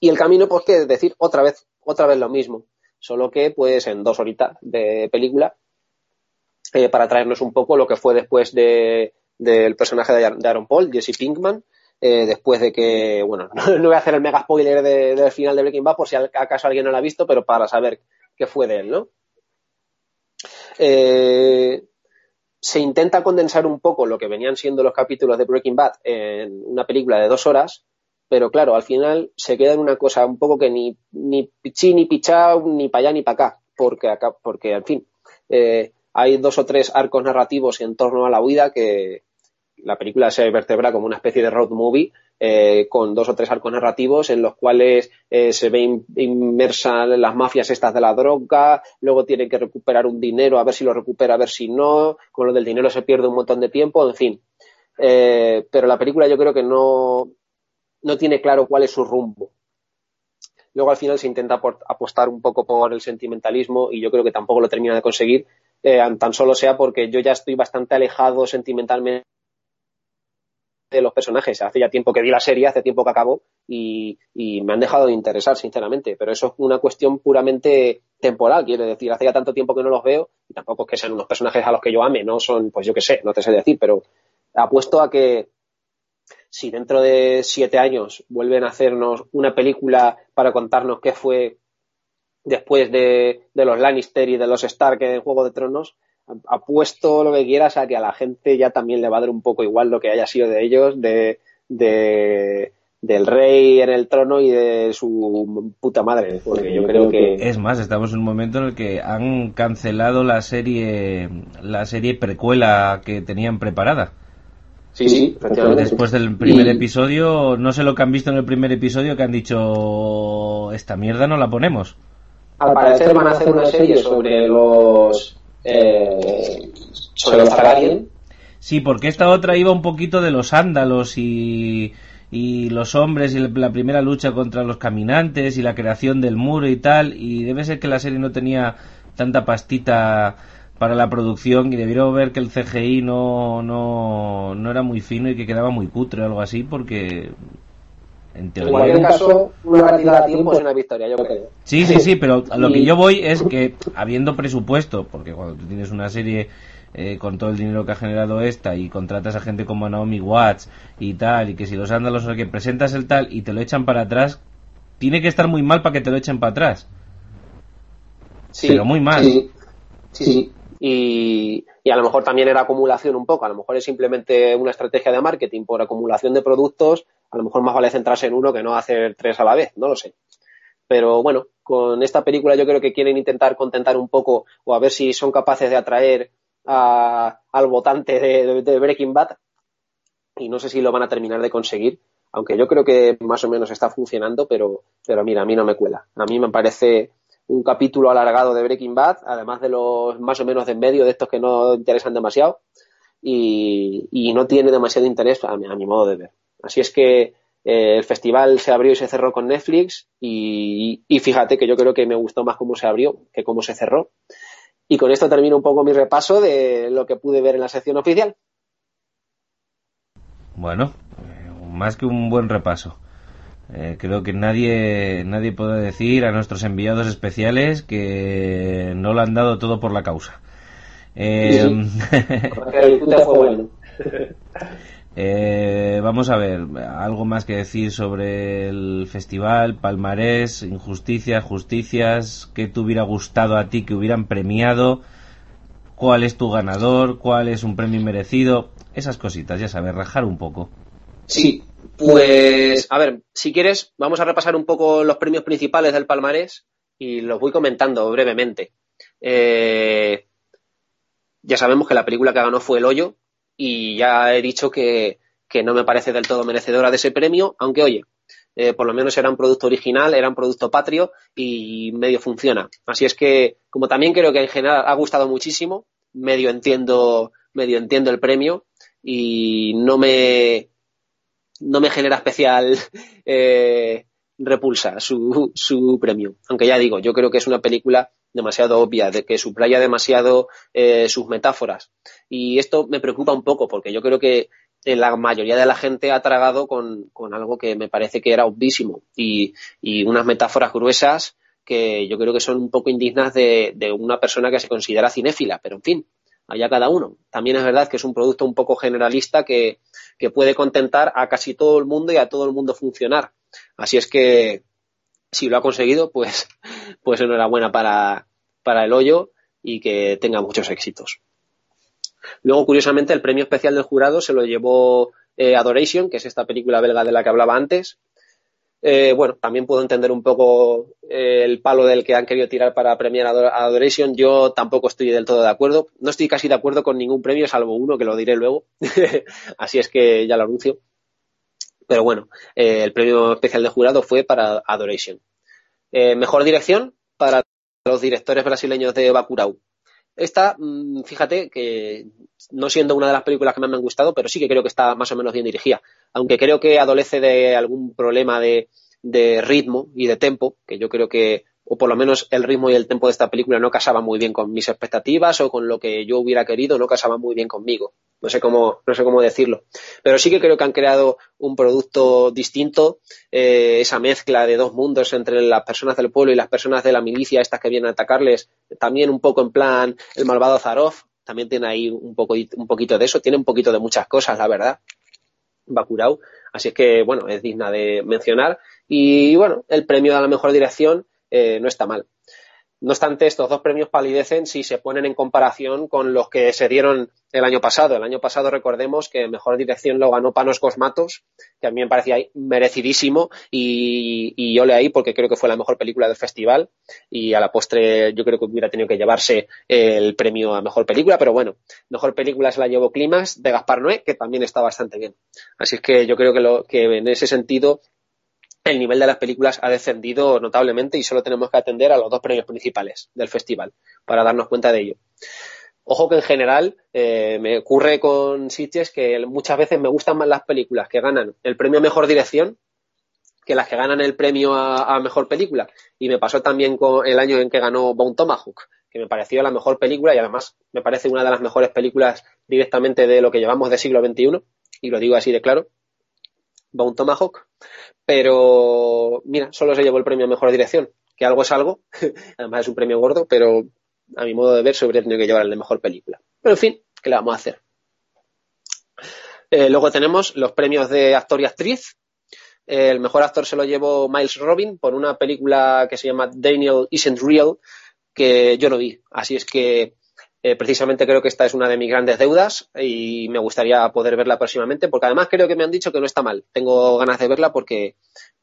Y el camino, pues que decir otra vez, otra vez lo mismo, solo que pues en dos horitas de película eh, para traernos un poco lo que fue después de, del personaje de Aaron Paul, Jesse Pinkman, eh, después de que, bueno, no, (laughs) no, voy a hacer el mega spoiler de, del final de Breaking Bad por si acaso alguien no lo ha visto, pero para saber qué fue de él, ¿no? Eh, se intenta condensar un poco lo que venían siendo los capítulos de Breaking Bad en una película de dos horas, pero claro, al final se queda en una cosa un poco que ni, ni pichí, ni pichao, ni para allá, ni para acá, porque acá, porque, en fin, eh, hay dos o tres arcos narrativos en torno a la huida que, la película se vertebra como una especie de road movie eh, con dos o tres arcos narrativos en los cuales eh, se ve inmersa las mafias estas de la droga, luego tiene que recuperar un dinero, a ver si lo recupera, a ver si no, con lo del dinero se pierde un montón de tiempo, en fin. Eh, pero la película yo creo que no, no tiene claro cuál es su rumbo. Luego al final se intenta apostar un poco por el sentimentalismo y yo creo que tampoco lo termina de conseguir, tan solo sea porque yo ya estoy bastante alejado sentimentalmente de los personajes. Hace ya tiempo que vi la serie, hace tiempo que acabó y, y, me han dejado de interesar, sinceramente. Pero eso es una cuestión puramente temporal, quiero decir. Hace ya tanto tiempo que no los veo y tampoco es que sean unos personajes a los que yo ame, no son, pues yo qué sé, no te sé decir, pero apuesto a que si dentro de siete años vuelven a hacernos una película para contarnos qué fue después de, de los Lannister y de los Stark en Juego de Tronos, apuesto lo que quieras a que a la gente ya también le va a dar un poco igual lo que haya sido de ellos, de, de del rey en el trono y de su puta madre, porque yo creo que es más, estamos en un momento en el que han cancelado la serie la serie precuela que tenían preparada. Sí, sí, Después del primer y... episodio, no sé lo que han visto en el primer episodio que han dicho esta mierda no la ponemos. Al parecer van a hacer una serie sobre los eh, sobre los. Sí, porque esta otra iba un poquito de los ándalos y, y los hombres y la primera lucha contra los caminantes y la creación del muro y tal. Y debe ser que la serie no tenía tanta pastita para la producción y debieron ver que el CGI no, no, no era muy fino y que quedaba muy cutre o algo así porque en teoría. En cualquier caso, una cantidad de tiempo es una victoria, yo creo. Sí, sí, sí, pero a lo que yo voy es que, habiendo presupuesto, porque cuando tú tienes una serie eh, con todo el dinero que ha generado esta y contratas a gente como Naomi Watts y tal, y que si los ándalos o que presentas el tal y te lo echan para atrás, tiene que estar muy mal para que te lo echen para atrás. Sí, pero muy mal. Sí, sí. y, a lo mejor también era acumulación un poco, a lo mejor es simplemente una estrategia de marketing por acumulación de productos, a lo mejor más vale centrarse en uno que no hacer tres a la vez, no lo sé. Pero bueno, con esta película yo creo que quieren intentar contentar un poco o a ver si son capaces de atraer al votante de, Breaking Bad y no sé si lo van a terminar de conseguir, aunque yo creo que más o menos está funcionando, pero, pero mira, a mí no me cuela. A mí me parece un capítulo alargado de Breaking Bad, además de los más o menos de en medio de estos que no interesan demasiado y, no tiene demasiado interés a mi, modo de ver. Así es que eh, el festival se abrió y se cerró con Netflix y, y, fíjate que yo creo que me gustó más cómo se abrió que cómo se cerró. Y con esto termino un poco mi repaso de lo que pude ver en la sección oficial. Bueno, eh, más que un buen repaso. Eh, creo que nadie, nadie puede decir a nuestros enviados especiales que no lo han dado todo por la causa. Eh, (laughs) (laughs) eh, vamos a ver, algo más que decir sobre el festival, palmarés, injusticias, justicias, ¿qué te hubiera gustado a ti que hubieran premiado? ¿Cuál es tu ganador? ¿Cuál es un premio merecido? Esas cositas, ya sabes, rajar un poco. Sí, pues, a ver, si quieres, vamos a repasar un poco los premios principales del palmarés y los voy comentando brevemente. Eh, ya sabemos que la película que ganó fue El Hoyo y ya he dicho que, no me parece del todo merecedora de ese premio, aunque oye, eh, por lo menos era un producto original, era un producto patrio y medio funciona. Así es que, como también creo que en general ha gustado muchísimo, medio entiendo, medio entiendo el premio y no me, no me genera especial (laughs) eh, repulsa su, su, premio. Aunque ya digo, yo creo que es una película demasiado obvia, de que suplaya demasiado eh, sus metáforas. Y esto me preocupa un poco, porque yo creo que la mayoría de la gente ha tragado con, con algo que me parece que era obvísimo y, y, unas metáforas gruesas que yo creo que son un poco indignas de, de una persona que se considera cinéfila, pero en fin, allá cada uno. También es verdad que es un producto un poco generalista que, que puede contentar a casi todo el mundo y a todo el mundo funcionar. Así es que si lo ha conseguido, pues, (laughs) pues enhorabuena para, para el hoyo y que tenga muchos éxitos. Luego, curiosamente, el premio especial del jurado se lo llevó eh, Adoration, que es esta película belga de la que hablaba antes, eh, bueno, también puedo entender un poco eh, el palo del que han querido tirar para premiar a Adoration. Yo tampoco estoy del todo de acuerdo. No estoy casi de acuerdo con ningún premio, salvo uno, que lo diré luego. (laughs) Así es que ya lo anuncio. Pero bueno, eh, el premio especial de jurado fue para Adoration. mejor dirección para los directores brasileños de Bacurau. Esta, mm, fíjate que no siendo una de las películas que más me han gustado, pero sí que creo que está más o menos bien dirigida. Aunque creo que adolece de algún problema de, ritmo y de tempo, que yo creo que, o por lo menos el ritmo y el tempo de esta película no casaba muy bien con mis expectativas o con lo que yo hubiera querido, no casaba muy bien conmigo. No sé cómo, no sé cómo decirlo. Pero sí que creo que han creado un producto distinto, eh, esa mezcla de dos mundos entre las personas del pueblo y las personas de la milicia, estas que vienen a atacarles, también un poco en plan el malvado Zaroff, también tiene ahí un, poco, un poquito de eso, tiene un poquito de muchas cosas, la verdad. Bakurau. Así es que, bueno, es digna de mencionar. Y bueno, el premio a la mejor dirección eh, no está mal. No obstante, estos dos premios palidecen si se ponen en comparación con los que se dieron el año pasado. El año pasado recordemos que mejor dirección lo ganó Panos Cosmatos, que a mí me parecía merecidísimo y, y yo le ahí porque creo que fue la mejor película del festival y a la postre yo creo que hubiera tenido que llevarse el premio a mejor película, pero bueno, mejor película se la llevó Climas de Gaspar Noé, que también está bastante bien. Así es que yo creo que, lo, que en ese sentido el nivel de las películas ha descendido notablemente y solo tenemos que atender a los dos premios principales del festival para darnos cuenta de ello. Ojo que en general eh, me ocurre con Sitges que muchas veces me gustan más las películas que ganan el premio a mejor dirección que las que ganan el premio a, mejor película. Y me pasó también con el año en que ganó Bone Tomahawk, que me pareció la mejor película y además me parece una de las mejores películas directamente de lo que llevamos de siglo XXI, y lo digo así de claro. Bone Tomahawk, pero mira, solo se llevó el premio a mejor dirección, que algo es algo, (laughs) además es un premio gordo, pero a mi modo de ver se hubiera tenido que llevar el de mejor película. Pero en fin, ¿qué le vamos a hacer? Eh, luego tenemos los premios de actor y actriz. el mejor actor se lo llevó Miles Robin por una película que se llama Daniel Isn't Real, que yo no vi. Así es que Eh, precisamente creo que esta es una de mis grandes deudas y me gustaría poder verla próximamente, porque además creo que me han dicho que no está mal. Tengo ganas de verla porque,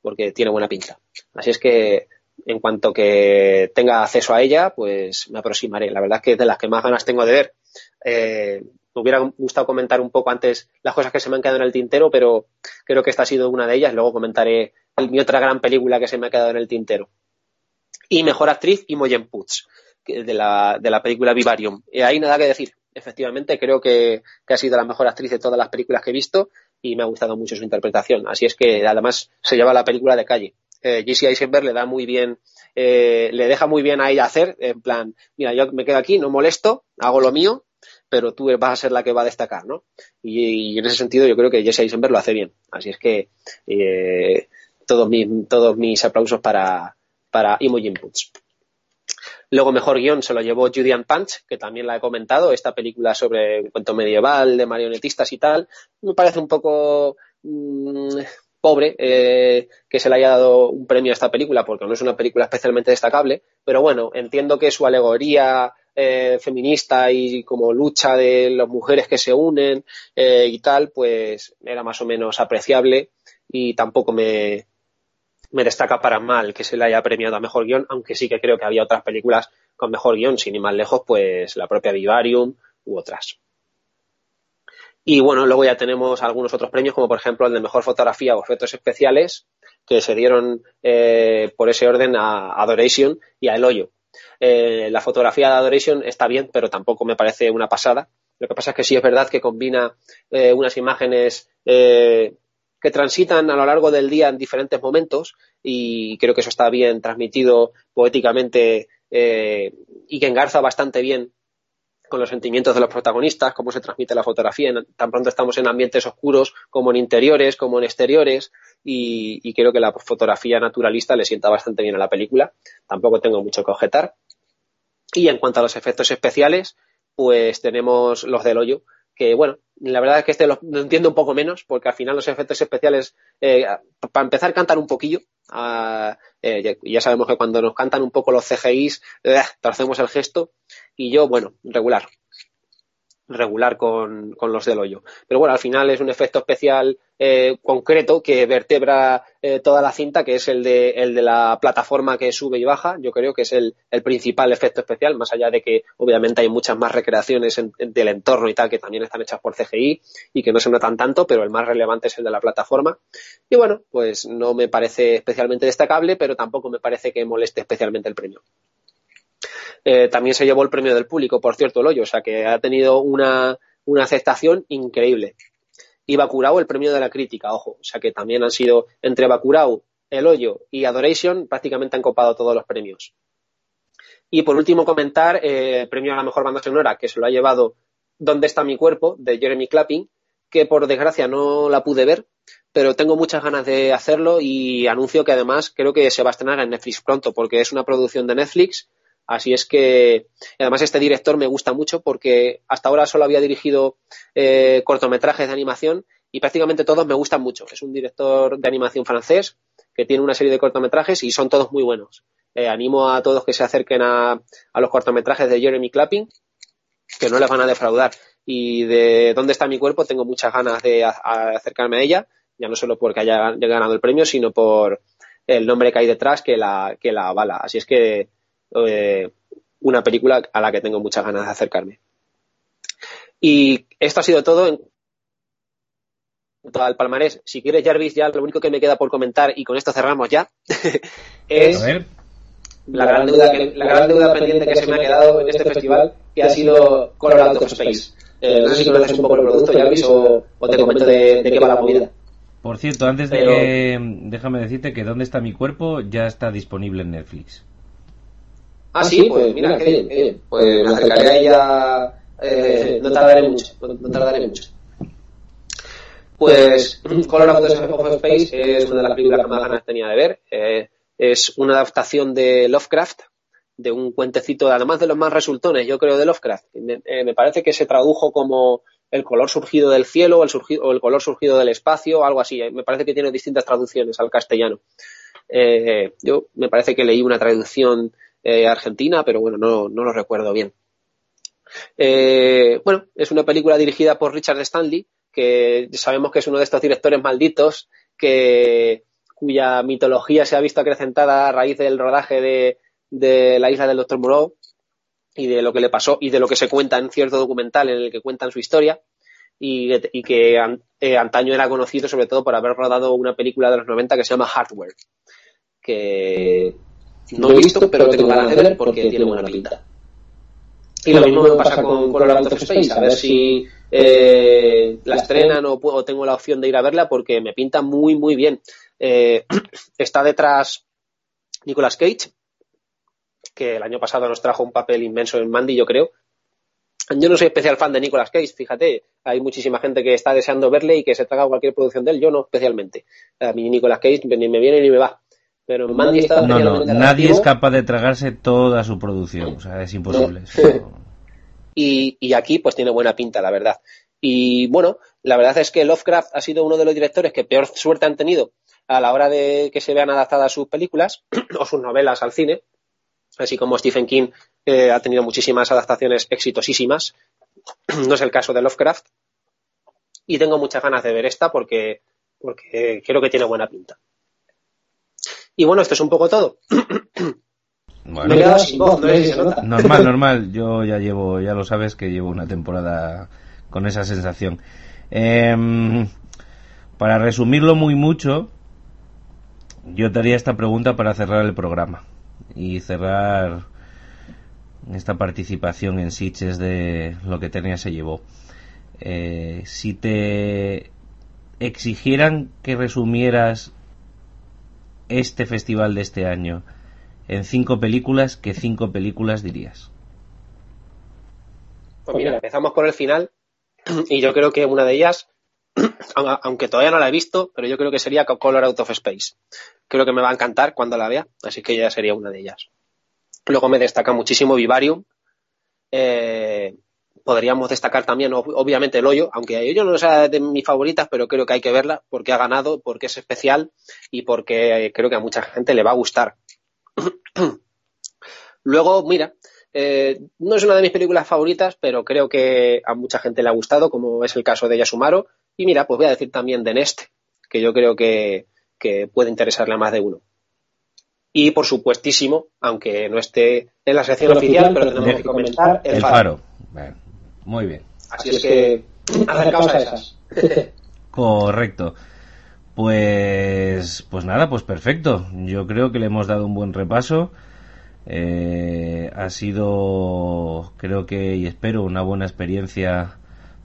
porque tiene buena pinta. Así es que en cuanto que tenga acceso a ella, pues me aproximaré. La verdad es que es de las que más ganas tengo de ver. Eh, me hubiera gustado comentar un poco antes las cosas que se me han quedado en el tintero, pero creo que esta ha sido una de ellas. Luego comentaré mi otra gran película que se me ha quedado en el tintero. Y mejor actriz, Imogen Putz, de la, de la película Vivarium. Y ahí nada que decir. Efectivamente, creo que, ha sido la mejor actriz de todas las películas que he visto y me ha gustado mucho su interpretación. Así es que además se lleva la película de calle. Eh, Jesse Eisenberg le da muy bien, eh, le deja muy bien a ella hacer, en plan, mira, yo me quedo aquí, no molesto, hago lo mío, pero tú vas a ser la que va a destacar, ¿no? Y, en ese sentido yo creo que Jesse Eisenberg lo hace bien. Así es que eh, todos, mis, todos mis aplausos para, para Imogen Putz. Luego, mejor guion se lo llevó Julian Punch, que también la he comentado, esta película sobre un cuento medieval de marionetistas y tal. Me parece un poco mmm, pobre eh, que se le haya dado un premio a esta película, porque no es una película especialmente destacable, pero bueno, entiendo que su alegoría eh, feminista y como lucha de las mujeres que se unen eh, y tal, pues era más o menos apreciable y tampoco me, me destaca para mal que se le haya premiado a mejor guion, aunque sí que creo que había otras películas con mejor guion, sin ir más lejos, pues la propia Vivarium u otras. Y bueno, luego ya tenemos algunos otros premios, como por ejemplo el de mejor fotografía o efectos especiales, que se dieron eh, por ese orden a Adoration y a El Hoyo. Eh, la fotografía de Adoration está bien, pero tampoco me parece una pasada. Lo que pasa es que sí es verdad que combina eh, unas imágenes eh, que transitan a lo largo del día en diferentes momentos y creo que eso está bien transmitido poéticamente eh, y que engarza bastante bien con los sentimientos de los protagonistas, cómo se transmite la fotografía. Tan pronto estamos en ambientes oscuros como en interiores, como en exteriores, y, y, creo que la fotografía naturalista le sienta bastante bien a la película. Tampoco tengo mucho que objetar. Y en cuanto a los efectos especiales, pues tenemos los del hoyo, que bueno, la verdad es que este lo, entiendo un poco menos, porque al final los efectos especiales, eh, para empezar, cantan un poquillo. Uh, eh, ya, sabemos que cuando nos cantan un poco los CGIs, eh, el gesto. Y yo, bueno, regular. Regular con, con los del hoyo. Pero bueno, al final es un efecto especial eh, concreto que vertebra eh, toda la cinta, que es el de, el de la plataforma que sube y baja. Yo creo que es el, el principal efecto especial, más allá de que obviamente hay muchas más recreaciones en, en, del entorno y tal que también están hechas por CGI y que no se notan tanto, pero el más relevante es el de la plataforma. Y bueno, pues no me parece especialmente destacable, pero tampoco me parece que moleste especialmente el premio. Eh, también se llevó el premio del público, por cierto, el hoyo, o sea que ha tenido una, una aceptación increíble y Bakurao el premio de la crítica, ojo. O sea que también han sido entre Bakurao, El Hoyo y Adoration prácticamente han copado todos los premios. Y por último comentar eh, el premio a la mejor banda sonora que se lo ha llevado ¿Dónde está mi cuerpo? de Jeremy Clapping, que por desgracia no la pude ver, pero tengo muchas ganas de hacerlo y anuncio que además creo que se va a estrenar en Netflix pronto porque es una producción de Netflix Así es que, además, este director me gusta mucho porque hasta ahora solo había dirigido eh, cortometrajes de animación y prácticamente todos me gustan mucho. Es un director de animación francés que tiene una serie de cortometrajes y son todos muy buenos. Eh, animo a todos que se acerquen a, los cortometrajes de Jeremy Clapping, que no les van a defraudar. Y de dónde está mi cuerpo tengo muchas ganas de acercarme a ella, ya no solo porque haya, haya ganado el premio, sino por el nombre que hay detrás que la, que la avala. Así es que eh, una película a la que tengo muchas ganas de acercarme. Y esto ha sido todo en cuanto al palmarés. Si quieres, Jarvis, ya lo único que me queda por comentar, y con esto cerramos ya, (laughs) es la gran, deuda que, la gran deuda pendiente que se me ha quedado en este festival, que ha sido Colorado Space. Eh, no sé si conoces un poco el producto, Jarvis, o, o te comento de, de, qué va la movida. Por cierto, antes de Pero... que déjame decirte que dónde está mi cuerpo ya está disponible en Netflix. Ah, sí, pues mira, qué bien, qué bien. Pues me acercaré a ella, eh, (laughs) no tardaré mucho, no tardaré mucho. Pues Color of Space es una de las películas que más ganas tenía de ver. Eh, es una adaptación de Lovecraft, de un cuentecito, además de los más resultones, yo creo, de Lovecraft. Me, eh, me parece que se tradujo como el color surgido del cielo o el, surgido, o el color surgido del espacio, algo así. Me parece que tiene distintas traducciones al castellano. Eh, yo me parece que leí una traducción eh, argentina, pero bueno, no, no lo recuerdo bien. Eh, bueno, es una película dirigida por Richard Stanley, que sabemos que es uno de estos directores malditos que cuya mitología se ha visto acrecentada a raíz del rodaje de, de la isla del Doctor Moreau y de lo que le pasó y de lo que se cuenta en cierto documental en el que cuentan su historia y, que eh, antaño era conocido sobre todo por haber rodado una película de los 90 que se llama Hardware que no he visto pero tengo ganas de ver porque tiene buena pinta y lo mismo me pasa con Color Out of Space a ver si eh, la estrenan o, o, tengo la opción de ir a verla porque me pinta muy muy bien eh, (clears throat) está detrás Nicolas Cage que el año pasado nos trajo un papel inmenso en Mandy, yo creo. Yo no soy especial fan de Nicolas Cage, fíjate, hay muchísima gente que está deseando verle y que se traga cualquier producción de él, yo no especialmente. A mí Nicolas Cage ni me viene ni me va. Pero Mandy está no, no, nadie es capaz de tragarse toda su producción, o sea, es imposible. No. (laughs) Y, y aquí pues tiene buena pinta, la verdad. Y bueno, la verdad es que Lovecraft ha sido uno de los directores que peor suerte han tenido a la hora de que se vean adaptadas sus películas (clears throat) o sus novelas al cine, así como Stephen King eh, ha tenido muchísimas adaptaciones exitosísimas. (clears throat) No es el caso de Lovecraft. Y tengo muchas ganas de ver esta porque, porque creo que tiene buena pinta. Y bueno, esto es un poco todo. Bueno, Me he sin voz, no sé si se nota. Normal, normal. Yo ya llevo, ya lo sabes que llevo una temporada con esa sensación. Eh, para resumirlo muy mucho, yo te haría esta pregunta para cerrar el programa y cerrar esta participación en Sitges de lo que tenía se llevó. Eh, si te exigieran que resumieras este festival de este año en cinco películas, ¿qué cinco películas dirías? Pues mira, empezamos por el final y yo creo que una de ellas, aunque todavía no la he visto, pero yo creo que sería Color Out of Space. Creo que me va a encantar cuando la vea, así que ya sería una de ellas. Luego me destaca muchísimo Vivarium. Eh, podríamos destacar también, obviamente, El Hoyo, aunque yo no sea de mis favoritas, pero creo que hay que verla porque ha ganado, porque es especial y porque creo que a mucha gente le va a gustar. (clears throat) Luego, mira, eh, no es una de mis películas favoritas, pero creo que a mucha gente le ha gustado, como es el caso de Yasumaro. Y mira, pues voy a decir también de Nest, que yo creo que, que puede interesarle a más de uno. Y por supuestísimo, aunque no esté en la sección oficial, pero tenemos que comentar el, el faro. faro. Bueno, muy bien. Así es que acercaos a esas. (laughs) Correcto. Pues, pues nada, pues perfecto. Yo creo que le hemos dado un buen repaso. Eh, ha sido, creo que y espero, una buena experiencia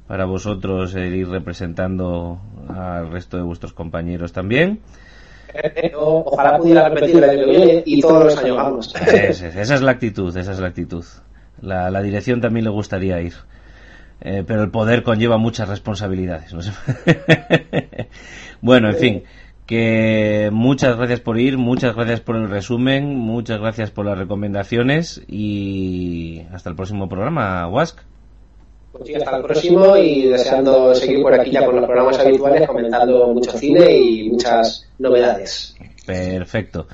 para vosotros el ir representando al resto de vuestros compañeros también. Eh, ojalá pudiera repetir el año que viene y todos los años vamos. Esa, esa es la actitud, esa es la actitud. La, la dirección también le gustaría ir. Eh, pero el poder conlleva muchas responsabilidades. ¿no? (laughs) bueno, en fin, que muchas gracias por ir, muchas gracias por el resumen, muchas gracias por las recomendaciones y hasta el próximo programa, Wask. Pues sí, hasta el próximo y deseando seguir por aquí ya con los programas habituales comentando mucho cine y muchas novedades. Perfecto.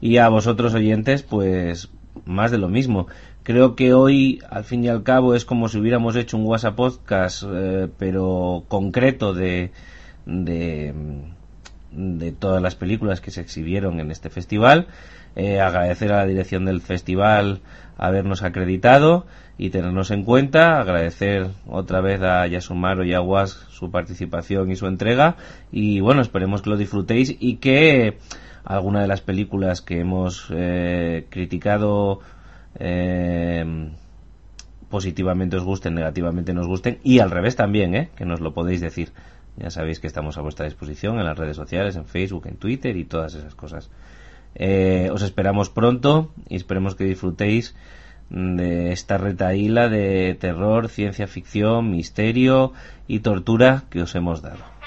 Y a vosotros oyentes, pues más de lo mismo. Creo que hoy, al fin y al cabo, es como si hubiéramos hecho un WhatsApp podcast, eh, pero concreto de, de, todas las películas que se exhibieron en este festival. Eh, agradecer a la dirección del festival habernos acreditado y tenernos en cuenta. Agradecer otra vez a Yasumaro y a Was su participación y su entrega. Y bueno, esperemos que lo disfrutéis y que alguna de las películas que hemos eh, criticado eh, positivamente os gusten, negativamente nos gusten y al revés también, ¿eh? que nos lo podéis decir. Ya sabéis que estamos a vuestra disposición en las redes sociales, en Facebook, en Twitter y todas esas cosas. Eh, os esperamos pronto y esperemos que disfrutéis de esta retaíla de terror, ciencia ficción, misterio y tortura que os hemos dado.